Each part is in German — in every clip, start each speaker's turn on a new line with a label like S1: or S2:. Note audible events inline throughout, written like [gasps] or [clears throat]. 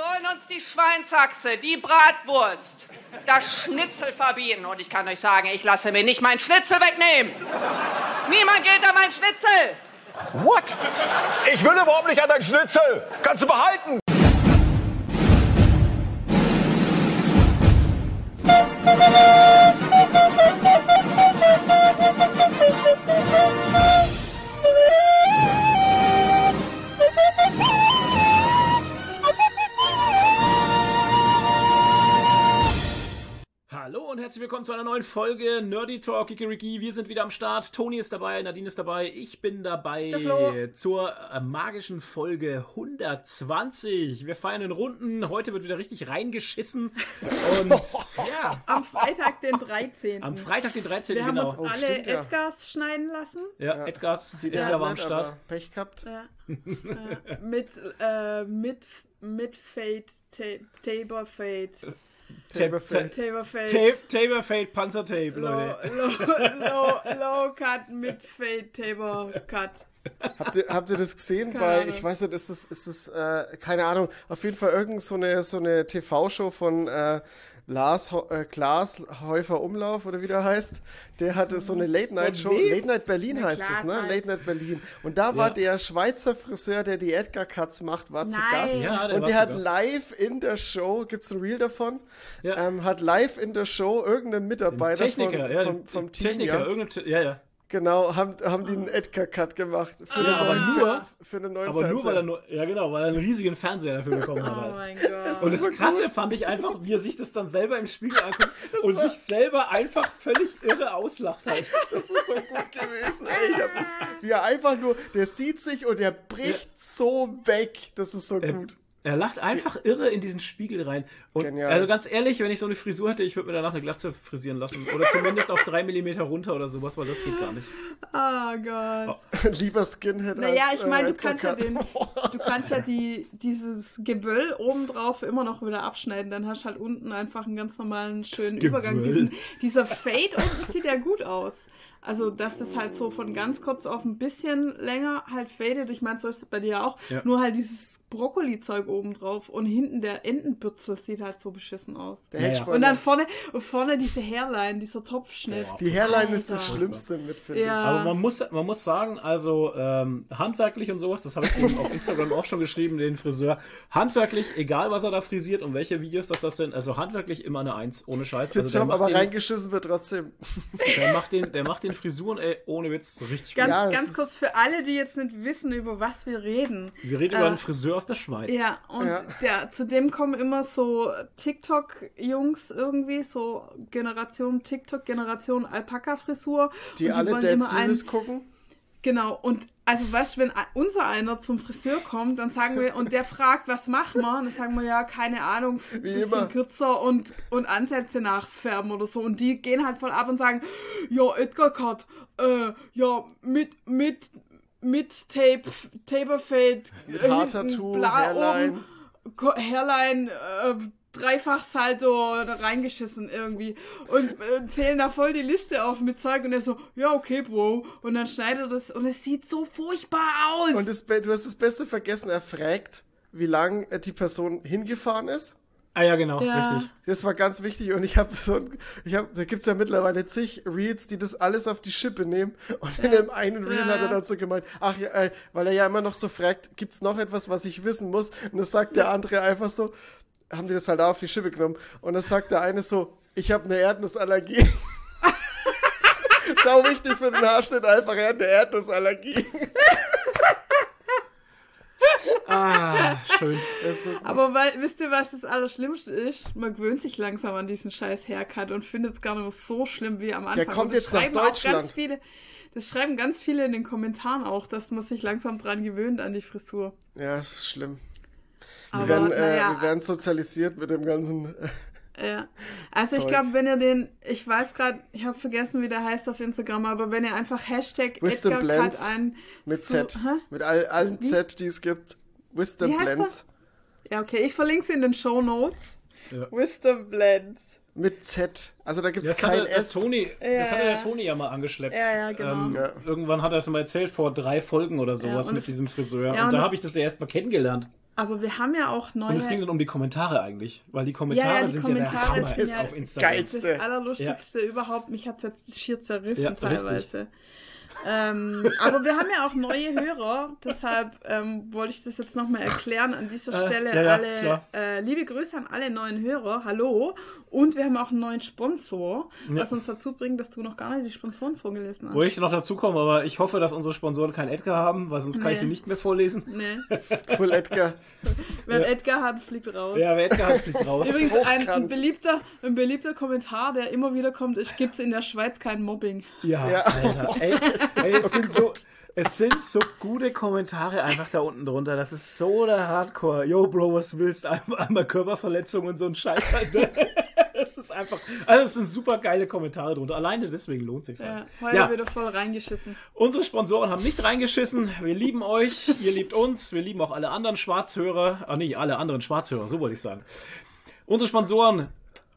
S1: wollen uns die Schweinsachse, die Bratwurst, das Schnitzel verbieten. Und ich kann euch sagen, ich lasse mir nicht mein Schnitzel wegnehmen. Niemand geht an mein Schnitzel.
S2: What? Ich will überhaupt nicht an dein Schnitzel. Kannst du behalten.
S3: Herzlich willkommen zu einer neuen Folge Nerdy Talk Kikiriki. Wir sind wieder am Start. Toni ist dabei, Nadine ist dabei, ich bin dabei zur äh, magischen Folge 120. Wir feiern in Runden. Heute wird wieder richtig reingeschissen. Und [laughs] ja,
S4: Am Freitag, den 13.
S3: am Freitag, den 13.
S4: Wir haben
S3: genau.
S4: uns
S5: Oh,
S4: alle
S5: stimmt, ja.
S4: Edgars schneiden lassen.
S3: ja, Edgars,
S5: Sieht
S3: der
S5: ja
S3: war am Start.
S5: Pech gehabt.
S4: Ja. [laughs] ja. Mit, äh, mit, mit Fade, Ta- Tabor Fade.
S3: Taper Fade, Panzertape,
S4: Low,
S3: Leute.
S4: low, low, low Cut mit Fade, Tabor Cut.
S5: Habt ihr, habt ihr das gesehen
S4: Keine
S5: bei,
S4: Ahnung.
S5: ich weiß nicht, ist das, ist das äh, keine Ahnung, auf jeden Fall irgend so eine, so eine TV-Show von äh, Lars äh, Klaas Häufer Umlauf oder wie der heißt. Der hatte so eine Late-Night-Show,
S3: Von wem?
S5: Late-Night Berlin
S4: Na,
S5: heißt es, ne?
S4: halt.
S5: Late-Night Berlin. Und da war
S3: Ja.
S5: der Schweizer Friseur, der die Edgar-Cuts macht, war zu
S4: Nein.
S5: Gast.
S3: Ja, der
S5: und der
S3: zu
S5: hat
S3: Gast.
S5: live in der Show, gibt's ein Reel davon,
S3: Ja.
S5: ähm, hat live in der Show irgendeinen Mitarbeiter
S3: Techniker,
S5: von,
S3: ja,
S5: vom, vom Team,
S3: Techniker,
S5: ja,
S3: irgendein, ja, ja.
S5: Genau, haben, haben die einen Edgar-Cut gemacht. Für
S3: Ja, aber
S5: neuen,
S3: nur-
S5: für, für einen neuen
S3: Aber nur, weil er
S5: Fernseher.
S3: nur, ja genau, weil er einen riesigen Fernseher dafür bekommen hat.
S4: Oh
S3: halt.
S4: mein [laughs] Gott.
S3: Und das
S5: so
S3: Krasse
S5: gut.
S3: fand ich einfach, wie er sich das dann selber im Spiegel anguckt [laughs] und sich selber einfach völlig irre auslacht halt. [laughs]
S5: Das ist so gut gewesen, ey. Ich hab wie er einfach nur, der sieht sich und er bricht so weg. Das ist so
S3: Er,
S5: gut.
S3: Er lacht einfach irre in diesen Spiegel rein. Und
S5: Genial.
S3: also ganz ehrlich, wenn ich so eine Frisur hätte, ich würde mir danach eine Glatze frisieren lassen. Oder zumindest auf drei Millimeter runter oder sowas, weil das geht gar nicht.
S4: Oh Gott. [laughs]
S5: Lieber Skinhead
S4: Naja,
S5: als
S4: ich meine,
S5: äh,
S4: du kannst ja den, du kannst ja die, dieses Gewöll obendrauf immer noch wieder abschneiden. Dann hast du halt unten einfach einen ganz normalen, schönen
S3: Das
S4: Übergang. Diesen, dieser Fade unten sieht ja gut aus. Also, dass das halt so von ganz kurz auf ein bisschen länger halt fadet. Ich meine, so ist es bei dir auch.
S3: Ja.
S4: Nur halt dieses Brokkoli-Zeug obendrauf und hinten der Entenbürzel sieht halt so beschissen aus.
S5: Der. Heckspoiler.
S4: Und dann vorne, vorne diese Hairline, dieser Topfschnitt.
S3: Boah.
S5: Die Hairline ist das
S4: Alter.
S5: Schlimmste mit, finde
S4: Ja.
S3: Aber man muss, man muss sagen, also ähm, handwerklich und sowas, das habe ich eben auf Instagram auch schon geschrieben, den Friseur. Handwerklich, egal was er da frisiert und welche Videos das, das sind, also handwerklich immer eine Eins, ohne Scheiß.
S5: ich.
S3: Also der macht,
S5: aber
S3: den,
S5: reingeschissen wird trotzdem.
S3: der, macht den, der macht den Frisuren, ey, ohne Witz, so richtig
S4: Ganz,
S3: gut.
S5: Ja,
S4: ganz kurz für alle, die jetzt nicht wissen, über was wir reden.
S3: Wir reden
S4: Äh,
S3: über einen Friseur aus der Schweiz.
S4: Ja, und
S5: Ja.
S4: Der, zu dem kommen immer so TikTok-Jungs irgendwie, so Generation TikTok, Generation Alpaka-Frisur.
S5: Die
S4: und
S5: alle Series gucken.
S4: Genau, und also weißt du, wenn unser einer zum Friseur kommt, dann sagen wir, und der fragt, was machen wir? Und dann sagen wir, ja, keine Ahnung, ein
S5: Wie
S4: bisschen
S5: immer.
S4: kürzer und, und Ansätze nachfärben oder so. Und die gehen halt voll ab und sagen, ja, Edgar Cut, äh, ja, mit, mit, mit Tape, Taperfade,
S5: Mit Haartattoo, Hairline.
S4: oben, Hairline, äh, Dreifach-Salto reingeschissen irgendwie und äh, zählen da voll die Liste auf mit Zeug und er so, ja, okay, Bro. Und dann schneidet er das und es sieht so furchtbar aus.
S5: Und das, du hast das Beste vergessen, er fragt, wie lang äh, die Person hingefahren ist.
S3: Ah ja, genau,
S4: Ja.
S3: richtig.
S5: Das war ganz wichtig und ich habe so, ein- ich habe, da gibt's ja mittlerweile zig Reels, die das alles auf die Schippe nehmen und in dem einen Reel
S4: Ja.
S5: hat er dazu gemeint, ach ja, äh, weil er ja immer noch so fragt, gibt's noch etwas, was ich wissen muss? Und das sagt der andere einfach so, haben die das halt auch auf die Schippe genommen und das sagt der eine so, ich habe eine Erdnussallergie. [laughs] Sau wichtig für den Haarschnitt einfach, er hat eine Erdnussallergie. [laughs]
S3: Ah, schön.
S5: So
S4: Aber weil, wisst ihr, was das Allerschlimmste ist? Man gewöhnt sich langsam an diesen scheiß Haircut und findet es gar nicht mehr so schlimm wie am Anfang.
S5: kommt
S4: Und das
S5: jetzt nach Deutschland.
S4: Ganz viele, das schreiben ganz viele in den Kommentaren auch, dass man sich langsam dran gewöhnt an die Frisur.
S5: ja, ist schlimm.
S4: Aber,
S5: Wir werden, äh,
S4: naja,
S5: wir werden sozialisiert mit dem ganzen.
S4: Ja. Also ich
S5: Zeug.
S4: glaube, wenn ihr den, ich weiß gerade, ich habe vergessen, wie der heißt auf Instagram, aber wenn ihr einfach Hashtag
S5: Wisdom
S4: Edgar
S5: Blends
S4: ein
S5: Mit
S4: so-
S5: Z.
S4: Hä?
S5: Mit all, allen Z, die es gibt. Wisdom
S4: Wie
S5: Blends.
S4: Ja, okay, ich verlinke es in den Show Notes.
S3: Ja.
S4: Wisdom Blends.
S5: Mit Z. Also da gibt es
S3: Das
S5: kein
S3: der
S5: S.
S3: Toni, das
S4: Ja,
S3: hatte der
S4: ja.
S3: Toni ja mal angeschleppt.
S4: Ja, ja, genau.
S3: Ähm,
S5: Ja.
S3: Irgendwann hat er es mal erzählt, vor drei Folgen oder sowas mit
S4: es-
S3: diesem Friseur.
S4: Ja,
S3: und
S4: und
S3: da habe ich das ja erst mal kennengelernt.
S4: Aber wir haben ja auch neue.
S3: Und es ging dann um die Kommentare eigentlich, weil die Kommentare
S4: Ja, ja, die
S3: sind
S4: Kommentare
S3: ja der Hammer
S4: sind ja
S3: auf Instagram.
S5: geilste.
S4: das Allerlustigste überhaupt. Mich hat es jetzt schier zerrissen
S3: Ja,
S4: teilweise. Ähm, aber wir haben ja auch neue Hörer, deshalb ähm, wollte ich das jetzt nochmal erklären an dieser
S3: Äh,
S4: Stelle.
S3: ja, ja,
S4: alle äh, liebe Grüße an alle neuen Hörer, hallo. Und wir haben auch einen neuen Sponsor, was uns dazu bringt, dass du noch gar nicht die Sponsoren vorgelesen hast.
S3: Wo ich noch dazu komme, aber ich hoffe, dass unsere Sponsoren keinen Edgar haben, weil sonst kann ich
S4: Nee.
S3: sie nicht mehr vorlesen.
S4: Nee. [laughs]
S5: Full Edgar.
S4: Wer
S3: Ja.
S4: Edgar hat, fliegt raus.
S3: Ja, wer Edgar hat, fliegt raus. [laughs]
S4: Übrigens, ein, ein, beliebter, ein beliebter Kommentar, der immer wieder kommt, ist, gibt es in der Schweiz kein Mobbing.
S3: Ja,
S5: Ja.
S3: Alter. Ey, [laughs] ey, es, sind so, es sind so gute Kommentare einfach da unten drunter. Das ist so der Hardcore. Yo, Bro, was willst? Einmal, einmal Körperverletzung und so ein Scheiß. Halt, ne? Es ist einfach. Also, es sind super geile Kommentare drunter. Alleine deswegen lohnt sich
S4: Ja,
S3: halt.
S4: heute
S3: Ja,
S4: wieder voll reingeschissen.
S3: unsere Sponsoren haben nicht reingeschissen. Wir lieben euch. Ihr liebt uns. Wir lieben auch alle anderen Schwarzhörer. Ah, nicht alle anderen Schwarzhörer, so wollte ich sagen. Unsere Sponsoren.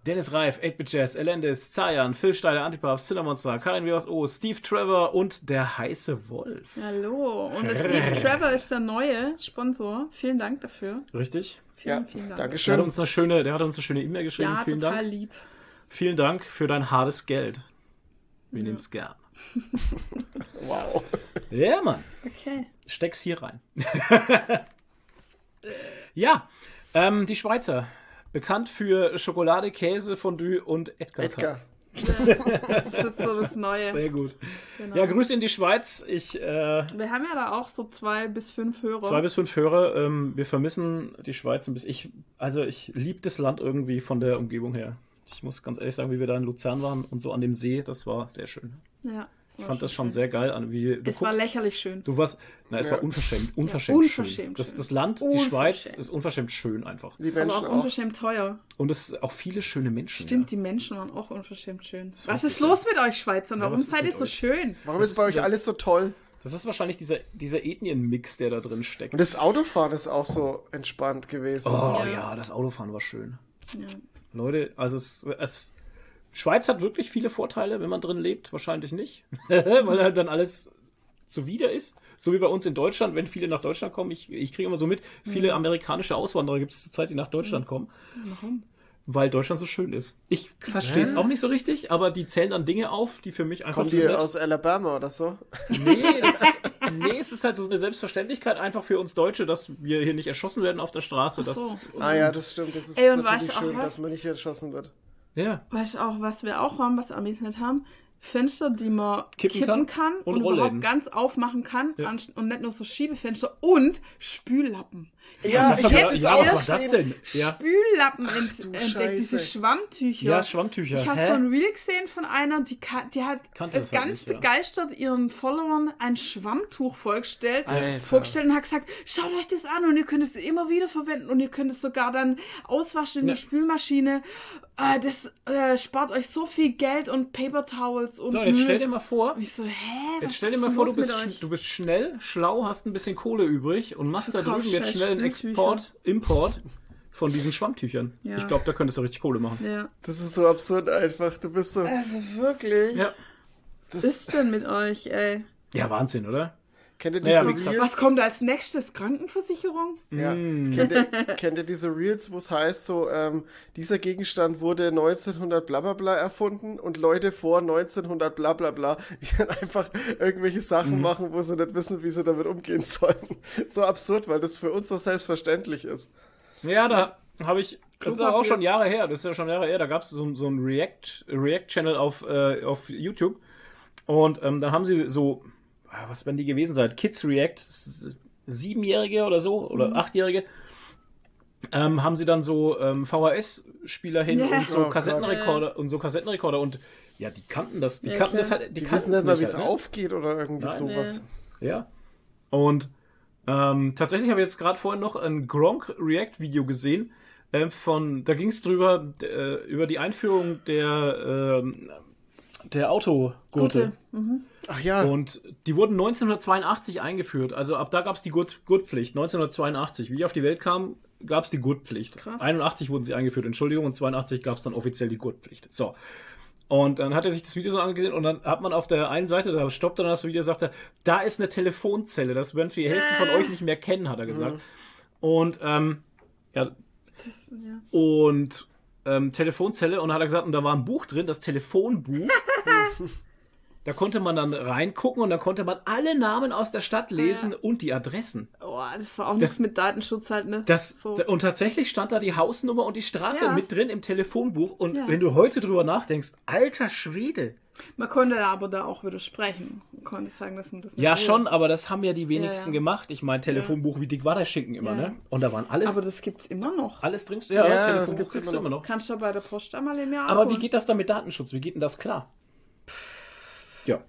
S3: Dennis Reif, 8-Bit Jazz, Elendis, Zayan, Phil Steiler, Antipapst, Cinnamonster, Karin WSO, Steve Trevor und der heiße Wolf.
S4: Hallo. Und der Steve Trevor ist der neue Sponsor. Vielen Dank dafür.
S3: Richtig?
S4: Vielen,
S5: Ja,
S4: vielen Dank.
S3: Der hat
S5: Dankeschön.
S3: uns eine schöne, der hat uns eine schöne E-Mail geschrieben.
S4: Ja,
S3: Vielen
S4: total
S3: Dank.
S4: lieb.
S3: Vielen Dank für dein hartes Geld. Wir nehmen es gern. [laughs]
S5: Wow.
S3: Ja, Mann.
S4: Okay.
S3: Steck's hier rein. [laughs] ja, ähm, die Schweizer. Bekannt für Schokolade, Käse, Fondue und Edgar.
S5: Edgar.
S3: Katz.
S4: Das ist jetzt so das [laughs] Neue.
S3: Sehr gut.
S4: Genau.
S3: Ja, Grüße in die Schweiz. Ich, äh,
S4: Wir haben ja da auch so zwei bis fünf Hörer.
S3: zwei bis fünf Hörer. Ähm, wir vermissen die Schweiz ein bisschen. Ich, also ich liebe das Land irgendwie von der Umgebung her. Ich muss ganz ehrlich sagen, wie wir da in Luzern waren und so an dem See, das war sehr schön.
S4: ja,
S3: Ich fand das schon sehr geil an, wie du
S4: Es war
S3: guckst-
S4: lächerlich schön.
S3: Du warst, na, es
S5: Ja.
S3: war unverschämt, unverschämt,
S4: unverschämt
S3: schön. Das,
S4: schön.
S3: das Land, die
S4: Unverschämt.
S3: Schweiz, ist unverschämt schön einfach.
S5: Die
S4: Aber
S5: Menschen
S4: auch
S5: auch.
S4: unverschämt teuer.
S3: Und es sind auch viele schöne Menschen.
S4: Stimmt,
S3: Ja.
S4: die Menschen waren auch unverschämt schön.
S3: ist
S4: Was ist los mit euch Schweizern?
S3: Ja,
S4: Warum seid ihr so schön?
S5: Warum
S3: Das
S5: ist bei euch alles so toll?
S3: Das ist wahrscheinlich dieser, dieser Ethnienmix, der da drin steckt.
S5: Und das Autofahren ist auch so entspannt gewesen.
S3: Oh
S4: Ja.
S3: ja. das Autofahren war schön.
S4: Ja.
S3: Leute, also es, es. Schweiz hat wirklich viele Vorteile, wenn man drin lebt. Wahrscheinlich nicht. [laughs] Weil halt dann alles zuwider ist. So wie bei uns in Deutschland, wenn viele nach Deutschland kommen. Ich, ich kriege immer so mit, viele amerikanische Auswanderer gibt es zurzeit, die nach Deutschland kommen.
S4: Warum?
S3: Weil Deutschland so schön ist. Ich verstehe es auch nicht so richtig, aber die zählen dann Dinge auf, die für mich einfach
S5: ihr
S3: selbst-
S5: aus Alabama oder so?
S3: Nee, [laughs] ist, nee, es ist halt so eine Selbstverständlichkeit einfach für uns Deutsche, dass wir hier nicht erschossen werden auf der Straße.
S4: So.
S3: dass,
S5: Ah ja, das stimmt. Das ist
S4: Ey,
S5: natürlich schön, dass man nicht erschossen wird.
S3: Ja.
S4: Weißt du auch, was wir auch haben, was Amis nicht haben? Fenster, die man
S3: Kippen
S4: kippen,
S3: kann
S4: kann,
S3: und
S4: und, überhaupt ganz aufmachen kann
S3: Ja.
S4: und nicht nur so Schiebefenster und Spüllappen.
S5: Ja, ich hätte es
S3: ja,
S5: auch
S3: was war das denn? Ja,
S4: Spüllappen ent entdeckt, diese
S5: Scheiße.
S4: Schwammtücher.
S3: ja Schwammtücher.
S4: Ich habe so ein Reel gesehen von einer, die, die hat
S3: halt
S4: ganz
S3: nicht, ja.
S4: begeistert ihren Followern ein Schwammtuch vorgestellt,
S5: Alter.
S4: vorgestellt und hat gesagt, schaut euch das an und ihr könnt es immer wieder verwenden und ihr könnt es sogar dann auswaschen in
S3: Ja.
S4: der Spülmaschine. Äh, das äh, spart euch so viel Geld und Paper Towels und
S3: so, jetzt stell dir mal vor,
S4: ich so, hä?
S3: jetzt stell dir mal vor, du bist, du bist schnell, schlau, hast ein bisschen Kohle übrig und machst da drüben jetzt schnell
S4: Spültücher.
S3: Export, Import von diesen Schwammtüchern.
S4: Ja.
S3: Ich glaube, da könntest du richtig Kohle machen.
S4: Ja,
S5: Das ist so absurd einfach. Du bist so.
S4: also wirklich.
S3: Ja,
S4: Was ist denn mit euch, ey?
S3: ja Wahnsinn, oder?
S5: Kennt ihr diese
S3: wie gesagt,
S4: Was
S5: Reels?
S4: kommt als nächstes? Krankenversicherung?
S5: Ja.
S3: Mm.
S5: Kennt, ihr, kennt ihr diese Reels, wo es heißt, so, ähm, dieser Gegenstand wurde 1900 bla bla bla erfunden und Leute vor 1900 bla bla bla, einfach irgendwelche Sachen
S3: Mhm.
S5: machen, wo sie nicht wissen, wie sie damit umgehen sollen. So absurd, weil das für uns so selbstverständlich ist.
S3: Ja, da habe ich. Das ist ja auch schon Jahre her. Das ist ja schon Jahre her. Da gab es so, so einen React- React-Channel auf, äh, auf YouTube. Und ähm, dann haben sie so, was werden die gewesen sein? Kids React, das ist Siebenjährige oder so, oder
S4: Mhm.
S3: Achtjährige. Ähm, haben sie dann so ähm, VHS-Spieler hin
S4: Ja.
S3: und so
S5: Oh
S3: Kassettenrekorder und so Kassettenrekorder und ja, die kannten das, die
S4: Ja,
S3: kannten
S4: klar.
S3: das halt, die,
S5: Die
S3: kannten
S5: wissen nicht mal, wie es
S3: halt, ne?
S5: aufgeht oder irgendwie
S3: Nein.
S5: sowas.
S3: Ja. Und ähm, tatsächlich habe ich jetzt gerade vorhin noch ein Gronk React-Video gesehen. Ähm, von, da ging es drüber, äh, über die Einführung der, ähm, der Autogurte.
S4: Mhm.
S5: Ach ja,
S3: Und die wurden 1982 eingeführt. Also ab da gab es die Gurt Gurtpflicht. 1982. Wie ich auf die Welt kam, gab es die Gurtpflicht.
S4: Krass.
S3: 81 wurden sie eingeführt, Entschuldigung, und 82 gab es dann offiziell die Gurtpflicht. So. Und dann hat er sich das Video so angesehen und dann hat man auf der einen Seite, da stoppt dann das Video, sagt er, da ist eine Telefonzelle, das werden die Hälfte von euch nicht mehr kennen, hat er gesagt. Und, ähm, ja,
S4: Das, ja.
S3: und ähm, Telefonzelle und hat er gesagt, und da war ein Buch drin, das Telefonbuch. [laughs] da konnte man dann reingucken und da konnte man alle Namen aus der Stadt lesen und die Adressen.
S4: Oh, das war auch
S3: Das-
S4: nichts mit Datenschutz halt, ne?
S3: Das,
S4: so.
S3: Und tatsächlich stand da die Hausnummer und die Straße
S4: Ja.
S3: mit drin im Telefonbuch. Und
S4: Ja.
S3: wenn du heute drüber nachdenkst, alter Schwede.
S4: Man konnte ja aber da auch widersprechen. Man konnte sagen, dass man das nicht
S3: Ja,
S4: will.
S3: schon, aber das haben ja die wenigsten
S4: ja.
S3: gemacht. Ich meine, Telefonbuch, wie dick war der Schinken immer,
S4: Ja.
S3: ne? Und da waren alles,
S4: Aber das gibt's immer noch.
S3: alles drin.
S5: Ja, das
S3: Telefonbuch
S5: gibt's immer
S3: du
S5: noch.
S4: Kannst du bei der Post einmal im Jahr
S3: Aber wie
S4: abholen.
S3: geht das dann mit Datenschutz? Wie geht denn das klar? Ja.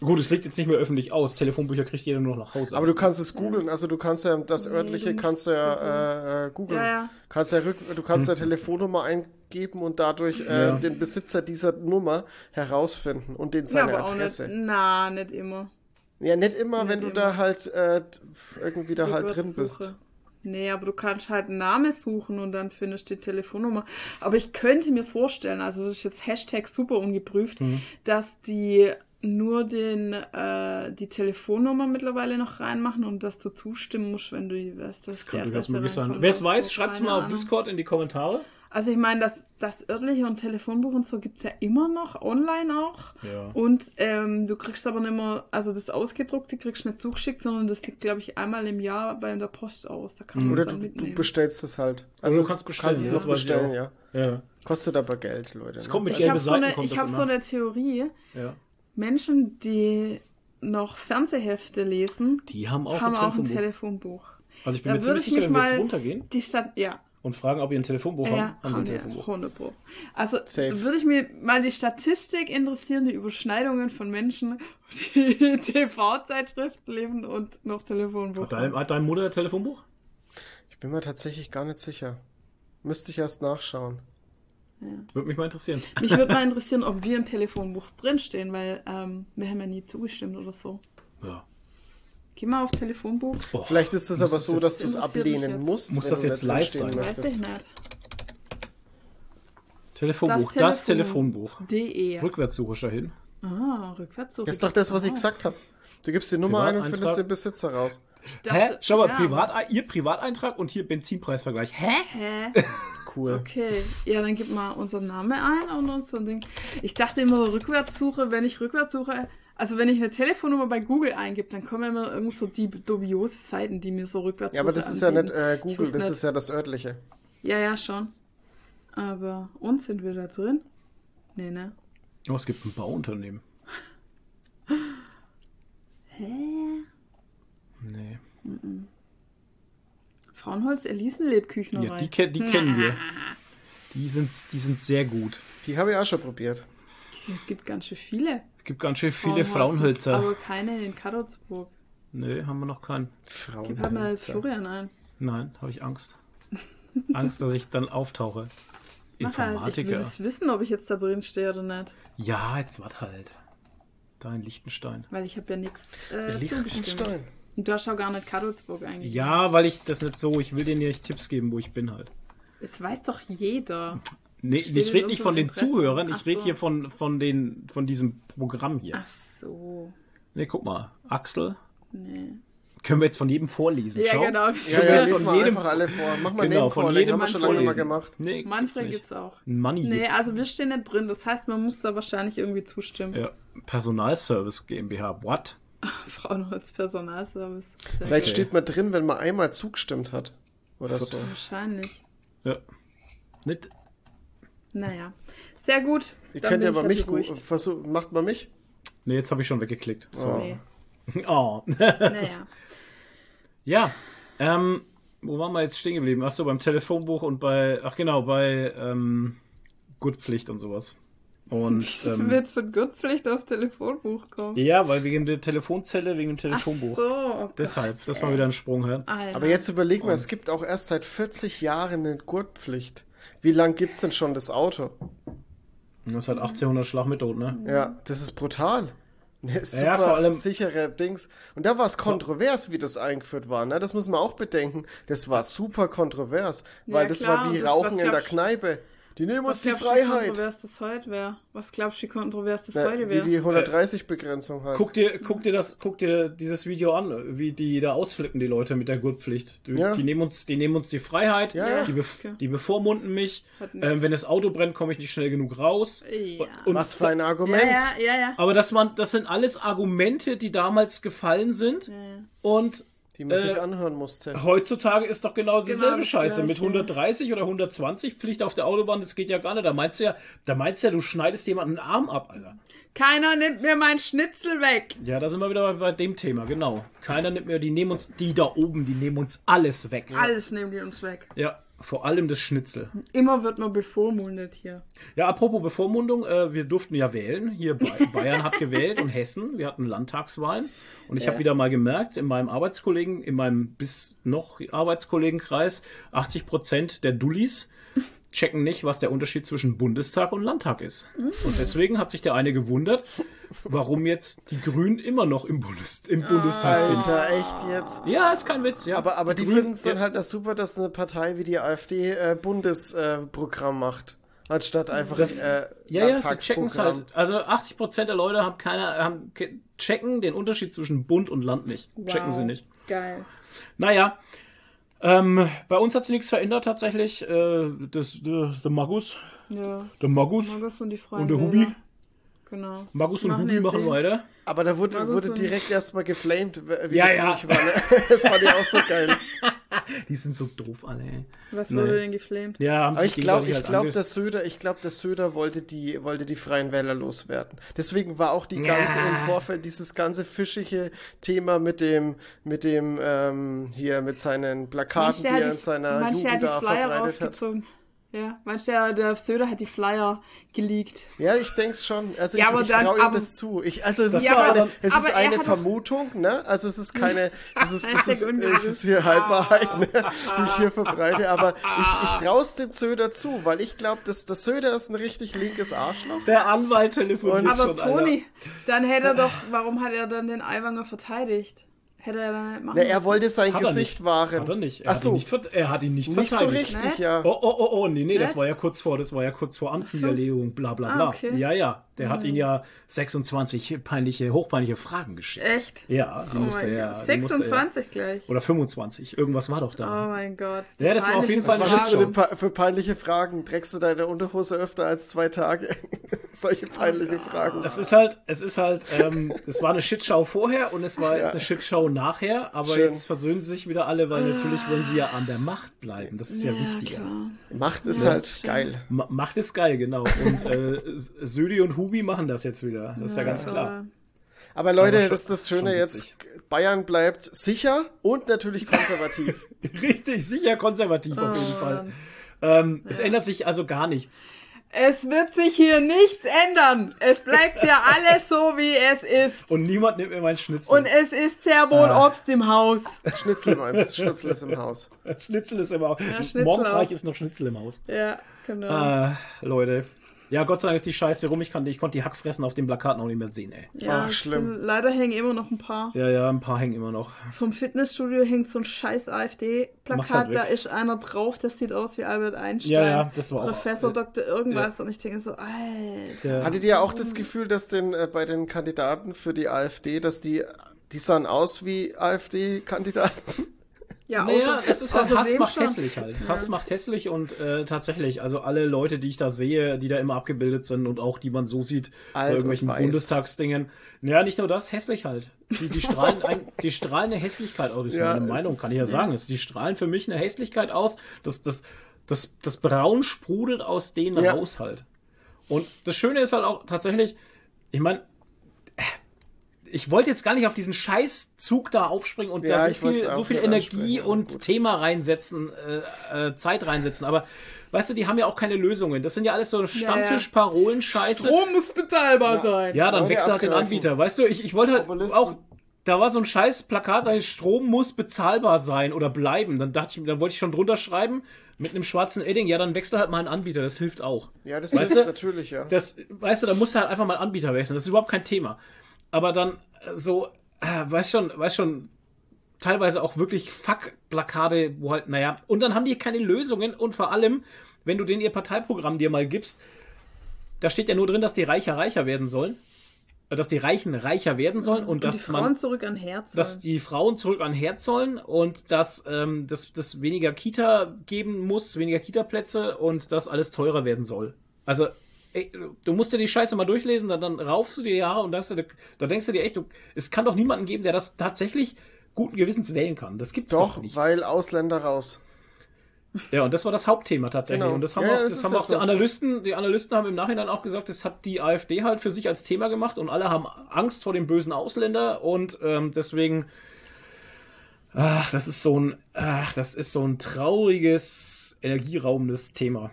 S3: Gut, es liegt jetzt nicht mehr öffentlich aus. Telefonbücher kriegt jeder nur noch nach Hause.
S5: Aber du kannst es googeln, also du kannst ja das
S4: Nee,
S5: örtliche
S4: du musst
S5: kannst du ja äh, äh, googeln.
S4: Ja, ja.
S5: Kannst ja rück, du kannst ja Telefonnummer eingeben und dadurch äh,
S3: Ja.
S5: den Besitzer dieser Nummer herausfinden und den
S4: Ja,
S5: seine
S4: aber auch nicht.
S5: Adresse.
S4: Na, nicht immer.
S5: Ja, nicht immer,
S4: Nicht
S5: wenn du
S4: immer.
S5: da halt äh, irgendwie da halt drin bist.
S4: Nee, aber du kannst halt einen Namen suchen und dann findest du die Telefonnummer. Aber ich könnte mir vorstellen, also das ist jetzt Hashtag super ungeprüft,
S3: Mhm.
S4: dass die nur den, äh, die Telefonnummer mittlerweile noch reinmachen und dass du zustimmen musst, wenn du weißt, dass
S3: das
S4: die Adresse
S3: möglich sein. Wer es weiß, schreibt es mal auf. Discord in die Kommentare.
S4: Also ich meine, das, das örtliche und Telefonbuch und so gibt es ja immer noch, online auch.
S3: Ja.
S4: Und ähm, du kriegst aber nicht mehr, also das Ausgedruckte kriegst du nicht zugeschickt, sondern das liegt, glaube ich, einmal im Jahr bei der Post aus. Da kann man
S5: Oder
S4: es
S5: du, du bestellst es halt. Also
S3: du kannst
S5: kannst,
S3: bestellen,
S5: es
S3: ja,
S5: noch bestellen, ja.
S3: Ja.
S5: Kostet aber Geld, Leute.
S3: Es
S5: ne?
S3: kommt mit
S4: ich habe so eine, ich hab so eine Theorie.
S3: Ja.
S4: Menschen, die noch Fernsehhefte lesen,
S3: Die haben auch
S4: haben
S3: ein
S4: auch ein
S3: Telefonbuch.
S4: Telefonbuch.
S3: Also ich bin
S4: Da
S3: mir ziemlich sicher, wenn wir jetzt
S4: mal-
S3: runtergehen
S4: Die Stadt, ja,
S3: und fragen, ob ihr ein Telefonbuch
S4: ja,
S3: haben, haben sie ein Telefonbuch.
S4: wir, 100 Pro. Also
S5: Safe.
S4: würde ich mir mal die Statistik interessieren, die Überschneidungen von Menschen, [laughs] die TV-Zeitschriften leben und noch Telefonbuch
S3: Hat, dein, hat deine Mutter ein Telefonbuch?
S5: Ich bin mir tatsächlich gar nicht sicher. Müsste ich erst nachschauen.
S3: Würde mich mal interessieren.
S4: Mich würde mal [laughs] interessieren, ob wir im Telefonbuch drinstehen, weil ähm, wir haben ja nie zugestimmt oder so.
S3: Ja.
S4: Geh mal auf Telefonbuch.
S3: Boah,
S5: Vielleicht ist es aber so,
S3: jetzt-
S5: dass du es ablehnen
S4: jetzt.
S5: musst.
S3: Muss das jetzt live sein?
S4: Weiß ich nicht.
S3: Telefonbuch, das, Telefonbuch.
S4: De.
S3: Rückwärtssuche dahin.
S4: Ah, rückwärts so.
S5: Das ist doch das, was ich gesagt habe. Du gibst die Nummer ein und findest den Besitzer raus.
S3: Hä? Schau mal,
S4: ja.
S3: Privat, ihr Privateintrag und hier Benzinpreisvergleich. Hä?
S4: Hä?
S5: Cool.
S4: Okay. Ja, dann gib mal unseren Namen ein und uns so ein Ding. Ich dachte immer Rückwärtssuche, wenn ich Rückwärtssuche, also wenn ich eine Telefonnummer bei Google eingebe, dann kommen immer irgend so die dubiose Seiten, die mir so rückwärts
S5: Ja, aber das ist ja nicht äh, Google, das
S4: nicht.
S5: ist ja das örtliche.
S4: Ja, ja, schon. Aber uns sind wir da drin? Nee, ne?
S3: Oh, es gibt ein Bauunternehmen. [laughs]
S4: Hä?
S3: Nee.
S4: Frauenholz Elisenlebküchnerei.
S3: Ja, die, die kennen wir. [laughs] Die sind, die sind sehr gut.
S5: Die habe ich auch schon probiert.
S4: Es gibt ganz schön viele.
S3: Es gibt ganz schön viele Frauenhölzer.
S4: Aber keine in Kadolsburg.
S3: Nee, haben wir noch keinen.
S4: Gib halt mal
S5: Frauenhölzer.
S4: Florian ein.
S3: Nein, habe ich Angst. [laughs] Angst, dass ich dann auftauche.
S4: Mach halt. Ich will
S3: Informatiker.
S4: es wissen, ob ich jetzt da drin stehe oder nicht.
S3: Ja, jetzt wart halt. Da in Liechtenstein.
S4: Weil ich habe ja nichts äh.
S5: Liechtenstein.
S4: Und du hast auch gar nicht Kadolsburg eigentlich.
S3: Ja, weil ich das nicht so, ich will dir nicht Tipps geben, wo ich bin halt.
S4: Das weiß doch jeder.
S3: Nee,
S4: Steht
S3: ich rede nicht von den
S4: Impressum.
S3: Zuhörern,
S4: Ach
S3: ich rede
S4: so.
S3: hier von, von, den, von diesem Programm hier.
S4: Ach so.
S3: Nee, guck mal. Axel.
S4: Nee.
S3: Können wir jetzt von jedem vorlesen.
S4: Ja,
S3: Schau.
S4: genau.
S5: Ja, ja,
S3: von
S5: mal
S3: jedem-
S5: einfach alle vor. Mach mal
S3: Genau, von jedem
S5: haben wir schon lange
S3: vorlesen.
S5: gemacht.
S3: Nee, gibt's
S4: Manfred
S3: nicht.
S4: gibt's auch.
S3: Money
S4: Nee,
S3: gibt's.
S4: also wir stehen nicht drin. Das heißt, man muss da wahrscheinlich irgendwie zustimmen.
S3: Ja, Personalservice GmbH. What? [laughs]
S4: Frauenholz Personalservice. Sehr
S5: Vielleicht
S3: Okay.
S5: steht man drin, wenn man einmal zugestimmt hat. Oder so.
S4: Wahrscheinlich.
S3: Ja. Nicht.
S4: Naja. Sehr gut.
S5: Ich
S4: Dann
S5: könnt ja
S4: ich
S5: mich
S4: beruhigt.
S5: macht man mich?
S3: Nee, jetzt habe ich schon weggeklickt. Sorry.
S4: Nee. [laughs]
S3: Oh. [laughs] Das ist-
S4: Naja.
S3: Ja. Ähm, wo waren wir jetzt stehen geblieben? Achso, beim Telefonbuch und bei. Ach genau, bei ähm, Gutpflicht und sowas. Und. [laughs]
S4: Du
S3: Ähm,
S4: willst von Gottpflicht auf Telefonbuch kommen.
S3: ja, weil wegen der Telefonzelle, wegen dem
S4: Ach
S3: Telefonbuch.
S4: so. oh
S3: Deshalb,
S4: Gott,
S3: das war wieder ein Sprung?
S4: Alter.
S5: Aber jetzt überleg mal, es gibt auch erst seit 40 Jahren eine Gurtpflicht. Wie lang gibt's denn schon das Auto?
S3: Das ist halt 1800 Schlag mit Tod, ne?
S5: Ja, das ist brutal. [laughs] Eine super
S3: Ja, vor allem-
S5: sichere Dings. Und da war es kontrovers, wie das eingeführt war. Ne? Das muss man auch bedenken. Das war super kontrovers, weil
S4: Ja,
S5: das
S4: klar,
S5: war wie
S4: das-
S5: Rauchen
S4: das
S5: in der Kneipe. Die nehmen uns
S4: Was
S5: die
S4: glaubst du, wie
S5: Freiheit.
S4: kontrovers das heute wäre? Was glaubst du, wie kontrovers das
S5: Na,
S4: heute
S5: wie
S4: wäre?
S5: die 130-Begrenzung halt.
S3: Guck dir, guck dir das, guck dir dieses Video an, wie die da ausflippen, die Leute mit der Gurtpflicht. Die,
S5: Ja.
S3: die nehmen uns, die nehmen uns die Freiheit,
S5: Ja,
S3: die, bef
S4: Okay.
S3: die bevormunden mich. Ähm, wenn das Auto brennt, komme ich nicht schnell genug raus.
S4: Ja.
S3: Und,
S5: Was für ein Argument.
S4: ja, ja, ja.
S3: aber das waren, das sind alles Argumente, die damals gefallen sind. Und
S5: Die man
S3: Äh,
S5: sich anhören musste.
S3: heutzutage ist doch genau
S4: genau
S3: dieselbe
S4: das
S3: Scheiße. Mit
S4: Gleiche.
S3: 130 oder 120 Pflicht auf der Autobahn, das geht ja gar nicht. Da meinst du ja, da meinst du ja, du schneidest jemanden einen Arm ab, Alter.
S4: Keiner nimmt mir mein Schnitzel weg.
S3: Ja, da sind wir wieder bei, bei dem Thema, genau. Keiner nimmt mehr, die nehmen uns, die da oben, die nehmen uns alles weg.
S4: Alles nehmen die uns weg.
S3: Ja, vor allem das Schnitzel.
S4: Immer wird man bevormundet hier.
S3: Ja, apropos Bevormundung, äh, wir durften ja wählen. Hier Ba- [laughs] Bayern hat gewählt und Hessen. Wir hatten Landtagswahlen. Und ich habe wieder mal gemerkt, in meinem Arbeitskollegen, in meinem bis noch Arbeitskollegenkreis, 80 Prozent der Dullis checken nicht, was der Unterschied zwischen Bundestag und Landtag ist. Und deswegen hat sich der eine gewundert, warum jetzt die Grünen immer noch im, Bundes im Bundestag sind.
S5: Alter, echt jetzt?
S3: Ja, ist kein Witz, ja.
S5: Aber, aber die,
S3: Grünen-
S5: finden es dann halt das super, dass eine Partei wie die AfD äh, Bundesprogramm macht. Anstatt einfach
S3: Das-
S5: äh,
S3: Ja, ja, die checken es halt. Also 80% der Leute haben keine, haben, ke- checken den Unterschied zwischen Bund und Land nicht. Checken sie nicht.
S4: Geil.
S3: Naja, ähm, bei uns hat sich nichts verändert tatsächlich. Äh, das, der, der Magus,
S4: Ja.
S3: der Magus
S4: Markus und
S3: und der
S4: Wähler.
S3: Hubi.
S4: Genau.
S3: Magus und
S4: Machen
S3: Hubi machen weiter.
S5: Aber da wurde, wurde direkt erstmal geflamed, wie
S3: Ja,
S5: das
S3: ja.
S5: war. Ne? [laughs] Das fand ich auch so geil. [laughs]
S3: Die sind so doof alle. ey.
S4: Was wurde denn geflamed?
S3: Ja, haben
S5: Aber ich glaube, ich
S3: halt
S5: glaube, der Söder, ich glaube, der Söder wollte die, wollte die Freien Wähler loswerden. Deswegen war auch die
S3: Ja.
S5: ganze im Vorfeld dieses ganze fischige Thema mit dem, mit dem ähm, hier mit seinen Plakaten, die er in seiner
S4: manche
S5: Jugend da
S4: Flyer
S5: verbreitet hat.
S4: Ja, mancher, der Söder hat die Flyer geleakt.
S5: Ja, ich denke schon. Also
S4: Ja,
S5: ich,
S4: aber
S5: ich traue ihm
S4: aber-
S5: das zu. Ich, also es ist,
S3: war
S5: eine,
S3: aber-
S5: es
S4: aber
S5: ist eine Vermutung, ne? Also es ist keine, [laughs] das ist, das ist, es ist hier Halbwahrheit, ne? die ich hier verbreite. Aber ich, ich traue es dem Söder zu, weil ich glaube, dass der Söder ist ein richtig linkes Arschloch.
S3: Der Anwalt telefoniert
S4: Aber
S3: schon,
S4: Toni, dann hätte er doch, warum hat er dann den Aiwanger verteidigt? Hätte er dann nicht machen
S5: Na, er wollte sein.
S3: Hat
S5: Gesicht
S3: nicht.
S5: wahren.
S3: Hat er nicht. Er,
S5: Ach
S3: hat, ihn
S5: so,
S3: nicht ver- er hat ihn nicht,
S5: nicht so
S3: verteidigt.
S5: richtig,
S4: Ne?
S5: ja.
S3: Oh, oh, oh, oh, nee, nee, das
S4: Ne?
S3: war ja kurz vor, das war ja kurz vor Amtsniederlegung, bla bla
S4: Ah,
S3: bla.
S4: okay.
S3: Ja, ja, der hat ihn ja 26 peinliche, hochpeinliche Fragen geschickt.
S4: Echt?
S3: Ja, die
S4: Oh
S3: musste
S4: mein
S3: er,
S4: Gott.
S3: die musste er.
S4: 26 gleich.
S3: Oder 25, irgendwas war doch
S4: Oh
S3: da.
S4: mein Gott.
S3: Ja, das war auf jeden Fall
S5: Was
S3: eine
S5: war das für, für peinliche Fragen? Trägst du deine Unterhose öfter als zwei Tage? [laughs] Solche peinliche Fragen.
S3: Es ist halt, es ist halt, ähm, es war eine Shitshow vorher und es war jetzt eine Shitshow nachher, aber
S5: Schön.
S3: jetzt versöhnen sie sich wieder alle, weil natürlich wollen sie ja an der Macht bleiben. Das ist ja, wichtiger.
S4: klar.
S5: Macht ist halt geil.
S3: Ma Macht ist geil, genau. Und äh, Södi und Hubi machen das jetzt wieder. Das ist ja, ganz klar.
S5: Aber Leute,
S3: Aber schon-
S5: das ist das Schöne jetzt. Bayern bleibt sicher und natürlich konservativ. [laughs]
S3: Richtig, sicher konservativ auf jeden
S4: Oh,
S3: Fall. Ähm, Es ändert sich also gar nichts.
S4: Es wird sich hier nichts ändern. Es bleibt hier [laughs] alles so, wie es ist.
S3: Und niemand nimmt mir mein Schnitzel.
S4: Und es ist sehr wohl
S3: Ah.
S4: Obst im Haus.
S5: Schnitzel meinst [laughs] Schnitzel ist im Haus.
S3: Schnitzel ist immer.
S4: Schnitzel
S3: Morgen
S4: auch.
S3: frei ist noch Schnitzel im Haus.
S4: Ja, genau.
S3: Ah, Leute. Ja, Gott sei Dank ist die Scheiße rum. Ich, kann, ich konnte die Hackfressen auf den Plakaten auch nicht mehr sehen, ey.
S4: ja,
S5: ach, schlimm.
S4: sind- Leider hängen immer noch ein paar.
S3: Ja, ja, ein paar hängen immer noch.
S4: Vom Fitnessstudio hängt so ein scheiß AfD-Plakat.
S3: halt
S4: da ist einer drauf, das sieht aus wie Albert Einstein.
S3: Ja, ja, das war auch-
S4: Professor
S3: ja.
S4: Dr. irgendwas. Und ich denke so, Alter.
S5: Hattet ihr auch das Gefühl, dass den, äh, bei den Kandidaten für die AfD, dass die, die sahen aus wie AfD-Kandidaten?
S4: Ja,
S3: Naja,
S4: außer-
S3: es ist halt, Hass macht
S4: schon-
S3: hässlich halt. Hass macht hässlich und äh, tatsächlich, also alle Leute, die ich da sehe, die da immer abgebildet sind und auch die man so sieht bei
S5: Alt und
S3: irgendwelchen. Bundestagsdingen. Naja, nicht nur das, hässlich halt. Die, die, strahlen, ein, die strahlen eine Hässlichkeit aus. Das ist
S5: Ja,
S3: meine
S5: es
S3: Meinung,
S5: ist-
S3: kann ich ja sagen. Es- Die strahlen für mich eine Hässlichkeit aus. Das, das, das, das Braun sprudelt aus denen
S5: Ja.
S3: raus halt. Und das Schöne ist halt auch tatsächlich, ich meine, ich wollte jetzt gar nicht auf diesen Scheißzug da aufspringen und
S5: Ja,
S3: da so viel, so viel Energie und
S5: gut.
S3: Thema reinsetzen, äh, äh, Zeit reinsetzen. Aber weißt du, die haben ja auch keine Lösungen. Das sind ja alles so Stammtisch-Parolen-Scheiße.
S4: Strom muss bezahlbar sein.
S3: Ja, dann wechsel halt den. Anbieter. Weißt du, ich, ich wollte halt
S5: Populisten.
S3: auch. Da war so ein scheiß Plakat, ein Strom muss bezahlbar sein oder bleiben. Dann dachte ich, dann wollte ich schon drunter schreiben mit einem schwarzen Edding, ja, dann wechsel halt mal einen Anbieter, das hilft auch.
S5: Ja, das
S3: Weißt
S5: ist
S3: du?
S5: natürlich, ja.
S3: Das, weißt du, da musst du halt einfach mal einen Anbieter wechseln. Das ist überhaupt kein Thema. Aber dann äh, so, äh, weißt schon, weißt schon, teilweise auch wirklich Fuck-Plakate, wo halt, naja, und dann haben die keine Lösungen und vor allem wenn du denen ihr Parteiprogramm dir mal gibst, da steht ja nur drin, dass die Reicher reicher werden sollen. Äh, Dass die Reichen reicher werden sollen und,
S4: Und die
S3: dass
S4: Frauen
S3: man
S4: zurück an Herz.
S3: dass die Frauen zurück an Herd sollen und dass ähm, das, das weniger Kita geben muss, weniger Kita-Plätze und dass alles teurer werden soll. Also, ey, du musst dir die Scheiße mal durchlesen, dann, dann raufst du dir Jahre und denkst du, da denkst du dir echt, du, es kann doch niemanden geben, der das tatsächlich guten Gewissens wählen kann. Das gibt's doch,
S5: Doch,
S3: nicht.
S5: weil Ausländer raus.
S3: Ja, und das war das Hauptthema tatsächlich.
S5: Genau.
S3: Und das haben
S5: Ja,
S3: auch, das
S5: das
S3: haben auch die
S5: so.
S3: Analysten, die Analysten haben im Nachhinein auch gesagt, das hat die AfD halt für sich als Thema gemacht und alle haben Angst vor dem bösen Ausländer und ähm, deswegen, ach, das ist so ein, ach, das ist so ein trauriges, energieraubendes Thema.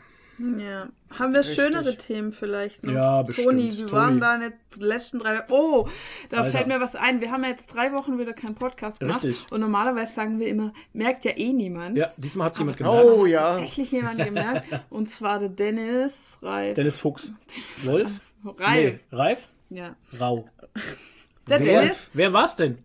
S4: Ja. Haben wir
S5: Richtig.
S4: schönere Themen vielleicht noch?
S3: Ja, bestimmt.
S4: Toni, wie
S3: Toni.
S4: waren deine letzten drei Oh, da
S3: Alter.
S4: fällt mir was ein. Wir haben ja jetzt drei Wochen wieder keinen Podcast gemacht.
S3: Richtig.
S4: Und normalerweise sagen wir immer, merkt ja eh niemand.
S3: Ja, diesmal hat es jemand gesagt.
S5: Oh,
S4: hat
S5: ja.
S4: Tatsächlich jemand gemerkt. Und zwar der Dennis Reif.
S3: Dennis Fuchs. Wolf?
S4: Reif.
S3: Nee, Reif?
S4: Ja.
S3: Rau.
S4: Der
S3: Wer,
S4: Dennis?
S3: wer war's denn?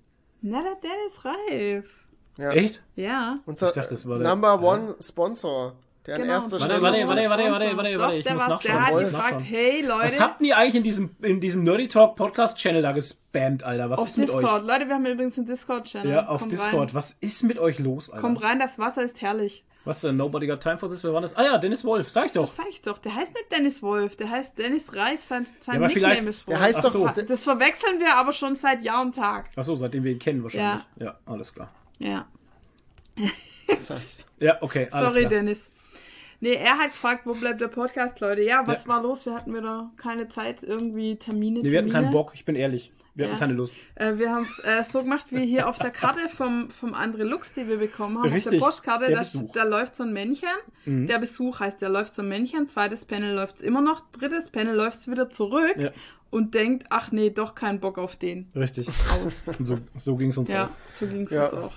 S4: Na, der Dennis Reif.
S5: Ja.
S3: Echt?
S4: Ja.
S5: Unser
S3: Ich dachte, das war der-
S5: Number One Sponsor, der an
S4: Genau.
S5: erster
S4: Warte,
S5: Stelle
S3: warte, warte, warte, warte, warte, warte, ich
S4: der,
S3: muss nachschauen.
S4: der hat gefragt, hey Leute,
S3: Was habt ihr eigentlich in diesem, in diesem Nerdy Talk Podcast Channel da gespammt, Alter? Was
S4: auf
S3: ist mit
S4: Discord.
S3: euch?
S4: Leute, wir haben übrigens einen Discord-Channel.
S3: Ja, auf
S4: Kommt
S3: Discord.
S4: Rein.
S3: Was ist mit euch los, Alter?
S4: Komm rein, das Wasser ist herrlich.
S3: Was denn? Nobody got time for this? Wer war das? Ah ja, Dennis Wolf, sag ich doch.
S4: Das sag ich doch. Der heißt nicht Dennis Wolf, der heißt Dennis Reif. Sein, sein
S3: Ja,
S4: Nickname ist Wolf.
S5: Der heißt
S3: Ach
S5: doch.
S3: so.
S4: Das verwechseln wir aber schon seit Jahr und Tag.
S3: Achso, seitdem wir ihn kennen wahrscheinlich. Ja, alles klar.
S4: Ja.
S5: Das-
S3: Ja, okay, alles
S4: Sorry,
S3: klar.
S4: Dennis. Nee, er hat gefragt, wo bleibt der Podcast, Leute? Ja, was
S3: Ja.
S4: war los? Wir hatten wieder keine Zeit, irgendwie Termine.
S3: Nee, wir hatten keinen Bock, ich bin ehrlich. Wir
S4: Ja.
S3: hatten keine Lust.
S4: Äh, wir haben es äh, so gemacht wie hier auf der Karte vom, vom André Lux, die wir bekommen haben. Auf
S3: Richtig,
S4: der Postkarte,
S3: der
S4: da.
S3: Mhm.
S4: da läuft so ein Männchen. Der Besuch heißt, der läuft so ein Männchen. Zweites Panel läuft es immer noch. Drittes Panel läuft es wieder zurück
S3: Ja.
S4: und denkt, ach nee, doch keinen Bock auf den.
S3: Richtig.
S4: Aus.
S3: Und so so ging es uns
S4: Ja,
S3: auch.
S4: so ging es
S5: Ja.
S4: uns auch.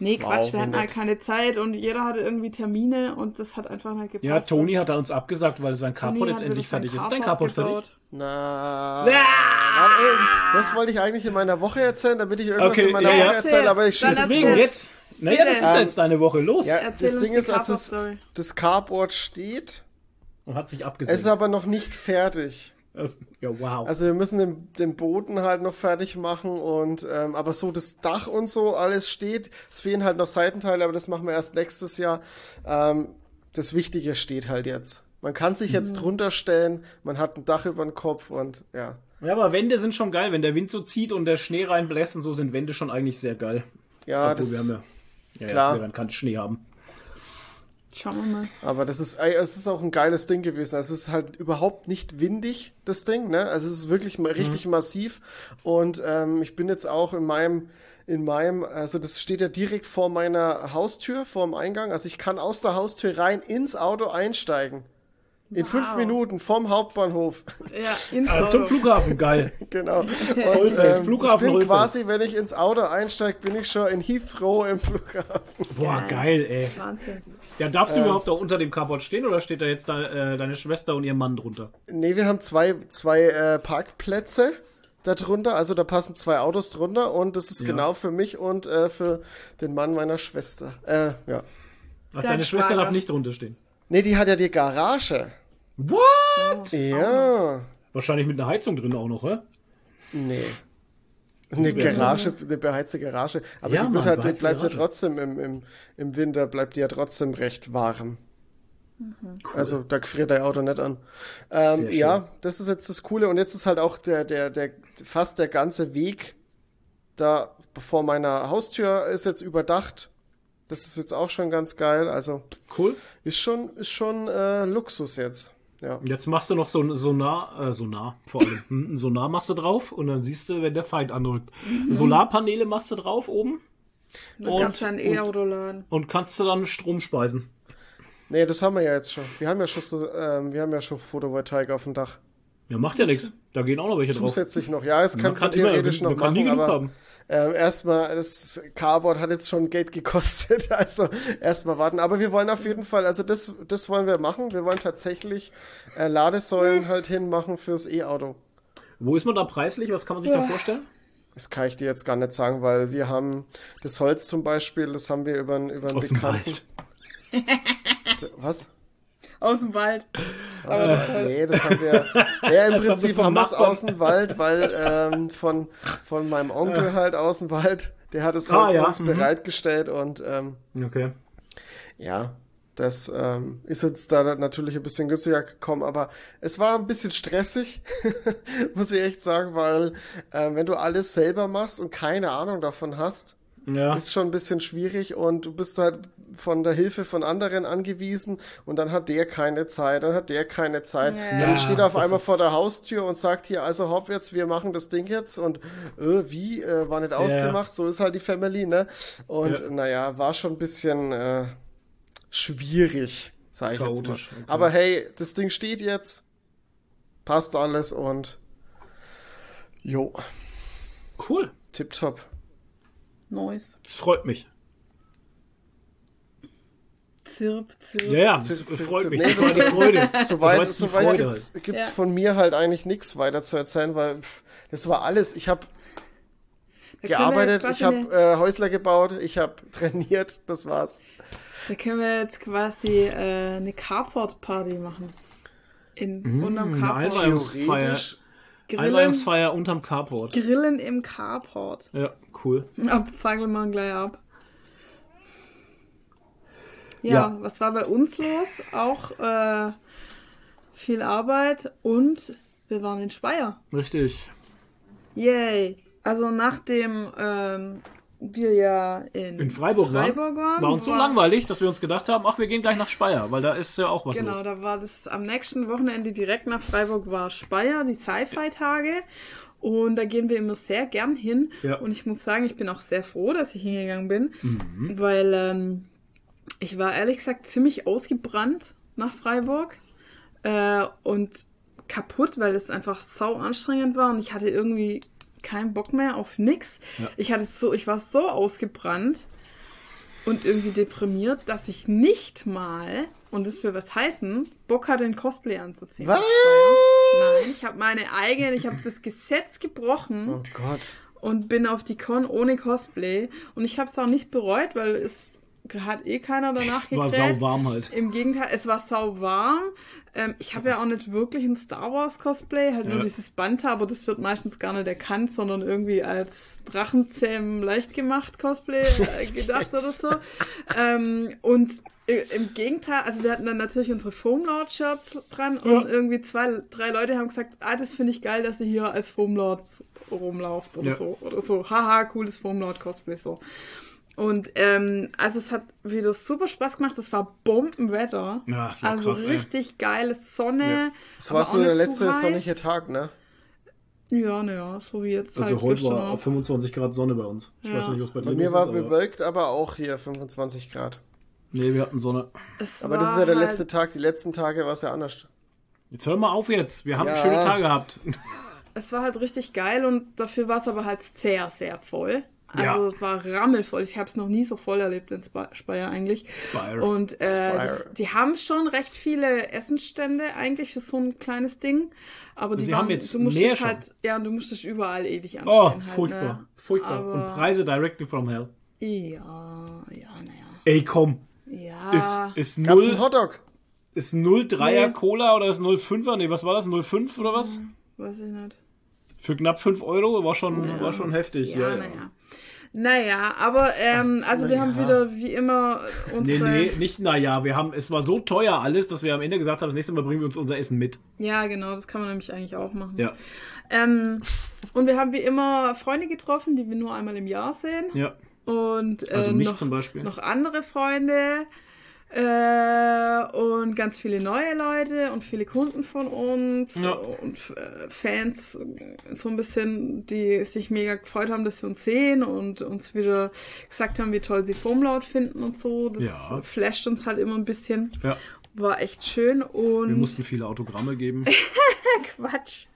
S4: Nee,
S5: Wow,
S4: Quatsch, wir hatten halt keine Zeit und jeder hatte irgendwie Termine und das hat einfach nicht gepasst.
S3: Ja, Toni hat da uns abgesagt, weil sein Carport jetzt endlich fertig ist. Ist dein Carport fertig?
S5: Na. Warte, Das wollte ich eigentlich in meiner Woche erzählen, damit ich irgendwas
S3: Okay,
S5: in meiner
S3: ja,
S5: Woche
S3: ja.
S5: erzähle, aber ich schieße
S3: Deswegen jetzt. Naja, das ist jetzt deine Woche. Los.
S5: Ja, das Ding ist, als es, das Carport steht,
S3: Und hat sich
S5: es
S3: abgesetzt.
S5: ist aber noch nicht fertig.
S3: Das, ja, wow.
S5: Also wir müssen den, den Boden halt noch fertig machen und ähm, aber so das Dach und so alles steht. Es fehlen halt noch Seitenteile, aber das machen wir erst nächstes Jahr. Ähm, das Wichtige steht halt jetzt. Man kann sich jetzt drunter stellen, man hat ein Dach über dem Kopf und ja.
S3: ja, aber Wände sind schon geil. Wenn der Wind so zieht und der Schnee reinbläst und so, sind Wände schon eigentlich sehr geil.
S5: Ja,
S3: Obwohl
S5: das,
S3: wir haben ja, ja,
S5: klar.
S3: Ja, wir werden keinen Schnee haben.
S4: Schauen wir mal.
S5: aber das ist, es ist auch ein geiles Ding gewesen. Es ist halt überhaupt nicht windig, das Ding, ne? Also es ist wirklich ma- richtig massiv. Und ähm, ich bin jetzt auch in meinem, in meinem, also das steht ja direkt vor meiner Haustür, vor dem Eingang. Also ich kann aus der Haustür rein ins Auto einsteigen. In fünf
S4: Wow.
S5: Minuten vom Hauptbahnhof.
S4: Ja, [laughs]
S3: Ah, zum. Flughafen, geil. [laughs]
S5: genau. Und ähm,
S3: Flughafen
S5: ich bin quasi, wenn ich ins Auto einsteige, bin ich schon in Heathrow im Flughafen.
S3: Boah, geil, ey.
S4: Wahnsinn.
S3: Ja, darfst du überhaupt da unter dem Carport stehen oder steht da jetzt da, äh, deine Schwester und ihr Mann drunter?
S5: Nee, wir haben zwei, zwei äh, Parkplätze da drunter, also da passen zwei Autos drunter und das ist
S3: Ja.
S5: genau für mich und äh, für den Mann meiner Schwester. Äh, ja.
S3: Ach,
S4: Dein
S3: deine Schwester darf nicht drunter stehen.
S5: Nee, die hat ja die Garage.
S3: What?
S5: Ja.
S3: Wahrscheinlich mit einer Heizung drin auch noch, hä?
S5: Nee. Eine Garage, eine beheizte Garage. Aber
S3: Ja,
S5: die,
S3: Mann,
S5: halt, die bleibt ja
S3: Garage.
S5: trotzdem im, im, im Winter, bleibt die ja trotzdem recht warm. Also da friert dein Auto nicht an. Ähm, ja, das ist jetzt das Coole. Und jetzt ist halt auch der, der, der, fast der ganze Weg da vor meiner Haustür ist jetzt überdacht. Das ist jetzt auch schon ganz geil. Also
S3: Cool.
S5: ist schon, ist schon äh, Luxus jetzt. Ja.
S3: Und Jetzt machst du noch so ein Sonar, äh, Sonar vor allem. [laughs] Hm, Ein Sonar machst du drauf und dann siehst du, wenn der Feind anrückt. Solarpaneele machst du drauf oben
S4: Dann
S3: Und-
S4: kannst du ein E-Auto laden.
S3: und kannst du dann Strom speisen.
S5: Nee, das haben wir ja jetzt schon. Wir haben ja schon so, ähm, wir haben ja schon Photovoltaik auf dem Dach.
S3: Ja, macht ja nichts. Da gehen auch noch welche drauf.
S5: Zusätzlich noch. Ja, das kann man,
S3: kann immer-
S5: theoretisch
S3: man
S5: noch
S3: kann nie
S5: machen,
S3: genug
S5: aber
S3: haben.
S5: Ähm, erstmal, das Carboard hat jetzt schon Geld gekostet, [laughs] also erstmal warten. Aber wir wollen auf jeden Fall, also das, das wollen wir machen. Wir wollen tatsächlich äh, Ladesäulen halt hinmachen fürs E-Auto.
S3: Wo ist man da preislich? Was kann man sich da vorstellen?
S5: Das kann ich dir jetzt gar nicht sagen, weil wir haben das Holz zum Beispiel, das haben wir über, einen- über einen
S3: Aus dem
S5: Bekannten.
S3: Wald. [laughs]
S5: Was?
S4: Aus dem Wald.
S5: Also,
S4: das heißt-
S5: nee, das haben wir. Ja, im
S3: Das
S5: Prinzip haben wir es aus dem Wald, weil ähm, von, von meinem Onkel halt aus dem Wald, der hat es
S3: Ah,
S5: Holz
S3: ja,
S5: uns
S3: mhm.
S5: bereitgestellt und ähm,
S3: Okay.
S5: ja, das ähm, ist jetzt da natürlich ein bisschen günstiger gekommen, aber es war ein bisschen stressig, [laughs] muss ich echt sagen, weil ähm, wenn du alles selber machst und keine Ahnung davon hast,
S3: Ja.
S5: ist schon ein bisschen schwierig und du bist halt von der Hilfe von anderen angewiesen und dann hat der keine Zeit, dann hat der keine Zeit.
S4: Ja.
S5: Dann steht er auf
S3: das
S5: einmal vor der Haustür und sagt hier, also hopp jetzt, wir machen das Ding jetzt und äh, wie, äh, war nicht ausgemacht, so ist halt die Family, ne? Und
S3: Ja.
S5: naja, war schon ein bisschen äh, schwierig, sag ich jetzt mal.
S3: Chaotisch, okay.
S5: Aber hey, das Ding steht jetzt, passt alles und jo,
S3: Cool.
S5: tipptopp.
S4: Nice.
S3: Das freut mich.
S4: Zirp, zirp.
S3: Ja, ja, das
S5: Zip, zip,
S3: freut
S5: zip.
S3: mich.
S5: Nee,
S3: das [laughs] war die
S5: so-
S3: Freude.
S5: Soweit,
S3: Freude
S5: gibt's,
S3: halt.
S5: gibt's
S4: Ja.
S5: von mir halt eigentlich nichts weiter zu erzählen, weil pff, das war alles. Ich habe gearbeitet, ich habe äh, Häusler gebaut, ich habe [laughs] trainiert, das war's.
S4: Da können wir jetzt quasi äh, eine Carport-Party machen. In, unterm
S3: eine
S4: Carport.
S5: Theoretisch,
S4: Grillen,
S3: Einweihungsfeier unterm Carport.
S4: Grillen im Carport.
S3: Ja, cool.
S4: Ab, fangen wir gleich ab. Ja,
S3: Ja.
S4: was war bei uns los? Auch äh, viel Arbeit und wir waren in Speyer.
S3: Richtig.
S4: Yay! Also nachdem ähm, wir ja in,
S3: In Freiburg, waren,
S4: waren,
S3: war uns so langweilig, dass wir uns gedacht haben, ach, wir gehen gleich nach Speyer, weil da ist ja auch was
S4: Genau,
S3: los.
S4: da war das am nächsten Wochenende direkt nach Freiburg war Speyer, die Sci-Fi-Tage. Und da gehen wir immer sehr gern hin.
S3: Ja.
S4: Und ich muss sagen, ich bin auch sehr froh, dass ich hingegangen bin,
S3: Mhm.
S4: weil ähm, ich war ehrlich gesagt ziemlich ausgebrannt nach Freiburg äh, und kaputt, weil es einfach sau anstrengend war und ich hatte irgendwie keinen Bock mehr auf nix.
S3: Ja.
S4: Ich hatte so, ich war so ausgebrannt und irgendwie deprimiert, dass ich nicht mal, und das will was heißen, Bock hatte, ein Cosplay anzuziehen.
S5: Was?
S4: Nein, ich habe meine eigene, ich habe das Gesetz gebrochen
S5: Oh Gott.
S4: und bin auf die Con ohne Cosplay. Und ich habe es auch nicht bereut, weil es hat eh keiner danach
S3: Es war
S4: gekräht.
S3: sau warm halt.
S4: Im Gegenteil, es war sau warm. Ähm, ich habe ja auch nicht wirklich ein Star Wars Cosplay, halt nur
S3: Ja.
S4: dieses Banta, aber das wird meistens gar nicht erkannt, sondern irgendwie als Drachenzähm leicht gemacht Cosplay äh, [laughs] gedacht oder so. Ähm, und i- im Gegenteil, also wir hatten dann natürlich unsere Foamlord Shirts dran und irgendwie zwei, drei Leute haben gesagt, ah, das finde ich geil, dass ihr hier als Foamlords rumlauft oder
S3: Ja.
S4: so. Oder so, haha, cooles Foamlord Cosplay so. Und ähm, also es hat wieder super Spaß gemacht. Es war Bombenwetter.
S3: Ja, es war
S4: also
S3: krass, ey.
S4: richtig geile Sonne.
S3: Ja.
S5: Das
S4: aber
S5: war so der letzte
S4: heiß.
S5: sonnige Tag, ne?
S4: Ja, naja, so wie jetzt
S3: Also
S4: halt
S3: heute
S4: gestern
S3: war
S4: auch.
S3: auf 25 Grad Sonne bei uns. Ich
S4: Ja.
S3: weiß nicht, was bei dir
S5: Bei
S3: los
S5: mir war
S3: ist, aber...
S5: bewölkt, aber auch hier 25 Grad.
S3: Nee, wir hatten Sonne.
S4: Es
S5: Aber das
S4: war
S5: ist ja der
S4: halt,
S5: letzte Tag, die letzten Tage war es ja anders.
S3: Jetzt hör mal auf jetzt. Wir haben
S5: Ja.
S3: einen schönen Tag gehabt.
S4: Es war halt richtig geil und dafür war es aber halt sehr, sehr voll. Also
S3: Ja.
S4: es war rammelvoll. Ich habe es noch nie so voll erlebt in Spe- Speyer eigentlich.
S3: Spire.
S4: Und äh,
S5: Spire.
S4: das, die haben schon recht viele Essensstände eigentlich für so ein kleines Ding. Aber die
S3: Sie
S4: waren,
S3: haben jetzt
S4: du musst
S3: mehr
S4: dich halt, ja, du musstest überall ewig anstehen.
S3: oh,
S4: halt,
S3: furchtbar.
S4: Ne?
S3: Furchtbar.
S4: Aber-
S3: Und Preise directly from hell.
S4: Ja, ja, naja.
S3: Ey, komm.
S4: Ja.
S3: Ist, ist
S5: Gab's
S3: 0,
S5: einen Hotdog?
S3: ist 03er
S4: Nee.
S3: Cola oder ist 05er? Nee, was war das? 05 oder was?
S4: Weiß ich nicht.
S3: Für knapp 5 Euro war schon, war schon heftig.
S4: Ja,
S3: Ja, ja.
S4: naja. Naja, aber ähm, also wir haben
S5: naja.
S4: wieder wie immer
S3: Nee,
S4: unsere.
S3: nee, nicht naja. Wir haben, es war so teuer alles, dass wir am Ende gesagt haben, das nächste Mal bringen wir uns unser Essen mit.
S4: Ja, genau, das kann man nämlich eigentlich auch machen.
S3: Ja,
S4: Ähm, und wir haben wie immer Freunde getroffen, die wir nur einmal im Jahr sehen.
S3: ja.
S4: Und äh,
S3: Also mich
S4: noch,
S3: zum Beispiel.
S4: noch andere Freunde. Äh, und ganz viele neue Leute und viele Kunden von uns
S3: Ja.
S4: und äh, Fans, so ein bisschen, die sich mega gefreut haben, dass wir uns sehen und uns wieder gesagt haben, wie toll sie Foamlaut finden und so. Das
S3: Ja.
S4: flasht uns halt immer ein bisschen.
S3: Ja.
S4: War echt schön und
S3: Wir mussten viele Autogramme geben. [laughs]
S4: Quatsch.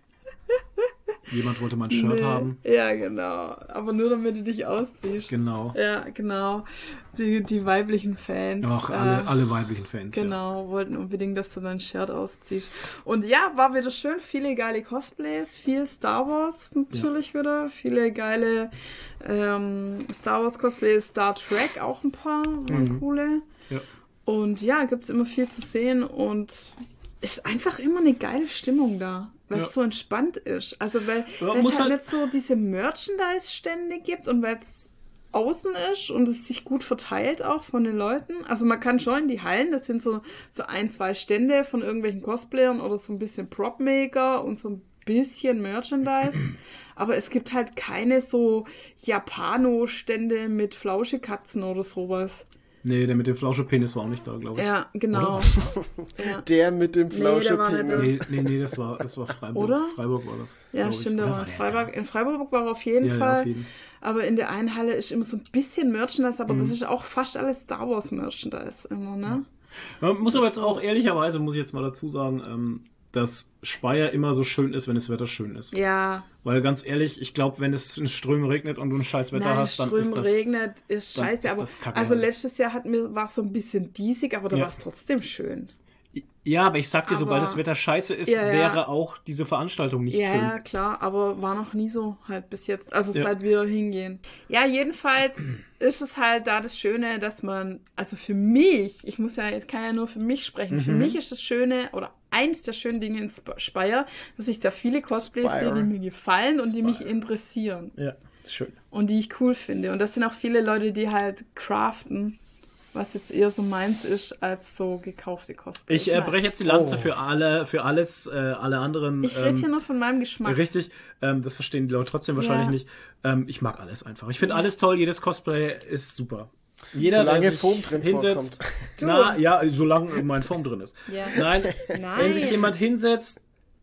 S3: Jemand wollte mein Shirt
S4: Nee.
S3: haben.
S4: Ja, genau. Aber nur damit du dich ausziehst.
S3: Genau.
S4: Ja, genau. Die, die weiblichen Fans.
S3: Ach,
S4: äh,
S3: alle, alle weiblichen Fans. Ja.
S4: Genau, wollten unbedingt, dass du dein Shirt ausziehst. Und ja, war wieder schön. Viele geile Cosplays, viel Star Wars natürlich wieder. Viele geile ähm, Star Wars Cosplays, Star Trek auch ein paar,
S3: Mhm.
S4: coole.
S3: Ja.
S4: Und ja, gibt es immer viel zu sehen und ist einfach immer eine geile Stimmung da, weil
S3: Ja.
S4: es so entspannt ist. Also weil
S3: Ja,
S4: es halt
S3: halt-
S4: nicht so diese Merchandise-Stände gibt und weil es außen ist und es sich gut verteilt auch von den Leuten. Also man kann schon in die Hallen, das sind so, so ein, zwei Stände von irgendwelchen Cosplayern oder so ein bisschen Prop-Maker und so ein bisschen Merchandise. [clears throat] Aber es gibt halt keine so Japano-Stände mit Flauschekatzen oder sowas.
S3: Nee, der mit dem Flauschepenis war auch nicht da, glaube ich.
S4: Ja, genau.
S3: Oder? [laughs]
S4: Ja.
S5: Der mit dem
S4: nicht
S5: Flauschepenis.
S3: Nee, nee, nee, das war, das war Freiburg.
S4: Oder?
S3: Freiburg war das.
S4: Ja, stimmt, der
S3: Oder
S4: war Freiburg.
S3: da?
S4: In Freiburg war er auf jeden
S3: Ja, ja,
S4: Fall.
S3: auf jeden.
S4: Aber in der einen Halle ist immer so ein bisschen Merchandise, aber
S3: Mhm.
S4: das ist auch fast alles Star Wars Merchandise immer, ne?
S3: Man muss aber jetzt auch ehrlicherweise, muss ich jetzt mal dazu sagen, ähm, dass Speyer immer so schön ist, wenn das Wetter schön ist.
S4: Ja,
S3: Weil ganz ehrlich, ich glaube, wenn es in Strömen regnet und du ein scheiß Wetter
S4: nein,
S3: hast, dann
S4: Strömen
S3: ist das...
S4: regnet, ist scheiße.
S3: ist
S4: aber
S3: das kacke,
S4: also letztes Jahr hat mir war es so ein bisschen diesig, aber da
S3: Ja.
S4: war es trotzdem schön.
S3: Ja, aber ich sag dir, sobald
S4: Aber-
S3: das Wetter scheiße ist,
S4: Ja, ja.
S3: wäre auch diese Veranstaltung nicht
S4: Ja,
S3: schön.
S4: ja, klar, aber war noch nie so halt bis jetzt, also
S3: Ja.
S4: seit wir hingehen. Ja, jedenfalls [clears throat] ist es halt da das Schöne, dass man, also für mich, ich muss ja, jetzt kann ja nur für mich sprechen,
S3: Mhm.
S4: für mich ist das Schöne oder eins der schönen Dinge in Sp- Speyer, dass ich da viele Cosplays sehe,
S5: Spire.
S4: die mir gefallen und die mich
S3: Spire.
S4: interessieren
S3: Ja, ist schön.
S4: und die ich cool finde. Und das sind auch viele Leute, die halt craften, was jetzt eher so meins ist als so gekaufte Cosplays.
S3: Ich äh, breche jetzt die Lanze
S5: Oh.
S3: für alle, für alles, äh, alle anderen.
S4: Ich rede hier
S3: ähm,
S4: nur von meinem Geschmack.
S3: Richtig, ähm, das verstehen die Leute trotzdem wahrscheinlich
S4: Ja.
S3: nicht. Ähm, ich mag alles einfach. Ich finde alles toll, jedes Cosplay ist super. Jeder,
S5: Solange
S3: der sich
S5: Foam drin
S3: hinsetzt,
S4: Du.
S3: na ja, solange mein Foam drin ist.
S4: Ja.
S3: Nein,
S4: Nein. [laughs]
S3: wenn sich jemand hinsetzt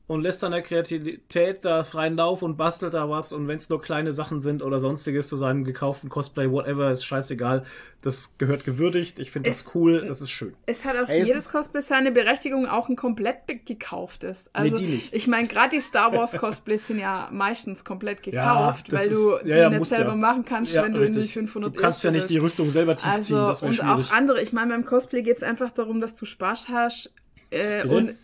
S3: und lässt seiner Kreativität da freien Lauf und bastelt da was und wenn es nur kleine Sachen sind oder sonstiges zu seinem gekauften Cosplay, whatever, ist scheißegal. Das gehört gewürdigt. Ich finde das
S4: Es-
S3: cool, das ist schön.
S4: Es hat auch
S5: Hey, es
S4: jedes Cosplay seine Berechtigung, auch ein komplett gekauftes. Also,
S3: die nicht.
S4: Ich meine, gerade die Star Wars Cosplays sind ja meistens komplett
S3: Ja,
S4: gekauft,
S3: das
S4: weil
S3: ist-
S4: du
S3: ja,
S4: die
S3: ja,
S4: nicht selber
S3: ja.
S4: machen kannst,
S3: Ja,
S4: wenn du in die
S3: richtig.
S4: 500
S3: Du kannst ja nicht die. Rüstung selber tief ziehen,
S4: Also,
S3: das
S4: und
S3: schwierig.
S4: auch andere. Ich meine, beim Cosplay geht es einfach darum, dass du Spaß hast äh,
S3: Bitte?
S4: und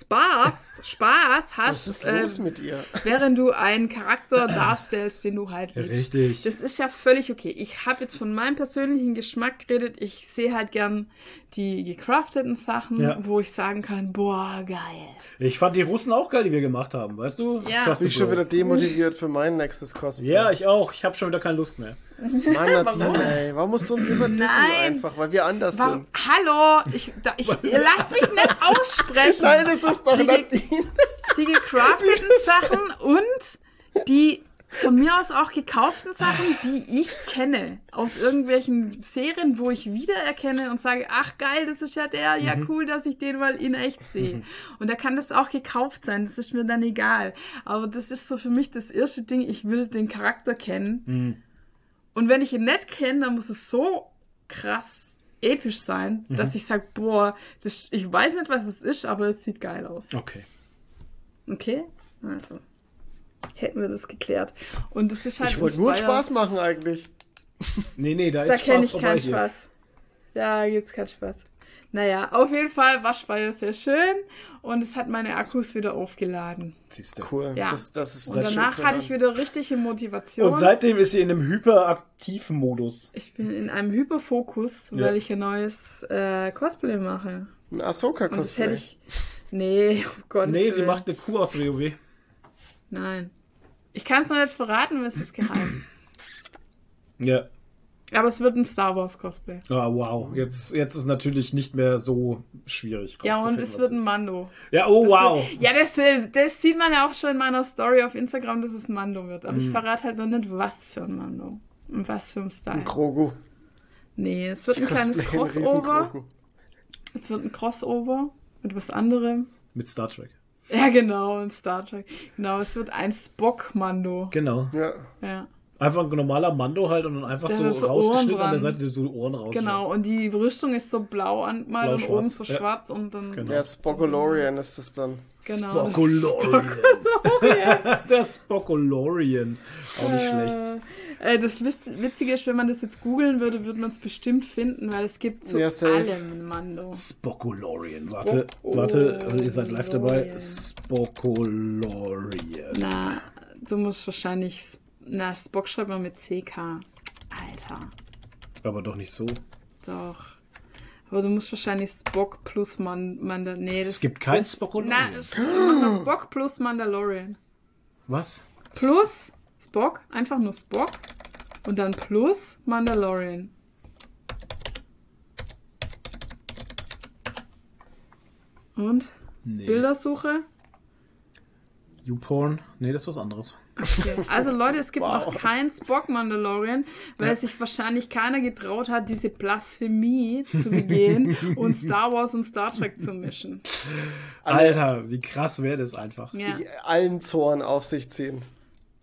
S4: Spaß, Spaß hast,
S5: Was ist
S4: äh,
S5: los mit ihr?
S4: während du einen Charakter [clears throat] darstellst, den du halt liebst.
S3: Richtig.
S4: Das ist ja völlig okay. Ich habe jetzt von meinem persönlichen Geschmack geredet. Ich sehe halt gern die gecrafteten Sachen,
S3: Ja.
S4: wo ich sagen kann, boah, geil.
S3: Ich fand die Russen auch geil, die wir gemacht haben, weißt du?
S4: Ja.
S5: Bin ich
S3: the
S5: schon wieder demotiviert für mein nächstes Cosplay.
S3: Ja, ich auch. Ich habe schon wieder keine Lust mehr. [laughs]
S5: Mann, Nadine, ey. Warum musst du uns immer dissen
S4: Nein.
S5: einfach? Weil wir anders
S4: Warum?
S5: sind.
S4: Hallo, ich, da, ich, ihr lasst mich nicht [laughs] aussprechen.
S5: Nein, das ist doch
S4: Die-
S5: Nadine.
S4: Die gecrafteten Sachen und die von mir aus auch gekauften Sachen, die ich kenne. Aus irgendwelchen Serien, wo ich wiedererkenne und sage, ach geil, das ist ja der, ja
S3: Mhm.
S4: cool, dass ich den mal in echt sehe. Und da kann das auch gekauft sein, das ist mir dann egal. Aber das ist so für mich das erste Ding, ich will den Charakter kennen.
S3: Mhm.
S4: Und wenn ich ihn nicht kenne, dann muss es so krass episch sein,
S3: Mhm.
S4: dass ich sage, boah, das, ich weiß nicht, was es ist, aber es sieht geil aus.
S3: Okay.
S4: Okay, also hätten wir das geklärt. Und das ist halt.
S5: Ich wollte nur Spaß machen eigentlich. [laughs]
S3: Nee, nee, da
S4: Da
S3: ist
S4: kenne
S3: Spaß
S4: ich
S3: vorbei
S4: keinen
S3: hier.
S4: Spaß. Da gibt's keinen Spaß. Naja, auf jeden Fall war Speyer sehr schön und es hat meine Akkus wieder aufgeladen.
S3: Siehste.
S5: Cool.
S4: Ja.
S5: Das, das ist
S4: Und
S5: schön
S4: danach hatte ich wieder richtige Motivation.
S3: Und seitdem ist sie in einem hyperaktiven Modus.
S4: ich bin in einem Hyperfokus,
S3: Ja.
S4: weil ich ein neues äh, Cosplay mache.
S5: ein
S4: das
S5: Ahsoka-Cosplay.
S4: ich. Nee, [laughs] oh Gott.
S3: Nee, sie macht eine Kuh aus WoW.
S4: Nein. Ich kann es noch nicht verraten, weil es ist geheim.
S3: Ja.
S4: Aber es wird ein Star Wars Cosplay.
S3: Ah, wow. Jetzt, jetzt ist natürlich nicht mehr so schwierig.
S4: Ja, und es wird ein. Mando.
S3: Ja, oh,
S4: Das
S3: wow.
S4: wird- Ja, das, äh, das sieht man ja auch schon in meiner Story auf Instagram, dass es ein Mando wird.
S3: Mhm.
S4: Aber ich verrate halt noch nicht, was für ein Mando. Und was für ein Style.
S5: Ein Grogu.
S4: Nee, es wird ein
S5: Ich
S4: kleines
S5: einen riesen
S4: Crossover. Es wird ein Crossover mit was anderem.
S3: Mit Star Trek.
S4: Ja, genau, ein Star Trek. Genau, es wird ein Spock-Mando.
S3: Genau.
S5: Ja.
S4: Ja,
S3: Einfach ein normaler Mando halt und dann einfach so
S4: so
S3: rausgeschnitten an der. Seite so Ohren raus.
S4: genau. Und die Rüstung ist so blau angemalt und oben so
S3: ja.
S4: schwarz und dann.
S3: Genau.
S5: Der Spokolorian ist es dann.
S4: Genau.
S3: Spokolorian. [laughs] der Spokolorian. Auch nicht schlecht.
S4: Äh, äh, das Witz- Witzige ist, wenn man das jetzt googeln würde, würde man es bestimmt finden, weil es gibt zu
S5: Ja,
S4: allem Mando.
S3: Spokolorian. Warte, warte, also ihr seid live dabei. Spokolorian.
S4: Na, du musst wahrscheinlich. Sp- Na, Spock schreibt man mit CK. Alter,
S3: Aber doch nicht so.
S4: doch. Aber du musst wahrscheinlich Spock plus Man Mandalorian. Nee, das
S3: Es gibt kein
S4: das-. Nein, es- mach mal Spock plus Mandalorian.
S3: Was?
S4: Plus Spock, einfach nur Spock. Und dann plus Mandalorian. Und?
S3: Nee.
S4: Bildersuche?
S3: YouPorn? Nee, das ist was anderes.
S4: Okay. Also [laughs] Leute, es gibt
S5: Wow.
S4: noch keinen Spock Mandalorian, weil
S3: Ja.
S4: sich wahrscheinlich keiner getraut hat, diese Blasphemie zu begehen [laughs] und Star Wars und Star Trek zu mischen.
S3: Alter, wie krass wäre das einfach.
S4: Ja.
S5: Die allen Zorn auf sich ziehen.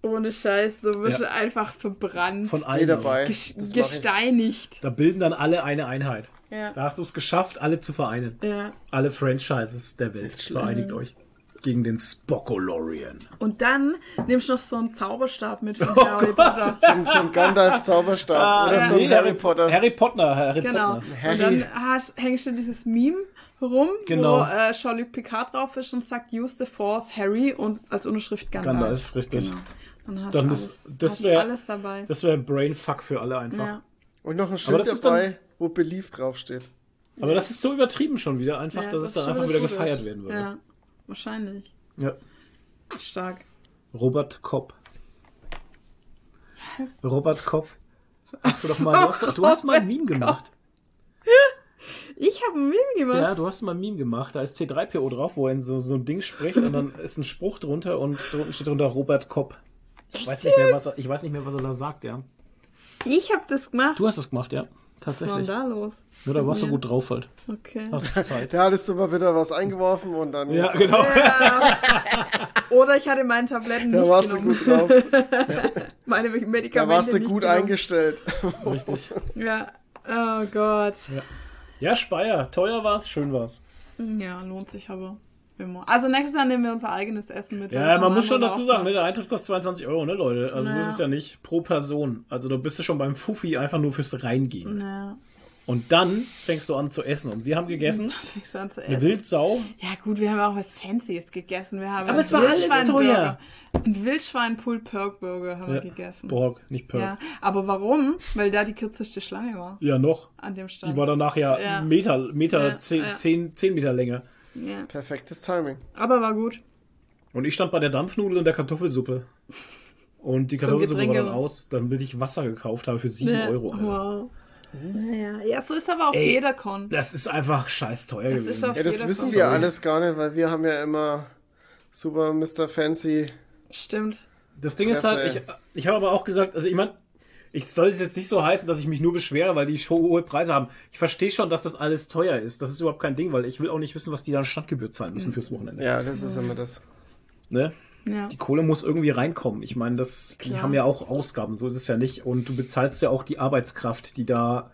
S4: Ohne Scheiß, du wirst
S3: Ja.
S4: einfach verbrannt,
S3: Von allen.
S5: dabei.
S4: ges gesteinigt.
S3: Da bilden dann alle eine Einheit.
S4: Ja.
S3: Da hast du es geschafft, alle zu vereinen.
S4: Ja.
S3: Alle Franchises der Welt. Vereinigt euch. Gegen den Spokolorian.
S4: Und dann nimmst du noch so einen Zauberstab mit von [laughs]
S3: Oh
S4: Harry Potter.
S5: So, ein- so ein Gandalf-Zauberstab oder so ein
S3: Ah, Nee,
S5: Harry Potter.
S3: Harry Potter, Harry
S4: Genau.
S3: Potter.
S5: Harry.
S4: Und dann hast, hängst du dieses Meme rum,
S3: Genau.
S4: wo äh, Jean-Luc Picard drauf ist und sagt, use the force, Harry und als Unterschrift Gandalf.
S3: Gandalf, richtig.
S4: Genau. Dann hast
S3: Dann
S4: du alles,
S3: das
S4: hast
S3: wär-
S4: alles dabei.
S3: Das wäre ein Brainfuck für alle einfach.
S4: ja.
S5: Und noch ein Schild
S3: das ist dann-
S5: dabei, wo Belief draufsteht.
S3: Aber das ist so übertrieben schon wieder, einfach,
S4: Ja,
S3: dass es
S4: ist
S3: dann einfach wieder gefeiert
S4: ist.
S3: werden würde.
S4: Ja, wahrscheinlich.
S3: Ja.
S4: Stark.
S3: Robert Kopp.
S4: Was?
S3: Robert Kopp. Hast du doch mal, du hast, du hast mal ein Meme gemacht. [laughs]
S4: Ich habe ein Meme gemacht.
S3: Ja, du hast mal ein Meme gemacht. Da ist C3PO drauf, wo er in so, so ein Ding spricht und dann ist ein Spruch drunter und drunten steht drunter Robert Kopp. Ich weiß nicht mehr, was er, ich weiß nicht mehr, was er da sagt, ja.
S4: Ich habe das gemacht.
S3: Du hast das gemacht, ja.
S4: Was war denn
S3: Tatsächlich.
S4: da los?
S3: Nur da warst du
S4: Ja.
S3: gut drauf halt.
S4: Okay.
S3: Hast Zeit.
S5: Da hattest du mal wieder was eingeworfen und dann
S3: Ja, genau.
S4: Ja. Oder ich hatte meine Tabletten
S5: da
S4: nicht
S5: warst du
S4: genommen.
S5: gut drauf. [laughs]
S4: Meine Medikamente
S5: Da warst du
S4: nicht
S5: gut
S4: genommen.
S5: eingestellt.
S3: Richtig.
S4: Ja. Oh Gott.
S3: Ja, Speyer. Teuer war's, schön war's.
S4: Ja, lohnt sich aber immer. Also nächstes Jahr nehmen wir unser eigenes Essen mit.
S3: Ja, man muss schon dazu sagen, ne, der Eintritt kostet 22 Euro, ne, Leute? Also so
S4: Naja.
S3: ist es ja nicht pro Person. Also da bist du schon beim Fuffi einfach nur fürs Reingehen.
S4: Ja.
S3: Und dann fängst du an zu essen. Und wir haben gegessen
S4: Dann [laughs] fängst du an zu
S3: eine
S4: essen.
S3: Wildsau.
S4: Ja gut, wir haben auch was Fancyes gegessen. Wir haben
S3: Aber es war alles teuer.
S4: Ein Wildschwein Pulled Pork Burger haben wir gegessen.
S3: Borg, nicht Perk.
S4: Ja, aber warum? Weil da die kürzeste Schlange war
S3: Ja, noch.
S4: an dem Stand.
S3: Die war danach ja,
S4: Ja.
S3: Meter, Meter
S4: Ja,
S3: zehn,
S4: ja.
S3: Zehn, zehn Meter Länge.
S4: Ja.
S5: Perfektes Timing.
S4: Aber war gut.
S3: Und ich stand bei der Dampfnudel und der Kartoffelsuppe. Und die Kartoffelsuppe war dann aus, damit ich Wasser gekauft habe für 7
S4: Ja.
S3: Euro. Alter.
S4: Wow. Naja, ja, so ist aber auch
S3: Ey.
S4: jeder Con.
S3: Das ist einfach scheiß teuer
S4: Das ist
S3: gewesen.
S4: auf
S5: Ja, das wissen
S4: Con.
S5: wir alles gar nicht, weil wir haben ja immer super Mr. Fancy.
S4: Stimmt.
S3: Das Ding ist
S5: Klasse,
S3: halt, ich, ich habe aber auch gesagt, also ich meine, ich soll es jetzt nicht so heißen, dass ich mich nur beschwere, weil die Show hohe Preise haben. Ich verstehe schon, dass das alles teuer ist. Das ist überhaupt kein Ding, weil ich will auch nicht wissen, was die dann Stadtgebühr zahlen müssen fürs Wochenende.
S5: Ja, das ist immer das.
S3: Ne?
S4: Ja.
S3: Die Kohle muss irgendwie reinkommen. Ich meine, das, die
S4: Klar.
S3: haben ja auch Ausgaben, so ist es ja nicht. Und du bezahlst ja auch die Arbeitskraft, die da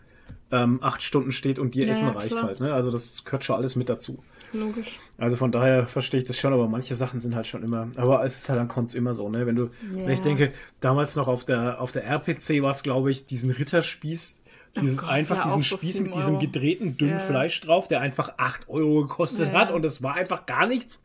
S3: ähm, acht Stunden steht und dir
S4: Ja,
S3: Essen
S4: ja,
S3: reicht
S4: klar.
S3: halt. Ne? Also das gehört schon alles mit dazu.
S4: Logisch.
S3: Also von daher verstehe ich das schon, aber manche Sachen sind halt schon immer. Aber es ist halt dann Konz immer so, ne? Wenn du, wenn ich denke, damals noch auf der auf der RPC war es, glaube ich, diesen Ritterspieß, dieses
S4: Gott,
S3: einfach
S4: ja,
S3: diesen
S4: so
S3: Spieß mit diesem
S4: Euro.
S3: gedrehten dünnen
S4: Ja.
S3: Fleisch drauf, der einfach 8 Euro gekostet
S4: Ja.
S3: hat und es war einfach gar nichts.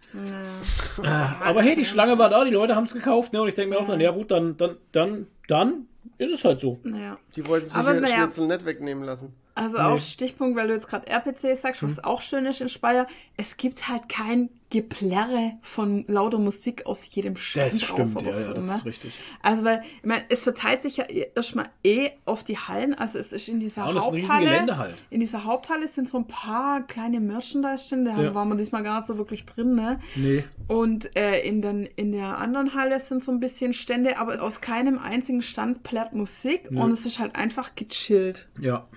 S3: Äh, aber hey, die Schlange war da, die Leute haben es gekauft, ne? Und ich denke mir auch dann, ja gut, dann, dann, dann, dann ist es halt so.
S4: Naja.
S5: Die wollten sich ihren
S4: naja.
S5: Schnitzel nicht wegnehmen lassen.
S4: Also
S3: Nee.
S4: auch Stichpunkt, weil du jetzt gerade RPC sagst, was auch schön ist in Speyer, es gibt halt kein Geplärre von lauter Musik aus jedem Stand
S3: Das stimmt, ja,
S4: so,
S3: ja, das
S4: ne?
S3: ist richtig.
S4: Also weil, ich meine, es verteilt sich ja erstmal eh auf die Hallen, also es ist in dieser
S3: Ja,
S4: Haupthalle.
S3: Halt.
S4: In dieser Haupthalle sind so ein paar kleine Merchandise-Stände, da
S3: Ja.
S4: waren wir diesmal gar nicht so wirklich drin, ne?
S3: Nee.
S4: Und äh, in, den, in der anderen Halle sind so ein bisschen Stände, aber aus keinem einzigen Stand plärt Musik
S3: Nö.
S4: und es ist halt einfach gechillt.
S3: Ja.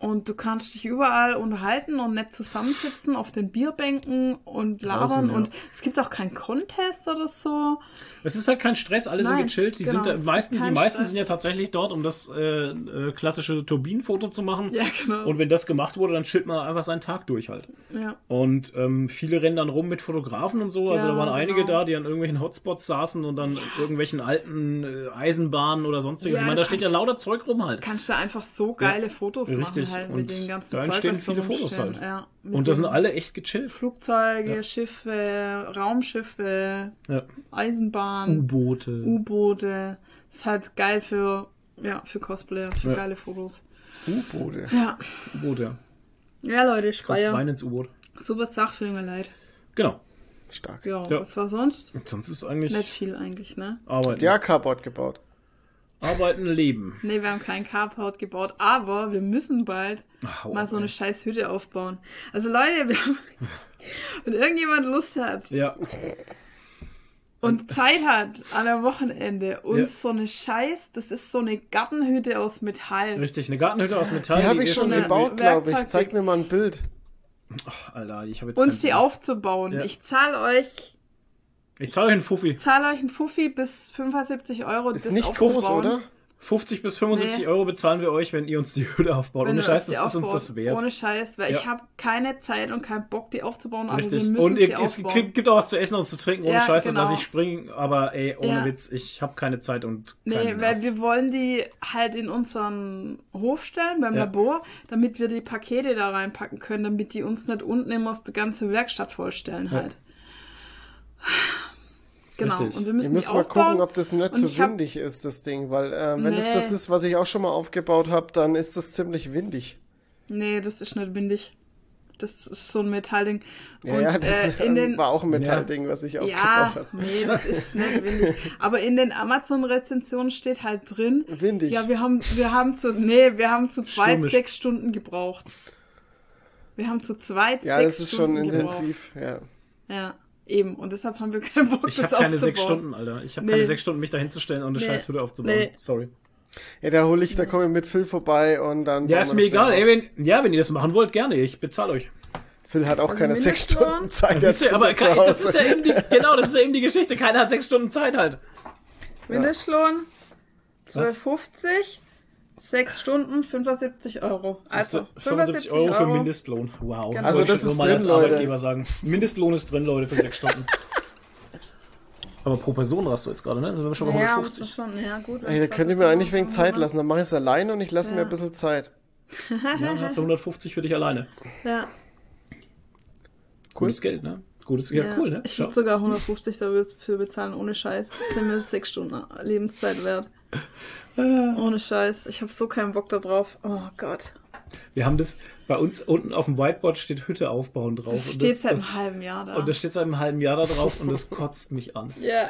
S4: Und du kannst dich überall unterhalten und nett zusammensitzen auf den Bierbänken und labern.
S3: Draußen, ja.
S4: Und es gibt auch keinen Contest oder so.
S3: Es ist halt kein Stress, alle sind
S4: Nein,
S3: gechillt. Die,
S4: genau,
S3: sind, äh, meisten, die meisten
S4: Stress.
S3: sind ja tatsächlich dort, um das äh, äh, klassische Turbinenfoto zu machen.
S4: Ja, genau.
S3: Und wenn das gemacht wurde, dann chillt man einfach seinen Tag durch halt.
S4: ja.
S3: Und ähm, viele rennen dann rum mit Fotografen und so. Also
S4: Ja,
S3: da waren einige
S4: genau.
S3: da, die an irgendwelchen Hotspots saßen und dann irgendwelchen alten äh, Eisenbahnen oder sonstiges.
S4: Ja,
S3: ich meine, da steht ja lauter Zeug rum halt.
S4: Kannst du einfach so geile Fotos
S3: richtig.
S4: machen halt
S3: Und
S4: mit den ganzen
S3: da
S4: Zeug,
S3: entstehen viele Fotos halt.
S4: Ja,
S3: Und da sind alle echt gechillt.
S4: Flugzeuge,
S3: Ja.
S4: Schiffe, Raumschiffe,
S3: Ja.
S4: Eisenbahn,
S3: U-Boote.
S4: U-Boote. Ist halt geil für, ja, für Cosplayer, für
S3: Ja.
S4: geile Fotos.
S5: U-Boote.
S4: Ja,
S3: U-Boot, ja.
S4: Ja, Leute, Speyer.
S3: rein ins U-Boot.
S4: Super Sache für mir leid.
S3: Genau.
S5: Stark.
S4: Ja,
S3: Ja.
S4: was war sonst?
S3: Und sonst ist eigentlich
S4: Nicht viel eigentlich, ne?
S3: arbeiten.
S5: Ja, Carport gebaut.
S3: Arbeiten, leben.
S4: Ne, wir haben keinen Carport gebaut, aber wir müssen bald
S3: Ach, hau
S4: mal so eine
S3: ey.
S4: scheiß Hütte aufbauen. Also Leute, wir haben, [laughs] wenn irgendjemand Lust hat
S3: Ja,
S4: und Zeit hat an einem Wochenende uns
S3: Ja.
S4: so eine scheiß, das ist so eine Gartenhütte aus Metall.
S3: richtig. Eine Gartenhütte aus Metall.
S5: Die habe ich schon gebaut, glaube ich.
S4: Werkzeug-
S5: Zeig mir mal ein Bild.
S3: Ach, Alter, ich habe jetzt
S4: uns die aufzubauen.
S3: Ja.
S4: Ich zahle euch,
S3: Ich zahle euch einen Fuffi.
S4: zahle euch einen Fuffi bis 75 Euro.
S5: Ist
S4: das
S5: nicht groß, oder?
S3: 50 bis 75
S4: Nee.
S3: Euro bezahlen wir euch, wenn ihr uns die Hütte aufbaut.
S4: Wenn
S3: Ohne Scheiß, das ist uns das wert.
S4: Ohne Scheiß, weil
S3: Ja.
S4: ich habe keine Zeit und keinen Bock, die aufzubauen, aber wir
S3: Richtig.
S4: müssen
S3: Und
S4: sie
S3: ihr, es
S4: aufbauen.
S3: gibt, gibt auch was zu essen und zu trinken. Ohne
S4: Ja,
S3: Scheiß, das
S4: genau.
S3: lasse ich springen. Aber ey, ohne
S4: Ja.
S3: Witz, ich habe keine Zeit und
S4: Nee, weil
S3: Nerv.
S4: wir wollen die halt in unseren Hof stellen, beim
S3: Ja.
S4: Labor, damit wir die Pakete da reinpacken können, damit die uns nicht unten immer die ganze Werkstatt vollstellen halt. Genau,
S3: Richtig.
S4: und wir
S5: Wir
S4: müssen,
S5: müssen
S4: die
S5: mal
S4: aufbauen.
S5: gucken, ob das nicht
S4: Und
S5: so
S4: ich hab-
S5: windig ist, das Ding. Weil ähm, wenn das
S4: Nee.
S5: das ist, was ich auch schon mal aufgebaut habe, dann ist das ziemlich windig.
S4: Nee, das ist nicht windig. Das ist so ein Metallding.
S5: Ja,
S4: und,
S5: ja, das
S4: äh, in [laughs] den,
S5: war auch ein Metallding, was ich
S4: Ja,
S5: aufgebaut habe.
S4: nee, das ist nicht windig. [laughs] Aber in den Amazon-Rezensionen steht halt drin,
S5: Windig.
S4: ja, wir haben, wir haben zu, nee, wir haben zu zweit
S3: Stürmisch.
S4: sechs Stunden gebraucht. Wir haben zu zweit
S5: Ja,
S4: sechs
S5: das ist schon
S4: Stunden
S5: intensiv. Ja.
S4: Gebraucht. Ja, eben. Und deshalb haben wir keinen Bock,
S3: Ich
S4: das
S3: habe keine
S4: aufzubauen.
S3: sechs Stunden, Alter. Ich habe
S4: Nee.
S3: keine sechs Stunden, mich da hinzustellen und eine
S4: Nee.
S3: scheiß Hütte aufzubauen.
S4: Nee.
S3: Sorry.
S5: ja, da hole ich, da komme ich mit Phil vorbei und dann.
S3: Ja, ist mir egal. Ey, wenn, ja, wenn ihr das machen wollt, gerne. Ich bezahle euch.
S5: Phil hat auch
S4: Also
S5: keine sechs? Stunden Zeit.
S3: Das ist ja, aber kein, das ist ja eben die, [laughs] genau, das ist ja eben die Geschichte. Keiner hat sechs Stunden Zeit halt.
S4: Mindestlohn 12,50. Sechs Stunden, 75 Euro. Also
S3: 75 Euro für Mindestlohn. Wow.
S4: Genau.
S5: Also das ist
S3: mal
S5: drin,
S3: als
S5: Leute.
S3: Arbeitgeber sagen. Mindestlohn ist drin, Leute, für sechs Stunden. [laughs] Aber pro Person hast du jetzt gerade, ne? Sind wir schon bei
S4: Ja,
S3: 150.
S4: muss man schon, ja gut.
S5: Ey, da könnt ihr mir eigentlich wegen Zeit lassen. Dann mache ich es alleine und ich lasse mir
S4: Ja.
S5: ein bisschen Zeit.
S3: Ja, dann hast du 150 für dich alleine.
S4: Ja,
S3: Gutes Geld, ne? Gutes, ja, cool, ne?
S4: Ich würde sogar 150 dafür bezahlen, ohne Scheiß. Das sind mir sechs Stunden Lebenszeit wert. Ohne Scheiß. Ich habe so keinen Bock da drauf. Oh Gott.
S3: Wir haben das, bei uns unten auf dem Whiteboard steht Hütte aufbauen drauf.
S4: Das
S3: Und
S4: steht seit
S3: das,
S4: einem halben Jahr da.
S3: Und das steht seit einem halben Jahr da drauf und das [laughs] kotzt mich an.
S4: ja.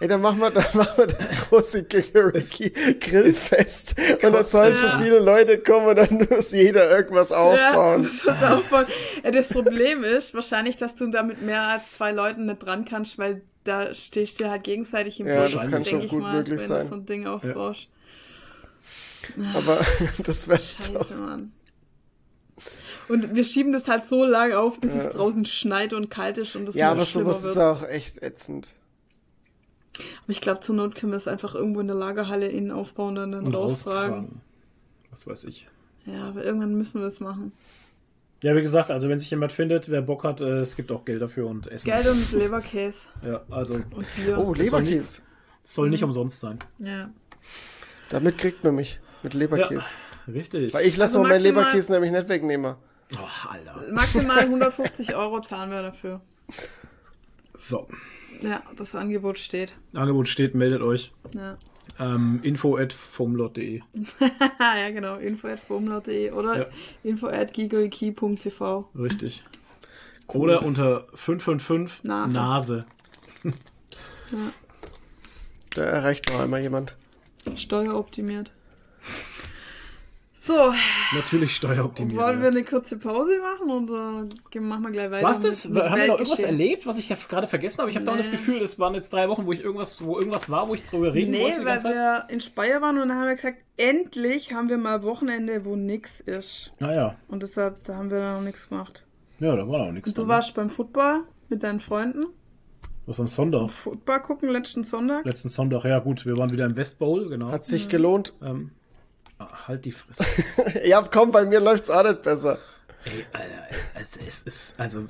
S5: Ey, dann machen wir, dann machen wir das große Kikeriki Grillfest. Und dann sollen so
S4: Ja.
S5: viele Leute kommen und dann muss jeder irgendwas
S4: Ja,
S5: aufbauen.
S4: muss das aufbauen. Ja, das Problem ist wahrscheinlich, dass du da mit mehr als zwei Leuten nicht dran kannst, weil da stehst du halt gegenseitig im
S5: Ja,
S4: Busch,
S3: das kann schon
S4: ich
S5: gut
S4: mal,
S5: möglich
S4: wenn
S5: sein.
S4: du so ein Ding aufbaust. [laughs]
S5: Aber [laughs] das wär's doch.
S4: Scheiße, Mann. Und wir schieben das halt so lange auf, bis es draußen schneit und kalt ist und das
S5: Ja, aber sowas ist
S4: wird.
S5: auch echt ätzend.
S4: Aber ich glaube, zur Not können wir es einfach irgendwo in der Lagerhalle innen aufbauen und dann
S3: Und
S4: raustragen.
S3: Was weiß ich.
S4: Ja, aber irgendwann müssen wir es machen.
S3: Ja, wie gesagt, also wenn sich jemand findet, wer Bock hat, äh, es gibt auch Geld dafür und Essen.
S4: Geld und Leberkäse
S3: Ja, also.
S5: Oh,
S3: Das soll
S5: Leberkäse.
S3: es soll nicht
S4: Mhm.
S3: umsonst sein.
S4: Ja.
S5: Damit kriegt man mich. Mit Leberkäse.
S3: Richtig.
S5: Weil ich lasse
S4: Also
S5: mal meinen Leberkäse nämlich nicht wegnehmen.
S3: Oh, Alter.
S4: Maximal [laughs] 150 Euro zahlen wir dafür.
S3: So.
S4: Ja, das Angebot steht.
S3: Angebot steht, meldet euch.
S4: Ja.
S3: Ähm, info at fumlot.de. [laughs]
S4: ja, genau. Info at formlaut.de oder
S3: Ja.
S4: info at gigoiki.tv.
S3: Richtig. Oder unter 555
S4: Nase.
S3: Nase.
S5: Da erreicht noch einmal jemand.
S4: Steueroptimiert. So,
S3: Natürlich steueroptimiert.
S4: wollen wir eine kurze Pause machen oder gehen- machen wir gleich weiter?
S3: Was das?
S4: mit- mit
S3: Haben wir noch irgendwas erlebt, was ich ja gerade vergessen habe? Ich habe da
S4: Nee.
S3: das Gefühl, es waren jetzt drei Wochen, wo ich irgendwas, wo irgendwas war, wo ich drüber reden
S4: Nee,
S3: wollte. die
S4: weil wir in Speyer waren und dann haben wir gesagt, endlich haben wir mal Wochenende, wo nix ist.
S3: Naja,
S4: Und deshalb, da haben wir noch nichts gemacht.
S3: ja, da war noch nichts.
S4: Und du
S3: dann,
S4: warst beim Football mit deinen Freunden.
S3: Was am Sonntag?
S4: Football gucken letzten Sonntag.
S3: Letzten Sonntag, ja gut, wir waren wieder im West Bowl, genau.
S5: Hat sich gelohnt.
S3: Ähm, ah, halt die Fresse. [laughs]
S5: Ja, komm, bei mir läuft's auch nicht besser.
S3: Ey, Alter, also es ist, also,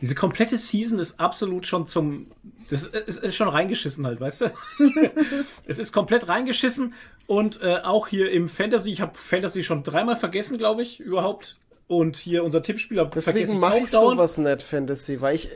S3: diese komplette Season ist absolut schon zum, das ist, ist schon reingeschissen halt, weißt du? [laughs] es ist komplett reingeschissen und äh, auch hier im Fantasy, ich habe Fantasy schon dreimal vergessen, glaube ich, überhaupt. Und hier unser Tippspieler vergesse
S5: Deswegen
S3: ich
S5: mache ich
S3: dauernd.
S5: sowas nicht, Fantasy, weil ich.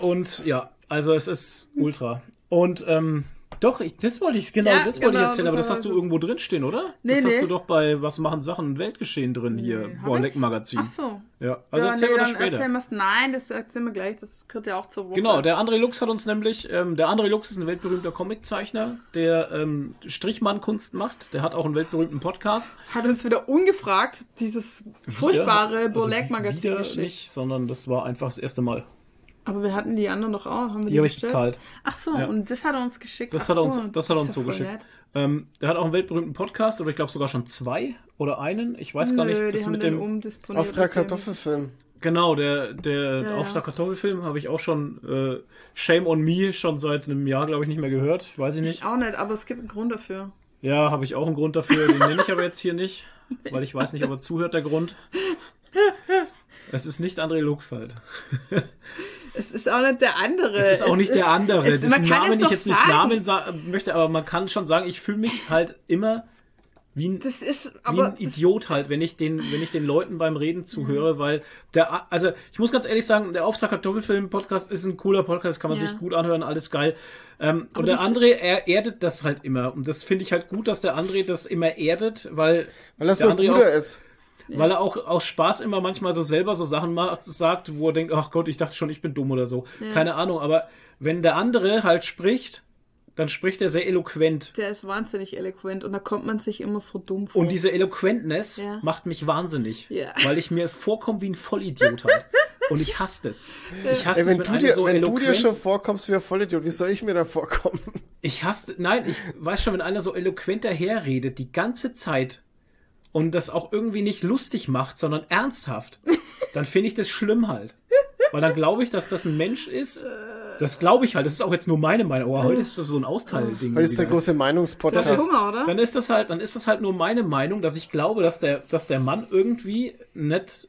S3: Und ja, also es ist ultra. Und ähm, Doch, ich, das wollte ich, genau,
S4: Ja,
S3: das wollte
S4: genau,
S3: ich erzählen,
S4: das
S3: aber das hast du irgendwo drin stehen, oder?
S4: Nee,
S3: das hast
S4: nee.
S3: du doch bei Was machen Sachen Weltgeschehen drin hier,
S4: hab
S3: Borleck? Magazin.
S4: Ach so.
S3: Ja, also
S4: ja,
S3: erzähl
S4: nee,
S3: das später.
S4: erzählen wir's. Nein, das erzählen wir gleich. Das gehört ja auch zur Woche.
S3: Genau, der André Lux hat uns nämlich, ähm, der André Lux ist ein weltberühmter Comiczeichner, der ähm, Strichmann-Kunst macht. Der hat auch einen weltberühmten Podcast.
S4: hat uns wieder ungefragt dieses furchtbare
S3: Wieder-
S4: Burlek-Magazin
S3: also wieder
S4: geschickt.
S3: nicht, sondern das war einfach das erste Mal.
S4: Aber wir hatten die anderen doch auch. Haben wir
S3: Die habe ich bezahlt.
S4: Ach so,
S3: Ja.
S4: und das hat er uns geschickt.
S3: Das
S4: Ach,
S3: hat er uns,
S4: oh,
S3: das hat er uns so geschickt. Ähm, der hat auch einen weltberühmten Podcast, oder ich glaube sogar schon zwei oder einen. Ich weiß gar
S4: Nö,
S3: nicht.
S4: die
S3: Das mit dem.
S5: Auftrag Kartoffelfilm.
S3: Genau, der, der
S4: Ja,
S3: Auftrag
S4: ja.
S3: Kartoffelfilm habe ich auch schon äh, Shame on Me schon seit einem Jahr, glaube ich, nicht mehr gehört. Weiß ich nicht.
S4: Ich auch nicht, aber es gibt einen Grund dafür.
S3: Ja, habe ich auch einen Grund dafür. Den nenne ich aber jetzt hier nicht, weil ich weiß nicht, ob er zuhört, der Grund. Es ist nicht André Lux halt.
S4: Es ist auch nicht der andere.
S3: Es ist auch nicht der andere,
S4: es- kann
S3: Namen
S4: es
S3: ich jetzt nicht
S4: sagen.
S3: Namen sagen möchte, aber man kann schon sagen, ich fühle mich halt immer wie ein,
S4: Das ist,
S3: wie ein Idiot halt, wenn ich den, wenn ich den Leuten beim Reden zuhöre, weil der, also ich muss ganz ehrlich sagen, der Auftrag Kartoffelfilm Podcast ist ein cooler Podcast, kann man
S4: Ja.
S3: sich gut anhören, alles geil. Ähm, und der
S4: das-
S3: André, er erdet das halt immer. Und das finde ich halt gut, dass der André das immer erdet, weil,
S5: Weil er
S3: der
S5: so
S3: André
S5: guter
S3: auch,
S5: ist.
S3: Weil er auch aus Spaß immer manchmal so selber so Sachen macht, sagt, wo er denkt, ach Gott, ich dachte schon, ich bin dumm oder so. Keine Ahnung, aber wenn der andere halt spricht, dann spricht er sehr eloquent.
S4: der ist wahnsinnig eloquent und da kommt man sich immer so dumm vor.
S3: Und diese Eloquentness
S4: Ja.
S3: macht mich wahnsinnig,
S4: Ja.
S3: weil ich mir vorkomme wie ein Vollidiot halt. Und ich hasse das. Ich hasse
S5: Ey,
S3: es,
S5: wenn
S3: wenn,
S5: du, dir,
S3: so
S5: wenn du
S3: eloquent...
S5: dir schon vorkommst wie ein Vollidiot, wie soll ich mir da vorkommen?
S3: ich hasse... Nein, ich weiß schon, wenn einer so eloquent daherredet, die ganze Zeit und das auch irgendwie nicht lustig macht, sondern ernsthaft, [laughs] dann finde ich das schlimm halt. Weil dann glaube ich, dass das ein Mensch ist... Das glaube ich halt. Das ist auch jetzt nur meine Meinung. Oh, heute ist das so ein Austeilding.
S5: Weil das ist der große
S4: Das
S5: Meinungspodcast.
S4: ist Hunger, oder?
S3: Dann ist das halt, dann ist das halt nur meine Meinung, dass ich glaube, dass der, dass der Mann irgendwie nicht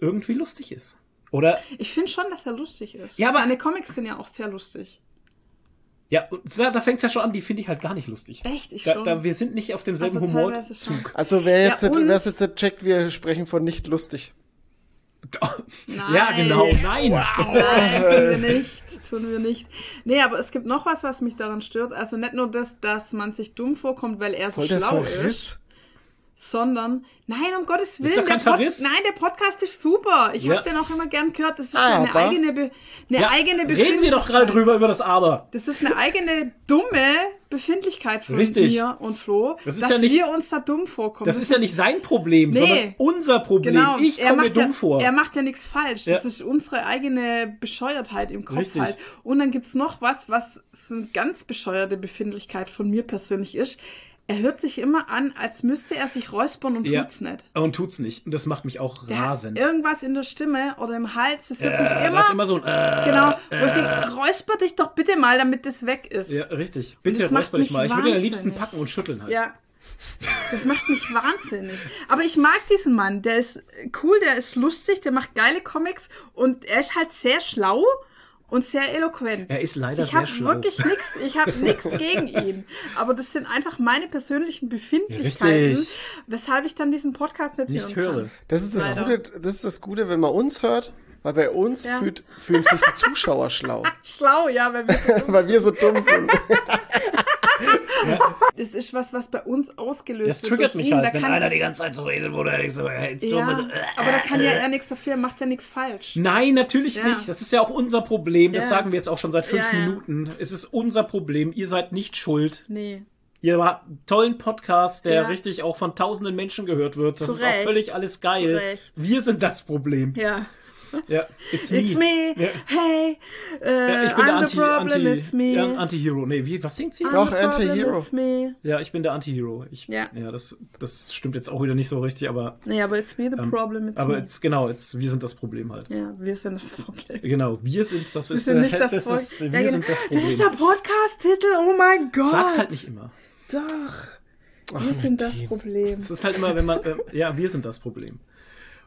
S3: irgendwie lustig ist. Oder
S4: Ich finde schon, dass er lustig ist.
S3: Ja, aber-
S4: Seine Comics sind ja auch sehr lustig.
S3: Ja, und da, da fängt es ja schon an, die finde ich halt gar nicht lustig.
S4: Echt? Ich
S3: Da,
S4: schon.
S3: da, wir sind nicht auf demselben
S4: Also.
S3: Humorzug.
S5: Also wer jetzt,
S4: Ja,
S5: nicht, wer's jetzt nicht checkt, wir sprechen von nicht lustig.
S3: Ja, genau, nein.
S4: Nein, tun wir [laughs] nicht, tun wir nicht. Nee, aber es gibt noch was, was mich daran stört. Also nicht nur das, dass man sich dumm vorkommt, weil er so
S5: Voll
S4: schlau ist, sondern, nein, um Gottes Willen,
S3: ist doch kein
S4: der Pod-
S3: Verriss.
S4: nein, der Podcast ist super. Ich
S3: Ja.
S4: habe den auch immer gern gehört. Das ist
S5: Aber-
S4: eine eigene, Be eine
S3: Ja,
S4: eigene
S3: reden wir doch gerade drüber, über das Aber.
S4: Das ist eine eigene dumme Befindlichkeit von
S3: Richtig.
S4: mir und Flo,
S3: Das ist
S4: dass
S3: ja nicht-
S4: wir uns da dumm vorkommen.
S3: Das ist ja nicht sein Problem,
S4: Nee.
S3: sondern unser Problem.
S4: Genau,
S3: ich
S4: er
S3: komme mir dumm vor.
S4: Er macht ja nichts falsch.
S3: Ja.
S4: Das ist unsere eigene Bescheuertheit im Kopf
S3: Richtig.
S4: halt. Und dann gibt's noch was, was eine ganz bescheuerte Befindlichkeit von mir persönlich ist. Er hört sich immer an, als müsste er sich räuspern und
S3: Ja.
S4: tut's nicht.
S3: Und tut's nicht. Und das macht mich auch
S4: Der
S3: rasend.
S4: irgendwas in der Stimme oder im Hals, das hört
S3: Äh,
S4: sich immer,
S3: ist immer so ein äh,
S4: genau, wo ich denke, räusper dich doch bitte mal, damit das weg ist.
S3: Ja, richtig. Bitte
S4: das
S3: räusper dich mal. Ich würde ihn am liebsten packen und schütteln halt.
S4: Ja. Das macht mich wahnsinnig. Aber ich mag diesen Mann. Der ist cool, der ist lustig, der macht geile Comics und er ist halt sehr schlau und sehr eloquent.
S3: Er ist leider
S4: ich
S3: sehr
S4: habe
S3: schlau.
S4: wirklich nichts, ich habe [laughs] nichts gegen ihn. Aber das sind einfach meine persönlichen Befindlichkeiten,
S3: Richtig.
S4: weshalb ich dann diesen Podcast nicht,
S3: Nicht
S4: hören
S3: höre.
S4: Kann.
S5: Das ist das,
S4: Leider.
S5: Gute, das ist das Gute, wenn man uns hört, weil bei uns
S4: Ja.
S5: fühlt, fühlen sich die Zuschauer schlau, [laughs]
S4: Schlau, ja, weil wir so [laughs]
S5: weil wir so dumm sind.
S4: Das ist was, was bei uns ausgelöst
S3: Das
S4: wird.
S3: triggert
S4: durch
S3: mich
S4: ihn.
S3: halt,
S4: Da
S3: wenn
S4: kann-
S3: einer die ganze Zeit so redet, wo der so, äh, jetzt
S4: Ja,
S3: dumm ist.
S4: aber da kann ja er nichts dafür, macht ja nichts falsch.
S3: Nein, natürlich
S4: Ja.
S3: nicht. Das ist ja auch unser Problem. Das
S4: Ja.
S3: sagen wir jetzt auch schon seit fünf. Minuten. Es ist unser Problem. Ihr seid nicht schuld.
S4: Nee.
S3: Ihr habt einen tollen Podcast, der richtig auch von tausenden Menschen gehört wird. Das
S4: Zu
S3: ist auch völlig alles geil.
S4: Zu Recht.
S3: Wir sind das Problem.
S4: Ja.
S3: Ja, it's me.
S4: It's me.
S3: Ja.
S4: Hey. Äh,
S3: Ja, ich bin der
S4: I'm
S3: Anti,
S4: the problem,
S3: Anti,
S4: it's me.
S3: ja, Anti-Hero. Nee, wie, was singt sie?
S4: I'm
S5: Doch,
S4: the problem,
S5: Anti-Hero.
S4: It's me.
S3: Ja, ich bin der Anti-Hero. Ich, ja,
S4: Ja.
S3: das, das stimmt jetzt auch wieder nicht so richtig, aber,
S4: Nee, aber it's me the problem, it's
S3: aber
S4: me.
S3: jetzt, genau, jetzt, wir sind das Problem halt.
S4: ja, wir sind das Problem.
S3: Genau, wir sind, das
S4: Wir
S3: ist,
S4: sind
S3: äh,
S4: nicht das,
S3: das ist, wir
S4: Ja, genau.
S3: sind das
S4: Das
S3: Problem.
S4: ist der Podcast-Titel, oh mein Gott.
S3: Sag's halt nicht immer.
S4: Doch. wir sind das Problem.
S3: Es ist halt immer, wenn man, äh, ja, wir sind das Problem.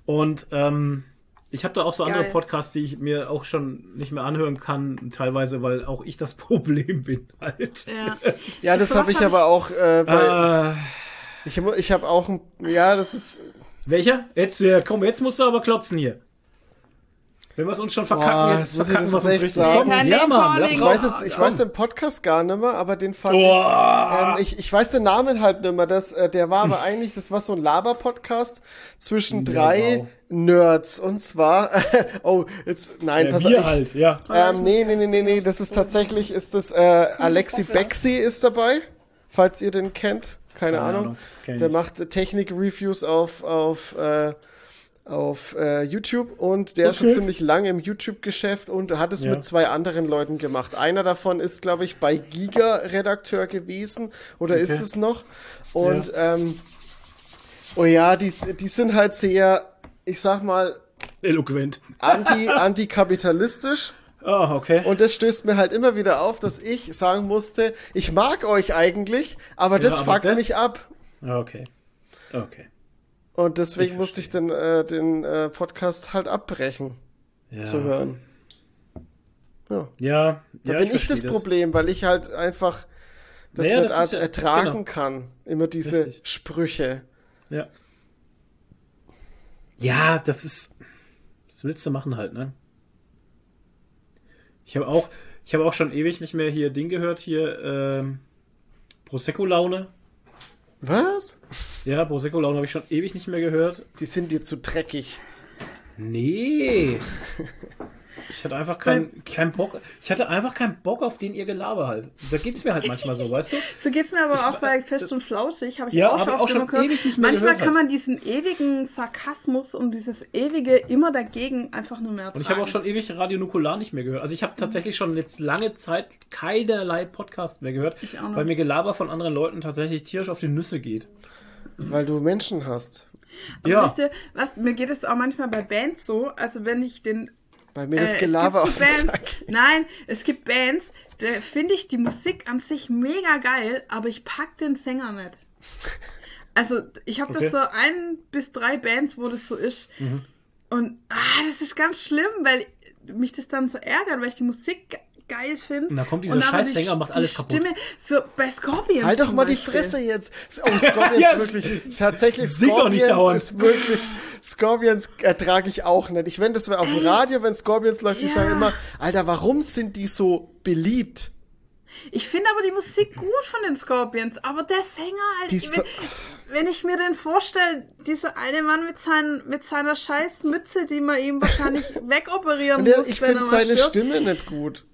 S3: Und ähm, ich habe da auch so andere
S4: Geil.
S3: Podcasts, die ich mir auch schon nicht mehr anhören kann, teilweise, weil auch ich das [laughs] Problem bin halt.
S4: Ja. [laughs]
S5: Ja, das habe ich aber auch äh, bei.
S3: Äh,
S5: Ich, hab- ich habe auch ein. Ja, das ist.
S3: welcher? Jetzt, äh, komm, jetzt musst du aber klotzen hier. Wenn wir es uns schon verkacken,
S5: Boah,
S3: jetzt verkacken
S5: das
S3: wir es uns
S5: echt
S3: richtig.
S5: sagen?
S3: Komm,
S4: Kein
S3: ja, Mann.
S5: Ich weiß, es, ich weiß den Podcast gar nicht mehr, aber den fand
S3: Boah.
S5: ich, ähm, ich. Ich weiß den Namen halt nicht mehr. Das, äh, der war aber [laughs] eigentlich, das war so ein Laber-Podcast zwischen drei
S3: wow.
S5: Nerds. Und zwar, [laughs] oh, jetzt, nein,
S3: Ja,
S5: pass
S3: wir
S5: auf. ich-
S3: halt, ja.
S5: Ähm, nee, nee, nee, nee, nee, das ist tatsächlich, ist das, äh, Alexi Bexi ist dabei, falls ihr den kennt. Keine,
S3: Keine
S5: Ahnung.
S3: Ahnung,
S5: Der macht Technik-Reviews auf, auf, äh, auf äh, YouTube und der ist schon
S3: Okay.
S5: ziemlich lange im YouTube-Geschäft und hat es
S3: Ja.
S5: mit zwei anderen Leuten gemacht. Einer davon ist, glaube ich, bei Giga Redakteur gewesen oder ist es noch. Und ähm, oh ja, die, die sind halt sehr, ich sag mal,
S3: Eloquent.
S5: anti, [laughs] antikapitalistisch.
S3: Ah, okay.
S5: Und das stößt mir halt immer wieder auf, dass ich sagen musste, ich mag euch eigentlich, aber das
S3: aber
S5: fuckt
S3: das-
S5: mich ab.
S3: Ah, okay. Okay.
S5: Und deswegen
S3: Ich
S5: musste ich den, äh, den äh, Podcast halt abbrechen
S3: Ja.
S5: zu hören. Ja,
S3: Ja,
S5: da
S3: ja,
S5: bin ich,
S3: versteh
S5: das, Problem, weil ich halt einfach das
S3: Naja,
S5: nicht
S3: das
S5: er- ertragen
S3: genau.
S5: kann. Immer diese
S3: Richtig.
S5: Sprüche.
S3: Ja. Ja, das ist. Was willst du machen halt, ne? Ich habe auch, ich habe auch schon ewig nicht mehr hier Ding gehört, hier, ähm, Prosecco-Laune.
S5: Was?
S3: Ja, Prosecco-Laune habe ich schon ewig nicht mehr gehört.
S5: Die sind dir zu dreckig.
S3: Nee. [laughs] Ich hatte einfach keinen kein Bock. Ich hatte einfach keinen Bock auf den ihr Gelaber halt. Da geht's mir halt manchmal so, weißt du?
S4: So geht's mir aber auch bei Fest und Flauschig, habe ich
S3: Ja,
S4: auch schon
S3: ich auch schon
S4: gehört.
S3: mehr
S4: Manchmal
S3: gehört
S4: kann
S3: halt.
S4: man diesen ewigen Sarkasmus und dieses ewige immer dagegen einfach nur mehr ertragen.
S3: Und ich habe auch schon ewig Radio Nukular nicht mehr gehört. Also ich habe tatsächlich schon jetzt lange Zeit keinerlei Podcast mehr gehört,
S4: Ich
S3: weil mir Gelaber von anderen Leuten tatsächlich tierisch auf die Nüsse geht.
S5: Weil du Menschen hast.
S4: Aber
S3: ja.
S4: wisst ihr, was, mir geht es auch manchmal bei Bands so, also wenn ich den
S5: Bei mir das
S4: Äh,
S5: Gelaber
S4: es
S5: auf
S4: gibt so
S5: den
S4: Bands,
S5: Sack.
S4: Nein, es gibt Bands, da finde ich die Musik an sich mega geil, aber ich pack den Sänger nicht. Also, ich habe
S3: Okay.
S4: das so ein bis drei Bands, wo das so ist.
S3: Mhm.
S4: Und ah, das ist ganz schlimm, weil mich das dann so ärgert, weil ich die Musik geil finde.
S3: Und da kommt dieser
S4: Und
S3: Scheißsänger,
S4: die-
S3: macht alles kaputt.
S4: Stimme, so bei Scorpions.
S5: Halt doch mal die. Fresse jetzt. Oh, Scorpions [laughs]
S3: Yes.
S5: wirklich. [laughs] Tatsächlich,
S3: Sing
S5: Scorpions ist wirklich. Scorpions ertrage ich auch nicht. Ich wenn das wäre auf dem Radio, wenn Scorpions läuft, ich
S4: Ja.
S5: sage immer, Alter, warum sind die so beliebt?
S4: Ich finde aber die Musik gut von den Scorpions, aber der Sänger halt.
S5: Die so-
S4: wenn, wenn ich mir den vorstelle, dieser eine Mann mit, seinen, mit seiner scheiß Mütze, die man ihm wahrscheinlich [laughs] wegoperieren
S5: Und der,
S4: muss,
S5: ich
S4: wenn
S5: finde seine
S4: stirbt.
S5: Stimme nicht gut.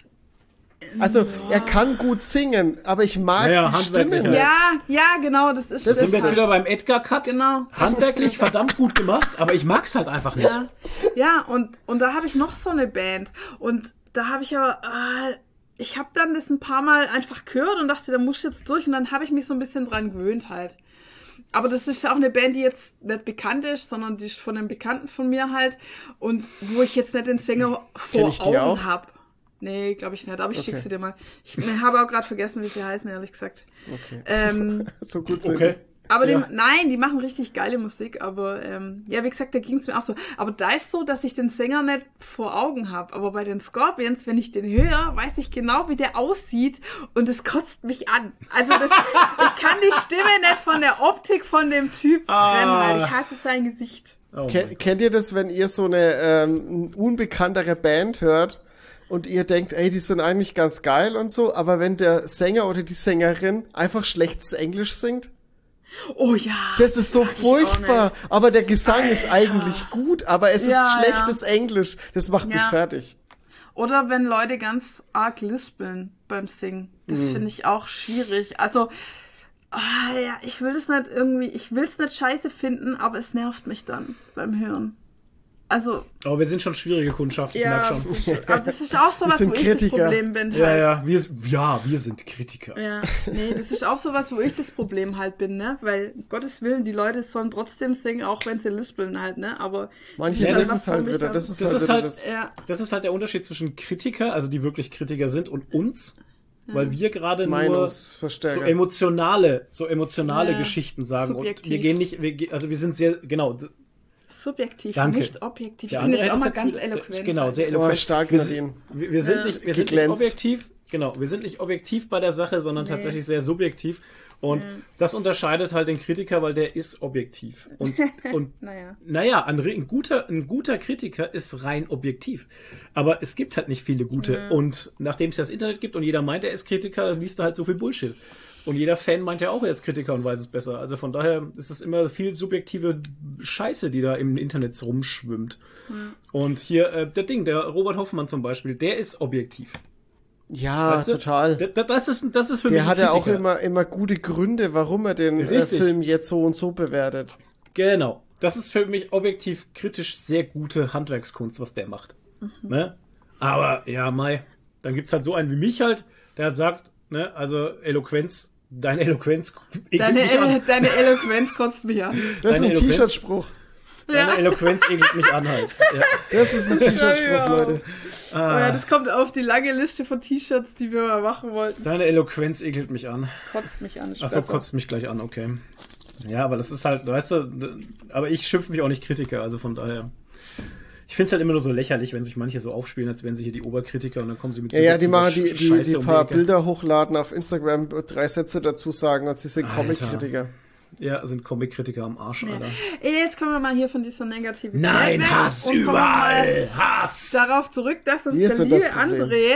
S5: Also, er kann gut singen, aber ich mag
S3: Naja,
S5: die
S3: handwerklich
S5: Stimme
S3: halt.
S5: nicht.
S4: Ja, ja, genau, das ist
S5: Das
S3: Sind
S5: ist
S3: wir jetzt
S5: das.
S3: wieder beim Edgar-Cut?
S4: Genau.
S3: Handwerklich verdammt gut gemacht, aber ich mag's halt einfach nicht.
S4: Ja, ja und, und da habe ich noch so eine Band. Und da habe ich aber, äh, ich habe dann das ein paar Mal einfach gehört und dachte, da muss ich jetzt durch. Und dann habe ich mich so ein bisschen dran gewöhnt halt. Aber das ist auch eine Band, die jetzt nicht bekannt ist, sondern die ist von einem Bekannten von mir halt. Und wo ich jetzt nicht den Sänger vor? Augen habe. Nee, glaube ich nicht. Aber ich schicke
S5: Okay.
S4: sie dir mal. Ich habe auch gerade vergessen, wie sie heißen, ehrlich gesagt.
S5: Okay.
S4: Ähm, [laughs]
S5: So gut sind
S3: Okay.
S4: aber
S3: Ja.
S4: die, nein, die machen richtig geile Musik, aber ähm, ja, wie gesagt, da ging es mir auch so. Aber da ist so, dass ich den Sänger nicht vor Augen habe. Aber bei den Scorpions, wenn ich den höre, weiß ich genau, wie der aussieht und es kotzt mich an. Also das, [laughs] ich kann die Stimme nicht von der Optik von dem Typ
S3: Ah.
S4: trennen, weil ich hasse sein Gesicht.
S3: Oh
S5: Ken, kennt ihr das, wenn ihr so eine ähm, unbekanntere Band hört und ihr denkt, ey, die sind eigentlich ganz geil und so, aber wenn der Sänger oder die Sängerin einfach schlechtes Englisch singt?
S4: Oh ja.
S5: Das ist so furchtbar. Aber der Gesang ist
S4: Alter.
S5: eigentlich gut, aber es
S4: Ja,
S5: ist schlechtes Englisch. Das macht mich
S4: Ja.
S5: fertig.
S4: Oder wenn Leute ganz arg lispeln beim Singen. Das finde ich auch schwierig. Also, ah, ja, ich will das nicht irgendwie, ich will es nicht scheiße finden, aber es nervt mich dann beim Hören. Also,
S3: Aber wir sind schon schwierige Kundschaft, ich merk
S4: ja,
S3: schon.
S4: das ist, aber das ist auch [laughs] sowas, wo ich das
S5: Kritiker.
S4: Problem bin.
S3: Ja,
S4: Halt.
S3: ja, wir, ja, wir sind Kritiker.
S4: Ja, nee, das ist auch sowas, wo ich das Problem halt bin, ne? Weil, um Gottes Willen, die Leute sollen trotzdem singen, auch wenn sie lispeln halt, ne? Aber.
S5: Manche
S3: das
S4: was,
S5: ist halt
S4: ich
S5: wieder,
S4: da-
S5: das ist halt wieder
S3: halt-
S5: das.
S3: Ist halt der Unterschied zwischen Kritiker, also die wirklich Kritiker sind, und uns, weil wir gerade nur so emotionale, so emotionale
S4: Ja,
S3: Geschichten sagen. Und
S4: subjektiv.
S3: wir gehen nicht, wir, also wir sind sehr, genau,
S4: subjektiv,
S3: Danke.
S4: nicht objektiv.
S3: Der
S4: ich bin jetzt auch mal ganz eloquent.
S3: Genau, sehr
S5: Oh,
S3: eloquent.
S5: stark,
S3: wir,
S5: Nadine.
S3: wir, wir sind,
S4: Ja.
S3: nicht, wir sind nicht objektiv, genau, wir sind nicht objektiv bei der Sache, sondern tatsächlich sehr subjektiv. Und das unterscheidet halt den Kritiker, weil der ist objektiv. Und, [laughs] und
S4: Naja.
S3: naja, ein, ein, guter, ein guter Kritiker ist rein objektiv. Aber es gibt halt nicht viele gute. Und nachdem es das Internet gibt und jeder meint, er ist Kritiker, liest er halt so viel Bullshit. Und jeder Fan meint ja auch, er ist Kritiker und weiß es besser. Also von daher ist es immer viel subjektive Scheiße, die da im Internet rumschwimmt. Und hier, äh, der Ding, der Robert Hoffmann zum Beispiel, der ist objektiv.
S5: Ja,
S3: Weißt du?
S5: total.
S3: Da- da- Das ist, das ist für mich
S5: Der hat ja auch immer, immer gute Gründe, warum er den äh. Film jetzt so und so bewertet.
S3: Genau. Das ist für mich objektiv kritisch sehr gute Handwerkskunst, was der macht. Ne? Aber ja, Mai, dann gibt's halt so einen wie mich halt, der halt sagt, ne, also Eloquenz, deine Eloquenz ekelt
S4: Deine,
S3: mich an.
S4: Elo deine Eloquenz kotzt mich an.
S5: Das ist
S3: Deine
S5: ein
S3: Eloquenz-
S5: T-Shirt-Spruch.
S3: Deine
S4: Ja.
S3: Eloquenz ekelt mich an halt. Ja.
S5: Das ist ein T-Shirt-Spruch. Leute.
S4: Oh ja,
S3: Ah,
S4: das kommt auf die lange Liste von T-Shirts, die wir mal machen wollten.
S3: deine Eloquenz ekelt mich an.
S4: Kotzt mich an. ist
S3: Achso, kotzt mich gleich an, okay. Ja, aber das ist halt, weißt du, aber ich schimpfe mich auch nicht Kritiker, also von daher. Ich finde es halt immer nur so lächerlich, wenn sich manche so aufspielen, als wären sie hier die Oberkritiker und dann kommen sie mit
S5: Ja, ja, die machen die, die, die paar. Bilder hochladen auf Instagram, drei Sätze dazu sagen und sie sind
S3: Alter.
S5: Comic-Kritiker.
S3: Ja, sind Comic-Kritiker am Arsch, Alter.
S4: Ey, Jetzt kommen wir mal hier von dieser Negativität
S3: Nein,
S4: weg
S3: Hass
S4: und kommen mal
S3: überall! Hass!
S4: Darauf zurück, dass uns
S5: Wie
S4: der liebe? André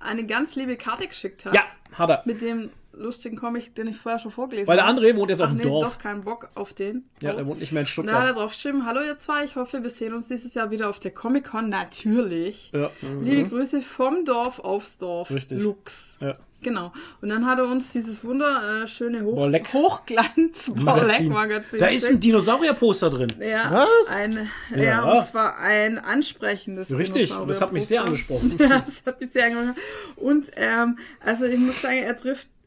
S4: eine ganz liebe Karte geschickt hat.
S3: Ja, hat er.
S4: Mit dem lustigen Comic, den ich vorher schon vorgelesen
S3: Weil der
S4: habe.
S3: André wohnt jetzt auf
S4: Ach
S3: dem
S4: nee,
S3: Dorf.
S4: doch keinen Bock auf den.
S3: Ja,
S4: Auf.
S3: der wohnt nicht mehr in
S4: Und da hat er
S3: Stuttgart.
S4: drauf geschrieben, hallo ihr zwei, ich hoffe, wir sehen uns dieses Jahr wieder auf der Comic-Con, natürlich.
S3: Ja.
S4: Liebe Grüße vom Dorf aufs Dorf.
S3: Richtig.
S4: Lux.
S3: ja.
S4: Genau. Und dann hat er uns dieses wunderschöne Hoch
S3: Borleck.
S4: Hochglanz [laughs]
S3: Magazin.
S4: Magazin.
S3: Da ist ein Dinosaurier-Poster drin.
S4: ja,
S5: Was?
S4: Ein, ja.
S3: Ja.
S4: und zwar ein ansprechendes
S3: Richtig, das hat mich sehr angesprochen. [laughs]
S4: Ja, das hat mich sehr angesprochen. Und ähm, also ich muss sagen, er trifft äh,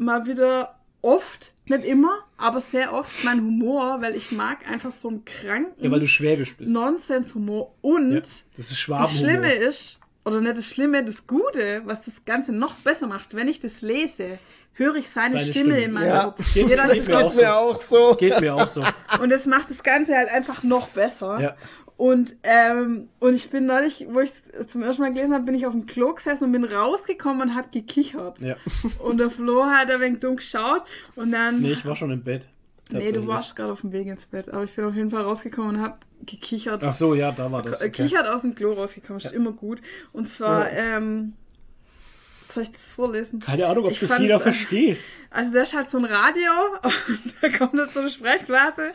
S4: mal wieder oft, nicht immer, aber sehr oft meinen Humor, weil ich mag einfach so einen kranken
S3: Ja, weil du schwäbisch bist.
S4: Nonsenshumor. Und
S3: Ja, das ist
S4: das. Schlimme ist, oder nicht das Schlimme, das Gute, was das Ganze noch besser macht, wenn ich das lese, höre ich seine,
S3: Seine
S4: Stimme,
S3: Stimme.
S4: in meinem
S5: Ja.
S4: Kopf.
S3: Geht- geht
S4: das
S5: Geht mir auch so.
S3: Geht mir auch so.
S4: und das macht das Ganze halt einfach noch besser.
S3: Ja.
S4: Und, ähm, und ich bin neulich, wo ich es zum ersten Mal gelesen habe, bin ich auf dem Klo gesessen und bin rausgekommen und hab gekichert.
S3: ja. [laughs]
S4: Und der Flo hat ein wenig dumm geschaut und dann.
S3: Nee, ich war schon im Bett.
S4: Nee, du warst gerade auf dem Weg ins Bett, aber ich bin auf jeden Fall rausgekommen und hab gekichert.
S3: Ach so, ja, da war das. Okay.
S4: Kichert aus dem Klo rausgekommen, ist immer gut. Und zwar, ähm, soll ich das vorlesen?
S3: Keine Ahnung, ob
S4: Ich
S3: das jeder versteht.
S4: Also da ist halt so ein Radio [laughs] und da kommt jetzt so eine Sprechblase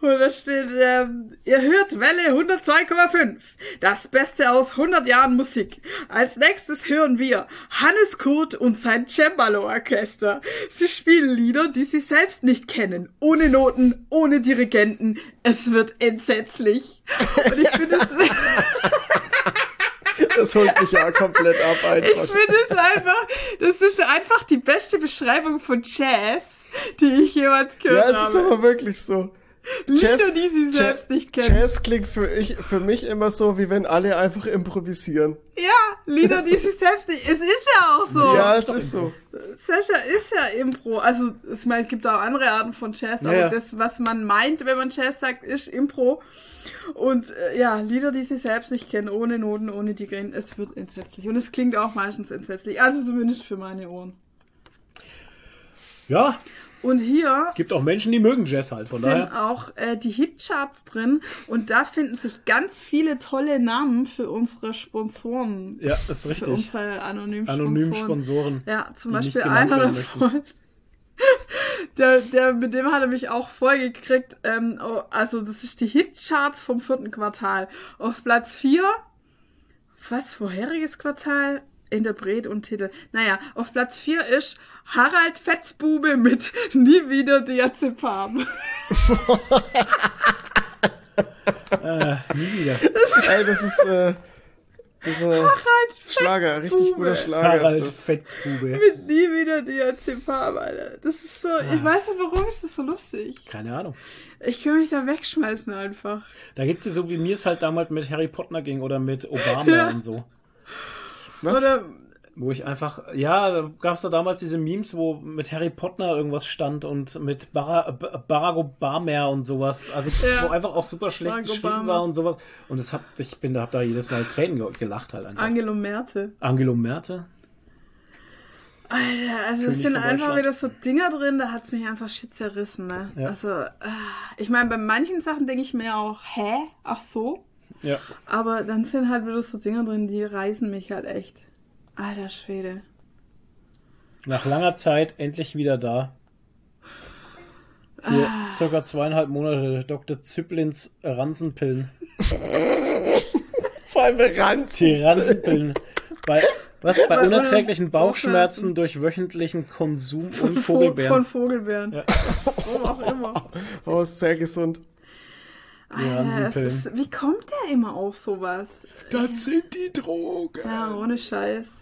S4: und da steht, ähm, ihr hört Welle 102,5. Das Beste aus 100 Jahren Musik. Als nächstes hören wir Hannes Kurt und sein Cembalo-Orchester. Sie spielen Lieder, die sie selbst nicht kennen. Ohne Noten, ohne Dirigenten. Es wird entsetzlich. Und ich finde es... [laughs]
S5: Das holt mich ja komplett ab
S4: Ich
S5: einfach.
S4: finde es einfach, das ist einfach die beste Beschreibung von Jazz, die ich jemals gehört
S5: Ja, es ist
S4: habe.
S5: aber wirklich so.
S4: Lieder, die sie selbst nicht kennen.
S5: Jazz klingt für, ich, für mich immer so, wie wenn alle einfach improvisieren.
S4: Ja, Lieder, die sie selbst nicht. Es ist ja auch so.
S5: ja, es ist so.
S4: Sascha ist ja Impro. Also, ich meine, es gibt auch andere Arten von Jazz,
S3: Ja,
S4: aber
S3: ja.
S4: das, was man meint, wenn man Jazz sagt, ist Impro. Und äh, ja, Lieder, die sie selbst nicht kennen, ohne Noten, ohne die Grenzen, es wird entsetzlich. Und es klingt auch meistens entsetzlich. Also zumindest für meine Ohren.
S3: Ja,
S4: Und hier
S3: gibt auch Menschen, die mögen Jazz halt. Von
S4: sind
S3: daher.
S4: auch äh, die Hitcharts drin und da finden sich ganz viele tolle Namen für unsere Sponsoren.
S3: Ja, ist
S4: Für
S3: richtig.
S4: unsere anonymen Sponsoren.
S3: Anonymen Sponsoren.
S4: Ja, zum Beispiel einer davon. [laughs] Der, der, mit dem hat er mich auch vollgekriegt. Ähm, oh, also, das ist die Hitcharts vom vierten Quartal. Auf Platz 4, was, vorheriges Quartal? Interpret und Titel. Naja, auf Platz 4 ist Harald Fetzbube mit [laughs] Nie wieder Diazepam. [laughs]
S3: Äh, nie wieder.
S5: Ey, das ist, äh, das ist äh, Schlager, richtig guter Schlager
S3: Harald
S5: ist das.
S3: Fetzbube.
S4: mit Nie wieder Diazepam, Alter. Das ist so, ich weiß nicht, warum ist das so lustig.
S3: Keine Ahnung.
S4: Ich kann mich da wegschmeißen einfach.
S3: Da geht's ja so, wie mir es halt damals mit Harry Potter ging oder mit [laughs] Obama
S4: Ja.
S3: und so.
S5: Was?
S4: Oder
S3: Wo ich einfach, ja, da gab's da damals diese Memes, wo mit Harry Potter irgendwas stand und mit Bara, B- Barack Obama und sowas. Also,
S4: Ja.
S3: wo einfach auch super schlecht
S4: Barack
S3: geschrieben
S4: Obama.
S3: war und sowas. Und das hab, ich bin da, hab da jedes Mal Tränen ge- gelacht halt einfach.
S4: Angelo Merte.
S3: Angelo Merte?
S4: Alter, also es sind einfach wieder so Dinger drin, da hat's mich einfach shit zerrissen, ne?
S3: Ja.
S4: Also, ah, ich meine, bei manchen Sachen denke ich mir auch, hä? Ach so?
S3: Ja.
S4: Aber dann sind halt wieder so Dinger drin, die reißen mich halt echt. Alter Schwede.
S3: Nach langer Zeit endlich wieder da. Für circa zweieinhalb Monate Dr. Zyplins Ransenpillen.
S5: Vor allem Ranz.
S3: Die Ransenpillen. Bei, was? Bei unerträglichen
S4: Bauchschmerzen.
S3: Durch wöchentlichen Konsum [laughs]
S4: Von,
S3: und
S4: Vo-
S3: Vogelbeeren.
S4: von Vogelbeeren.
S3: Ja.
S4: Warum auch immer.
S5: Oh, ist sehr gesund.
S3: Die
S4: Alter, ist, wie kommt der immer auf sowas?
S3: Das sind die Drogen.
S4: Ja, ohne Scheiß.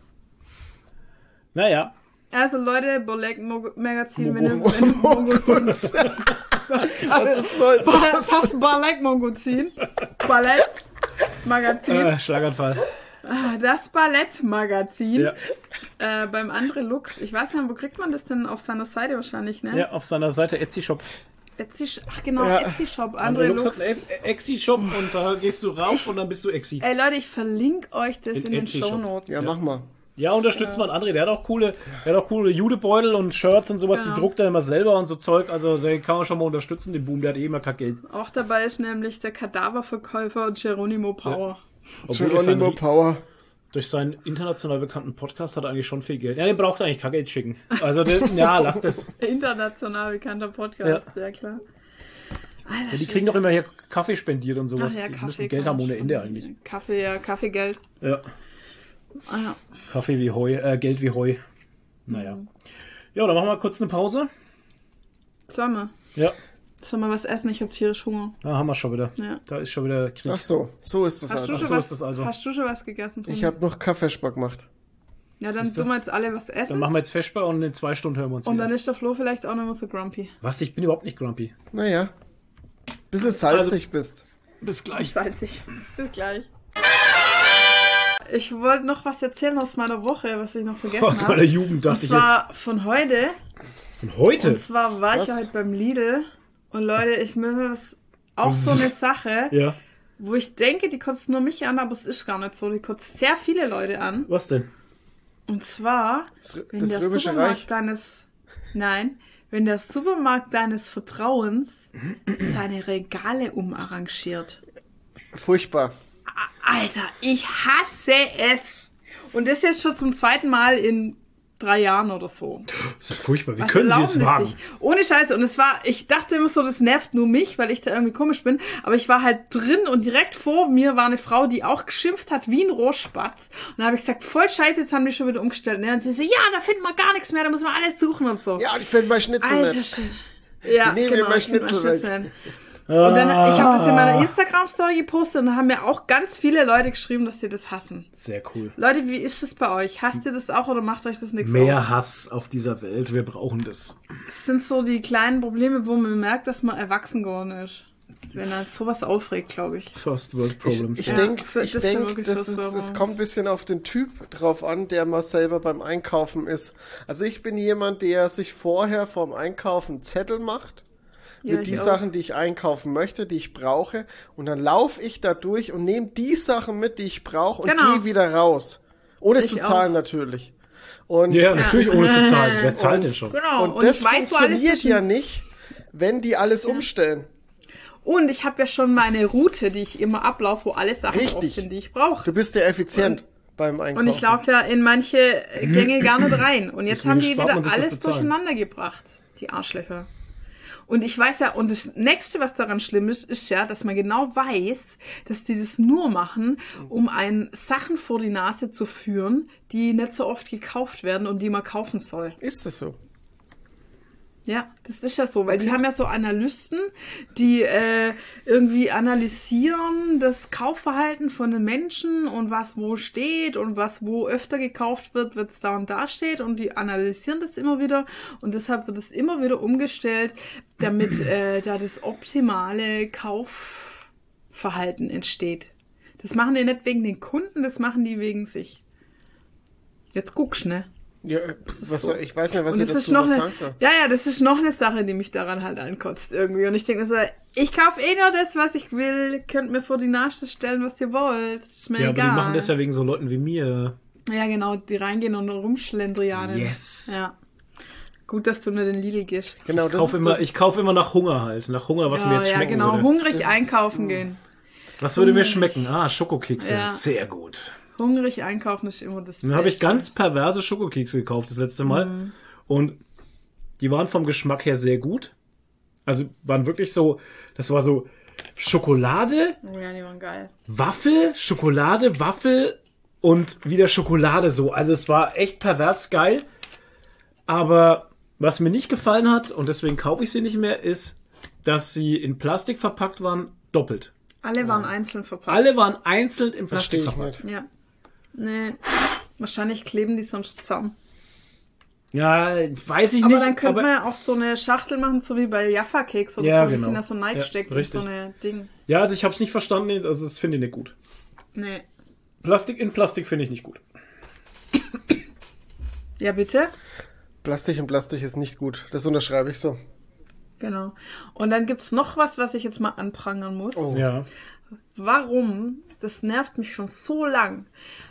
S3: Naja,
S4: Also Leute, Bolek Mo- Magazin, wenn ihr
S3: Mo-
S4: wenn Mongolzin. [laughs]
S5: Was ist neu?
S4: Das Balek Mongolzin. Ballett Magazin.
S3: äh, Schlaganfall.
S4: Ah, Das Ballett Magazin.
S3: Ja.
S4: Äh, beim Andre Lux. Ich weiß nicht, wo kriegt man das denn? Auf seiner Seite wahrscheinlich, ne?
S3: ja, auf seiner Seite Etsy Shop.
S4: Etsy, ach genau,
S5: Ja.
S4: Etsy Shop.
S3: Andre
S4: Andre
S3: Lux
S4: Lux.
S3: hat einen Etsy Shop und da gehst du rauf und dann bist du Exi.
S4: Ey Leute, ich verlinke euch das
S3: In
S4: in, den. Show Notes.
S5: Ja, mach mal.
S3: Ja, unterstützt mal André, der hat auch coole, der hat auch coole Judebeutel und Shirts und sowas,
S4: Genau.
S3: die druckt er immer selber und so Zeug, also den kann man schon mal unterstützen, den Boom, der hat eh immer kein Geld.
S4: Auch dabei ist nämlich der Kadaververkäufer Geronimo Power.
S3: Durch
S5: Geronimo
S3: seinen,
S5: Power.
S3: durch seinen international bekannten Podcast hat er eigentlich schon viel Geld. Ja, den braucht er eigentlich kein Geld schicken. Also, den, [laughs] ja, lass das.
S4: International bekannter Podcast, ja, klar. Alter,
S3: Ja, die kriegen doch immer hier Kaffee spendiert und sowas.
S4: Ach ja,
S3: die
S4: Kaffee
S3: müssen Geld haben ohne
S4: man
S3: Ende eigentlich.
S4: Kaffee, ja, Kaffeegeld.
S3: Ja,
S4: Ah, ja.
S3: Kaffee wie Heu, äh, Geld wie Heu. Naja. Ja, dann machen wir kurz eine Pause.
S4: Sollen wir?
S3: Ja,
S4: Sollen wir was essen? Ich hab tierisch Hunger.
S3: da haben wir schon wieder.
S4: Ja.
S3: Da ist schon wieder Krieg.
S5: Ach so, so ist das
S4: Hast du,
S5: also.
S4: schon
S3: so
S4: was,
S3: ist das also.
S4: hast du schon was gegessen?
S5: Ich
S4: Toni?
S5: habe noch Kaffeespeck gemacht.
S4: ja, dann tun wir jetzt alle was
S3: Dann
S4: essen.
S3: machen wir jetzt Feschbar und in zwei Stunden hören wir uns
S4: Und
S3: wieder.
S4: dann ist der Flo vielleicht auch mehr so grumpy.
S3: Was? Ich bin überhaupt nicht grumpy.
S5: Naja. Bisschen salzig bist.
S3: Bis gleich.
S4: Salzig. Bis gleich. Ich wollte noch was erzählen aus meiner Woche, was ich noch vergessen
S3: Aus meiner
S4: habe.
S3: Jugend
S4: Und
S3: dachte ich jetzt.
S4: zwar von heute.
S3: Und heute?
S4: Und zwar war ich
S5: Was?
S4: ja heute beim Lidl. Und Leute, ich mir was. Auch so eine Sache,
S3: Ja.
S4: wo ich denke, die kotzt nur mich an, aber es ist gar nicht so. Die kotzt sehr viele Leute an.
S3: Was denn?
S4: Und zwar,
S5: Das,
S4: wenn
S5: das
S4: der
S5: Römische
S4: Supermarkt
S5: Reich.
S4: deines. Nein, wenn der Supermarkt deines Vertrauens seine Regale umarrangiert.
S5: Furchtbar.
S4: Alter, ich hasse es. Und das jetzt schon zum zweiten Mal in drei Jahren oder so.
S3: Das ist ja furchtbar. Wie
S4: Was
S3: können Sie es wagen?
S4: sich? Ohne Scheiße. Und es war, ich dachte immer so, das nervt nur mich, weil ich da irgendwie komisch bin. Aber ich war halt drin und direkt vor mir war eine Frau, die auch geschimpft hat wie ein Rohrspatz. Und da habe ich gesagt, voll scheiße, jetzt haben die schon wieder umgestellt. Ne? Und sie so, ja, da finden wir gar nichts mehr, da müssen wir alles suchen und so.
S5: Ja, und ich finde mein Schnitzel
S4: Alter,
S5: nicht.
S4: Schön. Ja,
S5: Nehmen wir
S4: genau, ich nehm mal
S5: Schnitzel weg.
S4: Und dann, ich habe das in meiner Instagram-Story gepostet und da haben mir auch ganz viele Leute geschrieben, dass sie das hassen.
S3: Sehr cool.
S4: Leute, wie ist das bei euch? Hasst ihr das auch oder macht euch das nichts
S3: Mehr
S4: aus?
S3: Hass auf dieser Welt. Wir brauchen das.
S4: Das sind so die kleinen Probleme, wo man merkt, dass man erwachsen geworden ist. Wenn er sowas aufregt, glaube ich.
S3: First World
S5: Ich,
S3: Problems.
S5: ich
S4: Ja,
S5: denke, ich
S4: das
S5: denk,
S4: wirklich
S5: das
S4: so
S5: ist, es kommt ein bisschen auf den Typ drauf an, der mal selber beim Einkaufen ist. Also ich bin jemand, der sich vorher vorm Einkaufen Zettel macht.
S4: Ja,
S5: mit die
S4: auch.
S5: Sachen, die ich einkaufen möchte, die ich brauche. Und dann laufe ich da durch und nehme die Sachen mit, die ich brauche und
S4: Genau.
S5: gehe wieder raus. Ohne
S4: Ich
S5: zu zahlen
S4: auch.
S5: natürlich. Und,
S3: Ja, natürlich ohne zu zahlen. Wer zahlt
S5: Und-
S3: denn schon?
S4: Genau.
S5: und,
S4: Und,
S5: das
S4: weiß,
S5: funktioniert ja nicht, wenn die alles umstellen.
S4: Und ich habe ja schon meine Route, die ich immer ablaufe, wo alle Sachen drauf
S5: Richtig.
S4: sind, die ich brauche.
S5: Du bist ja effizient beim Einkaufen.
S4: Und ich laufe ja in manche Gänge gar nicht rein. Und jetzt
S3: Deswegen
S4: haben die wieder alles durcheinander gebracht, die Arschlöcher. Und ich weiß ja, und das nächste, was daran schlimm ist, ist ja, dass man genau weiß, dass die das nur machen, um einen Sachen vor die Nase zu führen, die nicht so oft gekauft werden und die man kaufen soll.
S5: Ist das so?
S4: Ja, das ist ja so, weil die haben ja so Analysten, die äh, irgendwie analysieren das Kaufverhalten von den Menschen und was wo steht und was wo öfter gekauft wird, wird es da und da steht und die analysieren das immer wieder und deshalb wird es immer wieder umgestellt, damit [clears throat] äh, da das optimale Kaufverhalten entsteht. Das machen die nicht wegen den Kunden, das machen die wegen sich. Jetzt guckst, ne?
S5: Ja, was,
S4: so.
S5: ich weiß nicht, was
S4: und
S5: ihr
S4: ist
S5: dazu
S4: noch
S5: was
S4: eine,
S5: sagen soll.
S4: ja, ja, das ist noch eine Sache, die mich daran halt ankotzt irgendwie. Und ich denke mir so, ich kaufe eh nur das, was ich will. Könnt mir vor die Nase stellen, was ihr wollt. Ist mir
S3: Ja, aber
S4: egal.
S3: die machen das ja wegen so Leuten wie mir.
S4: Ja, genau, die reingehen und rumschlendrianen.
S3: Yes.
S4: Ja. Gut, dass du nur den Lidl gehst.
S5: Genau,
S3: Ich
S5: das
S3: kaufe
S5: ist
S3: immer,
S5: das.
S3: ich kaufe immer nach Hunger halt. Nach Hunger, was mir
S4: Ja,
S3: jetzt
S4: ja,
S3: schmecken
S4: genau,
S3: würde.
S4: hungrig
S5: Das ist-
S4: einkaufen gehen.
S3: Was würde mir schmecken? Ah, Schokokekse.
S4: Ja.
S3: Sehr gut.
S4: Hungrig einkaufen ist immer das
S3: Dann habe ich ganz perverse Schokokekse gekauft das letzte Mal.
S4: Mhm.
S3: Und die waren vom Geschmack her sehr gut. Also waren wirklich so, das war so Schokolade,
S4: Oh ja, die waren geil.
S3: Waffel, Schokolade, Waffel und wieder Schokolade so. Also es war echt pervers geil. Aber was mir nicht gefallen hat, und deswegen kaufe ich sie nicht mehr, ist, dass sie in Plastik verpackt waren, doppelt.
S4: Alle waren einzeln verpackt.
S3: Alle waren einzeln in Plastik verpackt.
S5: nicht.
S4: Ja. Nee. Wahrscheinlich kleben die sonst zusammen.
S3: Ja, weiß ich
S4: Aber
S3: nicht.
S4: dann könnte
S3: aber-
S4: man ja auch so eine Schachtel machen, so wie bei Jaffa Cakes oder
S3: Ja,
S4: so. Die
S3: genau.
S4: sind ja so
S3: Ja,
S4: neigesteckt und so eine Ding.
S3: Ja, also ich habe es nicht verstanden, also das finde ich nicht gut.
S4: Nee.
S3: Plastik in Plastik finde ich nicht gut.
S4: Ja, bitte?
S5: Plastik in Plastik ist nicht gut. Das unterschreibe ich so.
S4: Genau. Und dann gibt's noch was, was ich jetzt mal anprangern muss.
S5: Oh.
S3: Ja.
S4: Warum, das nervt mich schon so lang,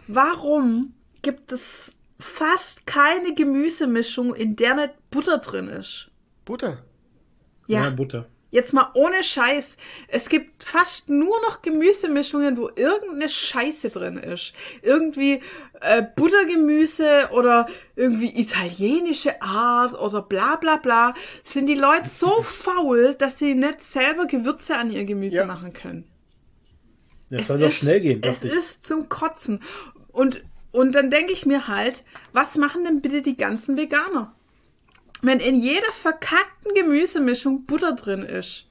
S4: warum gibt es fast keine Gemüsemischung, in der nicht Butter drin ist?
S5: Butter.
S3: Ja,
S4: Ja,
S3: Butter.
S4: jetzt mal ohne Scheiß. Es gibt fast nur noch Gemüsemischungen, wo irgendeine Scheiße drin ist. Irgendwie äh, Buttergemüse oder irgendwie italienische Art oder bla bla bla. Sind die Leute so faul, dass sie nicht selber Gewürze an ihr Gemüse
S5: Ja.
S4: machen können?
S3: Das
S4: Es
S3: soll doch
S4: ist-
S3: schnell gehen,
S4: Es
S3: dachte ich.
S4: ist zum Kotzen. Und, und dann denke ich mir halt, was machen denn bitte die ganzen Veganer? Wenn in jeder verkackten Gemüsemischung Butter drin ist,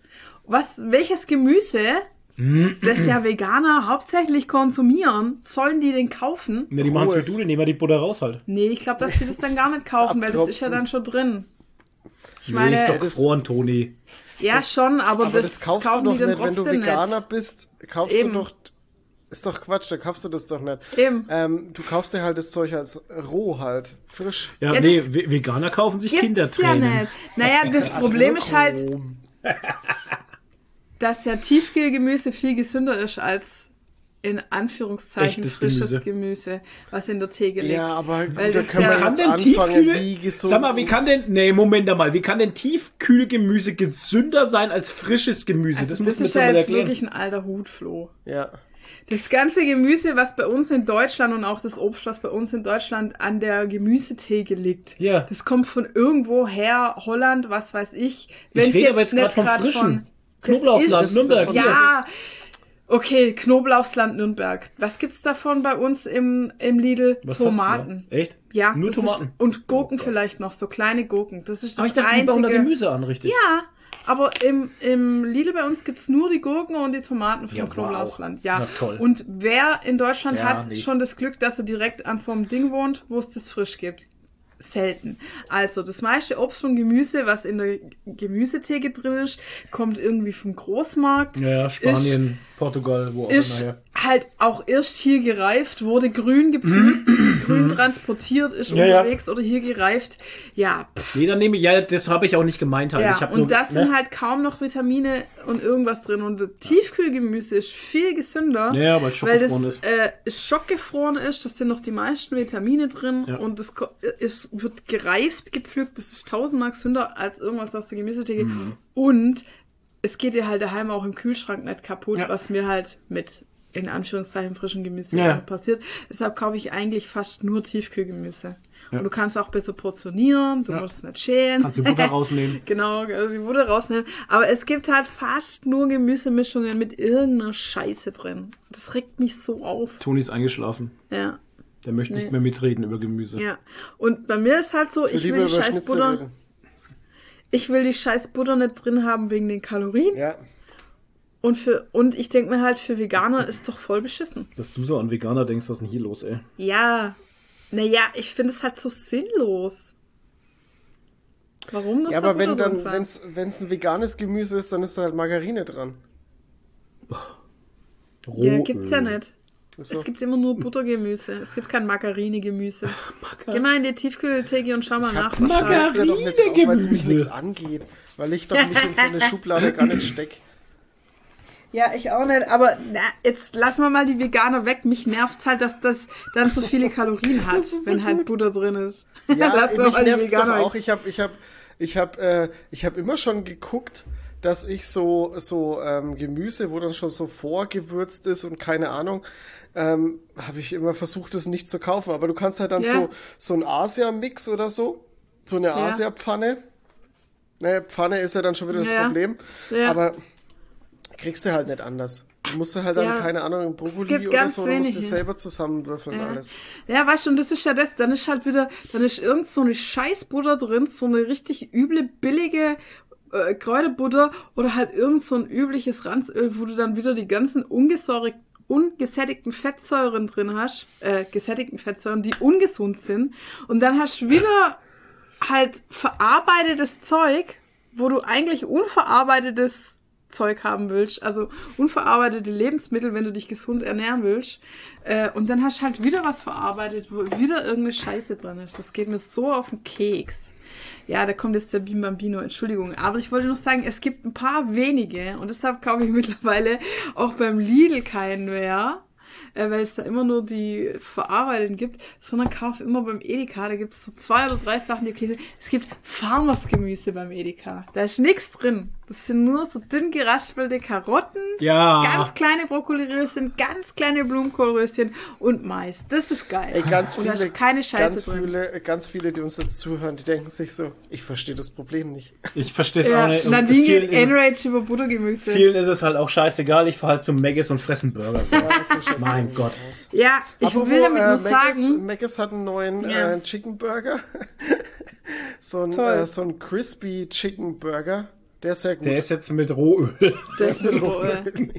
S4: was, welches Gemüse, das ja Veganer hauptsächlich konsumieren, sollen die denn kaufen?
S3: Ja, die machen es wie du, die nehmen ja die Butter raus halt.
S4: Nee, ich glaube, dass die das dann gar nicht [laughs] kaufen, weil das ist ja dann schon drin. Ich
S3: nee,
S4: meine,
S3: ist doch gefroren, Toni.
S4: Ja schon, aber,
S5: Aber das, kaufst du doch nicht, wenn du Veganer
S4: nicht.
S5: bist. Kaufst
S4: Eben.
S5: du doch. Ist doch Quatsch, da kaufst du das doch nicht.
S4: Eben.
S5: Ähm, du kaufst dir halt das Zeug als roh halt, frisch.
S3: Ja,
S4: Ja,
S3: nee,
S4: das
S3: Ve- Veganer kaufen sich
S4: Gibt's ja
S3: Kindertränen.
S4: nicht. Naja, [laughs] das Problem ist halt, dass ja Tiefkühlgemüse viel gesünder ist als in Anführungszeichen
S3: Echtes
S4: frisches
S3: Gemüse.
S4: Gemüse. was in der Theke liegt.
S5: Ja, aber gut,
S4: Weil
S5: da
S4: das
S5: können
S4: ja-
S5: wir
S3: Kann
S5: jetzt
S3: denn
S5: anfangen,
S3: Tiefkühl,
S5: wie gesund.
S3: sag mal, wie kann denn, nee, Moment einmal, wie kann denn Tiefkühlgemüse gesünder sein als frisches Gemüse?
S4: Also
S3: das
S4: das
S3: müssen wir
S4: ist
S3: jetzt
S4: ja
S3: mal
S4: jetzt
S3: erklären.
S4: wirklich ein alter Hutfloh.
S5: Ja.
S4: Das ganze Gemüse, was bei uns in Deutschland und auch das Obst, was bei uns in Deutschland an der Gemüsetheke liegt,
S3: Ja.
S4: das kommt von irgendwo her, Holland, was weiß ich. Wenn's
S3: rede aber jetzt grad vom Frischen.
S4: Das
S3: Knoblauchsland,
S4: ist-
S3: Nürnberg, hier.
S4: Okay, Knoblauchsland Nürnberg. Was gibt's davon bei uns im, im Lidl?
S3: Was
S4: Tomaten.
S3: Echt?
S4: Ja,
S3: Nur Tomaten.
S4: Ist, und Gurken vielleicht noch, so kleine Gurken. Das ist das
S3: Aber ich dachte, die bauen da
S4: einzige.
S3: Gemüse an, richtig?
S4: Ja, aber im, im Lidl bei uns gibt's nur die Gurken und die Tomaten vom
S3: Ja, wow.
S4: Knoblauchsland. Ja.
S3: Na toll.
S4: Und wer in Deutschland
S3: Ja,
S4: hat
S3: nee.
S4: schon das Glück, dass er direkt an so einem Ding wohnt, wo es das frisch gibt? Selten. Also, das meiste Obst und Gemüse, was in der Gemüsetheke drin ist, kommt irgendwie vom Großmarkt.
S3: Ja, ja, Spanien, Portugal, wo auch
S4: Ist
S3: immer her.
S4: halt auch erst hier gereift, wurde grün gepflückt, [clears throat] grün transportiert, ist
S3: Ja, ja.
S4: unterwegs oder hier gereift. Ja, pff.
S3: Nee, dann nehme ich, ja, das habe ich auch nicht gemeint halt.
S4: Ja, und
S3: nur,
S4: das
S3: ne?
S4: sind halt kaum noch Vitamine und irgendwas drin. Und Tiefkühlgemüse ist viel gesünder,
S3: Ja, weil es
S4: weil das
S3: schockgefroren ist.
S4: Äh, schockgefroren ist. Das sind noch die meisten Vitamine drin
S3: Ja.
S4: und das ist, wird gereift, gepflückt. Das ist tausendmal gesünder als irgendwas aus der Gemüsetheke.
S3: Mhm.
S4: Und es geht dir halt daheim auch im Kühlschrank nicht kaputt,
S3: Ja.
S4: was mir halt mit in Anführungszeichen frischen Gemüse
S3: Ja,
S4: passiert. Deshalb kaufe ich eigentlich fast nur Tiefkühlgemüse.
S3: Ja.
S4: Und du kannst auch besser portionieren, du
S3: Ja.
S4: musst es nicht schälen.
S3: Kannst du Butter [laughs] rausnehmen.
S4: Genau, also die Butter rausnehmen. Aber es gibt halt fast nur Gemüsemischungen mit irgendeiner Scheiße drin. Das regt mich so auf.
S3: Toni ist eingeschlafen.
S4: Ja,
S3: Der möchte
S4: Nee.
S3: nicht mehr mitreden über Gemüse.
S4: ja. Und bei mir ist halt so,
S5: Ich
S4: ich will die
S5: über
S4: scheiß
S5: Schnitzel
S4: Butter,
S5: reden.
S4: Ich will die scheiß Butter nicht drin haben wegen den Kalorien.
S5: Ja.
S4: Und für, und ich denke mir halt, für Veganer ist doch voll beschissen.
S3: Dass du so an Veganer denkst, was ist denn hier los, ey?
S4: Ja. Naja, ich finde es halt so sinnlos. Warum muss
S5: Ja, aber wenn dann,
S4: sein?
S5: wenn's, wenn's ein veganes Gemüse ist, dann ist da halt Margarine dran.
S4: Ja, gibt's ja nicht.
S5: So.
S4: Es gibt immer nur Buttergemüse. Es gibt kein Margarine-Gemüse. Geh mal in die Tiefkühltheke und schau mal
S5: Ich
S4: nach.
S5: hab
S4: was
S5: ich
S4: da
S3: Margarine-
S4: ist.
S5: achte doch nicht drauf, weil es mich nichts angeht. Weil ich doch mich in so eine Schublade gar nicht steck. [laughs]
S4: Ja, ich auch nicht, aber na, jetzt lassen wir mal die Veganer weg. Mich nervt's halt, dass das dann so viele Kalorien [laughs] hat, wenn halt Butter drin ist.
S5: Ja, [laughs]
S4: wir
S5: mich
S4: mal die
S5: nervt's doch
S4: Veganer weg.
S5: auch. Ich habe ich hab, ich hab, äh, ich hab immer schon geguckt, dass ich so, so ähm, Gemüse, wo dann schon so vorgewürzt ist und keine Ahnung, ähm, habe ich immer versucht, das nicht zu kaufen. Aber du kannst halt dann
S4: Ja.
S5: so, so ein Asia-Mix oder so, so eine
S4: Ja.
S5: Asia-Pfanne. Naja, Pfanne ist ja dann schon wieder das
S4: Ja.
S5: Problem. Aber kriegst du halt nicht anders. Du musst halt dann,
S4: Ja.
S5: keine Ahnung, Brokkoli oder
S4: ganz
S5: so, du musst es selber zusammenwürfeln
S4: Ja.
S5: alles.
S4: Ja, weißt du, und das ist ja das, dann ist halt wieder, dann ist irgend so eine Scheißbutter drin, so eine richtig üble, billige äh, Kräuterbutter oder halt irgend so ein übliches Ranzöl, wo du dann wieder die ganzen ungesäurig, ungesättigten Fettsäuren drin hast, äh, gesättigten Fettsäuren, die ungesund sind. Und dann hast du wieder halt verarbeitetes Zeug, wo du eigentlich unverarbeitetes Zeug haben willst, also unverarbeitete Lebensmittel, wenn du dich gesund ernähren willst. Äh, und dann hast du halt wieder was verarbeitet, wo wieder irgendeine Scheiße drin ist. Das geht mir so auf den Keks. Ja, da kommt jetzt der Bimbambino, Entschuldigung. Aber ich wollte noch sagen, es gibt ein paar wenige und deshalb kaufe ich [laughs] mittlerweile auch beim Lidl keinen mehr, äh, weil es da immer nur die verarbeiteten gibt, sondern kaufe immer beim Edeka. Da gibt es so zwei oder drei Sachen, die okay sind. Es gibt Farmersgemüse beim Edeka. Da ist nichts drin. Das sind nur so dünn geraspelte Karotten,
S3: Ja.
S4: ganz kleine Brokkoliröschen, ganz kleine Blumenkohlröschen und Mais. Das ist geil.
S5: Ey, ganz
S4: Und da
S5: viele,
S4: ist keine Scheiße
S5: ganz
S4: drin.
S5: viele, ganz viele, die uns jetzt zuhören, die denken sich so, ich verstehe das Problem nicht.
S3: Ich verstehe es
S4: Ja,
S3: auch nicht. Und
S4: Nadine
S3: es,
S4: Enrage über Buttergemüse.
S3: vielen ist es halt auch scheißegal. Ich fahr halt zum Maggis und fressen Burger. So.
S5: Ja, so schaut's
S3: mein Gott.
S4: Ja, ich
S5: Apropos,
S4: will damit
S5: äh,
S4: nur sagen,
S5: Maggis hat einen neuen
S4: Ja.
S5: äh, Chicken Burger. [laughs] so, ein, äh, so ein Crispy Chicken Burger. Der ist sehr gut.
S3: Der ist jetzt mit Rohöl. [laughs]
S5: Der ist mit
S4: Rohöl. [laughs]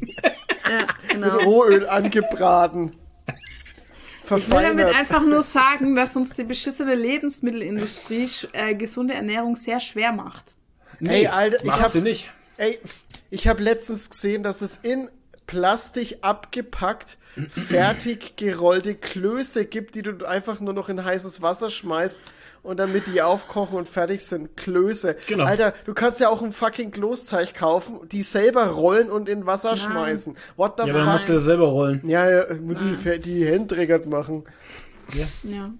S4: Ja, genau.
S5: mit Rohöl angebraten.
S4: Ich will damit
S5: Verfeinert.
S4: einfach nur sagen, dass uns die beschissene Lebensmittelindustrie äh, gesunde Ernährung sehr schwer macht.
S5: Ey, Alter, ich
S3: Macht
S5: hab,
S3: sie nicht.
S5: ey, ich habe letztens gesehen, dass es in Plastik abgepackt, fertig gerollte Klöße gibt, die du einfach nur noch in heißes Wasser schmeißt und damit die aufkochen und fertig sind. Klöße.
S3: Genau.
S5: Alter, du kannst ja auch einen fucking Kloßteig kaufen, die selber rollen und in Wasser schmeißen. What the
S3: Ja, aber dann musst du
S5: fuck?
S3: das selber rollen.
S5: Ja, ja, die, die Händträger machen.
S4: Ja.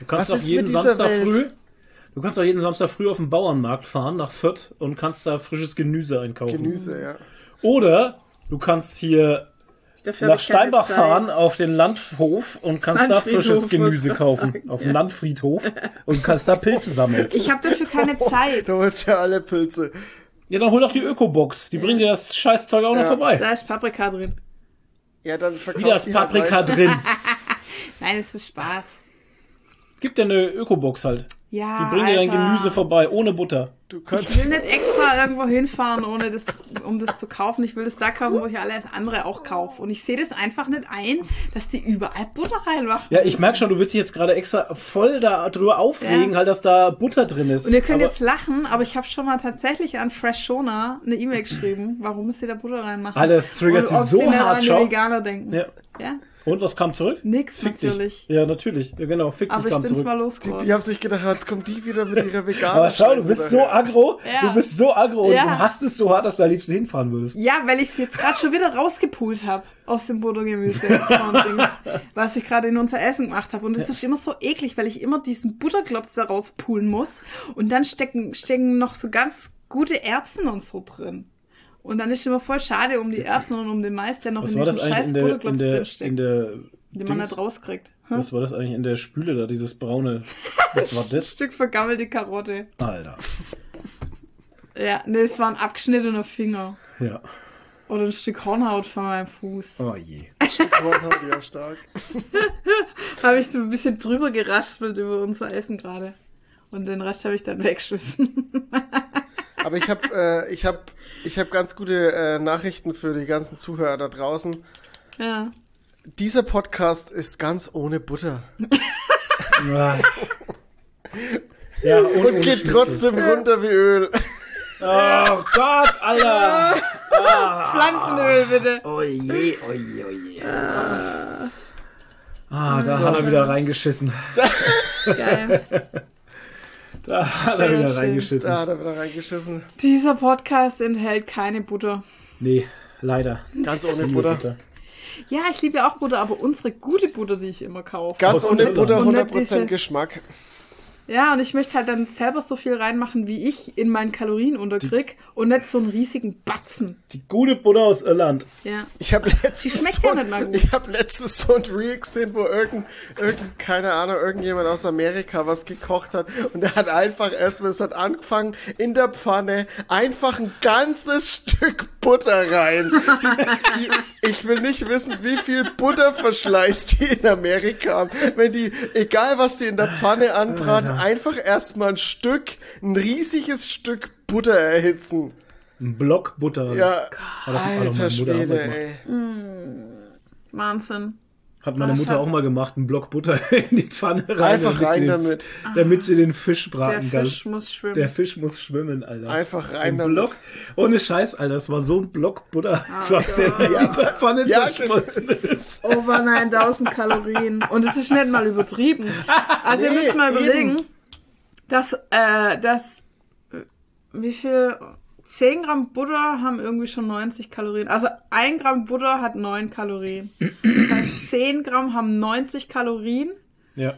S3: Du kannst
S5: Was
S3: auch
S5: ist
S3: jeden
S5: mit dieser
S3: Samstag
S5: Welt?
S3: früh. Du kannst auch jeden Samstag früh auf den Bauernmarkt fahren nach Fürth und kannst da frisches Gemüse einkaufen.
S5: Gemüse, ja.
S3: Oder du kannst hier
S4: Dafür
S3: nach Steinbach fahren auf den Landhof und kannst da frisches Gemüse kaufen.
S4: sagen,
S3: Auf dem Landfriedhof und kannst da Pilze sammeln.
S4: Ich habe dafür keine [laughs] Zeit.
S5: Du holst ja alle Pilze.
S3: Ja, dann hol doch die Öko-Box. Die bringen dir das Scheißzeug auch noch
S5: Ja.
S3: vorbei.
S4: Da ist Paprika drin.
S5: Ja, dann verkaufst
S3: Wieder ist Paprika drin. [laughs]
S4: Nein, es ist Spaß.
S3: Gib dir eine Öko-Box halt.
S4: Ja,
S3: Die bringen dir dein. Gemüse vorbei, ohne Butter.
S5: Du
S4: Ich
S5: kannst,
S4: will nicht extra irgendwo hinfahren, ohne das, um das zu kaufen. Ich will das da kaufen, wo ich alles andere auch kaufe. Und ich sehe das einfach nicht ein, dass die überall Butter reinmachen.
S3: Ja, ich merke schon, du willst dich jetzt gerade extra voll darüber aufregen,
S4: Ja.
S3: halt, dass da Butter drin ist.
S4: Und ihr könnt
S3: Aber-
S4: jetzt lachen, aber ich habe schon mal tatsächlich an Freshona eine E-Mail geschrieben, warum sie da Butter reinmachen.
S3: Alter, das triggert sie
S4: ob
S3: so hart,
S4: an die
S3: schau.
S4: Veganer denken.
S3: Ja.
S4: ja?
S3: Und was kam zurück?
S4: Nix,
S3: Fick
S4: natürlich.
S3: Dich. Ja, natürlich. Ja, genau. Fick
S4: Aber
S3: dich
S4: ich
S3: kam
S4: bin's
S3: zurück.
S4: mal
S5: die,
S4: losgeworden.
S5: die haben sich gedacht, jetzt kommt die wieder mit ihrer veganen
S3: Aber schau, du bist so
S5: daher.
S3: aggro.
S4: Ja.
S3: Du bist so aggro
S4: Ja.
S3: und du hast es so hart, dass du am liebsten hinfahren würdest.
S4: Ja, weil ich es jetzt gerade schon wieder rausgepult habe aus dem Buttergemüse, was ich gerade in unser Essen gemacht habe. Und das ist immer so eklig, weil ich immer diesen Butterklotz da rauspulen muss. Und dann stecken, stecken noch so ganz gute Erbsen und so drin. Und dann ist immer voll schade um die Erbsen und um den Mais, der noch
S3: Was
S4: in diesem scheiß
S3: in der, in der,
S4: drinsteckt,
S3: in der
S4: den man nicht rauskriegt. Hm?
S3: Was war das eigentlich in der Spüle da, dieses braune? Was war
S4: Ein [laughs]
S3: das?
S4: Stück vergammelte Karotte.
S3: Alter.
S4: Ja, ne, es war ein abgeschnittener Finger.
S3: Ja.
S4: Oder ein Stück Hornhaut von meinem Fuß.
S3: Oh je.
S5: Hornhaut, ja, stark. [laughs]
S4: habe ich so ein bisschen drüber geraspelt über unser Essen gerade. Und den Rest habe ich dann weggeschmissen.
S5: Aber ich habe äh, ich hab, ich hab ganz gute äh, Nachrichten für die ganzen Zuhörer da draußen.
S4: ja.
S5: Dieser Podcast ist ganz ohne Butter.
S3: Ja, und,
S5: Und geht trotzdem runter wie Öl.
S3: Oh Gott, Alter.
S4: Pflanzenöl bitte.
S3: Oh je, oh je, oh je. Ah, da hat er wieder reingeschissen.
S4: Geil.
S3: Da hat er wieder
S4: schön.
S3: reingeschissen.
S5: Da hat er wieder reingeschissen.
S4: Dieser Podcast enthält keine Butter.
S3: Nee, Leider.
S5: Ganz ohne
S3: Liebe
S5: Butter.
S4: Ja, ich liebe ja auch Butter, aber unsere gute Butter, die ich immer kaufe.
S5: Ganz ohne. Butter,
S4: Und nicht
S5: 100%
S4: diese-
S5: Geschmack.
S4: Ja, und ich möchte halt dann selber so viel reinmachen, wie ich in meinen Kalorien unterkrieg und nicht so einen riesigen Batzen.
S3: Die gute Butter aus Irland.
S4: Ja.
S5: Ich habe
S4: Die
S5: letztens,
S4: schmeckt
S5: so,
S4: ja
S5: ich hab letztens so ein Reel gesehen, wo irgend, irgend, keine Ahnung, irgendjemand aus Amerika was gekocht hat und er hat einfach erstmal, es hat angefangen, in der Pfanne einfach ein ganzes Stück Butter rein. Die, die, ich will nicht wissen, wie viel Butterverschleiß die in Amerika haben. Wenn die, egal was die in der Pfanne anbraten, einfach erstmal ein Stück, ein riesiges Stück Butter erhitzen.
S3: Ein Block Butter.
S5: Ja, alter Schwede, ey.
S4: Wahnsinn.
S3: Hat meine
S4: Das
S3: Mutter
S4: hat-
S3: auch mal gemacht, einen Block Butter [laughs] in die Pfanne rein.
S5: Einfach
S3: damit sie
S5: rein
S3: den,
S5: damit.
S3: Damit sie den Fisch
S4: Der
S3: braten kann.
S4: Fisch muss schwimmen.
S3: Der Fisch muss schwimmen, Alter.
S5: Einfach rein
S3: Ein
S5: damit.
S3: Block. Ohne Scheiß, Alter. Das war so ein Block Butter, [laughs]
S4: Oh
S3: der in dieser Pfanne
S5: Ja,
S3: zerschmolzen
S5: das
S3: ist.
S4: Over 9000 Kalorien. Und es ist nicht mal übertrieben. Also ihr
S5: Nee,
S4: müsst mal
S5: eben.
S4: überlegen, dass, äh, dass, wie viel, 10 Gramm Butter haben irgendwie schon 90 Kalorien. Also 1 Gramm Butter hat 9 Kalorien. Das heißt, [clears throat] 10 Gramm haben 90 Kalorien.
S3: Ja.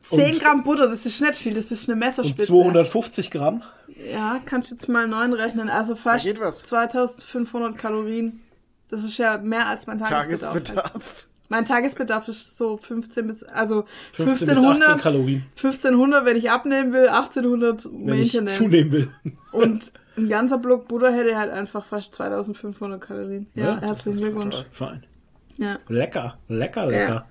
S4: 10
S3: Und-
S4: Gramm Butter, das ist nicht viel, das ist eine
S3: Und
S4: Messerspitze.
S3: 250 Gramm.
S4: Ja, kannst du jetzt mal 9 rechnen. Also fast
S5: geht was.
S4: 2500 Kalorien. Das ist ja mehr als mein Tagesbedarf.
S5: Tagesbedarf.
S4: Mein Tagesbedarf ist so 15 bis, also
S3: 15 bis 18
S4: 1500,
S3: Kalorien,
S4: 1500, wenn ich abnehmen will, 1800
S3: wenn ich zunehmen will.
S4: Und [laughs] ein ganzer Block Butter hätte halt einfach fast 2500 Kalorien. Ja,
S3: Ja, das
S4: herzlichen Glückwunsch.
S3: Fein.
S4: Ja.
S3: Lecker, lecker, lecker.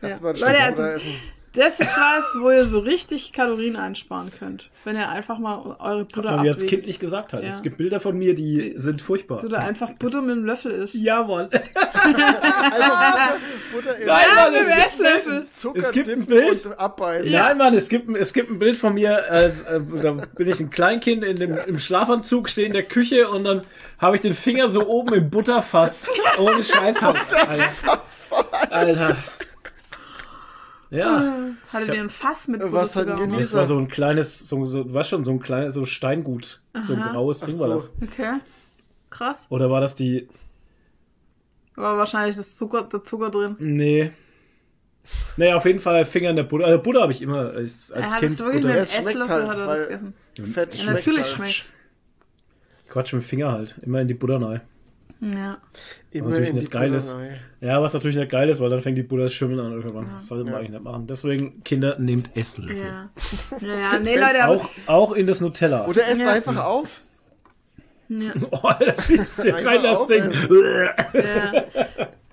S4: Ja.
S5: mal ein
S4: Leute,
S5: Stück
S4: also-
S5: essen.
S4: Das ist was, wo ihr so richtig Kalorien einsparen könnt. Wenn ihr einfach mal eure Butter
S3: man jetzt kindlich gesagt hat.
S4: Ja.
S3: Es gibt Bilder von mir, die sind furchtbar.
S4: So da einfach Butter mit einem Löffel ist.
S3: Ja, Mann.
S5: Einfach Butter, Butter in [laughs]
S3: Nein,
S4: Ja,
S3: Mann,
S4: mit
S3: es
S4: Esslöffel.
S5: Zucker
S3: es gibt ein Bild.
S5: und abbeißen.
S3: Nein, Mann, es gibt, es gibt ein Bild von mir, als, äh, da bin ich ein Kleinkind in dem, im Schlafanzug, stehe in der Küche und dann habe ich den Finger so oben im Butterfass. Ohne Scheiß. Alter. Alter. Ja.
S4: Hattet ihr ein Fass mit
S5: Was hat denn
S3: Das war so ein kleines, so, so, du weißt schon, so ein kleines, so Steingut. So ein
S4: Aha.
S3: graues
S5: Ach
S3: Ding
S5: so.
S3: war das.
S4: Okay. Krass.
S3: Oder war das die,
S4: War wahrscheinlich das Zucker, der Zucker drin.
S3: nee. Naja, auf jeden Fall Finger in der Butter. Also Butter habe ich immer als, als
S4: er hat
S3: Kind.
S4: es wirklich
S3: Butter.
S4: mit
S5: Ja,
S4: einem
S5: es schmeckt halt,
S4: hat er
S5: weil-
S4: das gegessen.
S5: Fett
S4: Ja,
S5: schmeckt
S4: natürlich
S5: halt.
S4: schmeckt
S3: Quatsch mit dem Finger halt. Immer in die Butter rein.
S4: Ja.
S5: Immer
S3: natürlich
S5: in die
S3: nicht geil ist. Ja, was natürlich nicht geil ist, weil dann fängt die das Schimmeln an irgendwann. Das sollte man
S5: Ja.
S3: eigentlich nicht machen. Deswegen, Kinder, nehmt Esslöffel.
S4: Ja. Ja, ja, nee, Leute.
S3: Auch, auch in das Nutella.
S5: Oder esst
S4: Ja.
S5: einfach auf.
S4: Ja. [laughs]
S3: Oh, da schiebst du
S5: Einfach
S3: rein das Ding.
S4: Ja.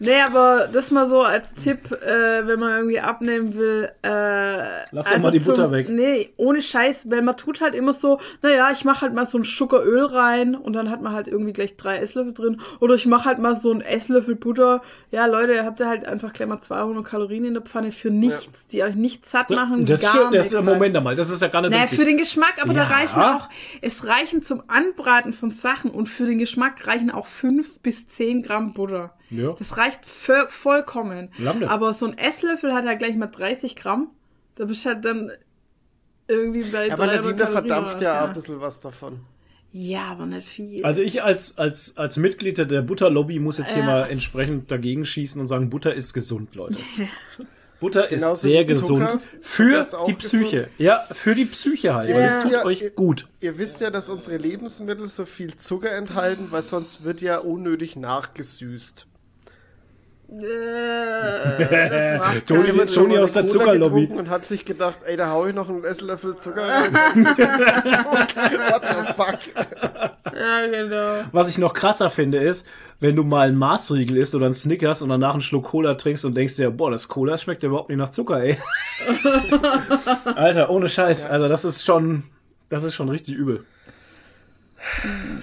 S4: Nee, aber das mal so als Tipp, äh, wenn man irgendwie abnehmen will. Äh,
S3: Lass doch mal die Butter weg.
S4: Nee, ohne Scheiß, weil man tut halt immer so, naja, ich mache halt mal so ein Schuckeröl rein und dann hat man halt irgendwie gleich drei Esslöffel drin. Oder ich mache halt mal so ein Esslöffel Butter. Ja, Leute, ihr habt ja halt einfach gleich mal 200 Kalorien in der Pfanne für nichts, die euch nicht satt machen.
S3: Das
S4: gar
S3: stimmt, das ist. Moment einmal, das ist ja gar nicht
S4: Naja,
S3: richtig.
S4: für den Geschmack, aber da
S3: Ja.
S4: reichen auch, es reichen zum Anbraten von Sachen und für den Geschmack reichen auch 5 bis 10 Gramm Butter.
S3: Ja.
S4: Das reicht für, vollkommen.
S3: Lange.
S4: Aber so ein Esslöffel hat ja gleich mal 30 Gramm. Da bist du halt dann irgendwie bei
S5: Ja, aber
S4: 300
S5: Nadine, da
S4: Kalorien
S5: verdampft ja
S4: was,
S5: ein bisschen was davon.
S4: Ja, aber nicht viel.
S3: Also ich als, als, als Mitglied der Butterlobby muss jetzt hier
S4: Ja.
S3: mal entsprechend dagegen schießen und sagen, Butter ist gesund, Leute. Butter
S5: Genauso
S3: ist sehr gesund.
S5: Zucker
S3: Für die Psyche. Ja, für die Psyche halt.
S5: Ihr
S3: Weil
S5: wisst
S3: es tut
S5: ja-
S3: euch
S5: ihr-
S3: gut.
S5: Ihr wisst ja, dass unsere Lebensmittel so viel Zucker enthalten, weil sonst wird ja unnötig nachgesüßt.
S4: Äh,
S3: Toni- Toni aus der Zuckerlobby.
S5: Und hat sich gedacht, ey, da hau ich noch einen Esslöffel Zucker rein. [laughs] What the fuck?
S4: Ja, genau.
S3: Was ich noch krasser finde, ist, wenn du mal einen Maßriegel isst oder einen Snickers und danach einen Schluck Cola trinkst und denkst dir, boah, das Cola schmeckt ja überhaupt nicht nach Zucker, ey. [laughs] Alter, ohne Scheiß. Also das ist schon, das ist schon richtig übel.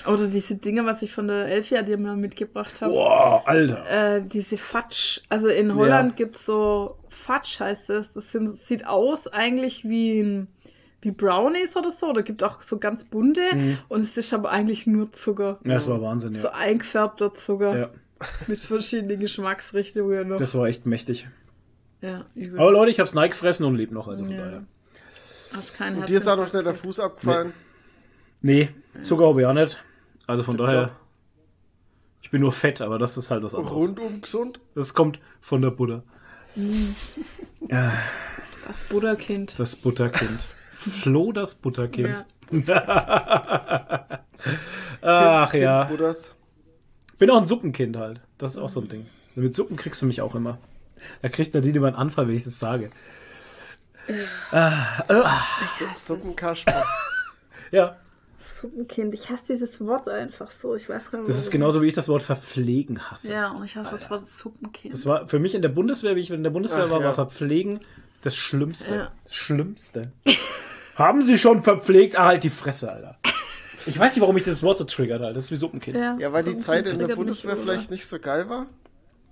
S4: Oder diese Dinge, was ich von der Elfia dir mal mitgebracht habe.
S3: Boah, Alter.
S4: Äh, diese Fatsch. Also in Holland gibt's so Fatsch heißt es. Das sind, sieht aus eigentlich wie ein, wie Brownies oder so. Oder gibt auch so ganz bunte. Und es ist aber eigentlich nur Zucker.
S3: Ja, das war Wahnsinn,
S4: So
S3: ja.
S4: eingefärbter Zucker.
S3: ja. [laughs]
S4: Mit verschiedenen Geschmacksrichtungen noch.
S3: Das war echt mächtig.
S4: ja, übel.
S3: Aber Leute, ich hab's Nike gefressen und lebe noch, also von
S4: Ja.
S3: daher.
S4: Hast kein
S5: Dir ist auch noch der Fuß abgefallen.
S3: Nee, Zucker habe ich auch nicht. Also von daher. Ich bin nur fett, aber das ist halt was anderes.
S5: Rundum gesund.
S3: Das kommt von der Buddha. Ja,
S4: Das Buddha-Kind.
S3: das Butterkind. Flo das Butterkind. [laughs] Ach
S5: Kind
S3: ja.
S5: Buddhas.
S3: Bin auch ein Suppenkind halt. Das ist auch so ein Ding. Mit Suppen kriegst du mich auch immer. Da kriegt Nadine immer einen Anfall, wenn ich das sage.
S5: Suppenkasper. [laughs]
S3: Ja,
S4: Suppenkind. Ich hasse dieses Wort einfach so. Ich weiß gar nicht.
S3: das ist genauso wie ich das Wort verpflegen hasse.
S4: Ja, und ich hasse das Wort Suppenkind.
S3: Das war für mich in der Bundeswehr, wie ich in der Bundeswehr
S5: Ach,
S3: war,
S5: ja.
S3: war Verpflegen das Schlimmste.
S4: Ja.
S3: Das Schlimmste. [laughs] Haben Sie schon verpflegt? Ah, halt die Fresse, Alter. Ich weiß nicht, warum mich das Wort so triggert, Alter. Das ist wie Suppenkind.
S5: Ja, weil die Zeit in der Bundeswehr
S4: mich, oder?
S5: vielleicht nicht so geil war.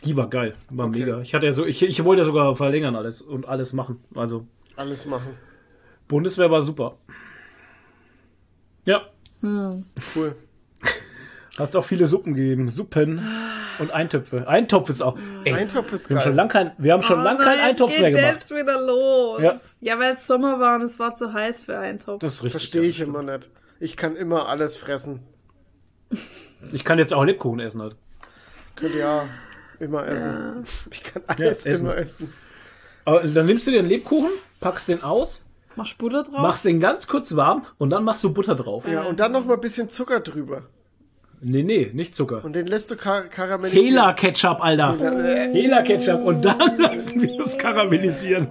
S3: Die war geil. War
S5: Okay.
S3: mega. Ich hatte ja so, ich, ich wollte ja sogar verlängern alles und alles machen. Also,
S5: Alles machen.
S3: Bundeswehr war super. Ja.
S5: Cool.
S3: Hat es auch viele Suppen gegeben. Suppen und Eintöpfe. Eintopf ist auch. Ey,
S5: Eintopf ist
S3: wir haben schon
S5: geil.
S3: lang kein, wir haben schon
S4: Oh
S3: lang keinen
S4: nein,
S3: Eintopf
S4: jetzt
S3: mehr
S4: geht
S3: gemacht.
S4: Das wieder los.
S3: Ja.
S4: Ja, weil es Sommer war und es war zu heiß für Eintopf.
S3: Das ist richtig.
S5: Verstehe
S3: ja,
S5: ich immer nicht. Ich kann immer alles fressen.
S3: Ich kann jetzt auch Lebkuchen essen halt.
S5: Könnt ihr ja immer essen. [laughs] Ich kann alles
S3: Ja, essen.
S5: immer essen.
S3: Aber dann nimmst du dir den Lebkuchen, packst den aus,
S4: Machst Butter drauf?
S3: machst den ganz kurz warm und dann machst du Butter drauf.
S5: Ja, und dann noch mal ein bisschen Zucker drüber.
S3: Nee, nee, nicht Zucker.
S5: Und den lässt du kar karamellisieren.
S3: Hela Ketchup, Alter.
S5: Äh,
S3: Hela Ketchup und dann [laughs] lassen wir es karamellisieren.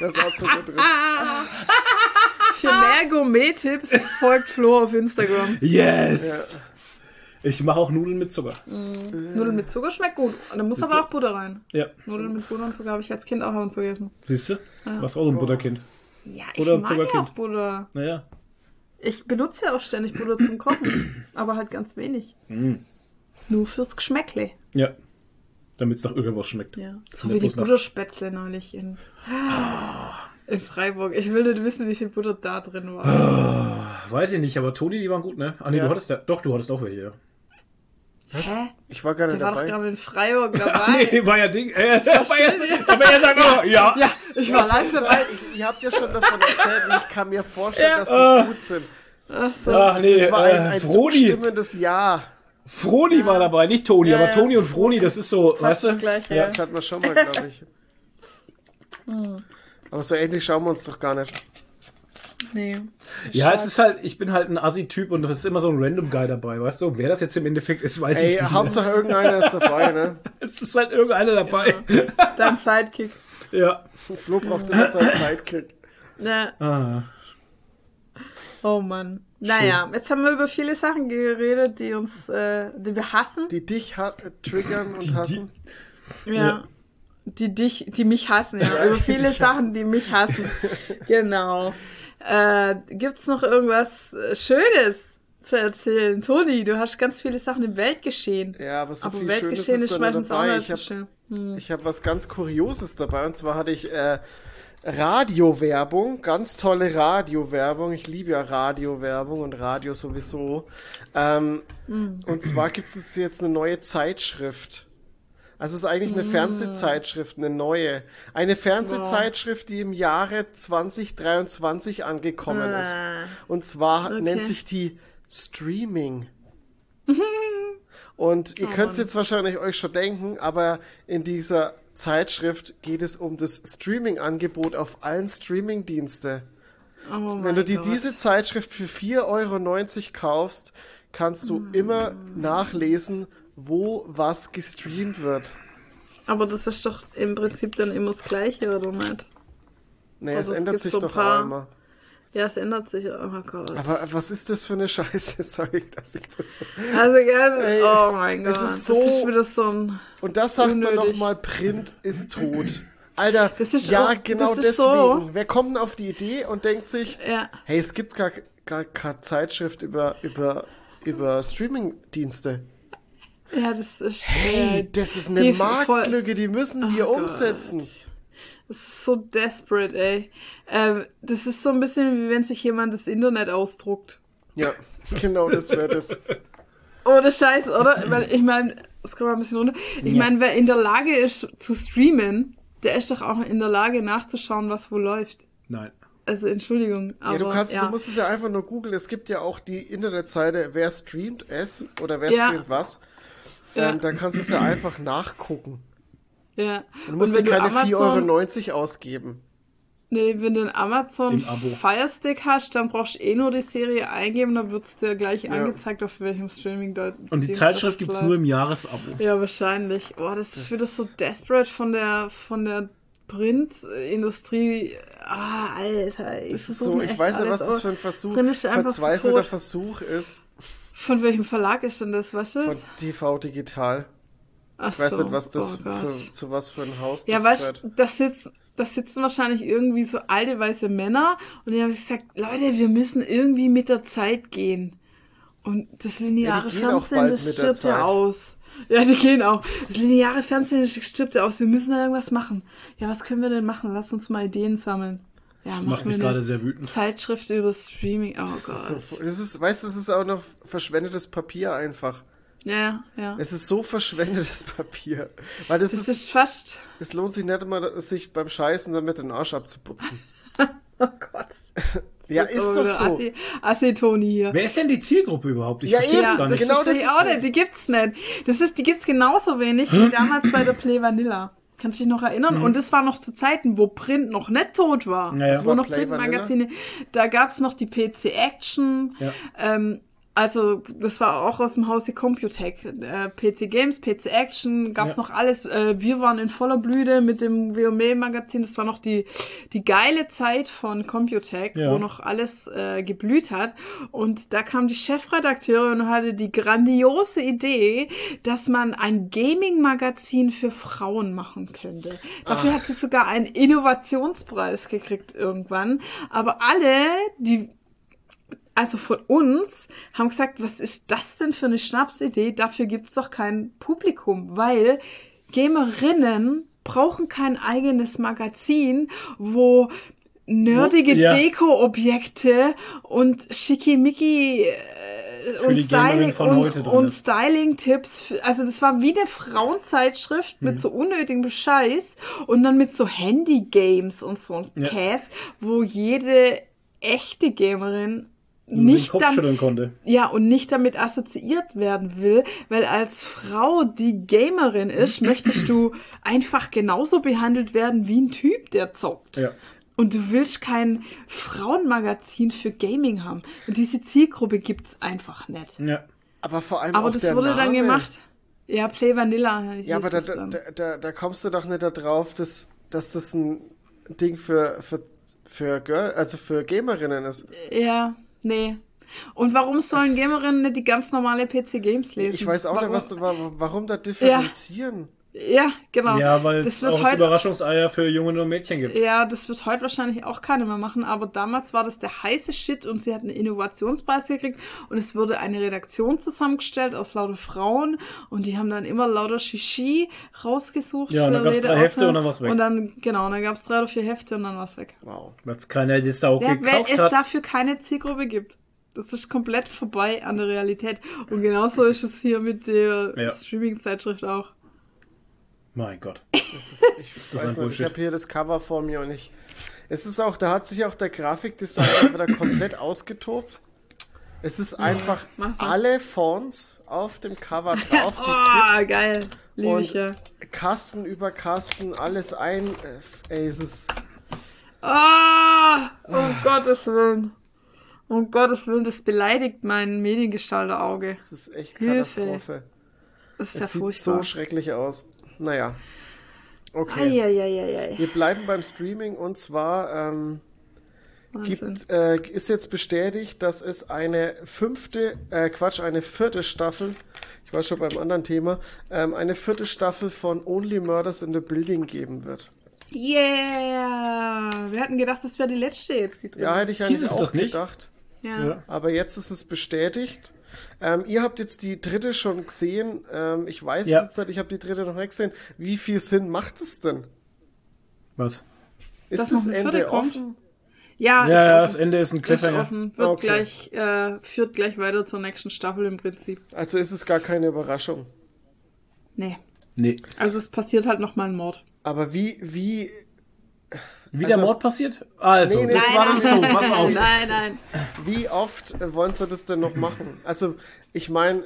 S5: Da ist auch Zucker drin.
S4: Für mehr Gourmet-Tipps folgt Flo auf Instagram.
S3: Yes. Ich mache auch Nudeln mit Zucker.
S4: Nudeln mit Zucker schmeckt gut. Da muss
S3: Siehste?
S4: aber auch Butter rein.
S3: Ja,
S4: Nudeln mit Butter und Zucker habe ich als Kind auch ab und zu gegessen.
S3: siehst du? Was auch so ein Butterkind.
S4: Ja, ich
S3: Butter und
S4: mag ja
S3: Zuckerkind.
S4: auch Butter.
S3: Naja.
S4: Ich benutze ja auch ständig Butter zum Kochen. [coughs] aber halt ganz wenig.
S3: Mm.
S4: Nur fürs Geschmäckle.
S3: Ja. Damit es nach irgendwas schmeckt.
S4: Ja. So wie die Butterspätzle neulich in, in Freiburg. Ich will nicht wissen, wie viel Butter da drin war.
S3: Weiß ich nicht, aber Toni, die waren gut, ne? Ah, nee,
S5: Ja.
S3: du hattest ja. Doch, du hattest auch welche, ja.
S4: Hä?
S5: Ich war gar nicht
S4: Der war doch
S5: dabei.
S4: gerade in Freiburg [laughs] dabei.
S3: Nee, war ja Ding. Äh, aber er,
S4: schön.
S3: aber er sagt auch, ja.
S4: Ja, ich war live
S5: Ich
S4: dabei.
S5: ich, ihr habt ja schon davon erzählt und ich kann mir vorstellen,
S4: Ja.
S5: dass die
S3: Ah.
S5: gut sind.
S4: Ach so.
S5: Das,
S3: Ach nee,
S5: das war ein,
S3: äh,
S5: ein
S3: Froni.
S5: zustimmendes Ja.
S3: Froni war dabei, nicht Toni,
S4: Ja,
S3: aber
S4: ja.
S3: Toni und Froni, das ist so,
S4: Fast
S3: weißt
S4: das
S3: du?
S4: Gleiche,
S3: Ja.
S5: Das hatten wir schon mal, glaube ich.
S4: Hm.
S5: Aber so ähnlich schauen wir uns doch gar nicht.
S4: Nee.
S3: Ja, es ist halt, ich bin halt ein Assi-Typ und es ist immer so ein Random Guy dabei, weißt du? Wer das jetzt im Endeffekt ist, weiß
S5: Ey,
S3: ich nicht.
S5: Hauptsache irgendeiner ist dabei, ne? [laughs]
S3: Es ist halt irgendeiner dabei.
S4: Dein Sidekick.
S3: Ja.
S5: Flo braucht immer seinen Sidekick.
S4: Ja.
S3: Ah.
S4: Oh Mann. Naja, jetzt haben wir über viele Sachen geredet, die uns, äh, die wir hassen.
S5: Die dich ha äh, triggern und hassen.
S4: ja.
S3: ja.
S4: Die dich, die mich hassen, ja.
S5: Ja,
S4: über
S5: die
S4: viele Sachen, die mich hassen. [laughs] genau. Äh, gibt's noch irgendwas äh, Schönes zu erzählen? Toni, du hast ganz viele Sachen im Weltgeschehen.
S5: Ja, aber so
S4: Aber
S5: viel Schönes
S4: Weltgeschehen
S5: ist
S4: ist
S5: da
S4: meistens
S5: nicht
S4: auch
S5: dabei.
S4: nicht so
S5: habe
S4: schön. Hm.
S5: ich hab was ganz Kurioses dabei und zwar hatte ich äh, Radiowerbung, ganz tolle Radiowerbung. Ich liebe ja Radiowerbung und Radio sowieso. Ähm,
S4: Hm.
S5: Und zwar gibt es jetzt eine neue Zeitschrift. Also es ist eigentlich eine
S4: Hm.
S5: Fernsehzeitschrift, eine neue. Eine Fernsehzeitschrift, die im Jahre 2023 angekommen ist.
S4: Ah.
S5: Und zwar
S4: Okay.
S5: nennt sich die Streaming. [laughs] Und ihr
S4: Oh
S5: könnt es jetzt wahrscheinlich euch schon denken, aber in dieser Zeitschrift geht es um das Streaming-Angebot auf allen Streaming-Dienste.
S4: Oh
S5: Wenn du dir
S4: Gott.
S5: diese Zeitschrift für 4,90 Euro kaufst, kannst du
S4: Mm.
S5: immer nachlesen, wo was gestreamt wird.
S4: Aber das ist doch im Prinzip dann immer das Gleiche, oder nicht?
S5: Nee,
S4: Also
S5: es ändert sich
S4: so
S5: doch
S4: paar-
S5: auch immer.
S4: Ja, es ändert sich. Oh Gott.
S5: Aber was ist das für eine Scheiße? [laughs] Sorry, dass ich das so...
S4: Also gerne.
S5: Ey,
S4: oh mein Gott.
S5: es ist
S4: Das
S5: so-
S4: ist wieder so ein.
S5: Und das sagt man
S4: Unnötig.
S5: nochmal, Print ist tot. Alter,
S4: Das ist
S5: ja,
S4: auch-
S5: genau
S4: das
S5: deswegen.
S4: so.
S5: Wer kommt denn auf die Idee und denkt sich,
S4: Ja.
S5: hey, es gibt gar, gar keine Zeitschrift über, über, über Streaming-Dienste.
S4: Ja, das ist.
S5: Hey, das ist eine
S4: die
S5: Marktlücke, die müssen wir
S4: Oh Gott.
S5: umsetzen.
S4: Das ist so desperate, ey. Ähm, das ist so ein bisschen wie wenn sich jemand das Internet ausdruckt.
S5: Ja, genau, das wäre das.
S4: Ohne Scheiß, oder? Weil ich meine, es kommt mal ein bisschen runter. Ich meine, wer in der Lage ist zu streamen, der ist doch auch in der Lage nachzuschauen, was wo läuft.
S3: Nein.
S4: Also Entschuldigung, aber
S5: Ja, du kannst,
S4: ja.
S5: du musst es ja einfach nur googeln. Es gibt ja auch die Internetseite, wer streamt es oder wer
S4: Ja.
S5: streamt was.
S4: Ja.
S5: Ähm, da kannst du es ja einfach nachgucken.
S4: ja.
S5: Du musst keine
S4: du Amazon-
S5: 4,90 Euro ausgeben.
S4: Nee, wenn du einen Amazon
S3: Im Abo.
S4: Fire Stick hast, dann brauchst du eh nur die Serie eingeben, dann wird's dir gleich
S5: Ja.
S4: angezeigt, auf welchem Streaming da.
S3: Und die Zeitschrift gibt's nur im Jahresabo.
S4: Ja, wahrscheinlich. Oh, das, ist wieder so desperate von der von der Printindustrie. Ah, Alter. Ich
S5: Das ist so, ich weiß ja, was das für ein Versuch, verzweifelter. Versuch ist
S4: Von welchem Verlag ist denn das, weißt du?
S5: von
S4: das?
S5: TV Digital.
S4: Ach
S5: Ich weiß
S4: so.
S5: nicht, was das
S4: oh
S5: für, zu was für ein Haus
S4: Ja,
S5: das
S4: weißt
S5: gehört.
S4: du, da sitzen, da sitzen wahrscheinlich irgendwie so alte weiße Männer und die haben gesagt, Leute, wir müssen irgendwie mit der Zeit gehen. Und das lineare
S5: Ja,
S4: Fernsehen, das stirbt ja aus. Ja, die gehen auch. Das lineare Fernsehen das stirbt ja aus. Wir müssen da irgendwas machen. Ja, was können wir denn machen? Lass uns mal Ideen sammeln. Ja,
S3: Das macht mich gerade sehr wütend.
S4: Zeitschrift über Streaming. Oh
S5: Das
S4: Gott.
S5: ist so, das ist, weißt du, das ist auch noch verschwendetes Papier einfach.
S4: ja, ja.
S5: Es ist so verschwendetes [laughs] Papier. Weil das,
S4: Das
S5: ist,
S4: ist fast.
S5: es lohnt sich nicht immer, sich beim Scheißen damit den Arsch abzuputzen. [laughs]
S4: Oh Gott. [laughs]
S5: ja, ist doch so.
S4: Assi, Assi-Toni hier.
S3: Wer ist denn die Zielgruppe überhaupt? Ich
S5: Ja,
S3: verstehe das gar nicht.
S5: genau
S4: das
S5: ist
S4: auch
S5: das.
S4: nicht. Die gibt's nicht. Das ist, die gibt's genauso wenig wie [gasps] damals bei der Play Vanilla. Kannst du dich noch erinnern? Und das war noch zu Zeiten, wo Print noch nicht tot war.
S3: Ja, ja.
S4: wo
S5: war
S4: noch Printmagazine. Da gab's noch die PC Action.
S3: Ja.
S4: Ähm, also das war auch aus dem Hause Computec. Äh, PC Games, PC Action, gab's
S3: Ja.
S4: noch alles. Äh, wir waren in voller Blüte mit dem WoMe-Magazin. Das war noch die, die geile Zeit von Computec,
S3: Ja.
S4: wo noch alles äh, geblüht hat. Und da kam die Chefredakteurin und hatte die grandiose Idee, dass man ein Gaming-Magazin für Frauen machen könnte. Dafür hat sie sogar einen Innovationspreis gekriegt irgendwann. Aber alle, die also von uns, haben gesagt, was ist das denn für eine Schnapsidee? Dafür gibt's doch kein Publikum, weil Gamerinnen brauchen kein eigenes Magazin, wo nerdige
S3: ja.
S4: Deko-Objekte und schickimicki äh, und Styling und, und
S3: ist.
S4: Styling-Tipps. für- Also das war wie eine Frauenzeitschrift
S3: Hm.
S4: mit so unnötigem Scheiß und dann mit so Handy-Games und so ein
S3: Ja.
S4: Käse, wo jede echte Gamerin nicht
S3: schütteln konnte.
S4: ja, und nicht damit assoziiert werden will, weil als Frau, die Gamerin ist, [clears throat] möchtest du einfach genauso behandelt werden wie ein Typ, der zockt.
S3: Ja.
S4: Und du willst kein Frauenmagazin für Gaming haben. Und diese Zielgruppe gibt's einfach nicht.
S3: Ja.
S5: Aber vor allem
S4: Aber
S5: auch
S4: das
S5: der
S4: wurde
S5: Name.
S4: dann gemacht. Ja, Play Vanilla. hieß
S5: Ja, aber da, da, da, da kommst du doch nicht darauf, dass, dass das ein Ding für, für, für Girl, also für Gamerinnen ist.
S4: Ja, nee. Und warum sollen Gamerinnen nicht die ganz normale PC Games lesen?
S5: Ich weiß auch
S4: warum?
S5: nicht, was, wa- warum da differenzieren.
S4: Ja, genau.
S3: Ja, weil
S4: das
S3: es
S4: wird
S3: auch
S4: heute
S3: Überraschungseier für Jungen und Mädchen gibt.
S4: Ja, das wird heute wahrscheinlich auch keiner mehr machen, aber damals war das der heiße Shit und sie hat einen Innovationspreis gekriegt und es wurde eine Redaktion zusammengestellt aus lauter Frauen und die haben dann immer lauter Shishi rausgesucht.
S3: Ja, und dann
S4: für
S3: gab's
S4: jede
S3: drei Hefte und dann war's weg.
S4: Und dann, genau, und dann gab's drei oder vier Hefte und dann war's weg.
S5: Wow.
S3: Weil es keiner die Sau
S4: Ja, weil
S3: gekauft
S4: es
S3: hat.
S4: dafür keine Zielgruppe gibt. Das ist komplett vorbei an der Realität. Und genauso ist es hier mit der
S3: Ja.
S4: Streaming-Zeitschrift auch.
S3: Mein Gott.
S5: Das ist, ich
S3: das ein
S5: weiß nicht, ich habe hier das Cover vor mir und ich. Es ist auch, da hat sich auch der Grafikdesigner [coughs] wieder komplett ausgetobt. Es ist einfach
S4: mal.
S5: alle Fonts auf dem Cover [laughs] drauf, die es
S4: Oh,
S5: gibt.
S4: geil. Liebe ich
S5: Und
S4: ja.
S5: Kasten über Kasten, alles ein. äh, Ey, es ist.
S4: Ah, um Gottes Willen. Um Gottes Willen, das beleidigt mein Mediengestalterauge.
S5: Es ist echt
S4: Hilfe.
S5: Katastrophe.
S4: Das ist ja
S5: Es sieht
S4: furchtbar.
S5: so schrecklich aus. Naja. Okay.
S4: Eieieiei.
S5: Wir bleiben beim Streaming und zwar ähm, gibt, äh, ist jetzt bestätigt, dass es eine fünfte, äh, Quatsch, eine vierte Staffel, ich war schon beim anderen Thema, ähm, eine vierte Staffel von Only Murders in the Building geben wird.
S4: Yeah! Wir hatten gedacht, das wäre die letzte jetzt, die drin.
S5: Ja, hätte ich eigentlich
S3: Hieß
S5: auch
S3: das nicht?
S5: gedacht.
S4: Ja.
S5: Aber jetzt ist es bestätigt. Ähm, ihr habt jetzt die dritte schon gesehen. Ähm, ich weiß
S3: Ja.
S5: es jetzt nicht, ich habe die dritte noch nicht gesehen. Wie viel Sinn macht es denn?
S3: Was?
S5: Ist
S4: Dass
S5: das Ende offen?
S4: Ja,
S3: Ja, ja,
S4: ist
S3: das. Ende ist ein
S4: Ist
S3: Cliffhanger.
S4: offen. Wird
S5: Okay.
S4: gleich, äh, führt gleich weiter zur nächsten Staffel im Prinzip.
S5: Also ist es gar keine Überraschung.
S4: Nee.
S3: Nee.
S4: Also es passiert halt nochmal ein Mord.
S5: Aber wie, wie
S3: Wie der
S5: Also-
S3: Mord passiert? Also,
S5: Nee, nee,
S3: das
S5: nein,
S3: war nicht so. Pass auf.
S4: Nein, nein.
S5: Wie oft äh, wollen sie das denn noch machen? Also, ich meine,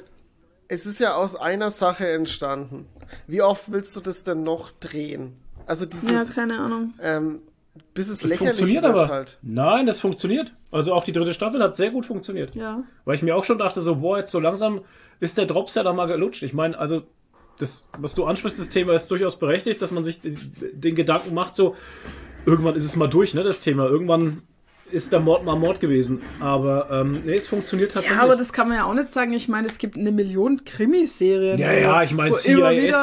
S5: es ist ja aus einer Sache entstanden. Wie oft willst du das denn noch drehen? Also
S4: Ja,
S5: dieses,
S4: keine Ahnung.
S5: ähm, bis es
S3: Das
S5: lächerlich
S3: funktioniert
S5: wird
S3: aber.
S5: halt.
S3: Nein, das funktioniert. Also auch die dritte Staffel hat sehr gut funktioniert.
S4: Ja.
S3: Weil ich mir auch schon dachte, so, boah, jetzt so langsam ist der Drops ja da mal gelutscht. Ich meine, also, das, was du ansprichst, das Thema ist durchaus berechtigt, dass man sich den, den Gedanken macht, so, irgendwann ist es mal durch, ne, das Thema. Irgendwann ist der Mord mal Mord gewesen. Aber, ähm, nee, es funktioniert tatsächlich.
S4: Ja, aber das kann man ja auch nicht sagen. Ich meine, es gibt eine Million Krimiserien.
S3: Ja, ja, ich meine, CIS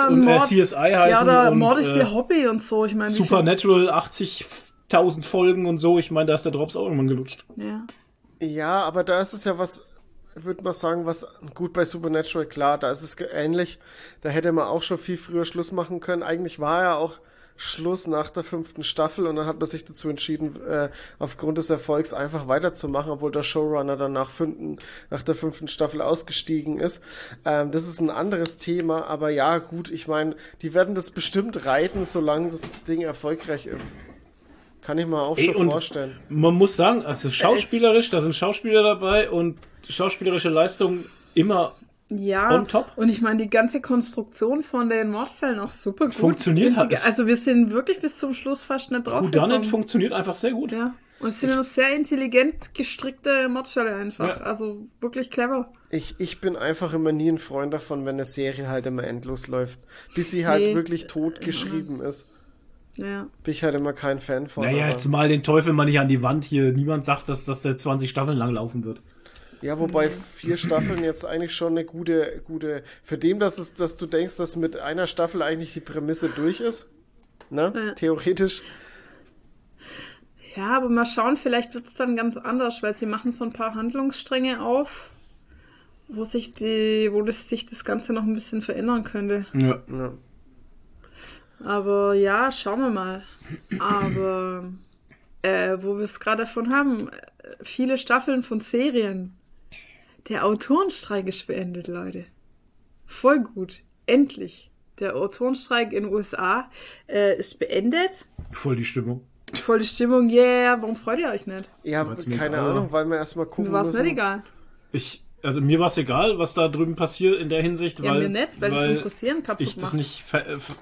S3: und, äh,
S4: Mord-
S3: CSI
S4: Ja,
S3: heißen
S4: oder
S3: und,
S4: Mord ist
S3: äh,
S4: ihr Hobby und so. Ich meine,
S3: Supernatural 80.000 Folgen und so. Ich meine, da ist der Drops auch irgendwann gelutscht.
S4: Ja.
S5: Ja, aber da ist es ja was, würde man sagen, was gut bei Supernatural, klar, da ist es ähnlich. Da hätte man auch schon viel früher Schluss machen können. Eigentlich war ja auch Schluss nach der fünften Staffel und dann hat man sich dazu entschieden, äh, aufgrund des Erfolgs einfach weiterzumachen, obwohl der Showrunner dann nach, fünften, nach der fünften Staffel ausgestiegen ist. Ähm, das ist ein anderes Thema, aber ja, gut, ich meine, die werden das bestimmt reiten, solange das Ding erfolgreich ist. Kann ich mir auch
S3: Ey,
S5: schon vorstellen.
S3: Man muss sagen, also schauspielerisch, da sind Schauspieler dabei und schauspielerische Leistung immer
S4: Ja,
S3: On top.
S4: und ich meine, die ganze Konstruktion von den Mordfällen auch super gut.
S3: Funktioniert hat es.
S4: Also wir sind wirklich bis zum Schluss fast nicht drauf gekommen.
S3: funktioniert einfach sehr gut.
S4: Ja, und es sind immer sehr intelligent gestrickte Mordfälle einfach.
S3: Ja.
S4: Also wirklich clever.
S5: Ich, ich bin einfach immer nie ein Freund davon, wenn eine Serie halt immer endlos läuft. Bis sie halt
S4: Nee.
S5: wirklich tot geschrieben ist.
S4: Ja.
S5: Bin ich halt immer kein Fan von.
S3: Naja,
S5: aber-
S3: jetzt mal den Teufel mal nicht an die Wand hier. Niemand sagt, dass, dass der 20 Staffeln lang laufen wird.
S5: Ja, wobei vier Staffeln jetzt eigentlich schon eine gute, gute. Für dem, dass es, dass du denkst, dass mit einer Staffel eigentlich die Prämisse durch ist. Ne?
S4: Ja.
S5: Theoretisch.
S4: Ja, aber mal schauen, vielleicht wird es dann ganz anders, weil sie machen so ein paar Handlungsstränge auf, wo sich die, wo das, sich das Ganze noch ein bisschen verändern könnte.
S3: Ja.
S5: Ja.
S4: Aber ja, schauen wir mal. Aber äh, wo wir es gerade davon haben, äh, viele Staffeln von Serien. Der Autorenstreik ist beendet, Leute. Voll gut. Endlich. Der Autorenstreik in den USA äh, ist beendet.
S3: Voll die Stimmung.
S4: Voll die Stimmung, yeah. Warum freut ihr euch nicht?
S5: Ja, keine. Ahnung, weil wir erstmal gucken
S4: Mir war es nicht egal.
S3: Ich, also mir war es egal, was da drüben passiert in der Hinsicht,
S4: Ja,
S3: weil,
S4: mir nicht, weil, das Interessieren kaputt
S3: ich das nicht,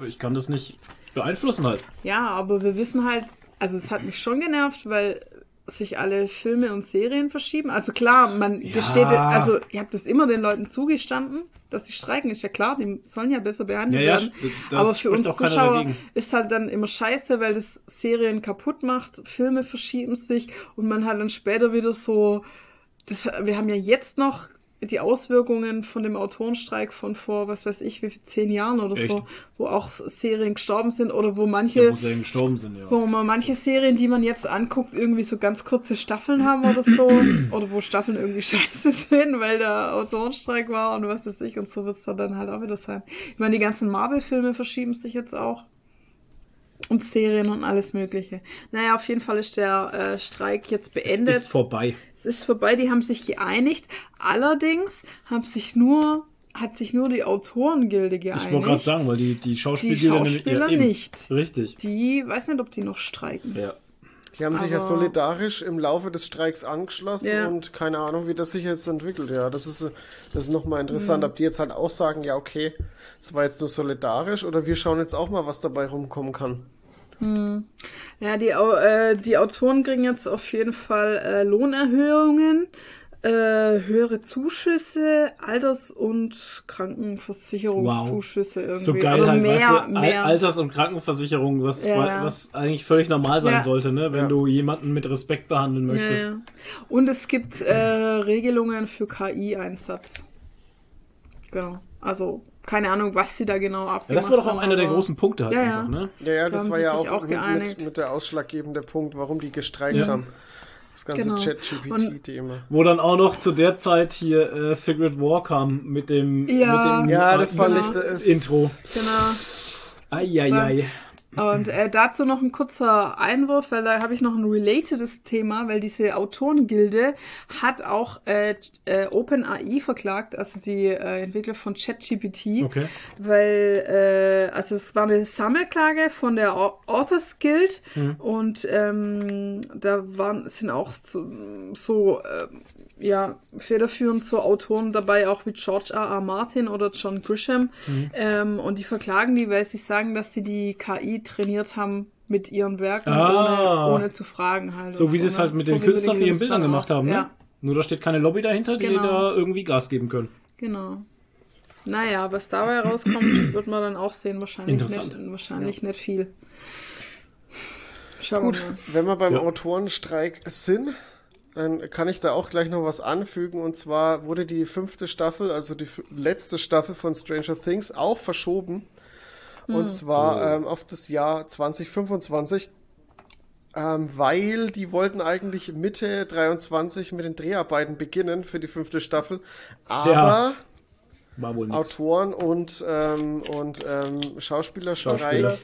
S3: ich kann das nicht beeinflussen halt.
S4: Ja, aber wir wissen halt, also es hat mich schon genervt, weil sich alle Filme und Serien verschieben. Also klar, man
S3: Ja.
S4: gesteht, also ihr habt es immer den Leuten zugestanden, dass sie streiken, ist ja klar, die sollen ja besser behandelt
S3: Ja, ja,
S4: werden.
S3: das
S4: Aber für uns Zuschauer ist halt dann immer scheiße, weil das Serien kaputt macht, Filme verschieben sich und man hat dann später wieder so, das, wir haben ja jetzt noch die Auswirkungen von dem Autorenstreik von vor, was weiß ich, wie viel, zehn Jahren oder
S3: Echt?
S4: so, wo auch Serien gestorben sind oder wo
S3: Ja,
S4: manche
S3: wo sie eben gestorben sind, ja.
S4: wo man manche Serien, die man jetzt anguckt, irgendwie so ganz kurze Staffeln haben oder so. [clears throat] oder wo Staffeln irgendwie [laughs] scheiße sind, weil der Autorenstreik war und was weiß ich. Und so wird es dann halt auch wieder sein. Ich meine, die ganzen Marvel-Filme verschieben sich jetzt auch. Und Serien und alles Mögliche. Naja, auf jeden Fall ist der äh, Streik jetzt
S3: Es
S4: beendet.
S3: ist vorbei.
S4: Es ist vorbei, die haben sich geeinigt. Allerdings haben sich nur, hat sich nur die Autorengilde geeinigt.
S3: Ich wollte gerade sagen, weil die, die Schauspieler,
S4: Die Schauspieler
S3: eben.
S4: nicht.
S3: Richtig.
S4: Die, weiß nicht, ob die noch streiken.
S3: Ja.
S5: Die haben sich ja
S4: Aber-
S5: solidarisch im Laufe des Streiks angeschlossen
S4: Ja.
S5: und keine Ahnung, wie das sich jetzt entwickelt. Ja, das ist, das ist nochmal interessant,
S4: Mhm.
S5: ob die jetzt halt auch sagen, ja, okay, es war jetzt nur solidarisch oder wir schauen jetzt auch mal, was dabei rumkommen kann.
S4: Ja, die, äh, die Autoren kriegen jetzt auf jeden Fall äh, Lohnerhöhungen, äh, höhere Zuschüsse, Alters- und Krankenversicherungszuschüsse irgendwie.
S3: So geil
S4: Oder
S3: halt,
S4: mehr,
S3: weißt du,
S4: mehr.
S3: Alters- und Krankenversicherung, was,
S4: Ja.
S3: was eigentlich völlig normal sein
S4: Ja.
S3: sollte, ne? wenn
S5: Ja.
S3: du jemanden mit Respekt behandeln möchtest.
S4: ja. Und es gibt äh, Regelungen für KI-Einsatz. Genau. Also keine Ahnung, was sie da genau abgemacht
S3: Ja, das war doch auch
S4: haben,
S3: einer der großen Punkte halt
S4: Ja,
S3: einfach,
S4: ja.
S3: ne?
S5: Ja, ja,
S4: Da
S5: das
S4: haben
S5: war ja auch,
S4: auch
S5: mit, mit, der ausschlaggebende Punkt, warum die gestreikt
S3: Ja.
S5: haben. Das ganze
S4: Genau.
S5: Chat-GPT-Thema.
S3: Wo dann auch noch zu der Zeit hier äh, Secret War kam mit dem,
S4: Ja.
S3: mit dem
S5: Ja, das
S3: äh,
S5: fand
S4: Genau.
S5: ich das
S3: Intro.
S4: Genau.
S3: Eieiei.
S4: Und äh, dazu noch ein kurzer Einwurf, weil da habe ich noch ein relatedes Thema, weil diese Autorengilde hat auch äh, äh, OpenAI verklagt, also die äh, Entwickler von ChatGPT,
S3: Okay.
S4: weil äh, also es war eine Sammelklage von der Au- Authors Guild und ähm, da waren sind auch so, so äh, ja federführend so Autoren dabei, auch wie George R. R. Martin oder John Grisham ähm, und die verklagen die, weil sie sagen, dass sie die KI trainiert haben mit ihren Werken
S3: Ah.
S4: ohne, ohne zu fragen halt.
S3: So wie sie es
S4: ne?
S3: halt mit
S4: So
S3: den Künstlern und ihren Bildern
S4: Künstlern
S3: gemacht
S4: auch.
S3: haben, ne?
S4: Ja,
S3: Nur da steht keine Lobby dahinter, die
S4: Genau.
S3: da irgendwie Gas geben können.
S4: genau. Naja, was dabei rauskommt, [clears throat] wird man dann auch sehen. Wahrscheinlich,
S3: Interessant.
S4: nicht, wahrscheinlich nicht viel. Schauen
S5: Gut,
S4: wir mal.
S5: wenn wir beim
S3: Ja.
S5: Autorenstreik sind, dann kann ich da auch gleich noch was anfügen. Und zwar wurde die fünfte Staffel, also die letzte Staffel von Stranger Things, auch verschoben. Und zwar ähm, auf das Jahr 2025. Ähm, weil die wollten eigentlich Mitte 23 mit den Dreharbeiten beginnen für die fünfte Staffel. Aber
S3: nichts.
S5: Autoren und, ähm, und ähm, Schauspielerstreik
S3: Schauspieler.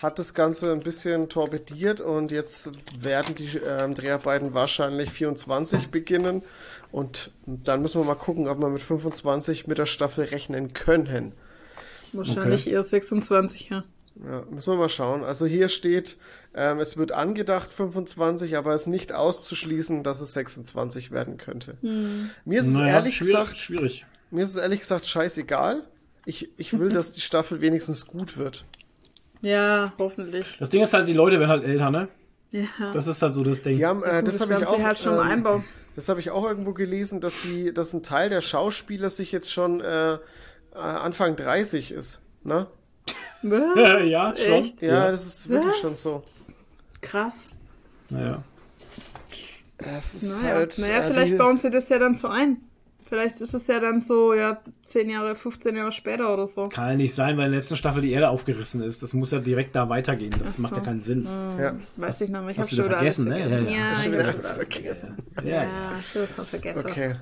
S5: Hat das Ganze ein bisschen torpediert und jetzt werden die ähm, Dreharbeiten wahrscheinlich 24 beginnen und dann müssen wir mal gucken, ob wir mit 25 mit der Staffel rechnen können.
S4: Wahrscheinlich eher 26, ja.
S5: Ja, müssen wir mal schauen. Also hier steht, ähm, es wird angedacht 25, aber es ist nicht auszuschließen, dass es 26 werden könnte. Mir ist es
S3: Naja,
S5: ehrlich
S3: schwierig,
S5: gesagt
S3: schwierig.
S5: Mir ist es ehrlich gesagt scheißegal. Ich, ich will, [laughs] dass die Staffel wenigstens gut wird.
S4: Ja, hoffentlich.
S3: Das Ding ist halt, die Leute werden halt älter, ne?
S4: Ja.
S3: Das ist halt so das Ding.
S5: Die haben, äh, das
S4: das
S5: habe ich auch,
S4: halt schon
S5: ähm,
S4: einbauen.
S5: das habe ich auch irgendwo gelesen, dass die, dass ein Teil der Schauspieler sich jetzt schon äh, äh, Anfang 30 ist. Ne?
S4: Was? [laughs]
S3: Ja, schon.
S4: Echt?
S5: Ja, das ist wirklich
S4: Was?
S5: schon so.
S4: Krass.
S3: Naja.
S5: Es ist
S4: Naja,
S5: halt.
S4: naja
S5: äh,
S4: vielleicht
S5: die,
S4: bauen sie das ja dann so ein. Vielleicht ist es ja dann so, ja, 10 Jahre, 15 Jahre später oder so.
S3: Kann ja nicht sein, weil in der letzten Staffel die Erde aufgerissen ist. Das muss ja direkt da weitergehen. Das
S4: Ach
S3: macht ja
S4: so.
S3: keinen Sinn.
S5: ja.
S4: Weiß ich noch nicht. Ich
S3: hast
S4: hab
S3: du
S4: schon
S3: wieder vergessen, ne?
S4: vergessen.
S3: Ja, ja.
S4: Ja,
S5: Hast
S4: ich
S5: du
S4: hab
S5: wieder
S4: schon
S5: alles vergessen?
S3: Ja, ja.
S4: Ja, ich hab das schon vergessen.
S5: Okay.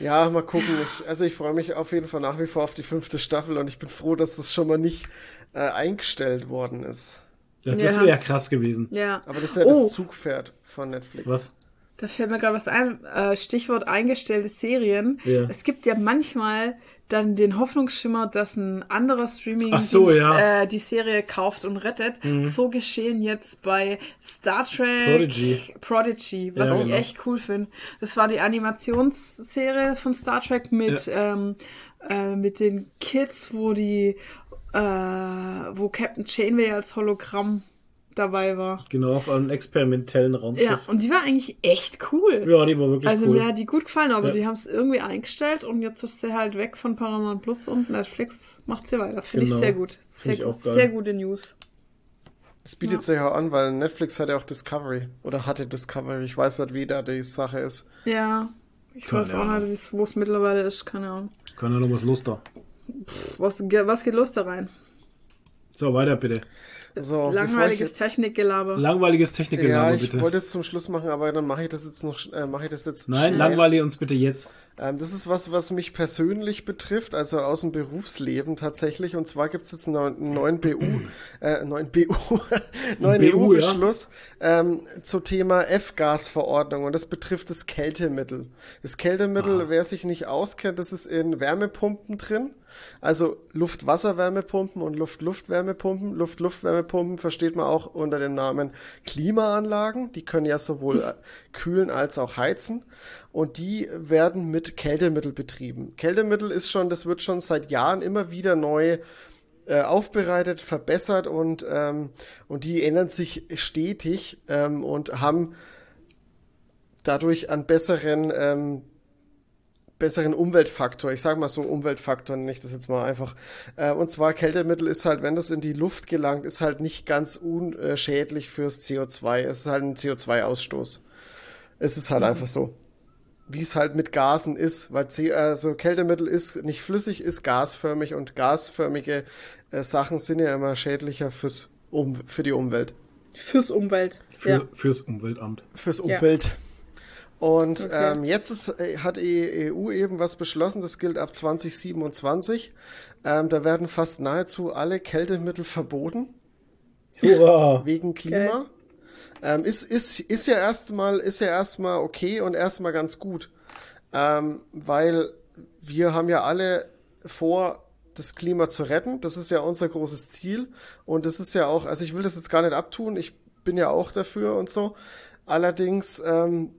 S5: Ja, mal gucken. Ich, also ich freue mich auf jeden Fall nach wie vor auf die fünfte Staffel und ich bin froh, dass das schon mal nicht äh, eingestellt worden ist.
S3: Ja, das
S4: Ja.
S3: wäre ja krass gewesen.
S4: Ja.
S5: Aber das ist ja
S4: oh,
S5: das Zugpferd von Netflix.
S3: Was?
S4: Da fällt mir gerade was ein. Äh, Stichwort eingestellte Serien.
S3: Ja.
S4: Es gibt ja manchmal dann den Hoffnungsschimmer, dass ein anderer streaming
S3: so, ja.
S4: äh, die Serie kauft und rettet. So geschehen jetzt bei Star Trek
S3: Prodigy.
S4: Prodigy, was
S3: Ja,
S4: ich
S3: genau.
S4: echt cool finde. Das war die Animationsserie von Star Trek mit, ähm, äh, mit den Kids, wo die, äh, wo Captain Janeway als Hologramm dabei war.
S3: Genau, auf einem experimentellen Raumschiff.
S4: Ja, und die war eigentlich echt cool.
S3: Ja, die war wirklich
S4: Also
S3: cool.
S4: mir hat die gut gefallen, aber
S3: Ja.
S4: die haben es irgendwie eingestellt und jetzt ist sie halt weg von Paramount Plus und Netflix macht sie weiter. Finde
S3: Genau.
S4: ich sehr gut. Sehr, gut.
S3: auch geil.
S4: sehr gute News.
S5: Das bietet sich auch an, weil Netflix hat ja auch Discovery. Oder hatte Discovery. Ich weiß nicht, wie da die Sache ist.
S4: Ja. Ich
S3: Keine
S4: weiß auch
S3: Ahnung.
S4: nicht, wo es mittlerweile ist. Keine Ahnung.
S3: Kann ja noch was los da.
S4: Was, ge- was geht los da rein?
S3: So, weiter bitte.
S5: So,
S4: Langweiliges
S5: jetzt,
S4: Technikgelaber.
S3: Langweiliges Technikgelaber,
S5: Ja, ich
S3: bitte.
S5: wollte es zum Schluss machen, aber dann mache ich das jetzt noch, äh, mache ich das jetzt
S3: Nein,
S5: schnell.
S3: langweile uns bitte jetzt.
S5: Ähm, das ist was, was mich persönlich betrifft, also aus dem Berufsleben tatsächlich. Und zwar gibt es jetzt einen neuen, BU, [clears throat] äh, neuen BU, [laughs] neuen EU-Beschluss ähm, zum Thema F-Gas-Verordnung. Und das betrifft das Kältemittel. Das Kältemittel, wer sich nicht auskennt, das ist in Wärmepumpen drin. Also Luft-Wasser-Wärmepumpen und Luft-Luft-Wärmepumpen. Luft-Luft-Wärmepumpen versteht man auch unter dem Namen Klimaanlagen. Die können ja sowohl äh, kühlen als auch heizen. Und die werden mit Kältemittel betrieben. Kältemittel ist schon, das wird schon seit Jahren immer wieder neu äh, aufbereitet, verbessert und, ähm, und die ändern sich stetig ähm, und haben dadurch einen besseren, ähm, besseren Umweltfaktor. Ich sage mal so Umweltfaktor, nenne ich das jetzt mal einfach. Äh, und zwar Kältemittel ist halt, wenn das in die Luft gelangt, ist halt nicht ganz unschädlich fürs CO2. Es ist halt ein CO2-Ausstoß. Es ist halt einfach so. Wie es halt mit Gasen ist, weil C also Kältemittel ist nicht flüssig, ist gasförmig und gasförmige äh, Sachen sind ja immer schädlicher fürs um für die Umwelt.
S4: Fürs Umwelt.
S3: Für,
S4: ja.
S3: Fürs Umweltamt.
S5: Fürs
S4: Ja.
S5: Umwelt. Und
S4: Okay.
S5: ähm, jetzt ist, äh, hat die EU eben was beschlossen, das gilt ab 2027. Ähm, da werden fast nahezu alle Kältemittel verboten
S3: Hurra!
S5: wegen Klima. Ähm, ist, ist, ist ja erstmal, ist ja erstmal okay und erstmal ganz gut. Ähm, weil wir haben ja alle vor, das Klima zu retten. Das ist ja unser großes Ziel. Und das ist ja auch, also ich will das jetzt gar nicht abtun, ich bin ja auch dafür und so. Allerdings ähm,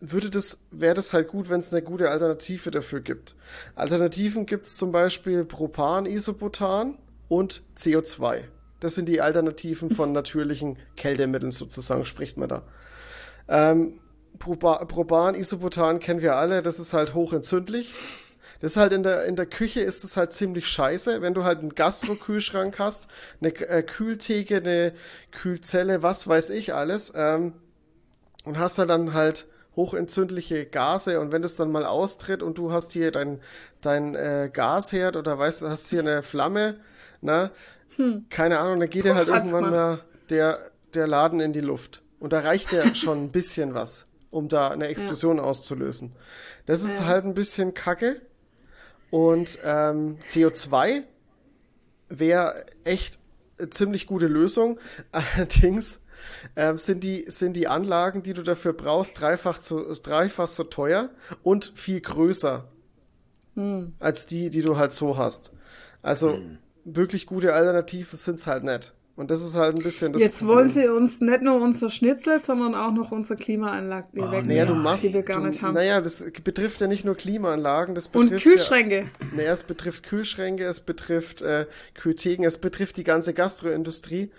S5: würde das, wäre das halt gut, wenn es eine gute Alternative dafür gibt. Alternativen gibt es zum Beispiel Propan, Isobutan und CO2. Das sind die Alternativen von natürlichen Kältemitteln sozusagen, spricht man da. Ähm, Propan, Isobutan kennen wir alle, das ist halt hochentzündlich. Das ist halt in der, in der Küche ist es halt ziemlich scheiße, wenn du halt einen Gastro-Kühlschrank hast, eine äh, Kühltheke, eine Kühlzelle, was weiß ich alles, ähm, und hast halt dann halt hochentzündliche Gase und wenn das dann mal austritt und du hast hier dein, dein äh, Gasherd oder weißt hast hier eine Flamme, na, keine Ahnung, dann geht dir halt irgendwann mal der, der Laden in die Luft. Und da reicht ja [laughs] schon ein bisschen was, um da eine Explosion auszulösen. Das ist
S4: Ja.
S5: halt ein bisschen kacke. Und ähm, CO2 wäre echt eine ziemlich gute Lösung. [laughs] Allerdings ähm, sind, die, sind die Anlagen, die du dafür brauchst, dreifach, zu, dreifach so teuer und viel größer als die, die du halt so hast. Also wirklich gute Alternativen sind es halt nicht. Und das ist halt ein bisschen das
S4: Jetzt wollen sie uns nicht nur unser Schnitzel, sondern auch noch unsere Klimaanlage
S3: Ah,
S4: wegnehmen,
S5: Naja, du
S3: Ja,
S5: machst.
S4: die wir gar
S5: du,
S4: nicht haben.
S5: Naja, das betrifft ja nicht nur Klimaanlagen, das
S4: Und
S5: betrifft
S4: Kühlschränke.
S5: Ja, naja, es betrifft Kühlschränke, es betrifft äh, Kühltheken, es betrifft die ganze Gastroindustrie.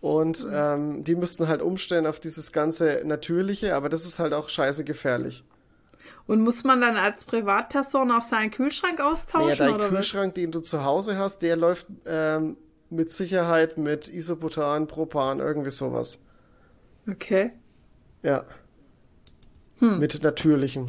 S5: Und ähm, die müssten halt umstellen auf dieses ganze Natürliche, aber das ist halt auch scheiße gefährlich.
S4: Und muss man dann als Privatperson auch seinen Kühlschrank austauschen
S5: Naja, dein
S4: oder
S5: Kühlschrank, den du zu Hause hast, der läuft ähm, mit Sicherheit mit Isobutan, Propan, irgendwie sowas.
S4: was? Okay.
S5: Ja.
S4: Hm.
S5: Mit natürlichem.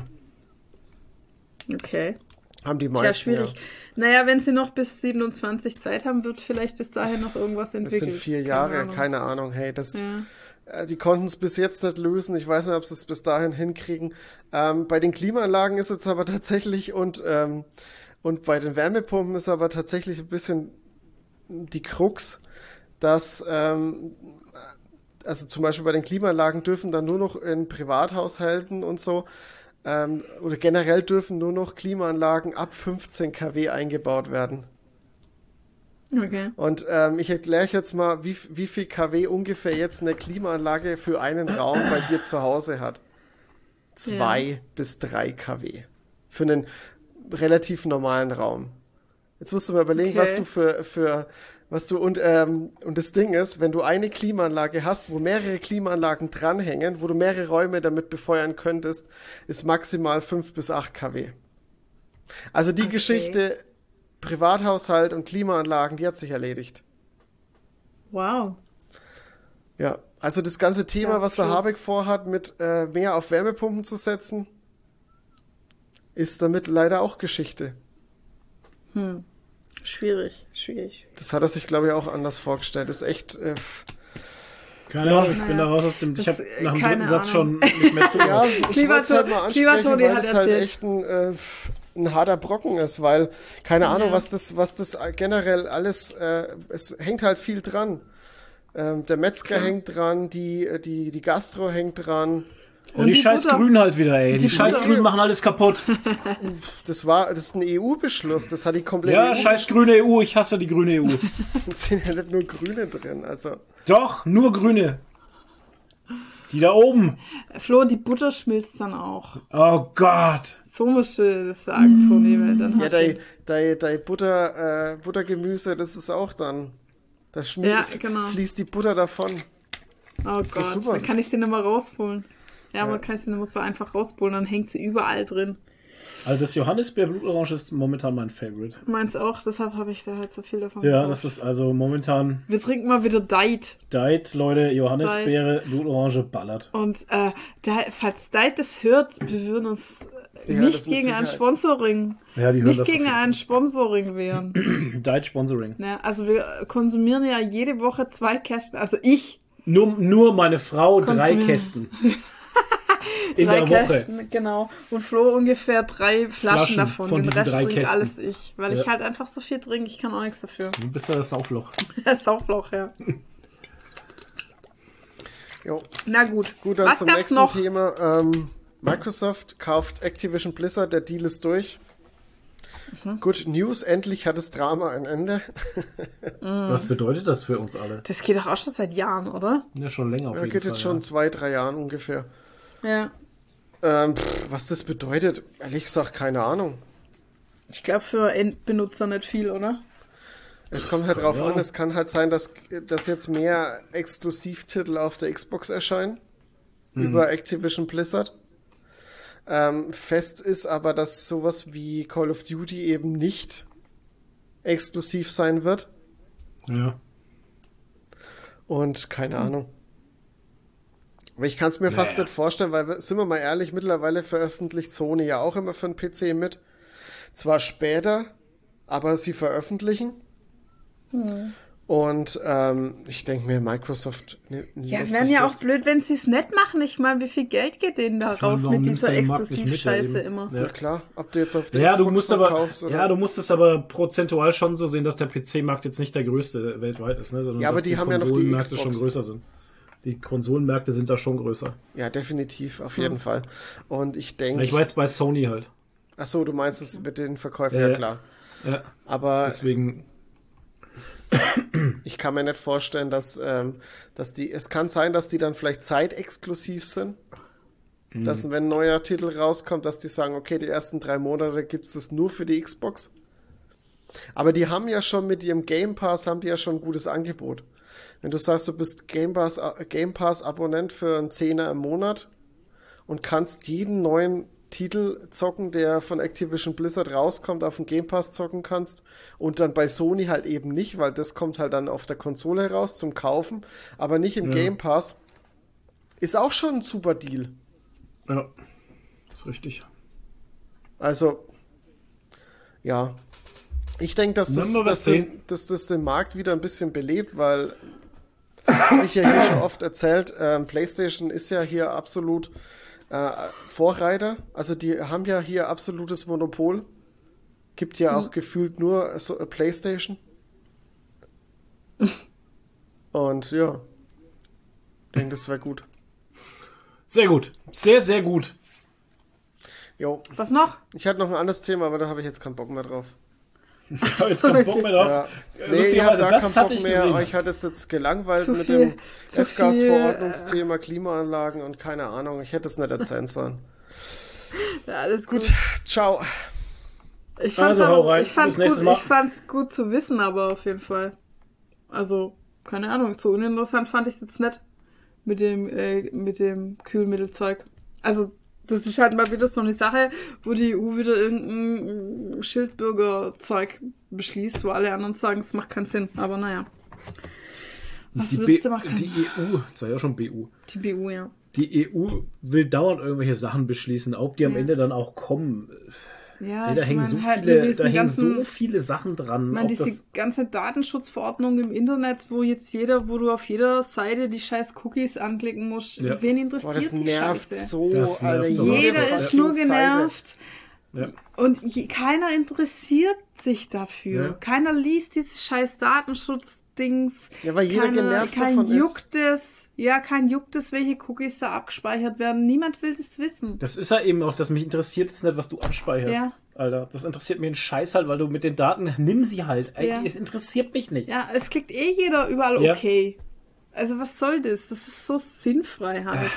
S4: Okay.
S5: Haben die meisten.
S4: schwierig.
S5: Ja.
S4: Naja, wenn sie noch bis 27 Zeit haben, wird vielleicht bis dahin noch irgendwas
S5: Das
S4: entwickelt.
S5: sind vier
S4: Keine
S5: Jahre,
S4: Ahnung.
S5: keine Ahnung. Hey, das.
S4: Ja.
S5: Äh, Die konnten es bis jetzt nicht lösen. Ich weiß nicht, ob sie es bis dahin hinkriegen. Ähm, bei den Klimaanlagen ist jetzt aber [laughs] tatsächlich und, ähm, und bei den Wärmepumpen ist aber tatsächlich ein bisschen die Krux, dass ähm, also zum Beispiel bei den Klimaanlagen dürfen dann nur noch in Privathaushalten und so ähm, oder generell dürfen nur noch Klimaanlagen ab 15 kW eingebaut werden.
S4: Okay.
S5: Und ähm, ich erkläre euch jetzt mal, wie, wie viel kW ungefähr jetzt eine Klimaanlage für einen Raum bei dir zu Hause hat. Zwei bis drei kW. Für einen relativ normalen Raum. Jetzt musst du mal überlegen,
S4: Okay.
S5: was du für, für was du und, ähm, und das Ding ist, wenn du eine Klimaanlage hast, wo mehrere Klimaanlagen dranhängen, wo du mehrere Räume damit befeuern könntest, ist maximal 5 bis 8 kW. Also die
S4: Okay.
S5: Geschichte Privathaushalt und Klimaanlagen, die hat sich erledigt.
S4: Wow.
S5: Ja, also das ganze Thema,
S4: Ja,
S5: was der. Habeck vorhat, mit äh, mehr auf Wärmepumpen zu setzen, ist damit leider auch Geschichte.
S4: Schwierig, schwierig.
S5: Das hat er sich, glaube ich, auch anders vorgestellt. ist echt. Äh,
S3: Keine
S5: Ja.
S3: Ahnung, ich bin da raus aus dem. Ich
S4: Das-
S3: habe nach dem dritten Satz
S4: Ahnung.
S3: schon nicht mehr [laughs] zugehört.
S5: ja, ich
S4: Klima-
S5: wollte es halt mal ansprechen, weil
S4: hat
S5: es halt echt ein, äh, ein harter Brocken ist, weil keine Ahnung,
S4: Ja.
S5: was das, was das generell alles, äh, es hängt halt viel dran. Ähm, der Metzger hängt dran, die, die, die Gastro hängt dran.
S3: Und die,
S4: die
S3: scheiß
S4: Butter.
S3: Grünen halt wieder, ey. Die,
S4: Die
S3: scheiß
S4: Butter.
S3: Grünen machen alles kaputt. [laughs]
S5: Das war, das ist ein EU-Beschluss, das hat die komplette
S3: Ja,
S5: EU.
S3: scheiß grüne EU. Ich hasse die grüne EU. [laughs]
S5: Es sind ja nicht nur Grüne drin, also.
S3: Doch, nur Grüne. Die da oben.
S4: Flo, die Butter schmilzt dann auch.
S3: Oh Gott.
S4: So musst du das sagen, Toni, weil dann
S5: Ja,
S4: hast
S5: dein, dein, dein Butter, äh, Buttergemüse, das ist auch dann. Da schmiert,
S4: Ja, genau.
S5: fließt die Butter davon.
S4: Oh
S5: doch
S4: Gott,
S5: super.
S4: dann kann ich sie nicht mehr rausholen. Ja,
S5: Ja.
S4: man kann sie nicht mehr so einfach rausholen, dann hängt sie überall drin.
S3: Also das Johannisbeer Blutorange ist momentan mein Favorite.
S4: Meins auch, deshalb habe ich da halt so viel davon
S3: Ja,
S4: gekauft.
S3: das ist also momentan
S4: Wir trinken mal wieder Diet.
S3: Diet, Leute. Johannisbeere, Blutorange ballert.
S4: Und äh, da, falls Diet das hört, wir würden uns
S5: Die
S4: nicht gegen ein. Sponsoring,
S3: Ja, die hören
S4: nicht
S3: das
S4: gegen ein Sponsoring wehren. [clears throat]
S3: Diet Sponsoring.
S4: ja, also wir konsumieren ja jede Woche zwei Kästen. Also ich.
S3: Nur, nur meine Frau drei. Kästen. [laughs] [laughs] in
S4: drei
S3: der Woche.
S4: Kästen, genau. Und Flo ungefähr drei Flaschen,
S3: Flaschen
S4: davon.
S3: von
S4: Den Rest
S3: drei
S4: trinkt
S3: Kästen.
S4: alles ich. Weil ich
S3: Ja.
S4: halt einfach so viel trinke, ich kann auch nichts dafür.
S3: Du bist ja das Saufloch. [laughs]
S4: Das Saufloch, ja.
S5: Jo.
S4: Na gut.
S5: Gut, dann
S4: Was
S5: zum nächsten
S4: noch?
S5: Thema. Ähm, Microsoft kauft Activision Blizzard, der Deal ist durch.
S4: Mhm.
S5: Good News, endlich hat das Drama ein Ende. [laughs]
S3: Was bedeutet das für uns alle?
S4: Das geht doch auch schon seit Jahren, oder?
S3: Ja, schon länger auf
S5: Ja,
S3: jeden
S5: geht
S3: Fall.
S5: jetzt schon
S3: ja.
S5: zwei, drei Jahren ungefähr.
S4: Ja.
S5: Ähm, pff, was das bedeutet, ehrlich gesagt, keine Ahnung.
S4: Ich glaube für Endbenutzer nicht viel, oder?
S5: Es kommt halt drauf
S3: Ja.
S5: an, es kann halt sein, dass, dass jetzt mehr Exklusivtitel auf der Xbox erscheinen. Über Activision Blizzard. Ähm, fest ist aber, dass sowas wie Call of Duty eben nicht exklusiv sein wird.
S3: Ja.
S5: Und keine Ahnung. Aber ich kann es mir fast
S3: Naja.
S5: nicht vorstellen, weil, sind wir mal ehrlich, mittlerweile veröffentlicht Sony ja auch immer für den PC mit. Zwar später, aber sie veröffentlichen. Und ähm, ich denke mir, Microsoft ne,
S4: Ja, wären ja auch blöd, wenn sie es nicht machen. Ich meine, wie viel Geld geht denen da raus mit
S3: du
S4: dieser Exklusivscheiße immer?
S3: Ja.
S5: Ja klar, ob du jetzt auf der
S3: Ja, du
S5: Xbox
S3: musst aber, ja, du musst es aber prozentual schon so sehen, dass der PC-Markt jetzt nicht der größte weltweit ist, ne? sondern
S5: Ja, aber
S3: dass
S5: die haben ja noch die
S3: Konsolenmärkte schon größer sind. Die Konsolenmärkte sind da schon größer.
S5: Ja, definitiv, auf jeden Fall. Und ich denke...
S3: Ich war jetzt bei Sony halt.
S5: Achso, du meinst es mit den Verkäufen,
S3: Ja,
S5: ja klar.
S3: Ja,
S5: Aber
S3: deswegen. [coughs]
S5: Ich kann mir nicht vorstellen, dass, ähm, dass die, es kann sein, dass die dann vielleicht zeitexklusiv sind. Dass wenn ein neuer Titel rauskommt, dass die sagen, okay, die ersten drei Monate gibt es nur für die Xbox. Aber die haben ja schon mit ihrem Game Pass, haben die ja schon ein gutes Angebot. Wenn du sagst, du bist Game Pass, äh, Game Pass Abonnent für einen Zehner im Monat und kannst jeden neuen Titel zocken, der von Activision Blizzard rauskommt, auf dem Game Pass zocken kannst und dann bei Sony halt eben nicht, weil das kommt halt dann auf der Konsole heraus zum Kaufen, aber nicht im
S3: Ja.
S5: Game Pass, ist auch schon ein super Deal.
S3: Ja, ist richtig.
S5: Also, ja. Ich denke, dass das, dass, den, dass das den Markt wieder ein bisschen belebt, weil, habe ich ja hier schon [coughs] oft erzählt, ähm, PlayStation ist ja hier absolut äh, Vorreiter. Also die haben ja hier absolutes Monopol. Gibt ja auch gefühlt nur so, äh, PlayStation. Und ja, ich denke, das wäre gut.
S3: Sehr gut. Sehr, sehr gut.
S5: Jo,
S4: Was noch?
S5: ich hatte noch ein anderes Thema, aber da habe ich jetzt keinen Bock mehr drauf.
S3: Jetzt keinen Bock mehr drauf.
S5: Ja.
S3: Äh,
S5: Nee, ihr
S3: Lustigerweise,
S5: habt da
S3: das
S5: keinen
S3: hatte
S5: Bock
S3: ich
S5: mehr.
S3: gesehen.
S5: Euch hat es jetzt gelangweilt
S4: Zu
S5: mit
S4: viel-
S5: dem F-Gas-Verordnungsthema, Klimaanlagen und keine Ahnung. Ich hätte es nicht erzählen sollen. [laughs]
S4: Ja, alles gut.
S5: Gut, ciao.
S4: Ich fand's,
S3: Also, hau
S4: aber,
S3: rein.
S4: ich fand's gut, ich fand's gut zu wissen, aber auf jeden Fall. Also, keine Ahnung, so uninteressant fand ich es jetzt nicht mit dem, äh, mit dem Kühlmittelzeug. Also, das ist halt mal wieder so eine Sache, wo die EU wieder irgendein Schildbürgerzeug beschließt, wo alle anderen sagen, es macht keinen Sinn. Aber naja. Was
S3: die,
S4: willst
S3: B
S4: du machen?
S3: die EU, das war ja schon BU.
S4: Die BU, ja.
S3: Die EU will dauernd irgendwelche Sachen beschließen, ob die am
S4: Ja.
S3: Ende dann auch kommen.
S4: Ja,
S3: da
S4: ich
S3: hängen
S4: mein,
S3: so
S4: halt
S3: viele, da hängen
S4: ganzen-
S3: so viele Sachen dran.
S4: Ich meine, diese
S3: das,
S4: ganze Datenschutzverordnung im Internet, wo jetzt jeder, wo du auf jeder Seite die scheiß Cookies anklicken musst,
S3: Ja.
S4: wen interessiert
S5: Boah, das
S4: die
S5: nervt
S4: Scheiße?
S5: so,
S3: Das nervt
S5: Alter.
S4: Jeder ist nur
S5: Seite.
S3: Ja.
S4: und je, keiner interessiert sich dafür.
S3: Ja.
S4: Keiner liest diese scheiß Datenschutzdings.
S5: Ja, weil jeder
S4: keiner,
S5: genervt
S4: kein
S5: davon ist.
S4: juckt es. Ja, kein juckt es, welche Cookies da abgespeichert werden. Niemand will das wissen.
S3: Das ist ja eben auch, dass mich interessiert jetzt nicht, was du abspeicherst.
S4: Ja.
S3: Alter, das interessiert mir einen Scheiß halt, weil du mit den Daten, nimm sie halt. Ey,
S4: Ja.
S3: Es interessiert mich nicht.
S4: Ja, es klickt eh jeder überall
S3: Ja.
S4: okay. Also was soll das? Das ist so sinnfrei halt.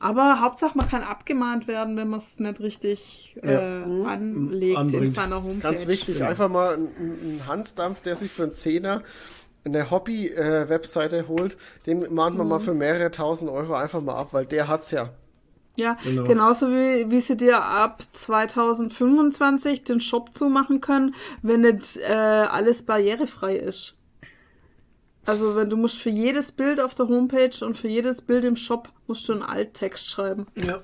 S4: Aber Hauptsache, man kann abgemahnt werden, wenn man es nicht richtig
S3: Ja.
S4: äh, anlegt in
S3: Anbringt.
S4: seiner Homepage.
S5: Ganz wichtig,
S3: Genau.
S5: einfach mal ein, ein Hansdampf, der sich für einen Zehner eine Hobby-Webseite holt, den mahnt man
S4: Mhm.
S5: mal für mehrere tausend Euro einfach mal ab, weil der hat's ja.
S4: Ja,
S3: Genau.
S4: genauso wie, wie sie dir ab 2025 den Shop zumachen können, wenn nicht äh, alles barrierefrei ist. Also wenn du musst für jedes Bild auf der Homepage und für jedes Bild im Shop musst du einen Alttext schreiben.
S3: Ja,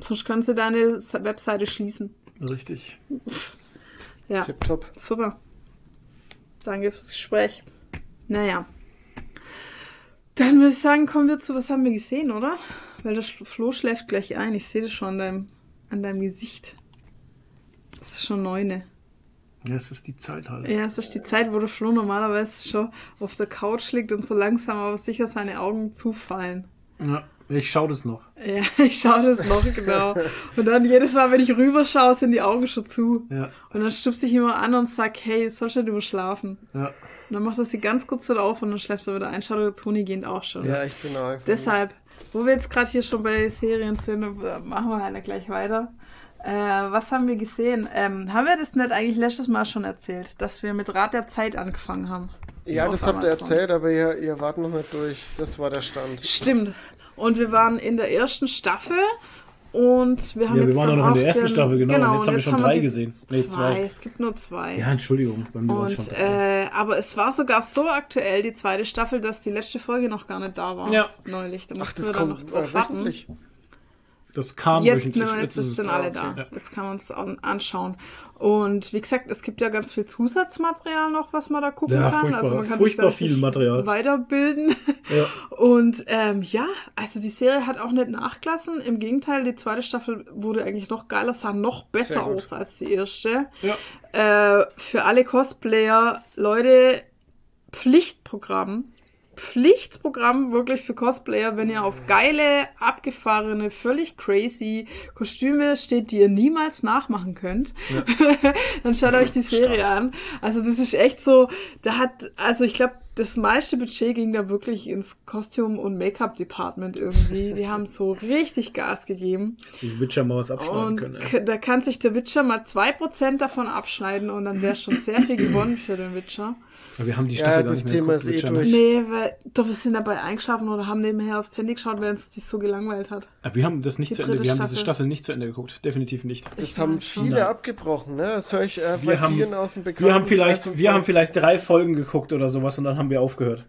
S4: Sonst können sie deine Webseite schließen.
S3: richtig.
S4: Ja.
S5: Tipptopp.
S4: Super. Danke fürs Gespräch. Naja. Dann würde ich sagen, kommen wir zu, was haben wir gesehen, oder? weil das Flo schläft gleich ein. Ich sehe das schon an deinem, an deinem Gesicht. Es ist schon neune.
S3: Ja, es ist die Zeit halt.
S4: Ja, es ist die Zeit, wo der Flo normalerweise schon auf der Couch liegt und so langsam aber sicher seine Augen zufallen.
S3: Ja, ich schaue das noch.
S4: Ja, [laughs] ich schaue das noch, genau. Und dann jedes Mal, wenn ich rüberschaue, sind die Augen schon zu.
S3: Ja,
S4: Und dann stupst ich immer an und sag, hey, sollst du nicht überschlafen?
S3: ja.
S4: Und dann macht er sie ganz kurz wieder auf und dann schläft er wieder ein. Schaut der Toni gehend auch schon.
S5: Ja, ich bin einfach.
S4: Deshalb, wo wir jetzt gerade hier schon bei Serien sind, machen wir halt gleich weiter. Äh, was haben wir gesehen? Ähm, haben wir das nicht eigentlich letztes Mal schon erzählt, dass wir mit Rat der Zeit angefangen haben?
S5: Ja, das habt ihr erzählt, aber ihr, ihr wart noch nicht durch. Das war der Stand.
S4: Stimmt. Und wir waren in der ersten Staffel und wir haben
S3: Ja, wir
S4: jetzt
S3: waren
S4: dann
S3: doch noch in der
S4: auch
S3: ersten
S4: den-
S3: Staffel, genau. und jetzt haben wir schon drei gesehen. Nee, zwei.
S4: Es gibt nur zwei.
S3: Ja, Entschuldigung, bei mir war es schon
S4: Und, äh, aber es war sogar so aktuell, die zweite Staffel, dass die letzte Folge noch gar nicht da war.
S3: Ja.
S4: Neulich. Da
S5: Ach, das
S4: wir dann noch
S5: kommt
S4: drauf
S5: äh,
S4: warten.
S3: Das kam
S4: Jetzt,
S3: wöchentlich.
S4: ne, jetzt,
S3: ist
S4: sind alle
S5: ah, okay.
S4: da. Jetzt kann man es anschauen. Und wie gesagt, es gibt ja ganz viel Zusatzmaterial noch, was man da gucken
S3: Ja,
S4: kann. also man kann
S3: furchtbar
S4: sich da
S3: viel Material.
S4: weiterbilden.
S3: Ja.
S4: Und ähm, ja, also die Serie hat auch nicht nachgelassen. Im Gegenteil, die zweite Staffel wurde eigentlich noch geiler, sah noch besser aus als die erste.
S3: Ja.
S4: Äh, für alle Cosplayer, Leute, Pflichtprogramm. Pflichtprogramm wirklich für Cosplayer, wenn ihr auf geile, abgefahrene, völlig crazy Kostüme steht, die ihr niemals nachmachen könnt, [laughs] dann schaut euch die Serie an. Also das ist echt so, da hat, also ich glaube, das meiste Budget ging da wirklich ins Kostüm- und Make-up-Department irgendwie. Die haben so [laughs] richtig Gas gegeben.
S3: Sich Witcher mal was abschneiden
S4: Und
S3: können. ey.
S4: k- da kann sich der Witcher mal 2% davon abschneiden und dann wäre schon sehr viel [clears throat] gewonnen für den Witcher.
S3: Aber wir haben die
S5: Ja,
S3: Staffel gar
S5: das Thema
S3: geguckt,
S5: ist eh durch.
S4: Nee, weil doch wir sind dabei eingeschlafen oder haben nebenher aufs Handy geschaut, während es dich so gelangweilt hat.
S3: Aber Wir haben das nicht
S4: Die
S3: zu Ende, wir haben diese
S4: Staffel.
S3: Nicht zu Ende geguckt. Definitiv nicht.
S5: Das
S4: Ich
S5: haben viele
S3: Nein.
S5: abgebrochen, ne? Das höre ich äh, bei
S3: Wir haben-
S5: vielen aus dem Bekannten.
S3: Wir haben vielleicht, wir
S5: so.
S3: haben vielleicht drei Folgen geguckt oder sowas und dann haben wir aufgehört.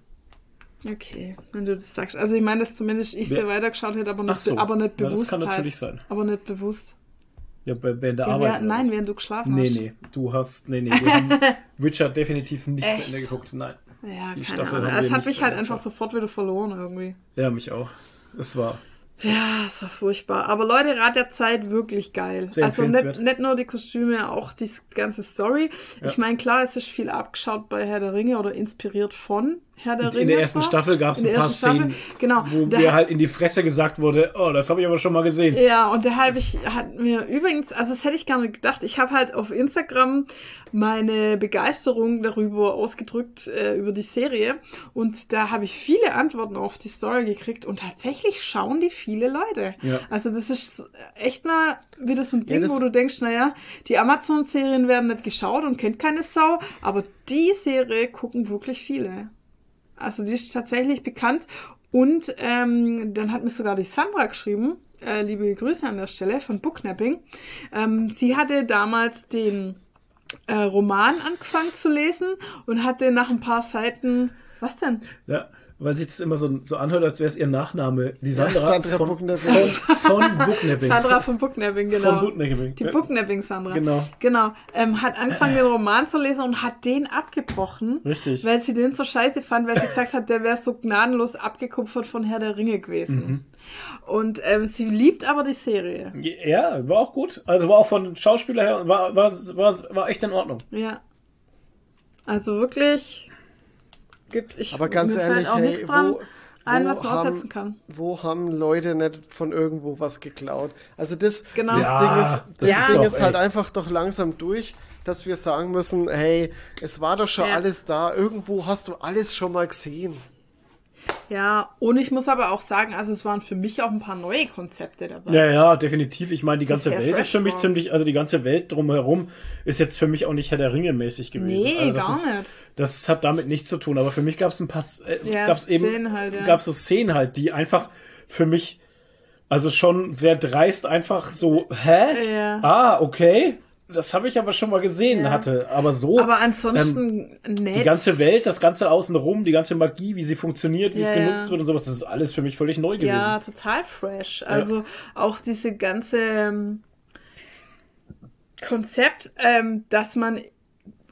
S4: Okay, wenn du das sagst. Also ich meine, dass zumindest ich sehr weitergeschaut hätte, aber nicht,
S3: so.
S4: aber nicht
S3: Ja, das
S4: bewusst.
S3: kann
S4: halt.
S3: natürlich sein.
S4: Aber nicht bewusst.
S3: Ja, bei, bei der
S4: Ja,
S3: Arbeit. oder
S4: nein, während du geschlafen
S3: Nee,
S4: hast.
S3: nee, du hast, nee, nee, wir haben [laughs] Witcher definitiv nicht
S4: Echt?
S3: zu Ende geguckt. Nein.
S4: Ja,
S3: Die Staffel
S4: Ahnung. Es hat mich halt einfach sofort wieder verloren irgendwie.
S3: Ja, mich auch. Es war.
S4: Ja, es war furchtbar. Aber Leute, Rat der Zeit wirklich geil.
S3: Sehr
S4: also nicht, nicht nur die Kostüme, auch die ganze Story.
S3: Ja.
S4: Ich meine, klar, es ist viel abgeschaut bei Herr der Ringe oder inspiriert von Herr der Ringe.
S3: in der ersten
S4: zwar.
S3: Staffel gab es
S4: In
S3: ein paar Szenen,
S4: genau,
S3: wo
S4: da-
S3: mir halt in die Fresse gesagt wurde, oh, das habe ich aber schon mal gesehen.
S4: Ja, und der habe ich, hat mir übrigens, also das hätte ich gar nicht gedacht, ich habe halt auf Instagram meine Begeisterung darüber ausgedrückt, äh, über die Serie. Und da habe ich viele Antworten auf die Story gekriegt und tatsächlich schauen die viele Leute.
S3: Ja.
S4: Also das ist echt mal wieder so ein Ding,
S5: das-
S4: wo du denkst, naja, die Amazon-Serien werden nicht geschaut und kennt keine Sau, aber die Serie gucken wirklich viele. Also die ist tatsächlich bekannt. Und ähm, dann hat mir sogar die Sandra geschrieben, äh, liebe Grüße an der Stelle von Booknapping. Ähm, sie hatte damals den äh, Roman angefangen zu lesen und hatte nach ein paar Seiten, was denn?
S3: Ja, weil sich das immer so, so anhört, als wäre es ihr Nachname. Die Sandra,
S5: Sandra
S3: von,
S5: Booknapping.
S3: von, von Booknapping.
S4: Sandra von Booknapping, genau.
S3: Von Booknapping.
S4: Die
S3: Ja.
S4: Booknapping Sandra.
S3: Genau.
S4: Genau. Ähm, hat angefangen, den Roman zu lesen und hat den abgebrochen.
S3: Richtig.
S4: Weil sie den so scheiße fand, weil sie gesagt hat, der wäre so gnadenlos abgekupfert von Herr der Ringe gewesen.
S3: Mhm.
S4: Und ähm, sie liebt aber die Serie.
S3: Ja, war auch gut. Also war auch von Schauspieler her, war, war, war, war echt in Ordnung.
S4: Ja. Also wirklich gibt's ich
S5: Aber ganz ehrlich,
S4: auch
S5: hey,
S4: nichts dran
S5: wo,
S4: ein,
S5: wo
S4: was man
S5: haben-
S4: aussetzen kann.
S5: Wo haben Leute nicht von irgendwo was geklaut? Also das,
S4: Genau.
S5: das
S3: Ja,
S5: Ding ist, das
S3: ist
S5: Ding
S3: doch,
S5: ist halt einfach doch langsam durch, dass wir sagen müssen, hey, es war doch schon
S4: Ja.
S5: alles da, irgendwo hast du alles schon mal gesehen.
S4: Ja, und ich muss aber auch sagen, also es waren für mich auch ein paar neue Konzepte dabei.
S3: Ja, ja, definitiv. Ich meine, die ganze Welt ist für mich
S4: war.
S3: ziemlich, also die ganze Welt drumherum ist jetzt für mich auch nicht Herr der Ringe mäßig gewesen.
S4: Nee,
S3: also das
S4: gar
S3: ist,
S4: nicht.
S3: Das hat damit nichts zu tun. Aber für mich gab es ein paar, äh,
S4: Ja,
S3: gab's eben,
S4: Szenen halt, ja.
S3: gab's so Szenen halt, die einfach für mich, also schon sehr dreist einfach so, hä?
S4: Ja.
S3: Ah, okay. Das habe ich aber schon mal gesehen
S4: Ja.
S3: hatte. Aber so,
S4: Aber ansonsten nett.
S3: Ähm, die ganze Welt, das ganze außenrum, die ganze Magie, wie sie funktioniert, wie es
S4: Ja,
S3: genutzt
S4: ja.
S3: wird und sowas, das ist alles für mich völlig neu gewesen.
S4: Ja, total fresh. Also auch diese ganze ähm, Konzept, ähm, dass man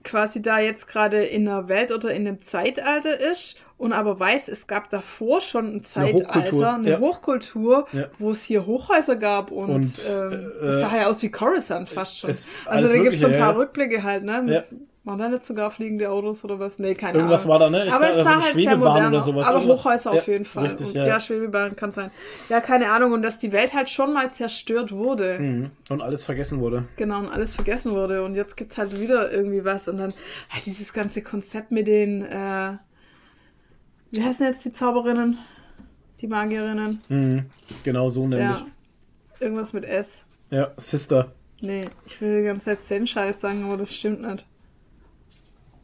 S4: quasi da jetzt gerade in einer Welt oder in einem Zeitalter ist und aber weiß, es gab davor schon ein
S3: Hochkultur,
S4: Zeitalter, eine
S3: ja.
S4: Hochkultur,
S3: Ja.
S4: wo es hier Hochhäuser gab und,
S3: Und,
S4: ähm,
S3: äh,
S4: das sah ja aus wie Coruscant fast schon. Also da gibt es so ein paar. Rückblicke halt, ne? Mit,
S3: Ja.
S4: Waren da nicht sogar fliegende Autos oder was? Nee, keine
S3: Irgendwas
S4: Ahnung.
S3: war da, ne? Ich
S4: aber
S3: glaub,
S4: es sah halt sehr
S3: Schwebebahn
S4: modern
S3: oder
S4: aus.
S3: sowas.
S4: Aber
S3: Irgendwas-
S4: Hochhäuser
S3: ja,
S4: auf jeden Fall.
S3: richtig,
S4: und,
S3: ja.
S4: ja. Schwebebahn kann sein. Ja, keine Ahnung. Und dass die Welt halt schon mal zerstört wurde.
S3: Mhm. Und alles vergessen wurde.
S4: Genau, und alles vergessen wurde. Und jetzt gibt's halt wieder irgendwie was. Und dann halt dieses ganze Konzept mit den, äh, wie heißen jetzt die Zauberinnen? Die Magierinnen?
S3: Mhm. Genau so nämlich.
S4: Ja. Irgendwas mit S.
S3: Ja, Sister.
S4: Nee, ich will die ganze Zeit Zen-Scheiß sagen, aber das stimmt nicht.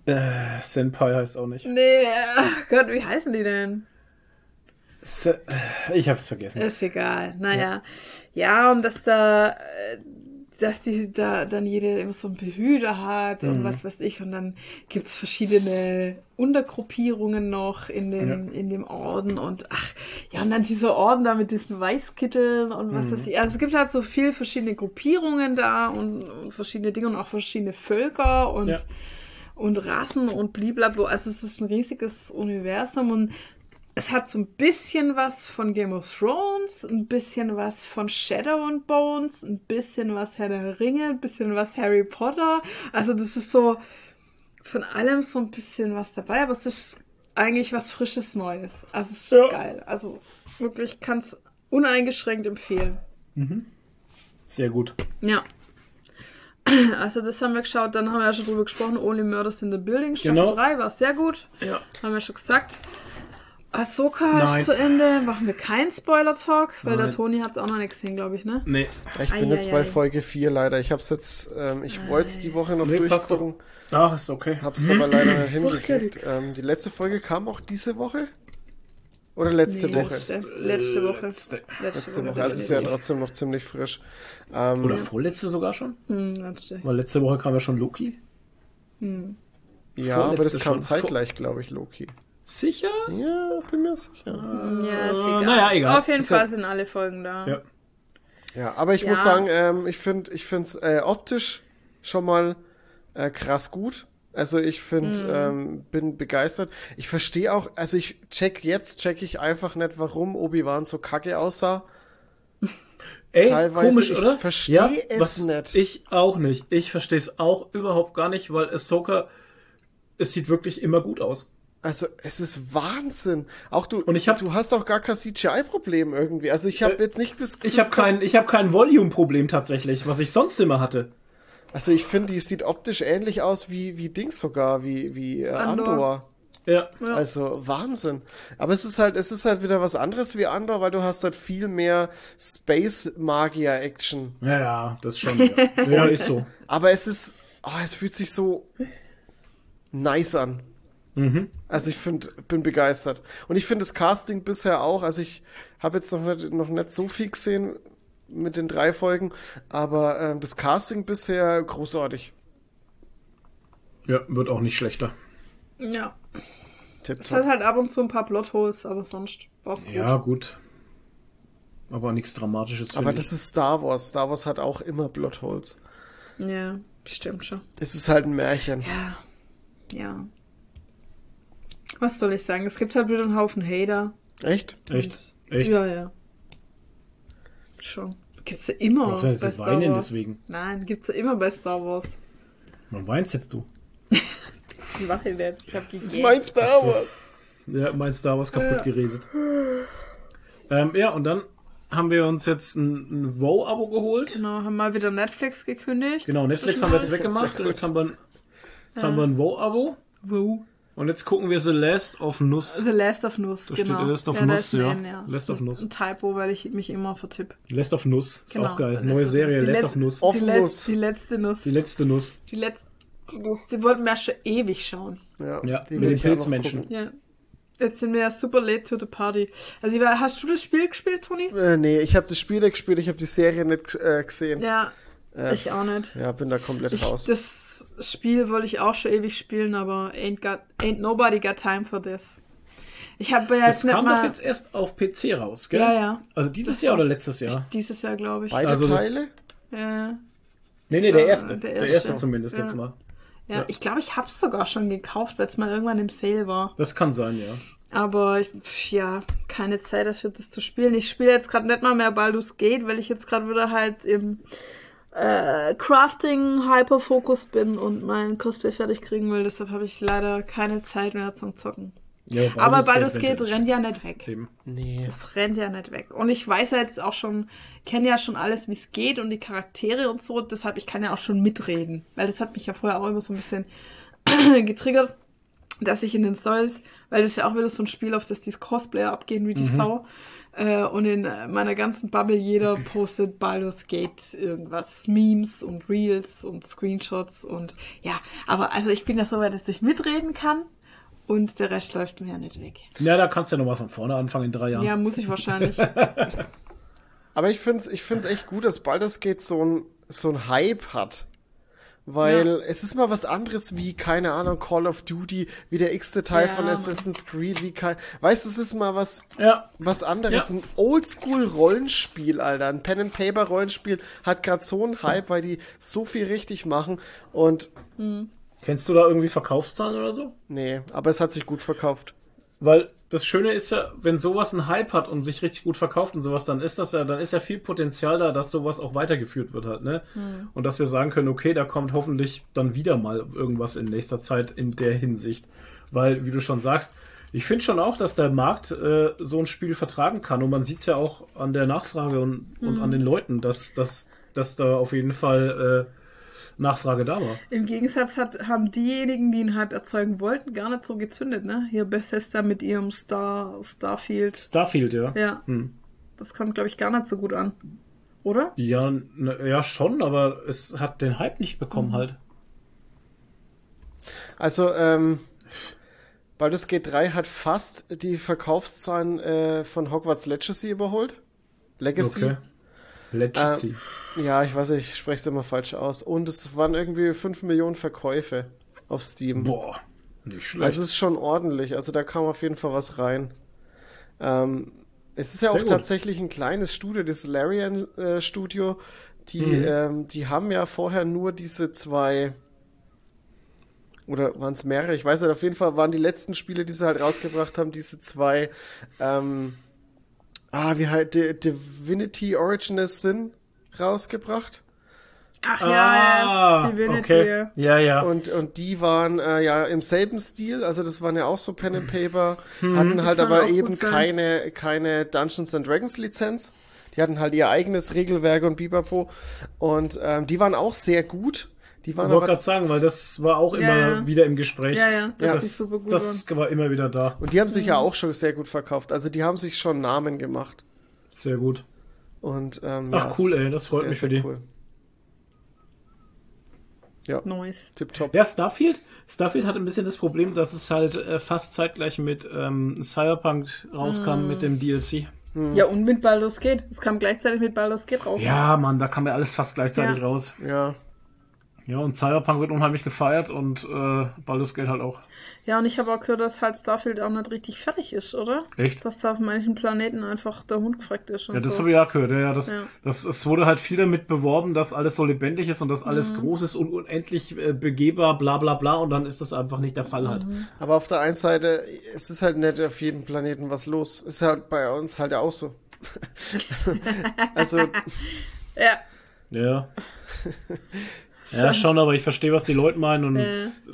S3: Äh, Senpai heißt auch nicht.
S4: Nee, ach Gott, wie heißen die denn?
S3: Se ich hab's vergessen.
S4: Ist egal. Naja. Ja, und dass da, äh, dass die da dann jede immer so einen Behüter hat
S3: Mhm.
S4: und was weiß ich. Und dann gibt's verschiedene Untergruppierungen noch in, den, in dem Orden. Und ach, ja, und dann dieser Orden da mit diesen Weißkitteln und was
S3: Mhm.
S4: weiß ich. Also es gibt halt so viel verschiedene Gruppierungen da und, und verschiedene Dinge und auch verschiedene Völker und,
S3: Ja.
S4: und Rassen und blablabla. Also es ist ein riesiges Universum und es hat so ein bisschen was von Game of Thrones, ein bisschen was von Shadow and Bones, ein bisschen was Herr der Ringe, ein bisschen was Harry Potter. Also das ist so von allem so ein bisschen was dabei, aber es ist eigentlich was frisches Neues. Also es ist
S3: Ja.
S4: geil. Also wirklich kann es uneingeschränkt empfehlen.
S3: Sehr gut.
S4: Ja. [clears throat] Also das haben wir geschaut, dann haben wir ja schon drüber gesprochen, Only Murders in the Building, Staffel
S3: Genau.
S4: 3 war sehr gut.
S3: Ja.
S4: Haben wir schon gesagt. Ahsoka
S3: Nein.
S4: ist zu Ende. Machen wir keinen Spoiler-Talk, weil der
S3: Nein.
S4: Toni hat es auch noch nicht gesehen, glaube ich, ne?
S3: Nee.
S5: Ich bin jetzt bei. Folge 4 leider. Ich hab's jetzt, ähm, ich wollte es die Woche noch
S3: Nee, passt
S5: durchgucken,
S3: Ach, ist okay.
S5: hab's aber leider nicht [laughs] hingekriegt. Ähm, die letzte Folge kam auch diese Woche? Oder letzte
S4: Nee,
S5: Woche?
S4: Letzte, letzte Woche.
S3: Letzte.
S5: Letzte Woche. Also es ist ja trotzdem noch ziemlich frisch. Ähm,
S3: Oder vorletzte sogar schon?
S4: Hm, letzte.
S3: Weil letzte Woche kam ja schon Loki.
S5: ja, aber das
S3: vorletzte
S5: kam
S3: schon.
S5: zeitgleich, glaube ich, Loki.
S3: Sicher?
S5: Ja, bin mir sicher.
S4: Ja, ist egal.
S3: naja, egal.
S4: Auf jeden
S5: Ist ja-
S4: Fall sind alle Folgen da.
S3: Ja.
S5: Ja, aber ich
S4: Ja.
S5: muss sagen, ähm, ich finde ich finde es äh, optisch schon mal äh, krass gut. Also ich finde,
S4: Mhm.
S5: ähm, bin begeistert. Ich verstehe auch, also ich check jetzt, check ich einfach nicht, warum Obi-Wan so kacke aussah. [laughs]
S3: Ey,
S5: Teilweise,
S3: komisch,
S5: ich
S3: oder?
S5: versteh es nicht.
S3: Ich auch nicht. Ich verstehe es auch überhaupt gar nicht, weil Ahsoka, es sieht wirklich immer gut aus.
S5: Also es ist Wahnsinn. Auch du,
S3: Und ich hab-
S5: du hast auch gar kein CGI-Problem irgendwie. Also ich habe
S3: Äh,
S5: jetzt nicht das Gefühl,
S3: Ich habe kein, ich hab kein Volume-Problem tatsächlich, was ich sonst immer hatte.
S5: Also ich finde, die sieht optisch ähnlich aus wie, wie Dings sogar, wie, wie äh,
S4: Andor.
S5: Andor.
S3: Ja.
S4: Ja.
S5: Also Wahnsinn. Aber es ist halt, es ist halt wieder was anderes wie Andor, weil du hast halt viel mehr Space-Magier-Action.
S3: Ja, ja, das schon. Ja, ja [laughs] ist so.
S5: Aber es ist, oh, es fühlt sich so nice an.
S3: Mhm.
S5: Also ich finde, bin begeistert. Und ich finde das Casting bisher auch, also ich habe jetzt noch nicht, noch nicht so viel gesehen mit den drei Folgen, aber ähm, das Casting bisher großartig.
S3: Ja, wird auch nicht schlechter.
S4: Ja. Es hat
S5: Tipptopp.
S4: halt ab und zu ein paar Plotholes, aber sonst war's gut.
S3: Ja, gut. Aber nichts Dramatisches.
S5: Aber das
S3: ich.
S5: ist Star Wars. Star Wars hat auch immer Plotholes.
S4: Ja, stimmt schon.
S5: Es ist halt ein Märchen.
S4: Ja. Ja. Was soll ich sagen? Es gibt halt wieder einen Haufen Hater.
S5: Echt?
S3: Echt? Echt?
S4: Ja, ja. Schon. Gibt's ja immer
S3: ich
S4: bei
S3: jetzt
S4: Star
S3: weinen
S4: Wars.
S3: deswegen?
S4: Nein, gibt's ja immer bei Star Wars.
S3: Man weinst jetzt du. [laughs]
S4: Ich mach ich nicht. Ich hab
S5: Das ist mein Star. Wars.
S3: Ja, mein Star Wars kaputt geredet. Ähm, ja, und dann haben wir uns jetzt ein, ein WoW-Abo geholt.
S4: Genau, haben mal wieder Netflix gekündigt.
S3: Genau, Netflix haben wir jetzt weggemacht und jetzt haben wir ein, jetzt haben wir ein WoW-Abo.
S4: Wow.
S3: Und jetzt gucken wir The Last of Nuss.
S4: The Last of Nuss,
S3: Da
S4: genau.
S3: steht Last of
S4: ja,
S3: Nuss, ja.
S4: N, ja.
S3: Last of Nuss.
S4: Ein Typo, weil ich mich immer vertipp.
S3: Last of Nuss. Ist
S4: Genau,
S3: auch geil.
S4: Last
S3: Neue Serie, Last of Nuss.
S4: Die, Let
S5: Nuss.
S4: die letzte Nuss.
S3: Die letzte Nuss.
S4: Die letzte Nuss. Die wollten wir ja schon ewig schauen.
S5: Ja,
S3: Ja,
S5: die
S3: mit
S5: will
S3: den Pilzmenschen.
S4: Ja. Jetzt sind wir ja super late to the party. Also, war- hast du das Spiel gespielt, Toni?
S5: Äh, nee, ich habe das Spiel nicht gespielt, ich habe die Serie nicht äh, gesehen.
S4: Ja,
S5: Äh,
S4: ich auch nicht.
S5: Ja, bin da komplett
S4: Ich,
S5: raus.
S4: das Spiel wollte ich auch schon ewig spielen, aber ain't, got, ain't nobody got time for this. Ich habe ja
S3: Das
S4: jetzt nicht
S3: kam doch
S4: mal
S3: jetzt erst auf PC raus, gell?
S4: Ja, ja.
S3: Also dieses
S4: Das
S3: Jahr oder letztes Jahr?
S4: dieses Jahr, glaube ich.
S5: Beide
S3: also das-
S5: Teile?
S4: Ja,
S3: Nee, nee, der erste.
S4: der
S3: Der
S4: erste.
S3: erste, zumindest
S4: Ja.
S3: jetzt mal.
S4: ja,
S3: Ja.
S4: ich glaube, ich habe es sogar schon gekauft, weil es mal irgendwann im Sale war.
S3: Das kann sein, ja.
S4: Aber ich, pf, ja, keine Zeit dafür, das zu spielen. Ich spiele jetzt gerade nicht mal mehr Baldur's Gate, weil ich jetzt gerade wieder halt im äh, Crafting Hyperfokus bin und mein Cosplay fertig kriegen will. Deshalb habe ich leider keine Zeit mehr zum Zocken.
S3: Ja,
S4: Aber Baldur's Gate rennt ja nicht weg.
S3: Eben.
S5: Nee.
S4: Das rennt ja nicht weg. Und ich weiß ja jetzt auch schon, kenne ja schon alles, wie es geht und die Charaktere und so. Deshalb, ich kann ja auch schon mitreden. Weil das hat mich ja vorher auch immer so ein bisschen [clears throat] getriggert, dass ich in den Stories, weil das ist ja auch wieder so ein Spiel, auf das die Cosplayer abgehen wie die Sau. Äh, und in meiner ganzen Bubble, jeder [laughs] postet Baldur's Gate irgendwas, Memes und Reels und Screenshots und ja, aber also ich bin ja so weit, dass ich mitreden kann und der Rest läuft mir ja nicht weg.
S3: Ja, da kannst du ja nochmal von vorne anfangen in drei Jahren.
S4: Ja, muss ich wahrscheinlich. [laughs]
S5: Aber ich finde es ich find's echt gut, dass Baldur's Gate so ein, so ein Hype hat. Weil es ist mal was anderes wie, keine Ahnung, Call of Duty, wie der x-te Teil
S4: Ja,
S5: von. Assassin's Creed, wie kein. Weißt du, es ist mal was,
S3: Ja.
S5: was anderes.
S3: Ja.
S5: Ein Oldschool-Rollenspiel, Alter. Ein Pen-and-Paper-Rollenspiel hat gerade so einen Hype, weil die so viel richtig machen. Und
S3: Kennst du da irgendwie Verkaufszahlen oder so?
S5: nee, aber es hat sich gut verkauft.
S3: Weil das Schöne ist ja, wenn sowas einen Hype hat und sich richtig gut verkauft und sowas, dann ist das ja, dann ist ja viel Potenzial da, dass sowas auch weitergeführt wird halt, ne? Und dass wir sagen können, okay, da kommt hoffentlich dann wieder mal irgendwas in nächster Zeit in der Hinsicht. Weil, wie du schon sagst, ich finde schon auch, dass der Markt äh, so ein Spiel vertragen kann. Und man sieht es ja auch an der Nachfrage und, und an den Leuten, dass, dass, dass da auf jeden Fall äh, Nachfrage da war.
S4: Im Gegensatz hat, haben diejenigen, die einen Hype erzeugen wollten, gar nicht so gezündet, ne? Hier Bethesda mit ihrem Star, Starfield.
S3: Starfield, ja.
S4: Ja.
S3: Hm.
S4: Das kommt, glaube ich, gar nicht so gut an. Oder?
S3: Ja, ne, ja, schon, aber es hat den Hype nicht bekommen halt.
S5: Also, ähm, Baldur's Gate 3 hat fast die Verkaufszahlen äh, von Hogwarts Legacy überholt. Legacy.
S3: Okay. Legacy.
S5: Ja, ich weiß nicht, ich spreche es immer falsch aus. Und es waren irgendwie 5 Millionen Verkäufe auf Steam.
S3: Boah, nicht schlecht.
S5: Also es ist schon ordentlich. Also da kam auf jeden Fall was rein. Ähm, es ist ja
S3: Sehr
S5: auch
S3: gut.
S5: tatsächlich ein kleines Studio, das Larian äh, Studio. Die,
S3: Mhm.
S5: ähm, die haben ja vorher nur diese zwei oder waren es mehrere? Ich weiß nicht, auf jeden Fall waren die letzten Spiele, die sie halt rausgebracht haben, diese zwei ähm, ah, wie halt Di- Divinity Original Sin rausgebracht.
S4: Ach
S3: ah,
S4: Divinity.
S3: okay. Ja, ja.
S5: Und, und die waren äh, ja im selben Stil, also das waren ja auch so Pen and Paper, hatten halt aber eben keine, keine Dungeons and Dragons Lizenz. Die hatten halt ihr eigenes Regelwerk und Bipapo. Und ähm, die waren auch sehr gut. Die
S3: ich
S5: waren
S3: wollte
S5: aber.
S3: gerade sagen, weil das war auch immer
S4: Ja.
S3: wieder im Gespräch.
S4: Ja, ja, dass
S5: Ja.
S4: die super gut
S3: das war immer wieder da.
S5: Und die haben sich ja auch schon sehr gut verkauft. Also die haben sich schon Namen gemacht.
S3: Sehr gut.
S5: Und, ähm,
S3: Ach,
S5: ja,
S3: cool, ey, das freut
S5: sehr,
S3: mich für
S5: sehr
S3: die.
S5: Cool.
S4: waren. Nice.
S5: Tipptopp.
S3: Ja, Starfield. Starfield hat ein bisschen das Problem, dass es halt äh, fast zeitgleich mit ähm, Cyberpunk rauskam,
S4: Mhm.
S3: mit dem DLC.
S4: Ja, und mit Baldur's Gate. Es kam gleichzeitig mit Baldur's Gate raus.
S3: Ja, Mann, da kam ja alles fast gleichzeitig
S4: Ja.
S3: raus.
S5: Ja.
S3: Ja, und Cyberpunk wird unheimlich gefeiert und äh, Baldur's Gate halt auch.
S4: Ja, und ich habe auch gehört, dass halt Starfield auch nicht richtig fertig ist, oder?
S3: Echt?
S4: Dass da auf manchen Planeten einfach der Hund gefreckt ist und
S3: Ja, das
S4: so.
S3: habe ich auch gehört. Ja, ja, das,
S4: Ja.
S3: Das, es wurde halt viel damit beworben, dass alles so lebendig ist und dass alles
S4: Mhm.
S3: groß ist und unendlich äh, begehbar, bla bla bla. Und dann ist das einfach nicht der Fall halt.
S4: Mhm.
S5: Aber auf der einen Seite, es ist halt nicht auf jedem Planeten was los. Ist halt bei uns halt auch so. [laughs] also, [laughs]
S4: Ja,
S3: Ja. [laughs] ja, schon, aber ich verstehe, was die Leute meinen und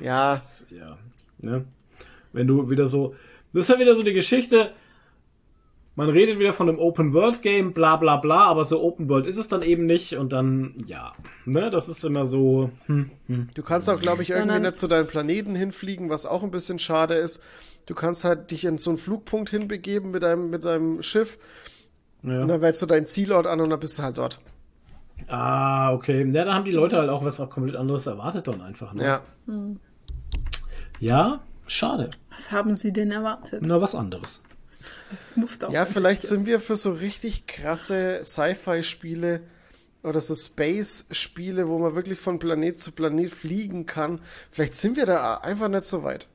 S5: Ja.
S3: das- ja, ne? Wenn du wieder so, das ist ja wieder so die Geschichte. Man redet wieder von einem Open World Game, bla bla bla, aber so Open World ist es dann eben nicht und dann, ja, ne, das ist immer so, hm, hm.
S5: Du kannst auch, glaube ich, irgendwie nicht zu deinem Planeten hinfliegen, was auch ein bisschen schade ist. Du kannst halt dich in so einen Flugpunkt hinbegeben mit deinem, mit deinem Schiff
S3: ja.
S5: und dann wählst du deinen Zielort an und dann bist du halt dort.
S3: Ah, okay. Ja, da haben die Leute halt auch was auch komplett anderes erwartet dann einfach. Ne?
S5: Ja.
S3: ja, schade.
S4: was haben sie denn erwartet?
S3: Na, was anderes.
S4: Das mufft auch.
S5: Ja, vielleicht sind wir für so richtig krasse Sci-Fi-Spiele oder so Space-Spiele, wo man wirklich von Planet zu Planet fliegen kann. Vielleicht sind wir da einfach nicht so weit.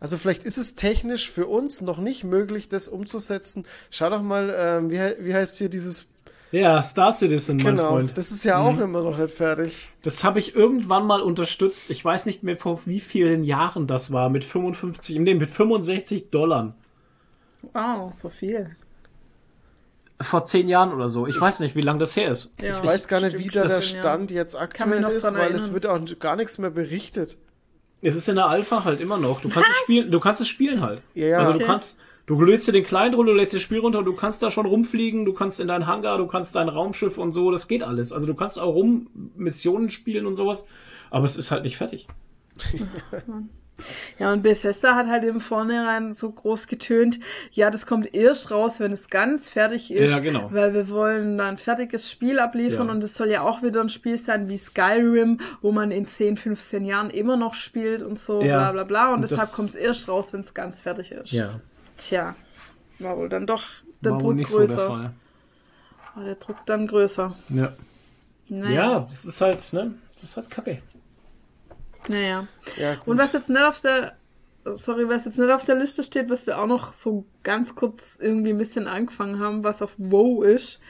S5: Also vielleicht ist es technisch für uns noch nicht möglich, das umzusetzen. Schau doch mal, ähm, wie, wie heißt hier dieses...
S3: Ja, Star Citizen, mein
S5: Genau,
S3: Freund.
S5: das ist ja auch immer noch nicht fertig.
S3: Das habe ich irgendwann mal unterstützt. Ich weiß nicht mehr vor wie vielen Jahren das war. Mit 55, nee, mit 65 Dollar.
S4: Wow, so viel.
S3: Vor zehn Jahren oder so. Ich weiß nicht, wie lange das her ist.
S4: Ja,
S5: Ich weiß gar nicht, wie da der. Stand jetzt aktuell ist, weil es wird auch gar nichts mehr berichtet.
S3: Es ist in der Alpha halt immer noch. Du kannst es spielen, du kannst es spielen halt.
S5: Ja, ja.
S3: Also du
S4: Okay.
S3: kannst, du lädst dir den Client runter, du lädst das Spiel runter, du kannst da schon rumfliegen, du kannst in dein Hangar, du kannst dein Raumschiff und so, das geht alles. Also du kannst auch rum Missionen spielen und sowas, aber es ist halt nicht fertig.
S4: Ja, und Bethesda hat halt im Vornherein so groß getönt, ja, das kommt erst raus, wenn es ganz fertig ist.
S3: Ja, genau.
S4: Weil wir wollen dann ein fertiges Spiel abliefern
S3: Ja.
S4: und es soll ja auch wieder ein Spiel sein wie Skyrim, wo man in 10, 15 Jahren immer noch spielt und so,
S3: Ja.
S4: bla bla bla. Und,
S3: Und
S4: deshalb kommt es erst raus, wenn es ganz fertig ist.
S3: Ja,
S4: Tja, war wohl dann doch der
S3: war
S4: Druck
S3: nicht so der
S4: größer.
S3: Fall.
S4: war der Druck dann größer.
S3: Ja.
S4: Naja.
S3: ja, das ist halt, ne, das ist halt kacke.
S4: Naja.
S5: Ja.
S4: Und was jetzt nicht auf der, sorry, was jetzt nicht auf der Liste steht, was wir auch noch so ganz kurz irgendwie ein bisschen angefangen haben, was auf WoW ist,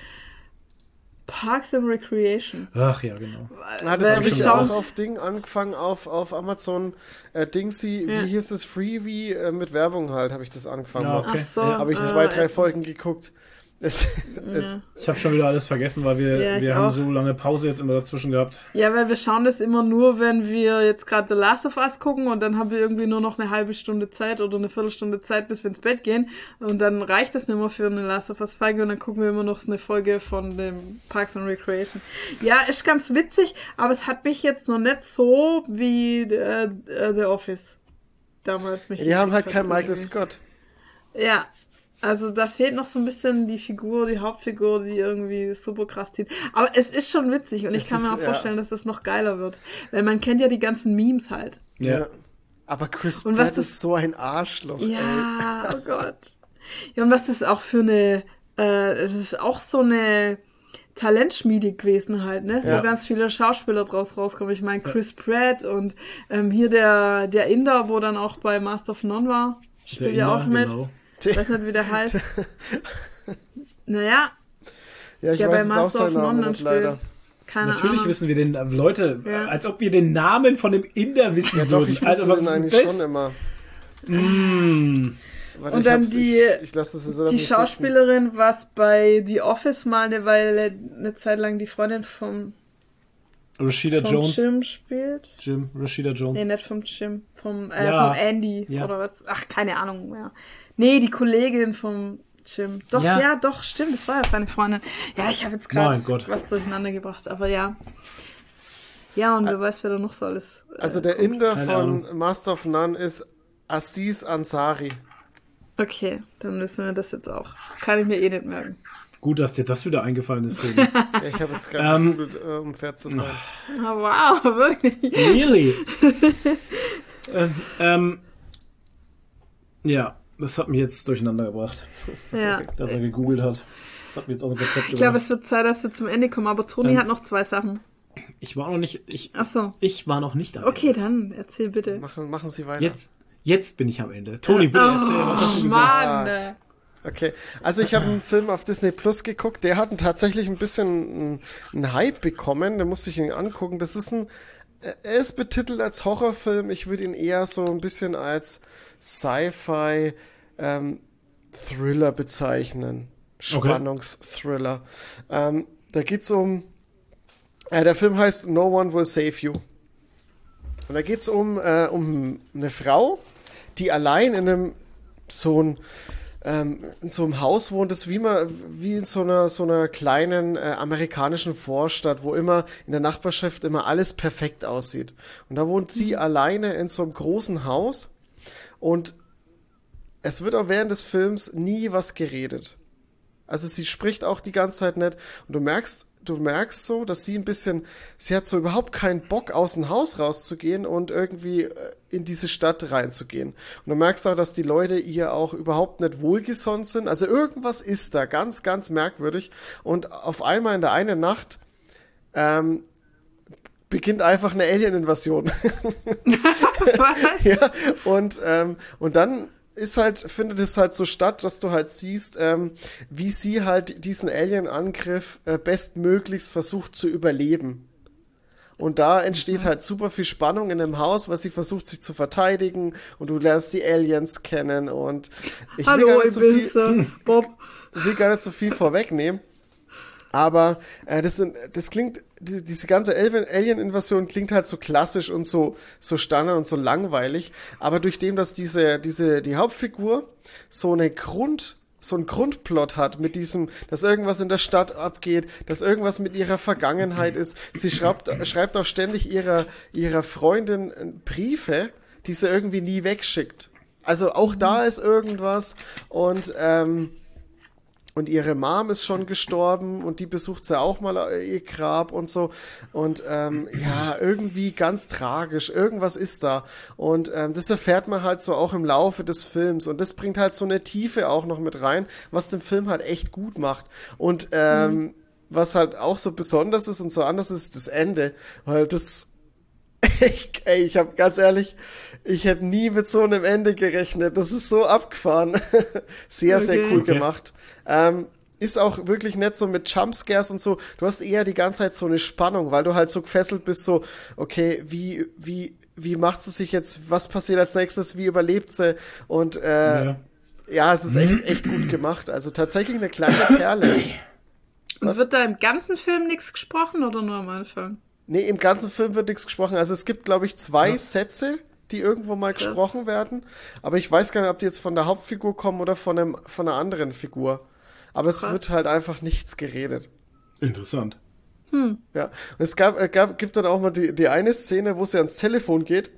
S4: Parks and Recreation.
S3: Ach ja, genau.
S5: Das habe
S4: wir
S5: ich
S4: schauen-
S5: auch auf Ding angefangen, auf, auf Amazon äh, Dingsy,
S4: Ja.
S5: wie hieß es, Freebie äh, mit Werbung halt, habe ich das angefangen.
S3: Ja, okay.
S4: Ach so.
S3: Ja.
S5: Habe ich
S4: äh,
S5: zwei, drei Folgen geguckt. Es, es.
S3: Ich habe schon wieder alles vergessen, weil wir,
S4: Ja,
S3: wir haben
S4: auch.
S3: so lange Pause jetzt immer dazwischen gehabt.
S4: Ja, weil wir schauen das immer nur, wenn wir jetzt gerade The Last of Us gucken und dann haben wir irgendwie nur noch eine halbe Stunde Zeit oder eine Viertelstunde Zeit, bis wir ins Bett gehen. Und dann reicht das nicht mehr für eine Last of Us Folge und dann gucken wir immer noch eine Folge von dem Parks and Recreation. Ja, ist ganz witzig, aber es hat mich jetzt noch nicht so wie äh, äh, The Office damals mich.
S5: die haben halt keinen Michael
S4: irgendwie.
S5: Scott.
S4: Ja. Also da fehlt noch so ein bisschen die Figur, die Hauptfigur, die irgendwie super krass zieht. Aber es ist schon witzig und ich
S5: Es
S4: kann mir
S5: ist-
S4: auch
S5: ja.
S4: vorstellen, dass das noch geiler wird. Weil man kennt ja die ganzen Memes halt.
S3: Ja.
S5: Ja. Aber Chris
S4: Und was
S5: Pratt
S4: das-
S5: ist so ein Arschloch. Ey.
S4: Ja, oh Gott. Ja, und was das auch für eine, äh, es ist auch so eine Talentschmiede gewesen halt, ne?
S5: Ja.
S4: Wo ganz viele Schauspieler draus rauskommen. Ich meine, Chris Pratt und ähm, hier der, der Inder, wo dann auch bei Master of None war, spielt ja auch mit.
S3: genau.
S4: Ich weiß nicht, wie der heißt. [laughs] naja,
S5: Ja, ich
S4: der bei
S5: weiß auch
S4: Master of None
S5: nicht
S4: dann
S5: leider.
S4: spielt. Keine
S3: Natürlich
S4: Ahnung.
S3: wissen wir den, äh, Leute,
S4: Ja.
S3: als ob wir den Namen von dem Inder wissen
S5: Ja, doch,
S3: würden.
S5: ich
S3: also, was
S5: den
S3: ist
S5: eigentlich
S3: das?
S5: schon immer.
S3: Mm.
S5: Warte,
S4: Und dann die-
S5: ich, ich
S4: Die Schauspielerin, was bei The Office mal eine Weile, eine Zeit lang die Freundin vom,
S3: Rashida
S4: vom
S3: Jones.
S4: Jim spielt.
S3: Jim, Rashida Jones.
S4: Nee, nicht vom Jim, vom, äh,
S3: Ja.
S4: vom Andy
S3: Ja.
S4: oder was. Ach, keine Ahnung mehr. Nee, die Kollegin vom Jim. Doch,
S3: Ja.
S4: ja, doch, stimmt, das war ja seine Freundin. Ja, ich habe jetzt gerade was durcheinander gebracht, aber ja. Ja, und wer weiß, wer da noch so alles. Äh,
S5: Also der Inder von
S3: Ahnung.
S5: Master of None ist Aziz Ansari.
S4: Okay, dann müssen wir das jetzt auch. Kann ich mir eh nicht merken.
S3: Gut, dass dir das wieder eingefallen ist, Tobi. [laughs]
S5: Ja, ich habe jetzt gerade
S3: Ähm,
S5: gegoogelt, äh, um fair zu sein.
S4: Ah, wow, [laughs] wirklich.
S3: really? [laughs] ähm, ähm, ja, das hat mich jetzt durcheinander gebracht,
S4: Ja.
S3: dass er gegoogelt hat. Das hat mich jetzt aus dem Konzept
S4: Ich glaube, es wird Zeit, dass wir zum Ende kommen, aber Toni
S3: Dann-
S4: hat noch zwei Sachen.
S3: Ich war noch nicht, ich,
S4: Ach so.
S3: ich war noch nicht da.
S4: Okay, dann erzähl bitte.
S5: Machen, machen Sie weiter.
S3: Jetzt, jetzt bin ich am Ende. Toni, bitte erzähl, was hast du gesagt?
S4: Mann. äh.
S5: Okay, also ich habe einen Film auf Disney Plus geguckt, der hat tatsächlich ein bisschen einen, einen Hype bekommen, da musste ich ihn angucken. Das ist ein, er ist betitelt als Horrorfilm, ich würde ihn eher so ein bisschen als Sci-Fi ähm, Thriller bezeichnen. Spannungsthriller. Ähm, da geht's um, äh, der Film heißt No One Will Save You. Und da geht's um, äh, um eine Frau, die allein in einem so ein ähm, in so einem Haus wohnt, das wie man, wie in so einer, so einer kleinen äh, amerikanischen Vorstadt, wo immer in der Nachbarschaft immer alles perfekt aussieht. Und da wohnt sie alleine in so einem großen Haus und es wird auch während des Films nie was geredet. Also sie spricht auch die ganze Zeit nicht und du merkst, du merkst so, dass sie ein bisschen, sie hat so überhaupt keinen Bock aus dem Haus rauszugehen und irgendwie äh, in diese Stadt reinzugehen. Und du merkst auch, dass die Leute ihr auch überhaupt nicht wohlgesonnen sind. Also irgendwas ist da ganz, ganz merkwürdig. Und auf einmal in der einen Nacht ähm, beginnt einfach eine Alien-Invasion. [laughs]
S4: Was?
S5: Ja, und, ähm, und dann ist halt, findet es halt so statt, dass du halt siehst, ähm, wie sie halt diesen Alien-Angriff äh, bestmöglichst versucht zu überleben. Und da entsteht halt super viel Spannung in dem Haus, weil sie versucht, sich zu verteidigen und du lernst die Aliens kennen und ich will
S4: Hallo,
S5: gar nicht
S4: ich
S5: so viel,
S4: bin's, äh, Bob. [laughs]
S5: ich will gar nicht so viel vorwegnehmen. Aber äh, das, sind, das klingt, die, diese ganze Alien- Alien-Invasion klingt halt so klassisch und so, so standard und so langweilig. Aber durch dem, dass diese, diese, die Hauptfigur so eine Grund, so einen Grundplot hat mit diesem, dass irgendwas in der Stadt abgeht, dass irgendwas mit ihrer Vergangenheit ist. Sie schreibt, schreibt auch ständig ihrer, ihrer Freundin äh, Briefe, die sie irgendwie nie wegschickt. Also auch da ist irgendwas und ähm, und ihre Mom ist schon gestorben und die besucht sie auch mal äh, ihr Grab und so. Und ähm, ja, irgendwie ganz tragisch. Irgendwas ist da. Und ähm, das erfährt man halt so auch im Laufe des Films. Und das bringt halt so eine Tiefe auch noch mit rein, was den Film halt echt gut macht. Und ähm, was halt auch so besonders ist und so anders ist, das Ende. Weil das [laughs] ich, ey, ich habe ganz ehrlich, ich hätte nie mit so einem Ende gerechnet. Das ist so abgefahren. [laughs] sehr, sehr
S4: Okay.
S5: cool
S3: Okay.
S5: gemacht. Ähm, ist auch wirklich nett so mit Jumpscares und so. Du hast eher die ganze Zeit so eine Spannung, weil du halt so gefesselt bist, so, okay, wie, wie, wie macht sie sich jetzt, was passiert als nächstes, wie überlebt sie? Und äh, ja.
S3: Ja.
S5: es ist echt, echt gut gemacht. Also tatsächlich eine kleine Perle.
S4: Und
S5: Was?
S4: wird da im ganzen Film nichts gesprochen oder nur am Anfang?
S5: Nee, im ganzen Film wird nichts gesprochen. Also es gibt, glaube ich, zwei Sätze, die irgendwo mal
S4: Krass.
S5: gesprochen werden. Aber ich weiß gar nicht, ob die jetzt von der Hauptfigur kommen oder von, einem, von einer anderen Figur. Aber es
S4: Krass.
S5: wird halt einfach nichts geredet.
S3: Interessant.
S5: Ja. Und es gab, gab, gibt dann auch mal die, die eine Szene, wo sie ans Telefon geht.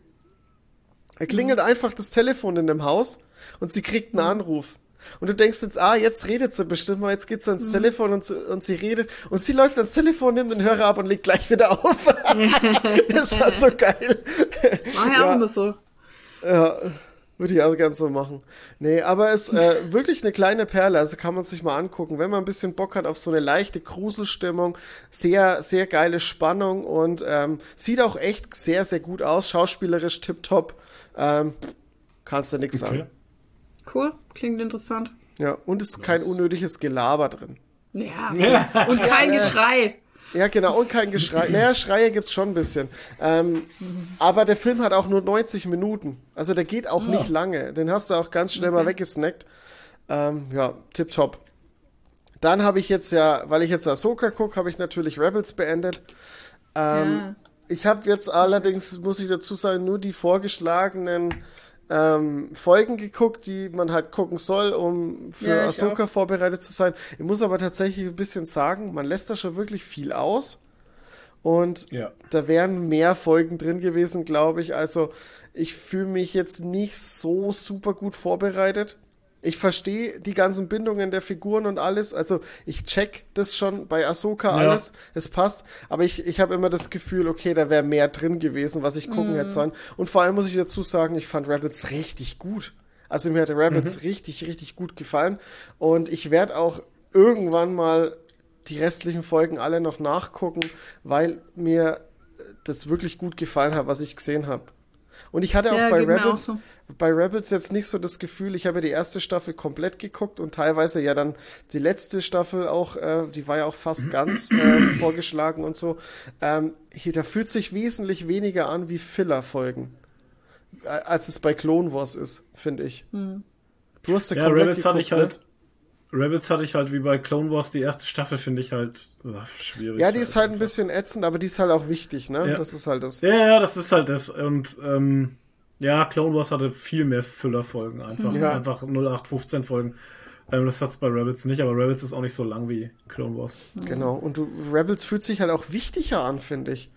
S5: Er klingelt einfach das Telefon in dem Haus und sie kriegt einen Anruf. Und du denkst jetzt, ah, jetzt redet sie bestimmt mal, jetzt geht sie ans Telefon und, sie- und sie redet. Und sie läuft ans Telefon, nimmt den Hörer ab und legt gleich wieder auf. [laughs] [laughs] das war so geil.
S4: Mach ja,
S5: Ja.
S4: auch immer so.
S5: Ja, würde ich auch gern so machen. Nee, aber es ist äh, [laughs] wirklich eine kleine Perle, also kann man sich mal angucken, wenn man ein bisschen Bock hat auf so eine leichte Gruselstimmung, sehr, sehr geile Spannung und ähm, sieht auch echt sehr, sehr gut aus, schauspielerisch tipptopp. Ähm, kannst du nichts
S3: Okay.
S5: sagen.
S4: Cool, klingt interessant.
S5: Ja, und es ist kein unnötiges Gelaber drin.
S4: Ja.
S3: Ja.
S4: Und kein
S5: Ja,
S4: Geschrei.
S5: Ja, genau, und kein Geschrei. [laughs] Naja, Schreie gibt's schon ein bisschen. Ähm, aber der Film hat auch nur 90 Minuten. Also der geht auch nicht lange. Den hast du auch ganz schnell mal weggesnackt. Ähm, ja, tipptopp. Dann habe ich jetzt ja, weil ich jetzt Ahsoka gucke, habe ich natürlich Rebels beendet. Ähm,
S4: Ja.
S5: Ich habe jetzt allerdings, muss ich dazu sagen, nur die vorgeschlagenen ähm, Folgen geguckt, die man halt gucken soll, um für
S4: Ja,
S5: Ahsoka vorbereitet zu sein. Ich muss aber tatsächlich ein bisschen sagen, man lässt da schon wirklich viel aus. Und
S3: Ja.
S5: da wären mehr Folgen drin gewesen, glaube ich. Also ich fühle mich jetzt nicht so super gut vorbereitet. Ich verstehe die ganzen Bindungen der Figuren und alles. Also ich check das schon bei Ahsoka
S3: Ja.
S5: alles. Es passt. Aber ich, ich habe immer das Gefühl, okay, da wäre mehr drin gewesen, was ich gucken hätte sollen. Und vor allem muss ich dazu sagen, ich fand Rebels richtig gut. Also mir hat Rebels richtig, richtig gut gefallen. Und ich werde auch irgendwann mal die restlichen Folgen alle noch nachgucken, weil mir das wirklich gut gefallen hat, was ich gesehen habe. Und ich hatte auch
S4: Ja,
S5: bei Rebels,
S4: auch so.
S5: Bei Rebels jetzt nicht so das Gefühl, ich habe ja die erste Staffel komplett geguckt und teilweise ja dann die letzte Staffel auch, äh, die war ja auch fast ganz äh, [clears throat] vorgeschlagen und so. Ähm, hier, da fühlt sich wesentlich weniger an wie Filler-Folgen, als es bei Clone Wars ist, finde ich.
S4: Hm.
S5: Du hast ja,
S3: Ja,
S5: komplett
S3: Rebels hatte ich
S5: geguckt, ne?
S3: halt. Rebels hatte ich halt wie bei Clone Wars die erste Staffel, finde ich halt ach, schwierig.
S5: Ja, die ist halt ein bisschen ätzend, aber die ist halt auch wichtig, ne?
S3: Ja.
S5: Das ist halt das.
S3: Ja, ja, das ist halt das. Und ähm, ja, Clone Wars hatte viel mehr Füllerfolgen einfach.
S5: Ja.
S3: Einfach 0815 Folgen. Ähm, das hat's bei Rebels nicht, aber Rebels ist auch nicht so lang wie Clone Wars.
S5: Genau. Und du, Rebels fühlt sich halt auch wichtiger an, finde ich,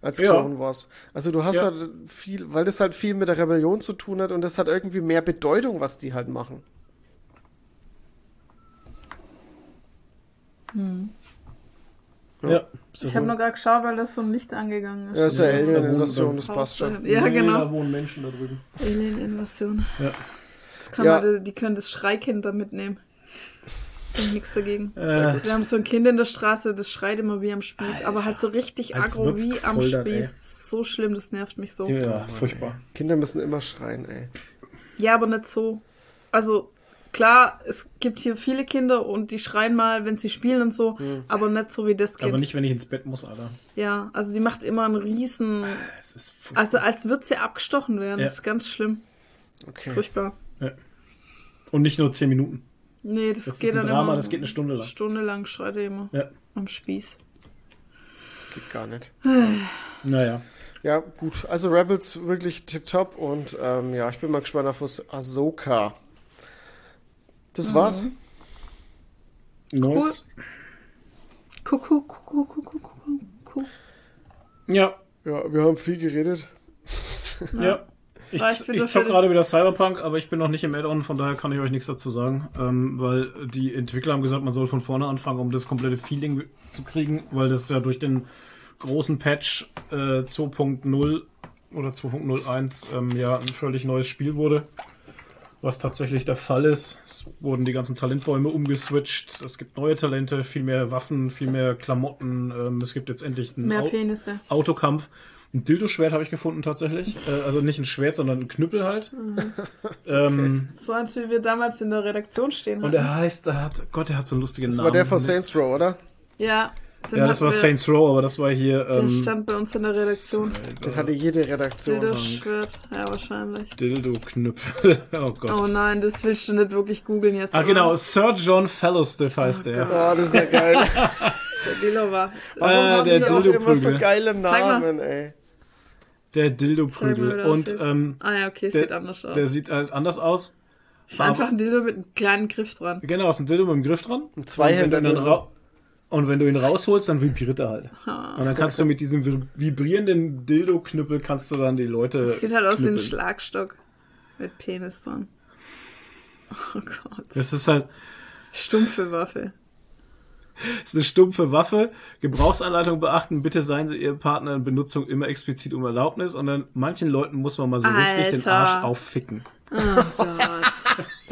S5: als
S3: Ja.
S5: Clone Wars. Also du hast
S3: Ja.
S5: halt viel, weil das halt viel mit der Rebellion zu tun hat und das hat irgendwie mehr Bedeutung, was die halt machen.
S3: Ja.
S4: Ich habe noch gar geschaut, weil das so ein Licht angegangen ist.
S5: Ja, ist ja
S3: Ja,
S5: Alien-Invasion, das passt schon.
S4: Ja,
S3: Nee,
S4: genau.
S3: Da wohnen Menschen da drüben.
S4: Alien-Invasion.
S3: Ja.
S4: Das kann
S5: Ja.
S4: man, die können das Schreikind da mitnehmen. Und nichts dagegen.
S3: Äh,
S4: Wir haben so ein Kind in der Straße, das schreit immer wie am Spieß, aber halt so richtig
S3: Als
S4: aggro wie am Spieß. So schlimm, das nervt mich so. Ja,
S3: ja, furchtbar.
S5: Kinder müssen immer schreien, ey.
S4: aber nicht so. Also, klar, es gibt hier viele Kinder und die schreien mal, wenn sie spielen und so, aber nicht so wie das Kind.
S3: Aber nicht, wenn ich ins Bett muss, Alter.
S4: Ja, also sie macht immer einen riesen,
S3: Es ist furchtbar.
S4: also als würde sie abgestochen werden.
S3: Ja.
S4: Das ist ganz schlimm.
S5: Okay.
S4: Furchtbar.
S3: Und nicht nur 10 Minuten.
S4: Nee, das,
S3: Das
S4: geht
S3: ist ein
S4: dann
S3: Drama,
S4: immer.
S3: das geht eine Stunde lang.
S4: Stunde lang schreit er immer
S3: Ja.
S4: am Spieß.
S5: Geht gar nicht.
S3: Naja.
S5: Ja, gut. Also Rebels wirklich tipptopp und ähm, ja, ich bin mal gespannt auf was Ahsoka. Das war's.
S3: Neues.
S4: Kuckuck, kuckuck, kuckuck, kuckuck.
S3: Ja,
S5: Ja, wir haben viel geredet. [laughs]
S3: ja. Ich, ich zock
S4: für-
S3: gerade wieder Cyberpunk, aber ich bin noch nicht im Add-on, von daher kann ich euch nichts dazu sagen. Ähm, weil die Entwickler haben gesagt, man soll von vorne anfangen, um das komplette Feeling zu kriegen, weil das ja durch den großen Patch äh, 2.0 oder 2.01 ähm, ja ein völlig neues Spiel wurde. Was tatsächlich der Fall ist. Es wurden die ganzen Talentbäume umgeswitcht. Es gibt neue Talente, viel mehr Waffen, viel mehr Klamotten. Ähm, es gibt jetzt endlich einen
S4: Mehr
S3: Au-
S4: Penisse.
S3: Autokampf. Ein Dildo-Schwert habe ich gefunden tatsächlich. Äh, also nicht ein Schwert, sondern ein Knüppel halt. [laughs] ähm,
S4: So als wie wir damals in der Redaktion stehen
S3: und
S4: hatten.
S3: er heißt, er hat, Gott, er hat so einen lustigen
S5: Das
S3: Namen.
S5: war der von Saints Row, oder?
S4: Ja, den
S3: Ja, das war Saints Row, aber das war hier.
S4: Der
S3: Ähm,
S4: stand bei uns in der Redaktion.
S5: Den hatte jede Redaktion.
S4: Dildo-Schwert. Ja, wahrscheinlich.
S3: Dildo-Knüppel. [laughs] oh Gott.
S4: Oh nein, das willst du nicht wirklich googeln jetzt.
S3: ah, genau, Sir John Fellowstiff heißt der.
S5: Oh, das ist ja geil. [laughs]
S4: Der Dildo war.
S5: Warum
S3: Äh,
S5: haben
S3: der
S5: die auch immer so geile. Namen, ey?
S3: Der Dildo-Prügel.
S4: der
S3: Und ähm,
S4: Ah ja, okay,
S3: der,
S4: sieht anders aus.
S3: der sieht halt anders aus.
S4: Ist einfach ein Dildo mit einem kleinen Griff dran.
S3: Genau, ist ein Dildo mit dem Griff dran.
S5: Ein Zweihänder
S3: Und wenn, du ra- und wenn du ihn rausholst, dann vibriert er halt. Und dann kannst du mit diesem vi- vibrierenden Dildo-Knüppel kannst du dann die Leute.
S4: Das sieht halt aus wie ein
S3: knüppeln.
S4: Schlagstock. Mit Penis dran. Oh Gott.
S3: Das ist halt
S4: Stumpfe Waffe.
S3: das ist eine stumpfe Waffe. Gebrauchsanleitung beachten. Bitte seien Sie Ihr Partner in Benutzung immer explizit um Erlaubnis. Und dann manchen Leuten muss man mal so richtig den
S4: Alter.
S3: Arsch aufficken.
S4: Oh Gott.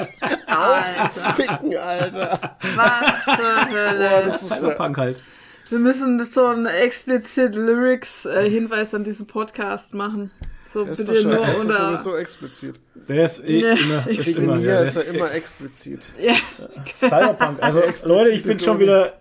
S4: [laughs] Alter,
S5: Ficken, Alter.
S4: was zur Hölle.
S5: Das ist, äh,
S3: Cyberpunk halt.
S4: Wir müssen das so einen explizit Lyrics-Hinweis an diesen Podcast machen. So
S5: das ist doch
S4: bitte
S5: schon,
S4: nur
S5: das ist
S4: unter.
S5: sowieso explizit.
S3: Der ist eh
S4: Nee.
S3: immer, ist immer,
S5: mir
S3: ja,
S5: ist
S3: der,
S5: er immer explizit.
S4: Ja,
S3: Cyberpunk. Also
S5: Explizite
S3: Leute, ich bin schon wieder,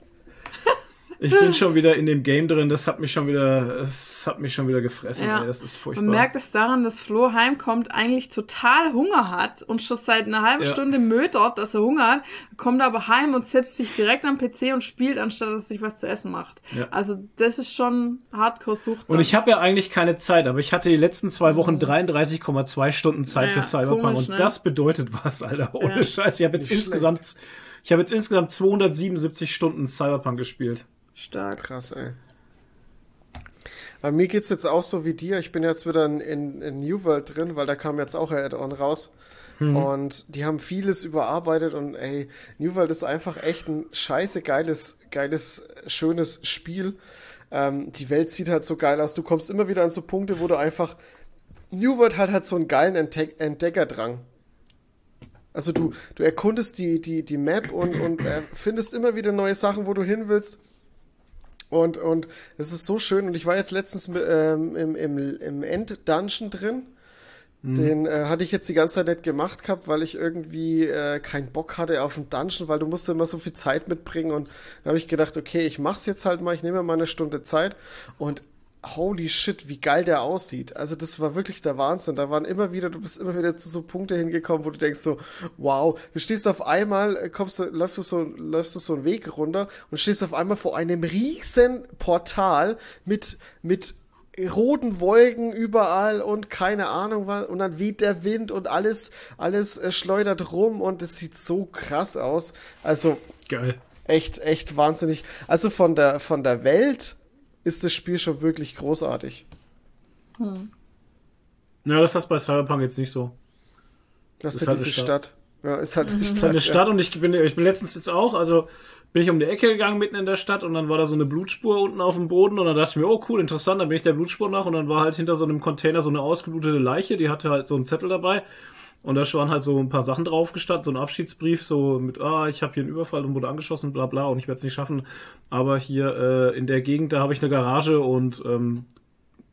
S3: ich bin schon wieder in dem Game drin. Das hat mich schon wieder, es hat mich schon wieder gefressen.
S4: Ja.
S3: Ey. Das ist furchtbar.
S4: man merkt es daran, dass Flo heimkommt, eigentlich total Hunger hat und schon seit einer halben
S3: Ja.
S4: Stunde mötert, dass er Hunger hat, kommt aber heim und setzt sich direkt am PC und spielt, anstatt dass er sich was zu essen macht.
S3: Ja.
S4: Also das ist schon Hardcore-Sucht.
S3: Und ich habe ja eigentlich keine Zeit, aber ich hatte die letzten zwei Wochen 33,2 Stunden Zeit
S4: Mhm. Ja,
S3: für Cyberpunk
S4: komisch,
S3: und
S4: ne?
S3: das bedeutet was, Alter. Ohne
S4: Ja.
S3: Scheiß. Ich habe jetzt
S5: Nicht
S3: insgesamt, ich habe jetzt insgesamt 277 Stunden Cyberpunk gespielt.
S4: Stark.
S5: Krass, ey. Bei mir geht's jetzt auch so wie dir. Ich bin jetzt wieder in, in, in New World drin, weil da kam jetzt auch ein Add-on raus. Und die haben vieles überarbeitet und ey, New World ist einfach echt ein scheiße geiles, geiles, schönes Spiel. Ähm, die Welt sieht halt so geil aus. Du kommst immer wieder an so Punkte, wo du einfach. New World hat halt so einen geilen Entdeck Entdeckerdrang. Also du, du erkundest die, die, die Map und, und äh, findest immer wieder neue Sachen, wo du hin willst. Und, und es ist so schön. Und ich war jetzt letztens ähm, im, im, im End-Dungeon drin. Den äh, hatte ich jetzt die ganze Zeit nicht gemacht gehabt, weil ich irgendwie äh, keinen Bock hatte auf den Dungeon, weil du musst immer so viel Zeit mitbringen. Und da habe ich gedacht, okay, ich mach's jetzt halt mal, ich nehme mir mal eine Stunde Zeit. Und holy shit, wie geil der aussieht. Also das war wirklich der Wahnsinn. Da waren immer wieder, du bist immer wieder zu so Punkte hingekommen, wo du denkst so, wow, du stehst auf einmal, äh, kommst du, läufst du so, läufst du so einen Weg runter und stehst auf einmal vor einem riesen Portal mit, mit roten Wolken überall und keine Ahnung was und dann weht der Wind und alles, alles äh, schleudert rum und es sieht so krass aus. Also
S3: Geil.
S5: echt, echt wahnsinnig. Also von der, von der Welt ist das Spiel schon wirklich großartig.
S3: Ja, das hast bei Cyberpunk jetzt nicht so.
S5: Das
S3: Ist
S5: ist
S3: halt
S5: diese
S3: eine
S5: Stadt.
S3: Stadt.
S5: Ja, ist halt eine
S3: Das ist
S5: Stadt.
S3: eine Stadt und ich bin, ich bin letztens jetzt auch, also bin ich um die Ecke gegangen mitten in der Stadt und dann war da so eine Blutspur unten auf dem Boden und dann dachte ich mir, oh cool, interessant, dann bin ich der Blutspur nach und dann war halt hinter so einem Container so eine ausgeblutete Leiche, die hatte halt so einen Zettel dabei und da waren halt so ein paar Sachen drauf gestanden, so ein Abschiedsbrief, so mit, ah, ich habe hier einen Überfall und wurde angeschossen, bla bla und ich werde es nicht schaffen, aber hier äh, in der Gegend, da habe ich eine Garage und ähm,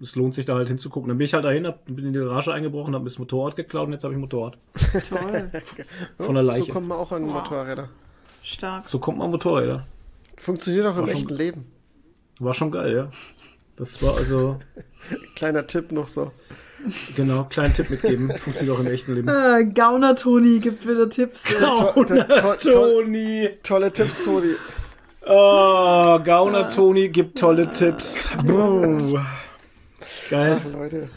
S3: es lohnt sich da halt hinzugucken. Dann bin ich halt dahin, hab, bin in die Garage eingebrochen, habe mir das Motorrad geklaut und jetzt habe ich ein Motorrad.
S4: Toll. [laughs]
S3: Von der
S5: So
S3: Leiche.
S5: kommt man auch an Motorräder.
S4: Stark.
S3: So kommt man Motorräder.
S5: Funktioniert auch im
S3: War schon-
S5: echten Leben.
S3: War schon geil, ja. Das war also, [laughs]
S5: Kleiner Tipp noch so.
S3: Genau, kleinen Tipp mitgeben. Funktioniert auch im echten Leben.
S4: Äh, Gauner Toni gibt wieder Tipps. [laughs]
S3: Gauner
S5: to- to-
S3: Toni.
S5: Tolle Tipps, Toni.
S3: Oh, Gauner Toni gibt tolle Tipps. Buh. Geil.
S5: Ach, Leute.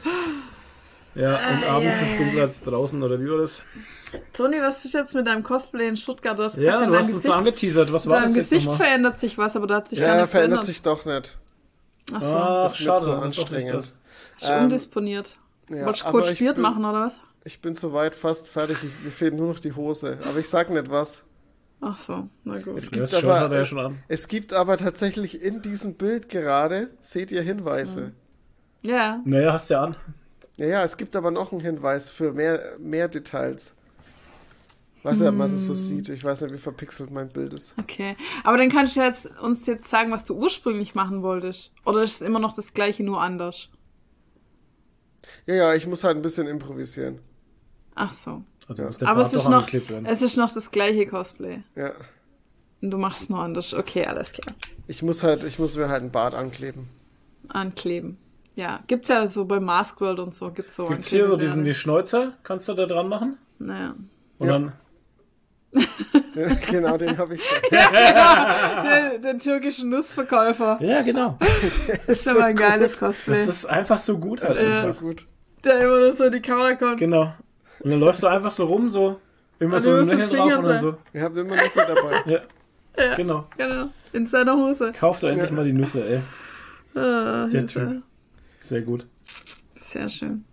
S3: Ja, und abends ist dunkler als draußen, oder wie war das?
S4: Toni, was ist jetzt mit deinem Cosplay in Stuttgart? Du hast
S3: Ja,
S4: gesagt,
S3: du hast uns so
S4: Gesicht,
S3: angeteasert. Was war
S4: dein
S3: das jetzt
S4: Gesicht
S3: nochmal?
S4: verändert sich was, aber da hat sich gar
S5: Ja,
S4: nichts
S5: verändert
S4: verändert.
S5: sich doch nicht.
S4: Ach so,
S3: Ach,
S5: Ist mir
S3: schade,
S5: zu
S3: das ist doch nicht
S5: anstrengend.
S3: das.
S4: ist undisponiert.
S5: Ja,
S4: Wolltest du Beard
S5: bin-
S4: machen, oder was?
S5: Ich bin soweit fast fertig. Ich, mir fehlt nur noch die Hose. Aber ich sag nicht was.
S4: Ach so, na gut.
S5: Es
S3: Ja,
S5: gibt
S3: Shirt
S5: aber,
S3: er ja
S5: äh,
S3: schon an.
S5: es gibt aber tatsächlich in diesem Bild gerade, seht ihr Hinweise.
S4: Ja,
S3: Naja, hast ja an.
S5: Ja, ja, es gibt aber noch einen Hinweis für mehr, mehr Details. Weiß nicht, ob man das so sieht. Ich weiß nicht, wie verpixelt mein Bild ist.
S4: okay. Aber dann kannst du jetzt, uns jetzt sagen, was du ursprünglich machen wolltest. Oder ist es immer noch das gleiche, nur anders?
S5: Ja, ja, ich muss halt ein bisschen improvisieren.
S4: Ach so.
S3: Also muss der
S4: Aber
S3: Bart
S4: es ist, noch,
S3: angeklebt werden.
S4: es ist noch das gleiche Cosplay.
S5: Ja.
S4: Und du machst es nur anders. Okay, alles klar.
S5: Ich muss halt, ich muss mir halt einen Bart ankleben.
S4: Ankleben. Ja, gibt's ja so bei Mask World und so. Gibt's so
S3: Gibt's hier so diesen die. Schnäuzer? Kannst du da dran machen?
S4: Naja.
S3: Und
S5: Ja.
S3: dann. [laughs]
S5: genau, den habe ich schon.
S4: Den, den türkischen Nussverkäufer.
S3: Ja, genau. [laughs]
S4: Das ist aber ein geiles
S3: Das
S4: Cosplay.
S3: ist einfach so gut.
S5: Das
S3: Also,
S5: ist so gut.
S4: Der immer nur so in die Kamera kommt.
S3: Genau. Und dann läufst du einfach so rum, so. Immer
S4: Und
S3: so ein Lächeln
S4: so
S3: drauf und dann so.
S5: Wir haben immer Nüsse dabei.
S3: Ja. Genau.
S4: Genau. In seiner Hose.
S3: Kauf doch endlich mal die Nüsse, ey.
S4: Ah,
S3: Der Typ. Sehr gut.
S4: Sehr schön.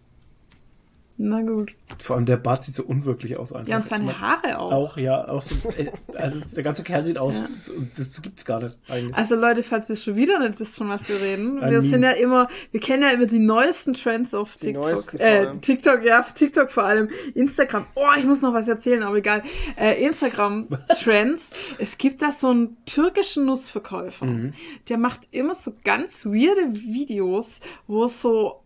S4: Na gut.
S3: Vor allem der Bart sieht so unwirklich aus einfach.
S4: Ja, und
S3: Ich
S4: seine
S3: mein,
S4: Haare auch.
S3: Auch, ja, auch so. äh, Also der ganze Kerl sieht aus. so- Das gibt's gar nicht eigentlich.
S4: Also Leute, falls ihr schon wieder nicht wisst, von was wir reden,
S3: Ein
S4: wir
S3: Meme.
S4: sind ja immer, wir kennen ja immer die neuesten Trends auf
S5: Die
S4: TikTok. äh. TikTok, ja, TikTok vor allem. Instagram. Oh, ich muss noch was erzählen, aber egal. Äh, Instagram [laughs] Trends. Es gibt da so einen türkischen Nussverkäufer.
S3: Mhm.
S4: Der macht immer so ganz weirde Videos, wo es so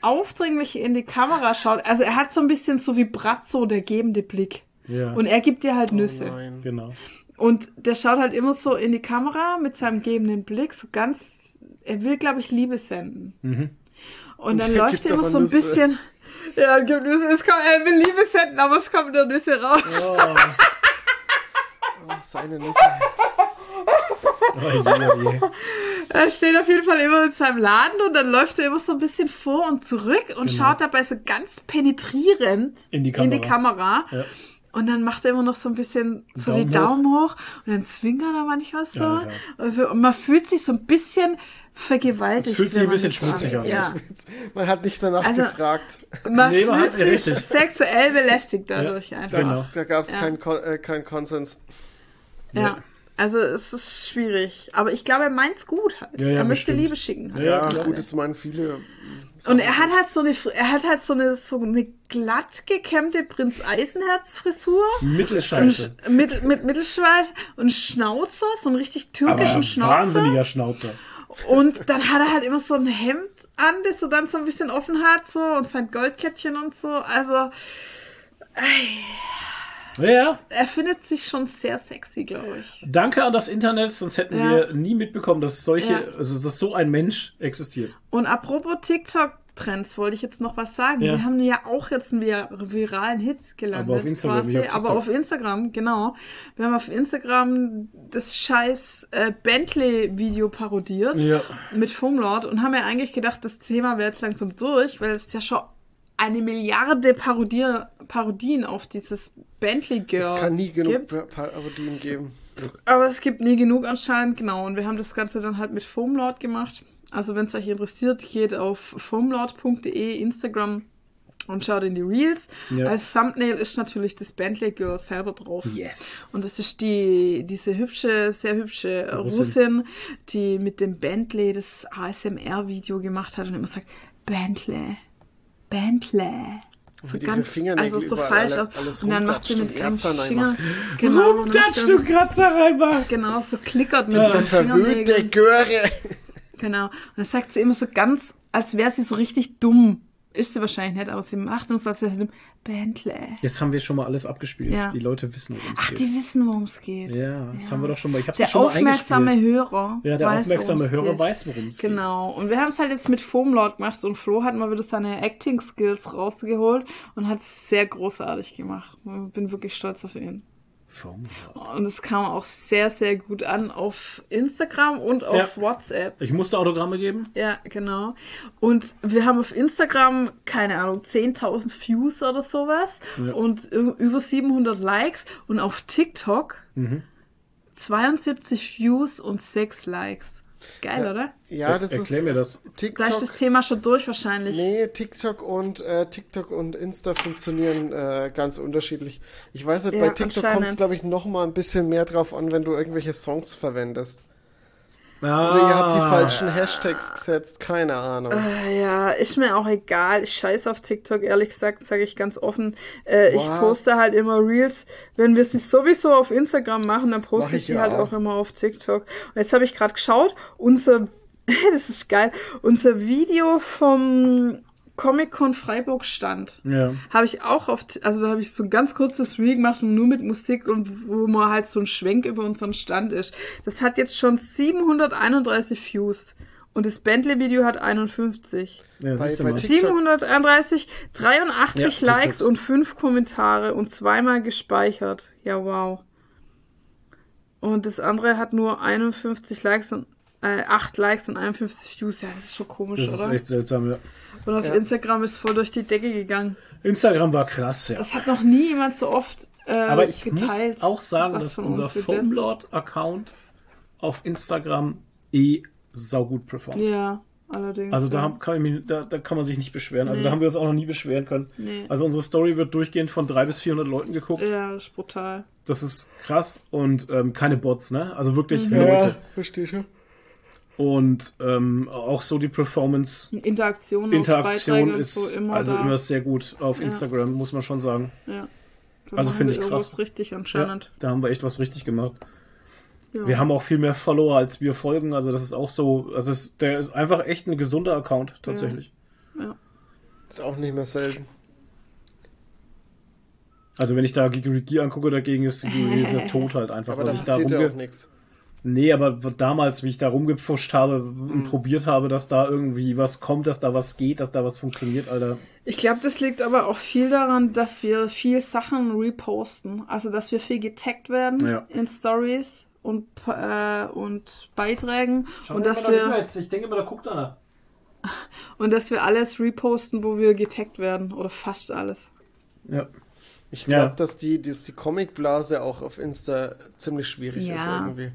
S4: aufdringlich in die Kamera schaut. Also er hat so ein bisschen so wie Bratzo, der gebende Blick.
S3: Ja.
S4: Und er gibt dir halt Nüsse.
S5: Nein.
S3: genau.
S4: Und der schaut halt immer so in die Kamera mit seinem gebenden Blick, so ganz, er will, glaube ich, Liebe senden.
S3: Mhm.
S4: Und dann
S5: er
S4: läuft er immer so ein
S5: Nüsse.
S4: bisschen, ja, gibt Nüsse, es kommt, er will Liebe senden, aber es kommt nur Nüsse raus.
S3: Oh, [laughs]
S5: Oh, seine Nüsse.
S3: oh je, oh je.
S4: Er steht auf jeden Fall immer in seinem Laden und dann läuft er immer so ein bisschen vor und zurück und schaut dabei so ganz penetrierend
S3: Genau. In die
S4: In die
S3: Kamera.
S4: Kamera.
S3: Ja.
S4: Und dann macht er immer noch so ein bisschen so
S3: Daumen
S4: die Daumen hoch. und dann zwinkert er manchmal so.
S3: Alter.
S4: Also und man fühlt sich so ein bisschen vergewaltigt.
S3: Es fühlt sich ein
S4: man
S3: bisschen schmutzig an.
S4: Ja. [laughs]
S5: Man hat nicht danach
S4: Also-
S5: gefragt.
S4: Man
S3: Nee, man
S4: fühlt
S3: hat-
S4: sich sexuell belästigt dadurch einfach.
S3: Genau.
S5: Da gab es
S4: Ja.
S5: keinen Kon äh, keinen Konsens.
S4: Ja. Also es ist schwierig. Aber ich glaube, er meint's gut halt.
S3: Ja, ja,
S4: er möchte
S3: bestimmt.
S4: Liebe schicken. Halt.
S3: Ja,
S5: gut, das meinen viele.
S4: Und er hat halt so eine, er hat halt so eine, so eine glatt gekämmte Prinz Eisenherz Frisur.
S3: Mittelscheiße.
S4: Und mit, mit Mittelschweiß und Schnauzer, so einen richtig türkischen
S3: Aber
S4: Schnauzer.
S3: wahnsinniger Schnauzer.
S4: Und dann hat er halt immer so ein Hemd an, das so dann so ein bisschen offen hat, so, und sein Goldkettchen und so. Also,
S3: Ja,
S4: er findet sich schon sehr sexy, glaube ich.
S3: danke an das Internet, sonst hätten
S4: Ja.
S3: wir nie mitbekommen, dass solche,
S4: Ja.
S3: also dass so ein Mensch existiert.
S4: Und apropos TikTok-Trends, wollte ich jetzt noch was sagen.
S3: Ja.
S4: Wir haben ja auch jetzt einen vir viralen Hit gelandet.
S3: Aber auf Instagram,
S4: quasi,
S3: auf
S4: aber
S3: TikTok.
S4: auf Instagram, genau. Wir haben auf Instagram das scheiß äh, Bentley-Video parodiert
S3: Ja.
S4: mit Foamlord und haben ja eigentlich gedacht, das Thema wäre jetzt langsam durch, weil es ja schon eine Milliarde Parodier Parodien auf dieses Bentley Girl
S5: Es kann nie genug
S4: gibt.
S5: Pa- Parodien geben.
S4: Aber es gibt nie genug anscheinend, genau. Und wir haben das Ganze dann halt mit Foamlord gemacht. Also wenn es euch interessiert, geht auf foamlord.de, Instagram und schaut in die Reels.
S3: Ja.
S4: Als Thumbnail ist natürlich das Bentley Girl selber drauf.
S3: Yes.
S4: Und das ist die, diese hübsche, sehr hübsche
S3: Russin.
S4: Russin, die mit dem Bentley das ASMR-Video gemacht hat und immer sagt, Bentley, Bentley. So ganz, also so falsch.
S5: alle- alles
S4: und dann macht sie mit ihrem
S5: und
S4: Finger,
S5: Kratzer
S4: genau, sie-
S3: du Kratzer reinmach.
S4: Genau, so klickert mit seinen
S5: verwöhnte. Göre.
S4: Genau. Und dann sagt sie immer so ganz als wäre sie so richtig dumm. Ist sie wahrscheinlich nicht, aber sie macht uns sie dumm. Bentley.
S3: Jetzt haben wir schon mal alles abgespielt.
S4: Ja.
S3: Die Leute wissen, worum es
S4: Ach,
S3: geht.
S4: die wissen, worum es geht.
S3: ja, das haben wir doch schon mal. Ich hab's
S4: Der
S3: schon mal
S4: aufmerksame
S3: eingespielt.
S4: Hörer.
S3: Ja, der
S4: weiß,
S3: aufmerksame Hörer
S4: geht.
S3: weiß, worum es geht.
S4: Genau. Und wir haben es halt jetzt mit Foamlord gemacht und Flo hat mal wieder seine Acting-Skills rausgeholt und hat es sehr großartig gemacht. Ich bin wirklich stolz auf ihn. Und es kam auch sehr, sehr gut an auf Instagram und auf
S3: Ja.
S4: WhatsApp.
S3: Ich musste Autogramme geben.
S4: Ja, genau. Und wir haben auf Instagram, keine Ahnung, 10.000 Views oder sowas
S3: Ja.
S4: und über 700 Likes und auf TikTok
S3: Mhm.
S4: 72 Views und 6 Likes. Geil, oder?
S5: Ja, das
S3: Erklär
S5: ist
S3: mir das.
S4: Da ist das
S5: TikTok.
S4: Thema schon durch wahrscheinlich.
S5: Nee, TikTok und äh, TikTok und Insta funktionieren äh, ganz unterschiedlich. Ich weiß nicht,
S4: Ja,
S5: bei TikTok kommt es, glaube ich, noch mal ein bisschen mehr drauf an, wenn du irgendwelche Songs verwendest.
S3: Ah,
S5: Oder ihr habt die falschen Hashtags gesetzt, keine Ahnung.
S4: Äh, ja, ist mir auch egal. Ich scheiß auf TikTok, ehrlich gesagt, sage ich ganz offen. Äh, ich poste halt immer Reels. Wenn wir sie sowieso auf Instagram machen, dann poste
S5: Mach
S4: ich
S5: ich
S4: die
S5: ja
S4: halt
S5: auch.
S4: auch immer auf TikTok. Und jetzt habe ich gerade geschaut, unser, [laughs] das ist geil, unser Video vom Comic-Con Freiburg stand.
S3: Ja.
S4: Habe ich auch auf, also da habe ich so ein ganz kurzes Reel gemacht, nur mit Musik und wo man halt so ein Schwenk über unseren Stand ist. Das hat jetzt schon 731 Views. Und das Bentley-Video hat 51.
S3: ja
S5: Bei- bei
S3: mal.
S5: TikTok-
S4: 731, 83
S3: Ja,
S4: Likes und 5 Kommentare und zweimal gespeichert. Ja, wow. Und das andere hat nur 51 Likes und äh, 8 Likes und 51 Views. Ja, das ist schon komisch,
S3: Das ist
S4: oder?
S3: echt seltsam, ja.
S4: Und auf
S5: Ja.
S4: Instagram ist voll durch die Decke gegangen.
S3: Instagram war krass, ja.
S4: Das hat noch nie jemand so oft äh,
S3: Aber ich
S4: geteilt.
S3: muss auch sagen, dass unser Foamlord-Account auf Instagram eh saugut performt.
S4: Ja, allerdings.
S3: Also da,
S4: ja.
S3: kann ich mich, da, da kann man sich nicht beschweren. Also
S4: Nee.
S3: da haben wir uns auch noch nie beschweren können.
S4: Nee.
S3: Also unsere Story wird durchgehend von 300 bis 400 Leuten geguckt.
S4: Ja, das ist brutal.
S3: Das ist krass und ähm, keine Bots, ne? Also wirklich
S4: Mhm.
S3: Leute.
S5: verstehe schon.
S3: Und ähm, auch so die Performance,
S4: Interaktion, auf
S3: Interaktion ist
S4: so immer
S3: also
S4: da.
S3: immer sehr gut auf
S4: Ja.
S3: Instagram, muss man schon sagen.
S4: ja. Da
S3: also finde
S4: wir
S3: ich krass.
S4: richtig
S3: Ja,
S4: anscheinend.
S3: da haben wir echt was richtig gemacht.
S4: Ja.
S3: Wir haben auch viel mehr Follower, als wir folgen. Also das ist auch so, also es, der ist einfach echt ein gesunder Account, tatsächlich.
S5: Ist auch nicht mehr selten.
S3: Also wenn ich da Gigurigi angucke, dagegen ist Gigurigi ist ja [laughs] tot halt einfach.
S5: Aber da
S3: ich da
S5: passiert ja
S3: rumge
S5: auch nichts.
S3: Nee, aber damals, wie ich da rumgepfuscht habe und probiert habe, dass da irgendwie was kommt, dass da was geht, dass da was funktioniert, Alter.
S4: Ich glaube, das liegt aber auch viel daran, dass wir viel Sachen reposten. Also, dass wir viel getaggt werden
S3: Ja.
S4: in Stories und, äh, und Beiträgen. und dass wir
S3: Ich denke mal, da guckt einer. [laughs]
S4: und dass wir alles reposten, wo wir getaggt werden. Oder fast alles.
S3: Ja.
S5: Ich glaube,
S3: Ja.
S5: dass die, dass die Comicblase auch auf Insta ziemlich schwierig ist
S4: Ja.
S5: irgendwie.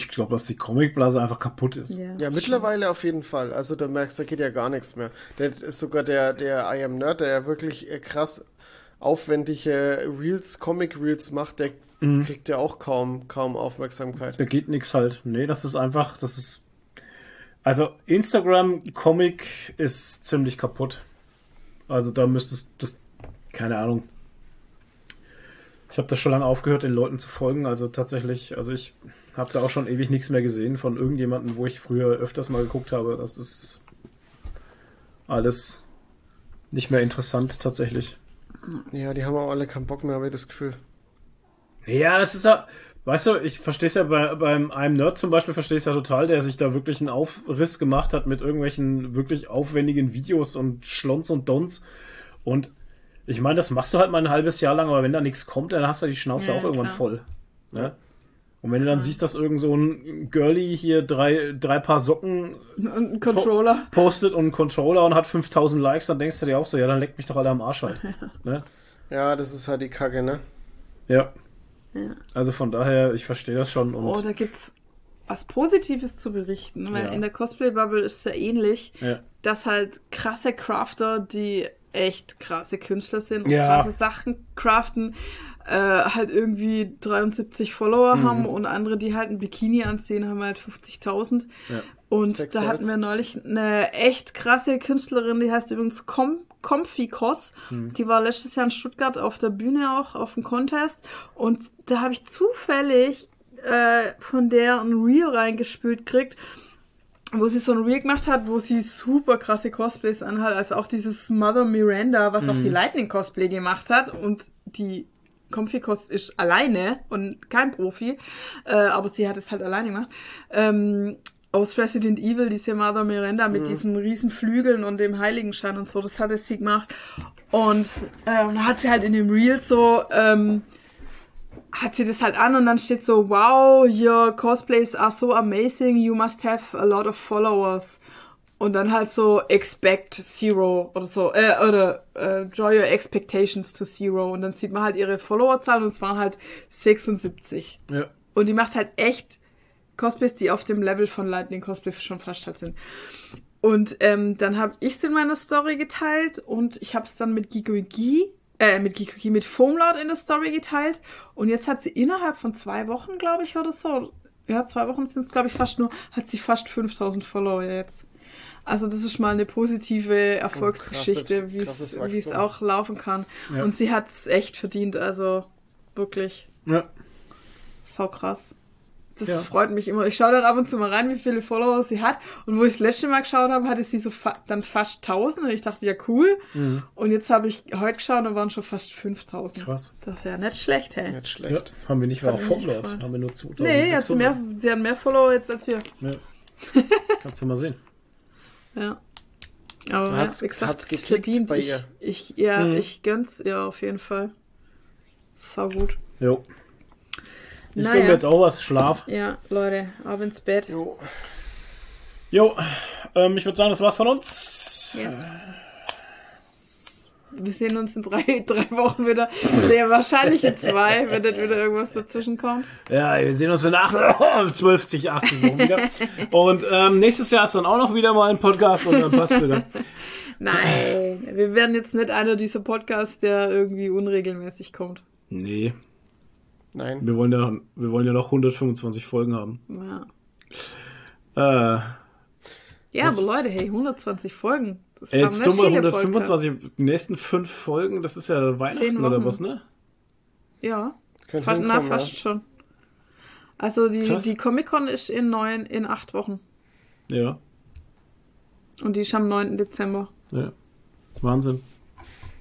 S3: Ich glaube, dass die Comicblase einfach kaputt ist.
S5: Ja, mittlerweile auf jeden Fall. Also da merkst du, da geht ja gar nichts mehr. Der ist sogar der, der I Am Nerd, der ja wirklich äh, krass aufwendige Reels, Comic Reels macht, der
S3: Mhm.
S5: kriegt ja auch kaum, kaum Aufmerksamkeit.
S3: Da geht nichts halt. Nee, das ist einfach, das ist. Also Instagram Comic ist ziemlich kaputt. Also da müsstest das, keine Ahnung. Ich habe da schon lange aufgehört, den Leuten zu folgen. Also tatsächlich, also ich habe da auch schon ewig nichts mehr gesehen von irgendjemandem, wo ich früher öfters mal geguckt habe. Das ist alles nicht mehr interessant tatsächlich.
S5: Ja, die haben auch alle keinen Bock mehr, habe ich das Gefühl.
S3: Ja, das ist ja, weißt du, ich verstehe es ja bei, beim einem Nerd zum Beispiel, verstehe ich es ja total, der sich da wirklich einen Aufriss gemacht hat mit irgendwelchen wirklich aufwendigen Videos und Schlons und Dons. Und ich meine, das machst du halt mal ein halbes Jahr lang, aber wenn da nichts kommt, dann hast du die Schnauze
S4: Ja,
S3: auch irgendwann
S4: klar.
S3: voll. Ne? Und wenn du dann siehst, dass irgend so ein Girlie hier drei, drei Paar Socken
S4: Und ein Controller.
S3: postet und einen Controller und hat 5000 Likes, dann denkst du dir auch so, ja, dann leckt mich doch alle am Arsch halt. [laughs] Ne?
S5: Ja, das ist halt die Kacke, ne?
S3: Ja.
S4: Ja.
S3: Also von daher, ich verstehe das schon. Und
S4: Oh, da gibt's was Positives zu berichten, weil
S3: Ja.
S4: in der Cosplay-Bubble ist es ja ähnlich,
S3: ja.
S4: dass halt krasse Crafter, die echt krasse Künstler sind und
S3: Ja.
S4: krasse Sachen craften, äh, halt irgendwie 73 Follower
S3: Mhm.
S4: haben und andere, die halt ein Bikini anziehen, haben halt 50.000.
S3: Ja.
S4: Und
S5: Sex
S4: da hatten wir neulich eine echt krasse Künstlerin, die heißt übrigens Com Comfikos.
S3: Mhm.
S4: Die war letztes Jahr in Stuttgart auf der Bühne auch, auf dem Contest. Und da habe ich zufällig äh, von der ein Reel reingespült kriegt. wo sie so ein Reel gemacht hat, wo sie super krasse Cosplays anhat, also auch dieses Mother Miranda, was
S3: Mhm.
S4: auch die Lightning Cosplay gemacht hat und die Comfy Cost ist alleine und kein Profi, äh, aber sie hat es halt alleine gemacht. Ähm, aus Resident Evil, diese Mother Miranda mit diesen riesen Flügeln und dem Heiligenschein und so, das hatte sie gemacht. Und ähm, da hat sie halt in dem Reel so, ähm, hat sie das halt an und dann steht so, wow, your cosplays are so amazing, you must have a lot of followers. Und dann halt so expect zero oder so, äh, oder äh, draw your expectations to zero. Und dann sieht man halt ihre Followerzahl und es waren halt 76.
S3: Ja.
S4: Und die macht halt echt Cosplays, die auf dem Level von Lightning Cosplay schon fast halt sind. Und ähm, dann habe ich es in meiner Story geteilt und ich habe es dann mit Gikogi, äh, mit Gikogi, mit Foamlord in der Story geteilt. Und jetzt hat sie innerhalb von zwei Wochen, glaube ich, oder so, ja, zwei Wochen sind es, glaube ich, fast nur, hat sie fast 5000 Follower jetzt. Also das ist mal eine positive Erfolgsgeschichte, wie es auch laufen kann.
S3: Ja.
S4: Und sie hat es echt verdient, also wirklich
S3: Ja.
S4: sau krass. Das
S3: Ja.
S4: freut mich immer. Ich schaue dann ab und zu mal rein, wie viele Follower sie hat. Und wo ich das letzte Mal geschaut habe, hatte sie so fa dann fast 1000. Und ich dachte, ja, cool. Und jetzt habe ich heute geschaut und waren schon fast 5000.
S3: Krass.
S4: Das wäre nicht schlecht, hey.
S5: Nicht
S3: ja.
S5: schlecht.
S3: Haben wir nicht
S4: mich
S3: Formlord.
S4: gefreut.
S3: Haben wir nur 2600.
S4: Nee, jetzt mehr, sie haben mehr Follower jetzt als wir.
S3: Ja. [laughs] Kannst du mal sehen.
S4: Ja. Aber
S5: Hat's-
S4: ja, wie gesagt,
S5: hat's geklickt
S4: verdient.
S5: bei
S4: ich,
S5: ihr?
S4: Ich, ja,
S3: Mhm.
S4: ich gönn's ihr auf jeden Fall. Sau gut.
S3: Jo. Ich
S4: Naja.
S3: bin jetzt auch was. Schlaf.
S4: Ja, Leute, ab ins Bett.
S5: Jo.
S3: Jo. Ähm, ich würde sagen, das war's von uns.
S4: Yes. Wir sehen uns in drei, [laughs] drei Wochen wieder. Sehr wahrscheinlich in zwei, wenn nicht wieder irgendwas dazwischen kommt.
S3: Ja, wir sehen uns in acht, 12, 80 Wochen wieder. Und ähm, nächstes Jahr ist dann auch noch wieder mal ein Podcast und dann passt wieder. [laughs]
S4: Nein, wir werden jetzt nicht einer dieser Podcasts, der irgendwie unregelmäßig kommt.
S3: Nee,
S5: Nein.
S3: wir wollen ja, wir wollen ja noch 125 Folgen haben.
S4: Ja,
S3: Äh,
S4: ja
S3: Was?
S4: aber Leute, hey, 120 Folgen. Das
S3: ey, jetzt
S4: nicht
S3: dumm mal
S4: viele
S3: 125, die nächsten fünf Folgen, das ist ja Weihnachten oder was, ne?
S4: Podcasts. Ja, fast, na, fast schon. Also die,
S3: Krass.
S4: die Comic-Con ist in neun, in acht Wochen.
S3: Ja,
S4: Und die ist am 9. Dezember.
S3: ja. Wahnsinn.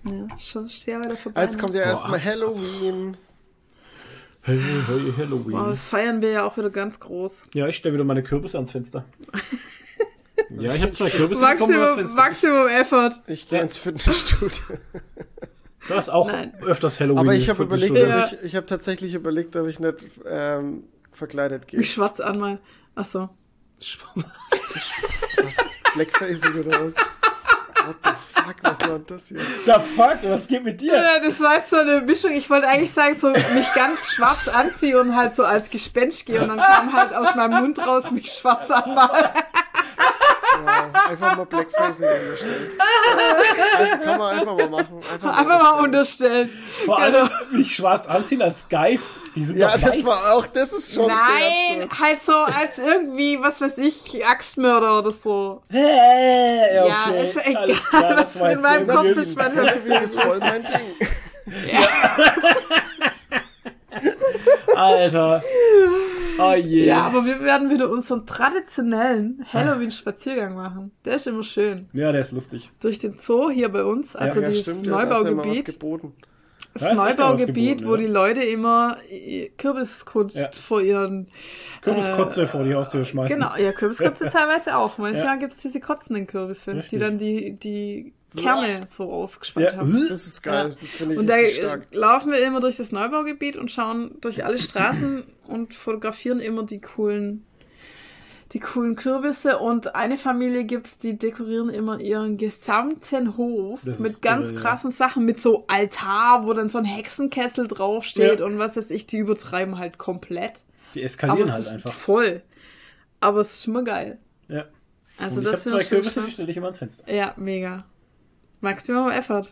S4: Ja, schon sehr weiter vorbei.
S5: ja. Jetzt kommt ja erstmal Halloween.
S3: Hey, hey, Halloween.
S4: Wow, das feiern wir ja auch wieder ganz groß.
S3: Ja, ich stelle wieder meine Kürbisse ans Fenster. [laughs] ja, ich habe zwei Kürbisse bekommen ans
S4: Maximum,
S3: Fenster.
S4: Maximum Effort.
S5: Ich gehe ins Fitnessstudio.
S3: Du hast auch
S4: Nein.
S3: öfters Halloween.
S5: Aber ich habe überlegt.
S4: Ja.
S5: ob ich, ich habe tatsächlich überlegt, ob ich nicht ähm, verkleidet gehe.
S4: Wie schwarz anmalen. Achso. [laughs]
S5: Was? Blackfacing oder was? What the fuck, was war denn das jetzt?
S3: The fuck, was geht mit dir?
S4: Ja, das war jetzt so eine Mischung. Ich wollte eigentlich sagen, so mich ganz schwarz anziehen und halt so als Gespenst gehe und dann kam halt aus meinem Mund raus, mich schwarz anmalen.
S5: Ja, einfach mal Blackfacing angestellt. [laughs] Einfach, kann man einfach mal machen. Einfach,
S4: Einfach mal
S5: unterstellen.
S3: Vor allem mich schwarz anziehen als Geist. Die sind
S5: Ja,
S3: doch
S5: das
S3: weiß.
S5: war auch, das ist schon sehr
S4: Nein, halt so als irgendwie, was weiß ich, Axtmörder oder so.
S3: Hä, okay,
S4: Ja, ist egal.
S3: alles klar, das war
S4: in meinem Kopf ist manchmal ein
S5: Das ist voll mein Ding. [laughs]
S3: Alter. Oh je.
S4: Ja, aber wir werden wieder unseren traditionellen Halloween-Spaziergang machen. Der ist immer schön.
S3: Ja, der ist lustig.
S4: Durch den Zoo hier bei uns, also
S5: Ja,
S4: dieses
S5: stimmt, ja, ja
S4: Neubaugebiet.
S5: geboten.
S4: das Neubaugebiet,
S3: geboten,
S4: wo
S3: ja.
S4: die Leute immer äh, Kürbiskunst
S3: Ja.
S4: vor ihren.
S3: Kürbiskotze vor die Haustür schmeißen.
S4: Genau, ja, Kürbiskotze [laughs] teilweise auch. Manchmal
S3: Ja.
S4: gibt's diese kotzenden Kürbisse,
S3: Richtig.
S4: die dann die, die Kerne so ausgespannt
S3: Ja.
S4: haben.
S5: Das ist geil,
S4: Ja.
S5: das finde ich
S4: Und da
S5: richtig stark.
S4: laufen wir immer durch das Neubaugebiet und schauen durch alle Straßen [clears throat] und fotografieren immer die coolen, die coolen Kürbisse. Und eine Familie gibt's, die dekorieren immer ihren gesamten Hof
S3: Das
S4: mit ganz
S3: irre, ja.
S4: krassen Sachen, mit so Altar, wo dann so ein Hexenkessel draufsteht
S3: Ja.
S4: und was weiß ich, die übertreiben halt komplett.
S3: Die
S4: Aber
S3: eskalieren
S4: es
S3: halt
S4: ist
S3: einfach.
S4: voll. Aber es ist immer geil.
S3: Ja.
S4: Also
S3: Und ich habe
S4: das
S3: zwei
S4: ist schon
S3: Kürbisse, die stelle ich immer ans Fenster.
S4: Ja, mega. Maximum Effort.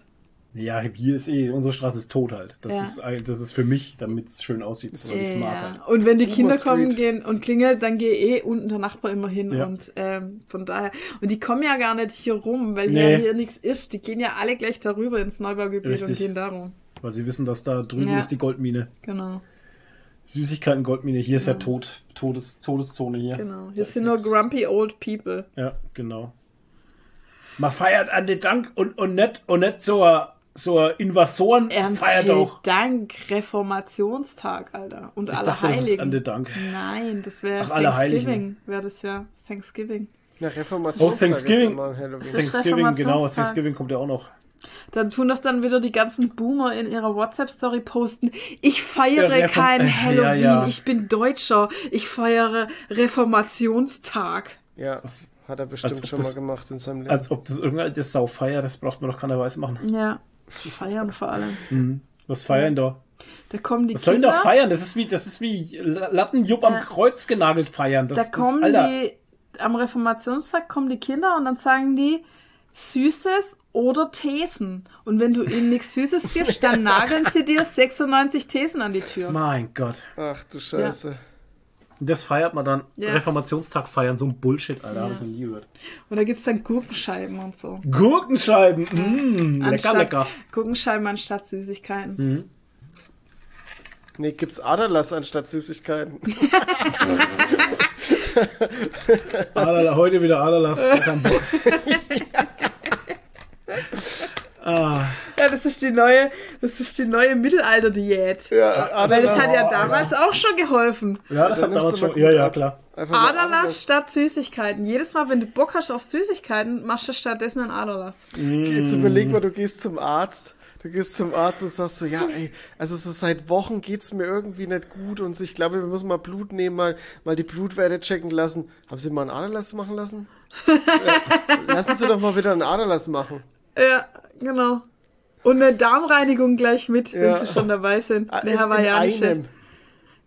S3: Ja, hier ist eh, unsere Straße ist tot halt. Das,
S4: Ja.
S3: ist, das ist für mich, damit es schön aussieht, ich es mag halt.
S4: Ja. Und wenn die
S5: Boomer
S4: Kinder
S5: Street.
S4: kommen gehen und klingelt, dann gehe eh unten der Nachbar immer hin
S3: Ja.
S4: und ähm, von daher. Und die kommen ja gar nicht hier rum, weil
S3: Nee.
S4: hier, hier nichts ist. Die gehen ja alle gleich darüber ins Neubaugebiet und gehen darum.
S3: Weil sie wissen, dass da drüben
S4: Ja.
S3: ist die Goldmine.
S4: Genau.
S3: Süßigkeiten Goldmine. Hier ist ja Tod, Todes, Todeszone hier.
S4: Genau. Hier sind nur
S3: nix.
S4: grumpy old people.
S3: Ja, genau. Man feiert an den Dank und, und nicht, und nicht so, ein- so ein Invasoren
S4: Ernst
S3: feiert auch.
S4: Dank, Reformationstag, Alter. Und
S3: Ich
S4: alle
S3: dachte, das ist
S4: Heiligen.
S3: an den Dank.
S4: Nein, das wäre
S3: Heiligen.
S4: Thanksgiving. Wäre das ja Thanksgiving.
S5: Ja,
S3: Oh,
S5: Reformationstag
S3: Thanksgiving.
S5: ist Halloween.
S3: Thanksgiving, genau. Thanksgiving kommt ja auch noch.
S4: Dann tun das dann wieder die ganzen Boomer in ihrer WhatsApp-Story posten. Ich feiere
S3: Ja,
S4: kein
S3: äh, [laughs] ja,
S4: Halloween,
S3: ja.
S4: ich bin Deutscher. Ich feiere Reformationstag.
S5: Ja, hat er bestimmt schon mal
S3: das-
S5: gemacht in seinem Leben.
S3: Als ob das irgendeine Sau feiert, das braucht man doch keiner weiß machen.
S4: Ja, die feiern vor allem.
S3: Was feiern da?
S4: Da kommen die
S3: Was sollen
S4: Kinder.
S3: da feiern? Das ist wie, das ist wie Lattenjupp am
S4: Ja.
S3: Kreuz genagelt feiern. Das,
S4: Da
S3: das,
S4: kommen
S3: Alter.
S4: die, am Reformationstag kommen die Kinder und dann sagen die Süßes oder Thesen. Und wenn du ihnen nichts Süßes gibst, dann [laughs] nageln sie dir 96 Thesen an die Tür.
S3: Mein Gott.
S5: Ach du Scheiße.
S3: Das feiert man dann.
S4: Ja.
S3: Reformationstag feiern, so ein Bullshit, Alter. Hab ich noch nie gehört.
S4: Und da gibt's dann Gurkenscheiben und so.
S3: Gurkenscheiben. Mm, lecker,
S4: Anstatt-
S3: lecker.
S4: Gurkenscheiben anstatt Süßigkeiten.
S5: Nee, gibt's Aderlass anstatt Süßigkeiten. [laughs]
S3: Aderla, heute wieder Aderlass. [laughs] Bock. [laughs] ah,
S4: Ja, das ist die neue, das ist die neue Mittelalter-Diät.
S5: Ja,
S4: Weil das hat ja
S3: Oh,
S4: damals auch schon geholfen.
S3: ja, das
S5: dann
S3: hat damals schon. Ja, ja, klar.
S5: Einfach
S4: statt Süßigkeiten. Jedes Mal, wenn du Bock hast auf Süßigkeiten, machst du stattdessen einen Aderlass.
S5: Jetzt überleg mal, du gehst zum Arzt. Du gehst zum Arzt und sagst so, ja, ey, also so seit Wochen geht's mir irgendwie nicht gut und so, ich glaube, wir müssen mal Blut nehmen, mal, mal die Blutwerte checken lassen. Haben Sie mal einen Aderlass machen lassen? ja. [laughs] Lassen Sie doch mal wieder einen Aderlass machen.
S4: Ja, genau. Und eine Darmreinigung gleich mit,
S5: Ja.
S4: wenn sie schon dabei sind.
S5: Ah,
S4: Eine
S5: in- in
S4: hawaiianische.
S5: einem.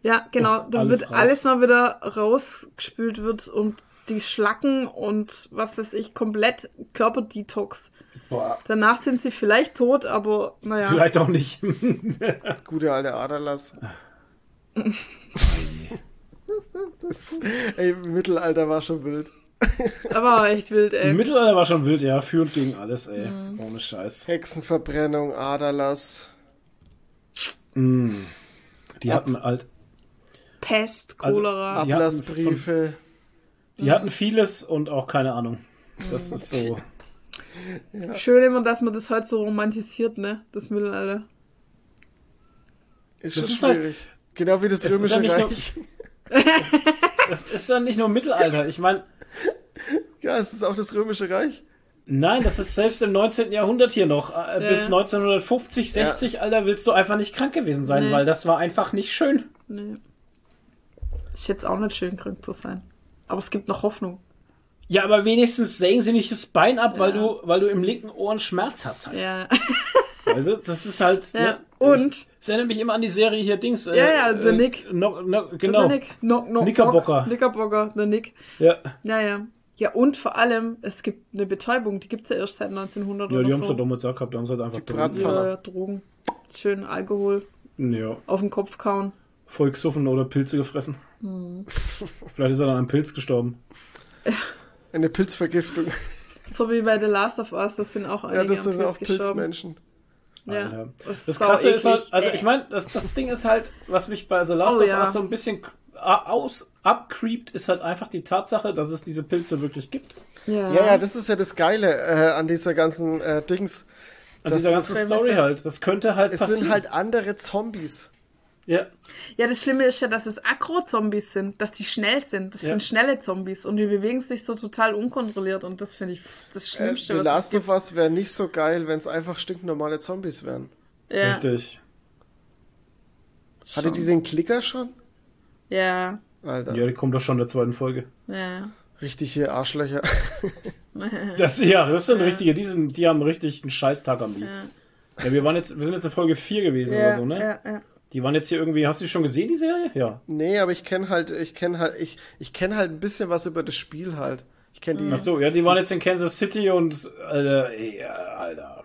S4: Ja, genau. Dann
S3: alles
S4: wird
S3: raus.
S4: alles mal wieder rausgespült wird und die Schlacken und was weiß ich, komplett Körperdetox.
S3: Boah,
S4: Danach sind sie vielleicht tot, aber naja.
S3: vielleicht auch nicht. [laughs]
S5: Gute alte Aderlass. [laughs] das, ey, Mittelalter war schon wild. [laughs]
S4: Aber war echt wild,
S3: Im
S4: ey.
S3: Mittelalter war schon wild, ja. Führend gegen alles, ey.
S4: Mhm.
S3: Ohne Scheiß.
S5: Hexenverbrennung, Aderlass.
S3: Die hatten halt.
S4: Pest,
S3: Also,
S4: Cholera.
S3: Hatten
S5: Ablassbriefe.
S3: Die hatten vieles und auch keine Ahnung. Das ist so.
S4: Schön immer, dass man das heute so romantisiert, ne? Das Mittelalter.
S5: Ist
S3: Das
S5: schon
S3: ist halt-
S5: schwierig. genau wie das Römische
S3: ja nicht
S5: Reich.
S3: Es ist ja nicht nur Mittelalter. Ich meine,
S5: Ja, es ist auch das Römische Reich.
S3: nein, das ist selbst im 19. Jahrhundert hier noch. Äh,
S4: Ja.
S3: Bis 1950, 60, Alter, willst du einfach nicht krank gewesen sein,
S4: Nee.
S3: weil das war einfach nicht schön.
S4: Nee. Ist jetzt auch nicht schön, krank zu sein. Aber es gibt noch Hoffnung.
S3: Ja, aber wenigstens sägen sie nicht das Bein ab, weil
S4: Ja.
S3: du, weil du im linken Ohr einen Schmerz hast. Halt.
S4: Ja.
S3: Also, das ist halt.
S4: Ja,
S3: Ne,
S4: und?
S3: Es erinnert mich immer an die Serie hier Dings. äh,
S4: Ja, ja, The Nick.
S3: No, no, genau.
S4: Der Nick. No, no,
S3: Knickerbocker.
S4: Bock. Knickerbocker, der Nick.
S3: Ja.
S4: Ja, ja. Ja, und vor allem, es gibt eine Betäubung, die gibt es ja erst seit 1900
S3: Ja, die haben es
S4: so.
S3: halt damals auch gehabt, da haben sie halt einfach drin.
S4: ja, ja, Drogen. Schön Alkohol
S3: Ja,
S4: auf den Kopf kauen.
S3: voll gesoffen oder Pilze gefressen.
S4: Hm. [laughs]
S3: Vielleicht ist er dann an Pilz gestorben.
S5: Eine Pilzvergiftung.
S4: So wie bei The Last of Us, das sind auch einige
S5: Ja, das sind auch
S4: gestorben.
S5: Pilzmenschen.
S4: Ja,
S3: Alter.
S4: das,
S3: Das Krasse ist halt, also
S4: Äh.
S3: ich meine, das, das Ding ist halt, was mich bei The Last
S4: Oh,
S3: of
S4: ja.
S3: Us so ein bisschen aus abcreept, ist halt einfach die Tatsache, dass es diese Pilze wirklich gibt.
S4: Ja,
S5: Ja, ja, das ist ja das Geile äh, an dieser ganzen äh, Dings.
S3: An
S5: Das-
S3: dieser ganzen Story halt. Das könnte halt
S5: Es
S3: passieren.
S5: sind halt andere Zombies.
S3: Ja.
S4: Ja, das Schlimme ist ja, dass es Agro-Zombies sind, dass die schnell sind. Das
S3: Ja.
S4: sind schnelle Zombies und die bewegen sich so total unkontrolliert und das finde ich das
S5: Äh,
S4: Schlimmste,
S5: The
S4: was
S5: Last of Us wäre nicht so geil, wenn es einfach stinknormale Zombies wären.
S4: Ja,
S3: Richtig.
S5: Hatte die den Klicker schon?
S4: ja,
S5: Alter,
S3: Ja, die kommt doch schon in der zweiten Folge.
S4: ja.
S5: richtig hier Arschlöcher. [laughs]
S3: Das, ja, das sind richtige, die, sind, die haben richtig einen Scheißtag am Lied. Ja. wir waren jetzt, wir sind jetzt in Folge 4 gewesen
S4: Ja,
S3: oder so, ne?
S4: ja, ja.
S3: Die waren jetzt hier irgendwie, hast du die schon gesehen, die Serie? Ja.
S5: nee, aber ich kenne halt, ich kenne halt, ich, ich kenne halt ein bisschen was über das Spiel halt. Ich kenne die,
S3: Ach so, ja, die waren jetzt in Kansas City und, Alter, ey, Alter.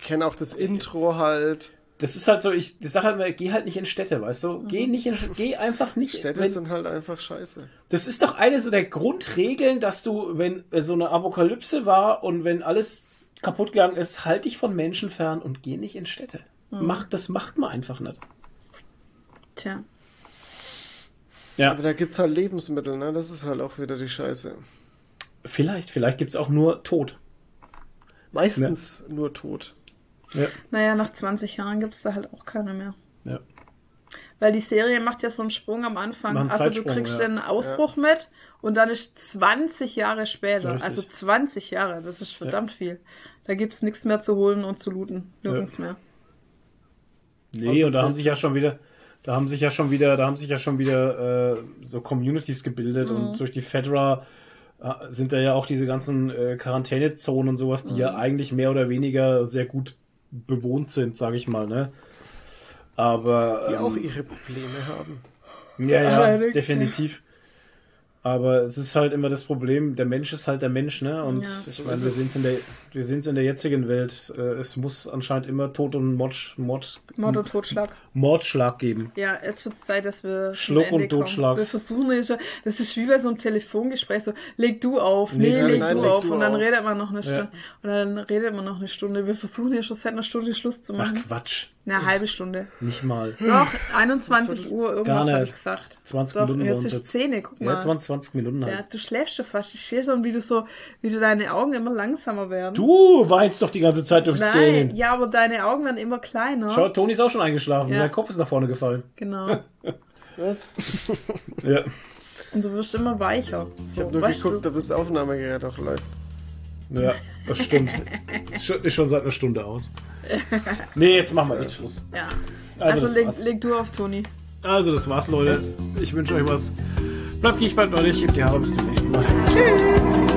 S5: kenne auch das Intro halt.
S3: Das ist halt so, ich, die Sache halt, mal, geh halt nicht in Städte, weißt du? Geh nicht in, geh einfach nicht.
S5: Städte
S3: wenn,
S5: sind halt einfach scheiße.
S3: das ist doch eine so der Grundregeln, dass du, wenn äh, so eine Apokalypse war und wenn alles kaputt gegangen ist, halt dich von Menschen fern und geh nicht in Städte. Macht, das macht man einfach nicht.
S4: Tja.
S3: Ja,
S5: Aber da gibt's halt Lebensmittel, ne? Das ist halt auch wieder die Scheiße.
S3: vielleicht, vielleicht gibt es auch nur Tod.
S5: Meistens nur tot.
S3: Ja,
S4: Naja, nach 20 Jahren gibt es da halt auch keine mehr.
S3: ja.
S4: Weil die Serie macht ja so einen Sprung am Anfang. Also du kriegst
S3: ja.
S4: den Ausbruch mit und dann ist 20 Jahre später.
S3: Richtig.
S4: Also 20 Jahre, das ist verdammt viel. Da gibt es nichts mehr zu holen und zu looten. Nirgends mehr.
S3: Nee,
S5: Außer
S3: und da haben sich ja schon wieder, da haben sich ja schon wieder, da haben sich ja schon wieder äh, so Communities gebildet
S4: Mhm.
S3: und durch die Fedra äh, sind da ja auch diese ganzen äh, Quarantänezonen und sowas, die
S4: Mhm.
S3: ja eigentlich mehr oder weniger sehr gut bewohnt sind, sage ich mal, ne? Aber
S5: Die
S3: ähm,
S5: auch ihre Probleme haben.
S3: Ja, ja,
S4: Allerdings,
S3: definitiv. Aber es ist halt immer das Problem, der Mensch ist halt der Mensch, ne? Und
S4: Ja.
S3: ich
S5: So
S3: meine, wir sehen es in der, wir in der jetzigen Welt. Äh, es muss anscheinend immer Tod und Mord, Mord,
S4: Mord und Totschlag.
S3: Mordschlag geben.
S4: Ja, jetzt wird es Zeit, dass wir
S3: Schluck und Totschlag.
S4: Wir versuchen ja schon, das ist wie bei so einem Telefongespräch, so, leg du auf,
S3: Nee,
S4: nee,
S3: nein,
S4: leg
S5: nein,
S4: du
S5: leg
S4: auf.
S5: du
S4: und dann redet man noch eine
S3: Ja.
S4: Stunde. Und dann redet man noch eine Stunde. Wir versuchen ja schon seit einer Stunde Schluss zu
S3: Ach
S4: machen.
S3: Quatsch,
S4: Eine halbe Stunde.
S3: nicht mal.
S4: Doch, 21 Uhr, irgendwas habe ich gesagt.
S3: 20
S4: Doch,
S3: Minuten
S4: jetzt ist. 10, guck mal.
S3: Ja, 20, 20 Minuten halt.
S4: Ja, du schläfst schon fast. Ich sehe schon, wie du so, wie du deine Augen immer langsamer werden.
S3: Du weinst doch die ganze Zeit durchs
S4: Nein,
S3: Gehen.
S4: ja, aber deine Augen werden immer kleiner.
S3: Schau, Toni ist auch schon eingeschlafen.
S4: Ja.
S3: Sein Kopf ist nach vorne gefallen.
S4: Genau. [laughs]
S5: Was? [laughs]
S3: Ja.
S4: Und du wirst immer weicher.
S5: Ich
S4: So,
S5: habe nur geguckt,
S4: du?
S5: ob das Aufnahmegerät auch läuft.
S3: Ja, das stimmt. [laughs] Ist schon- Ist schon seit einer Stunde aus. Nee, jetzt machen wir echt Schluss.
S4: Ja.
S3: Also,
S4: Also,
S3: das
S4: leg,
S3: war's.
S4: leg du auf, Toni.
S3: Also, das war's, Leute. Ich wünsche euch was. Bleibt nicht bald neulich. Gebt die Haare bis zum nächsten Mal.
S4: Tschüss.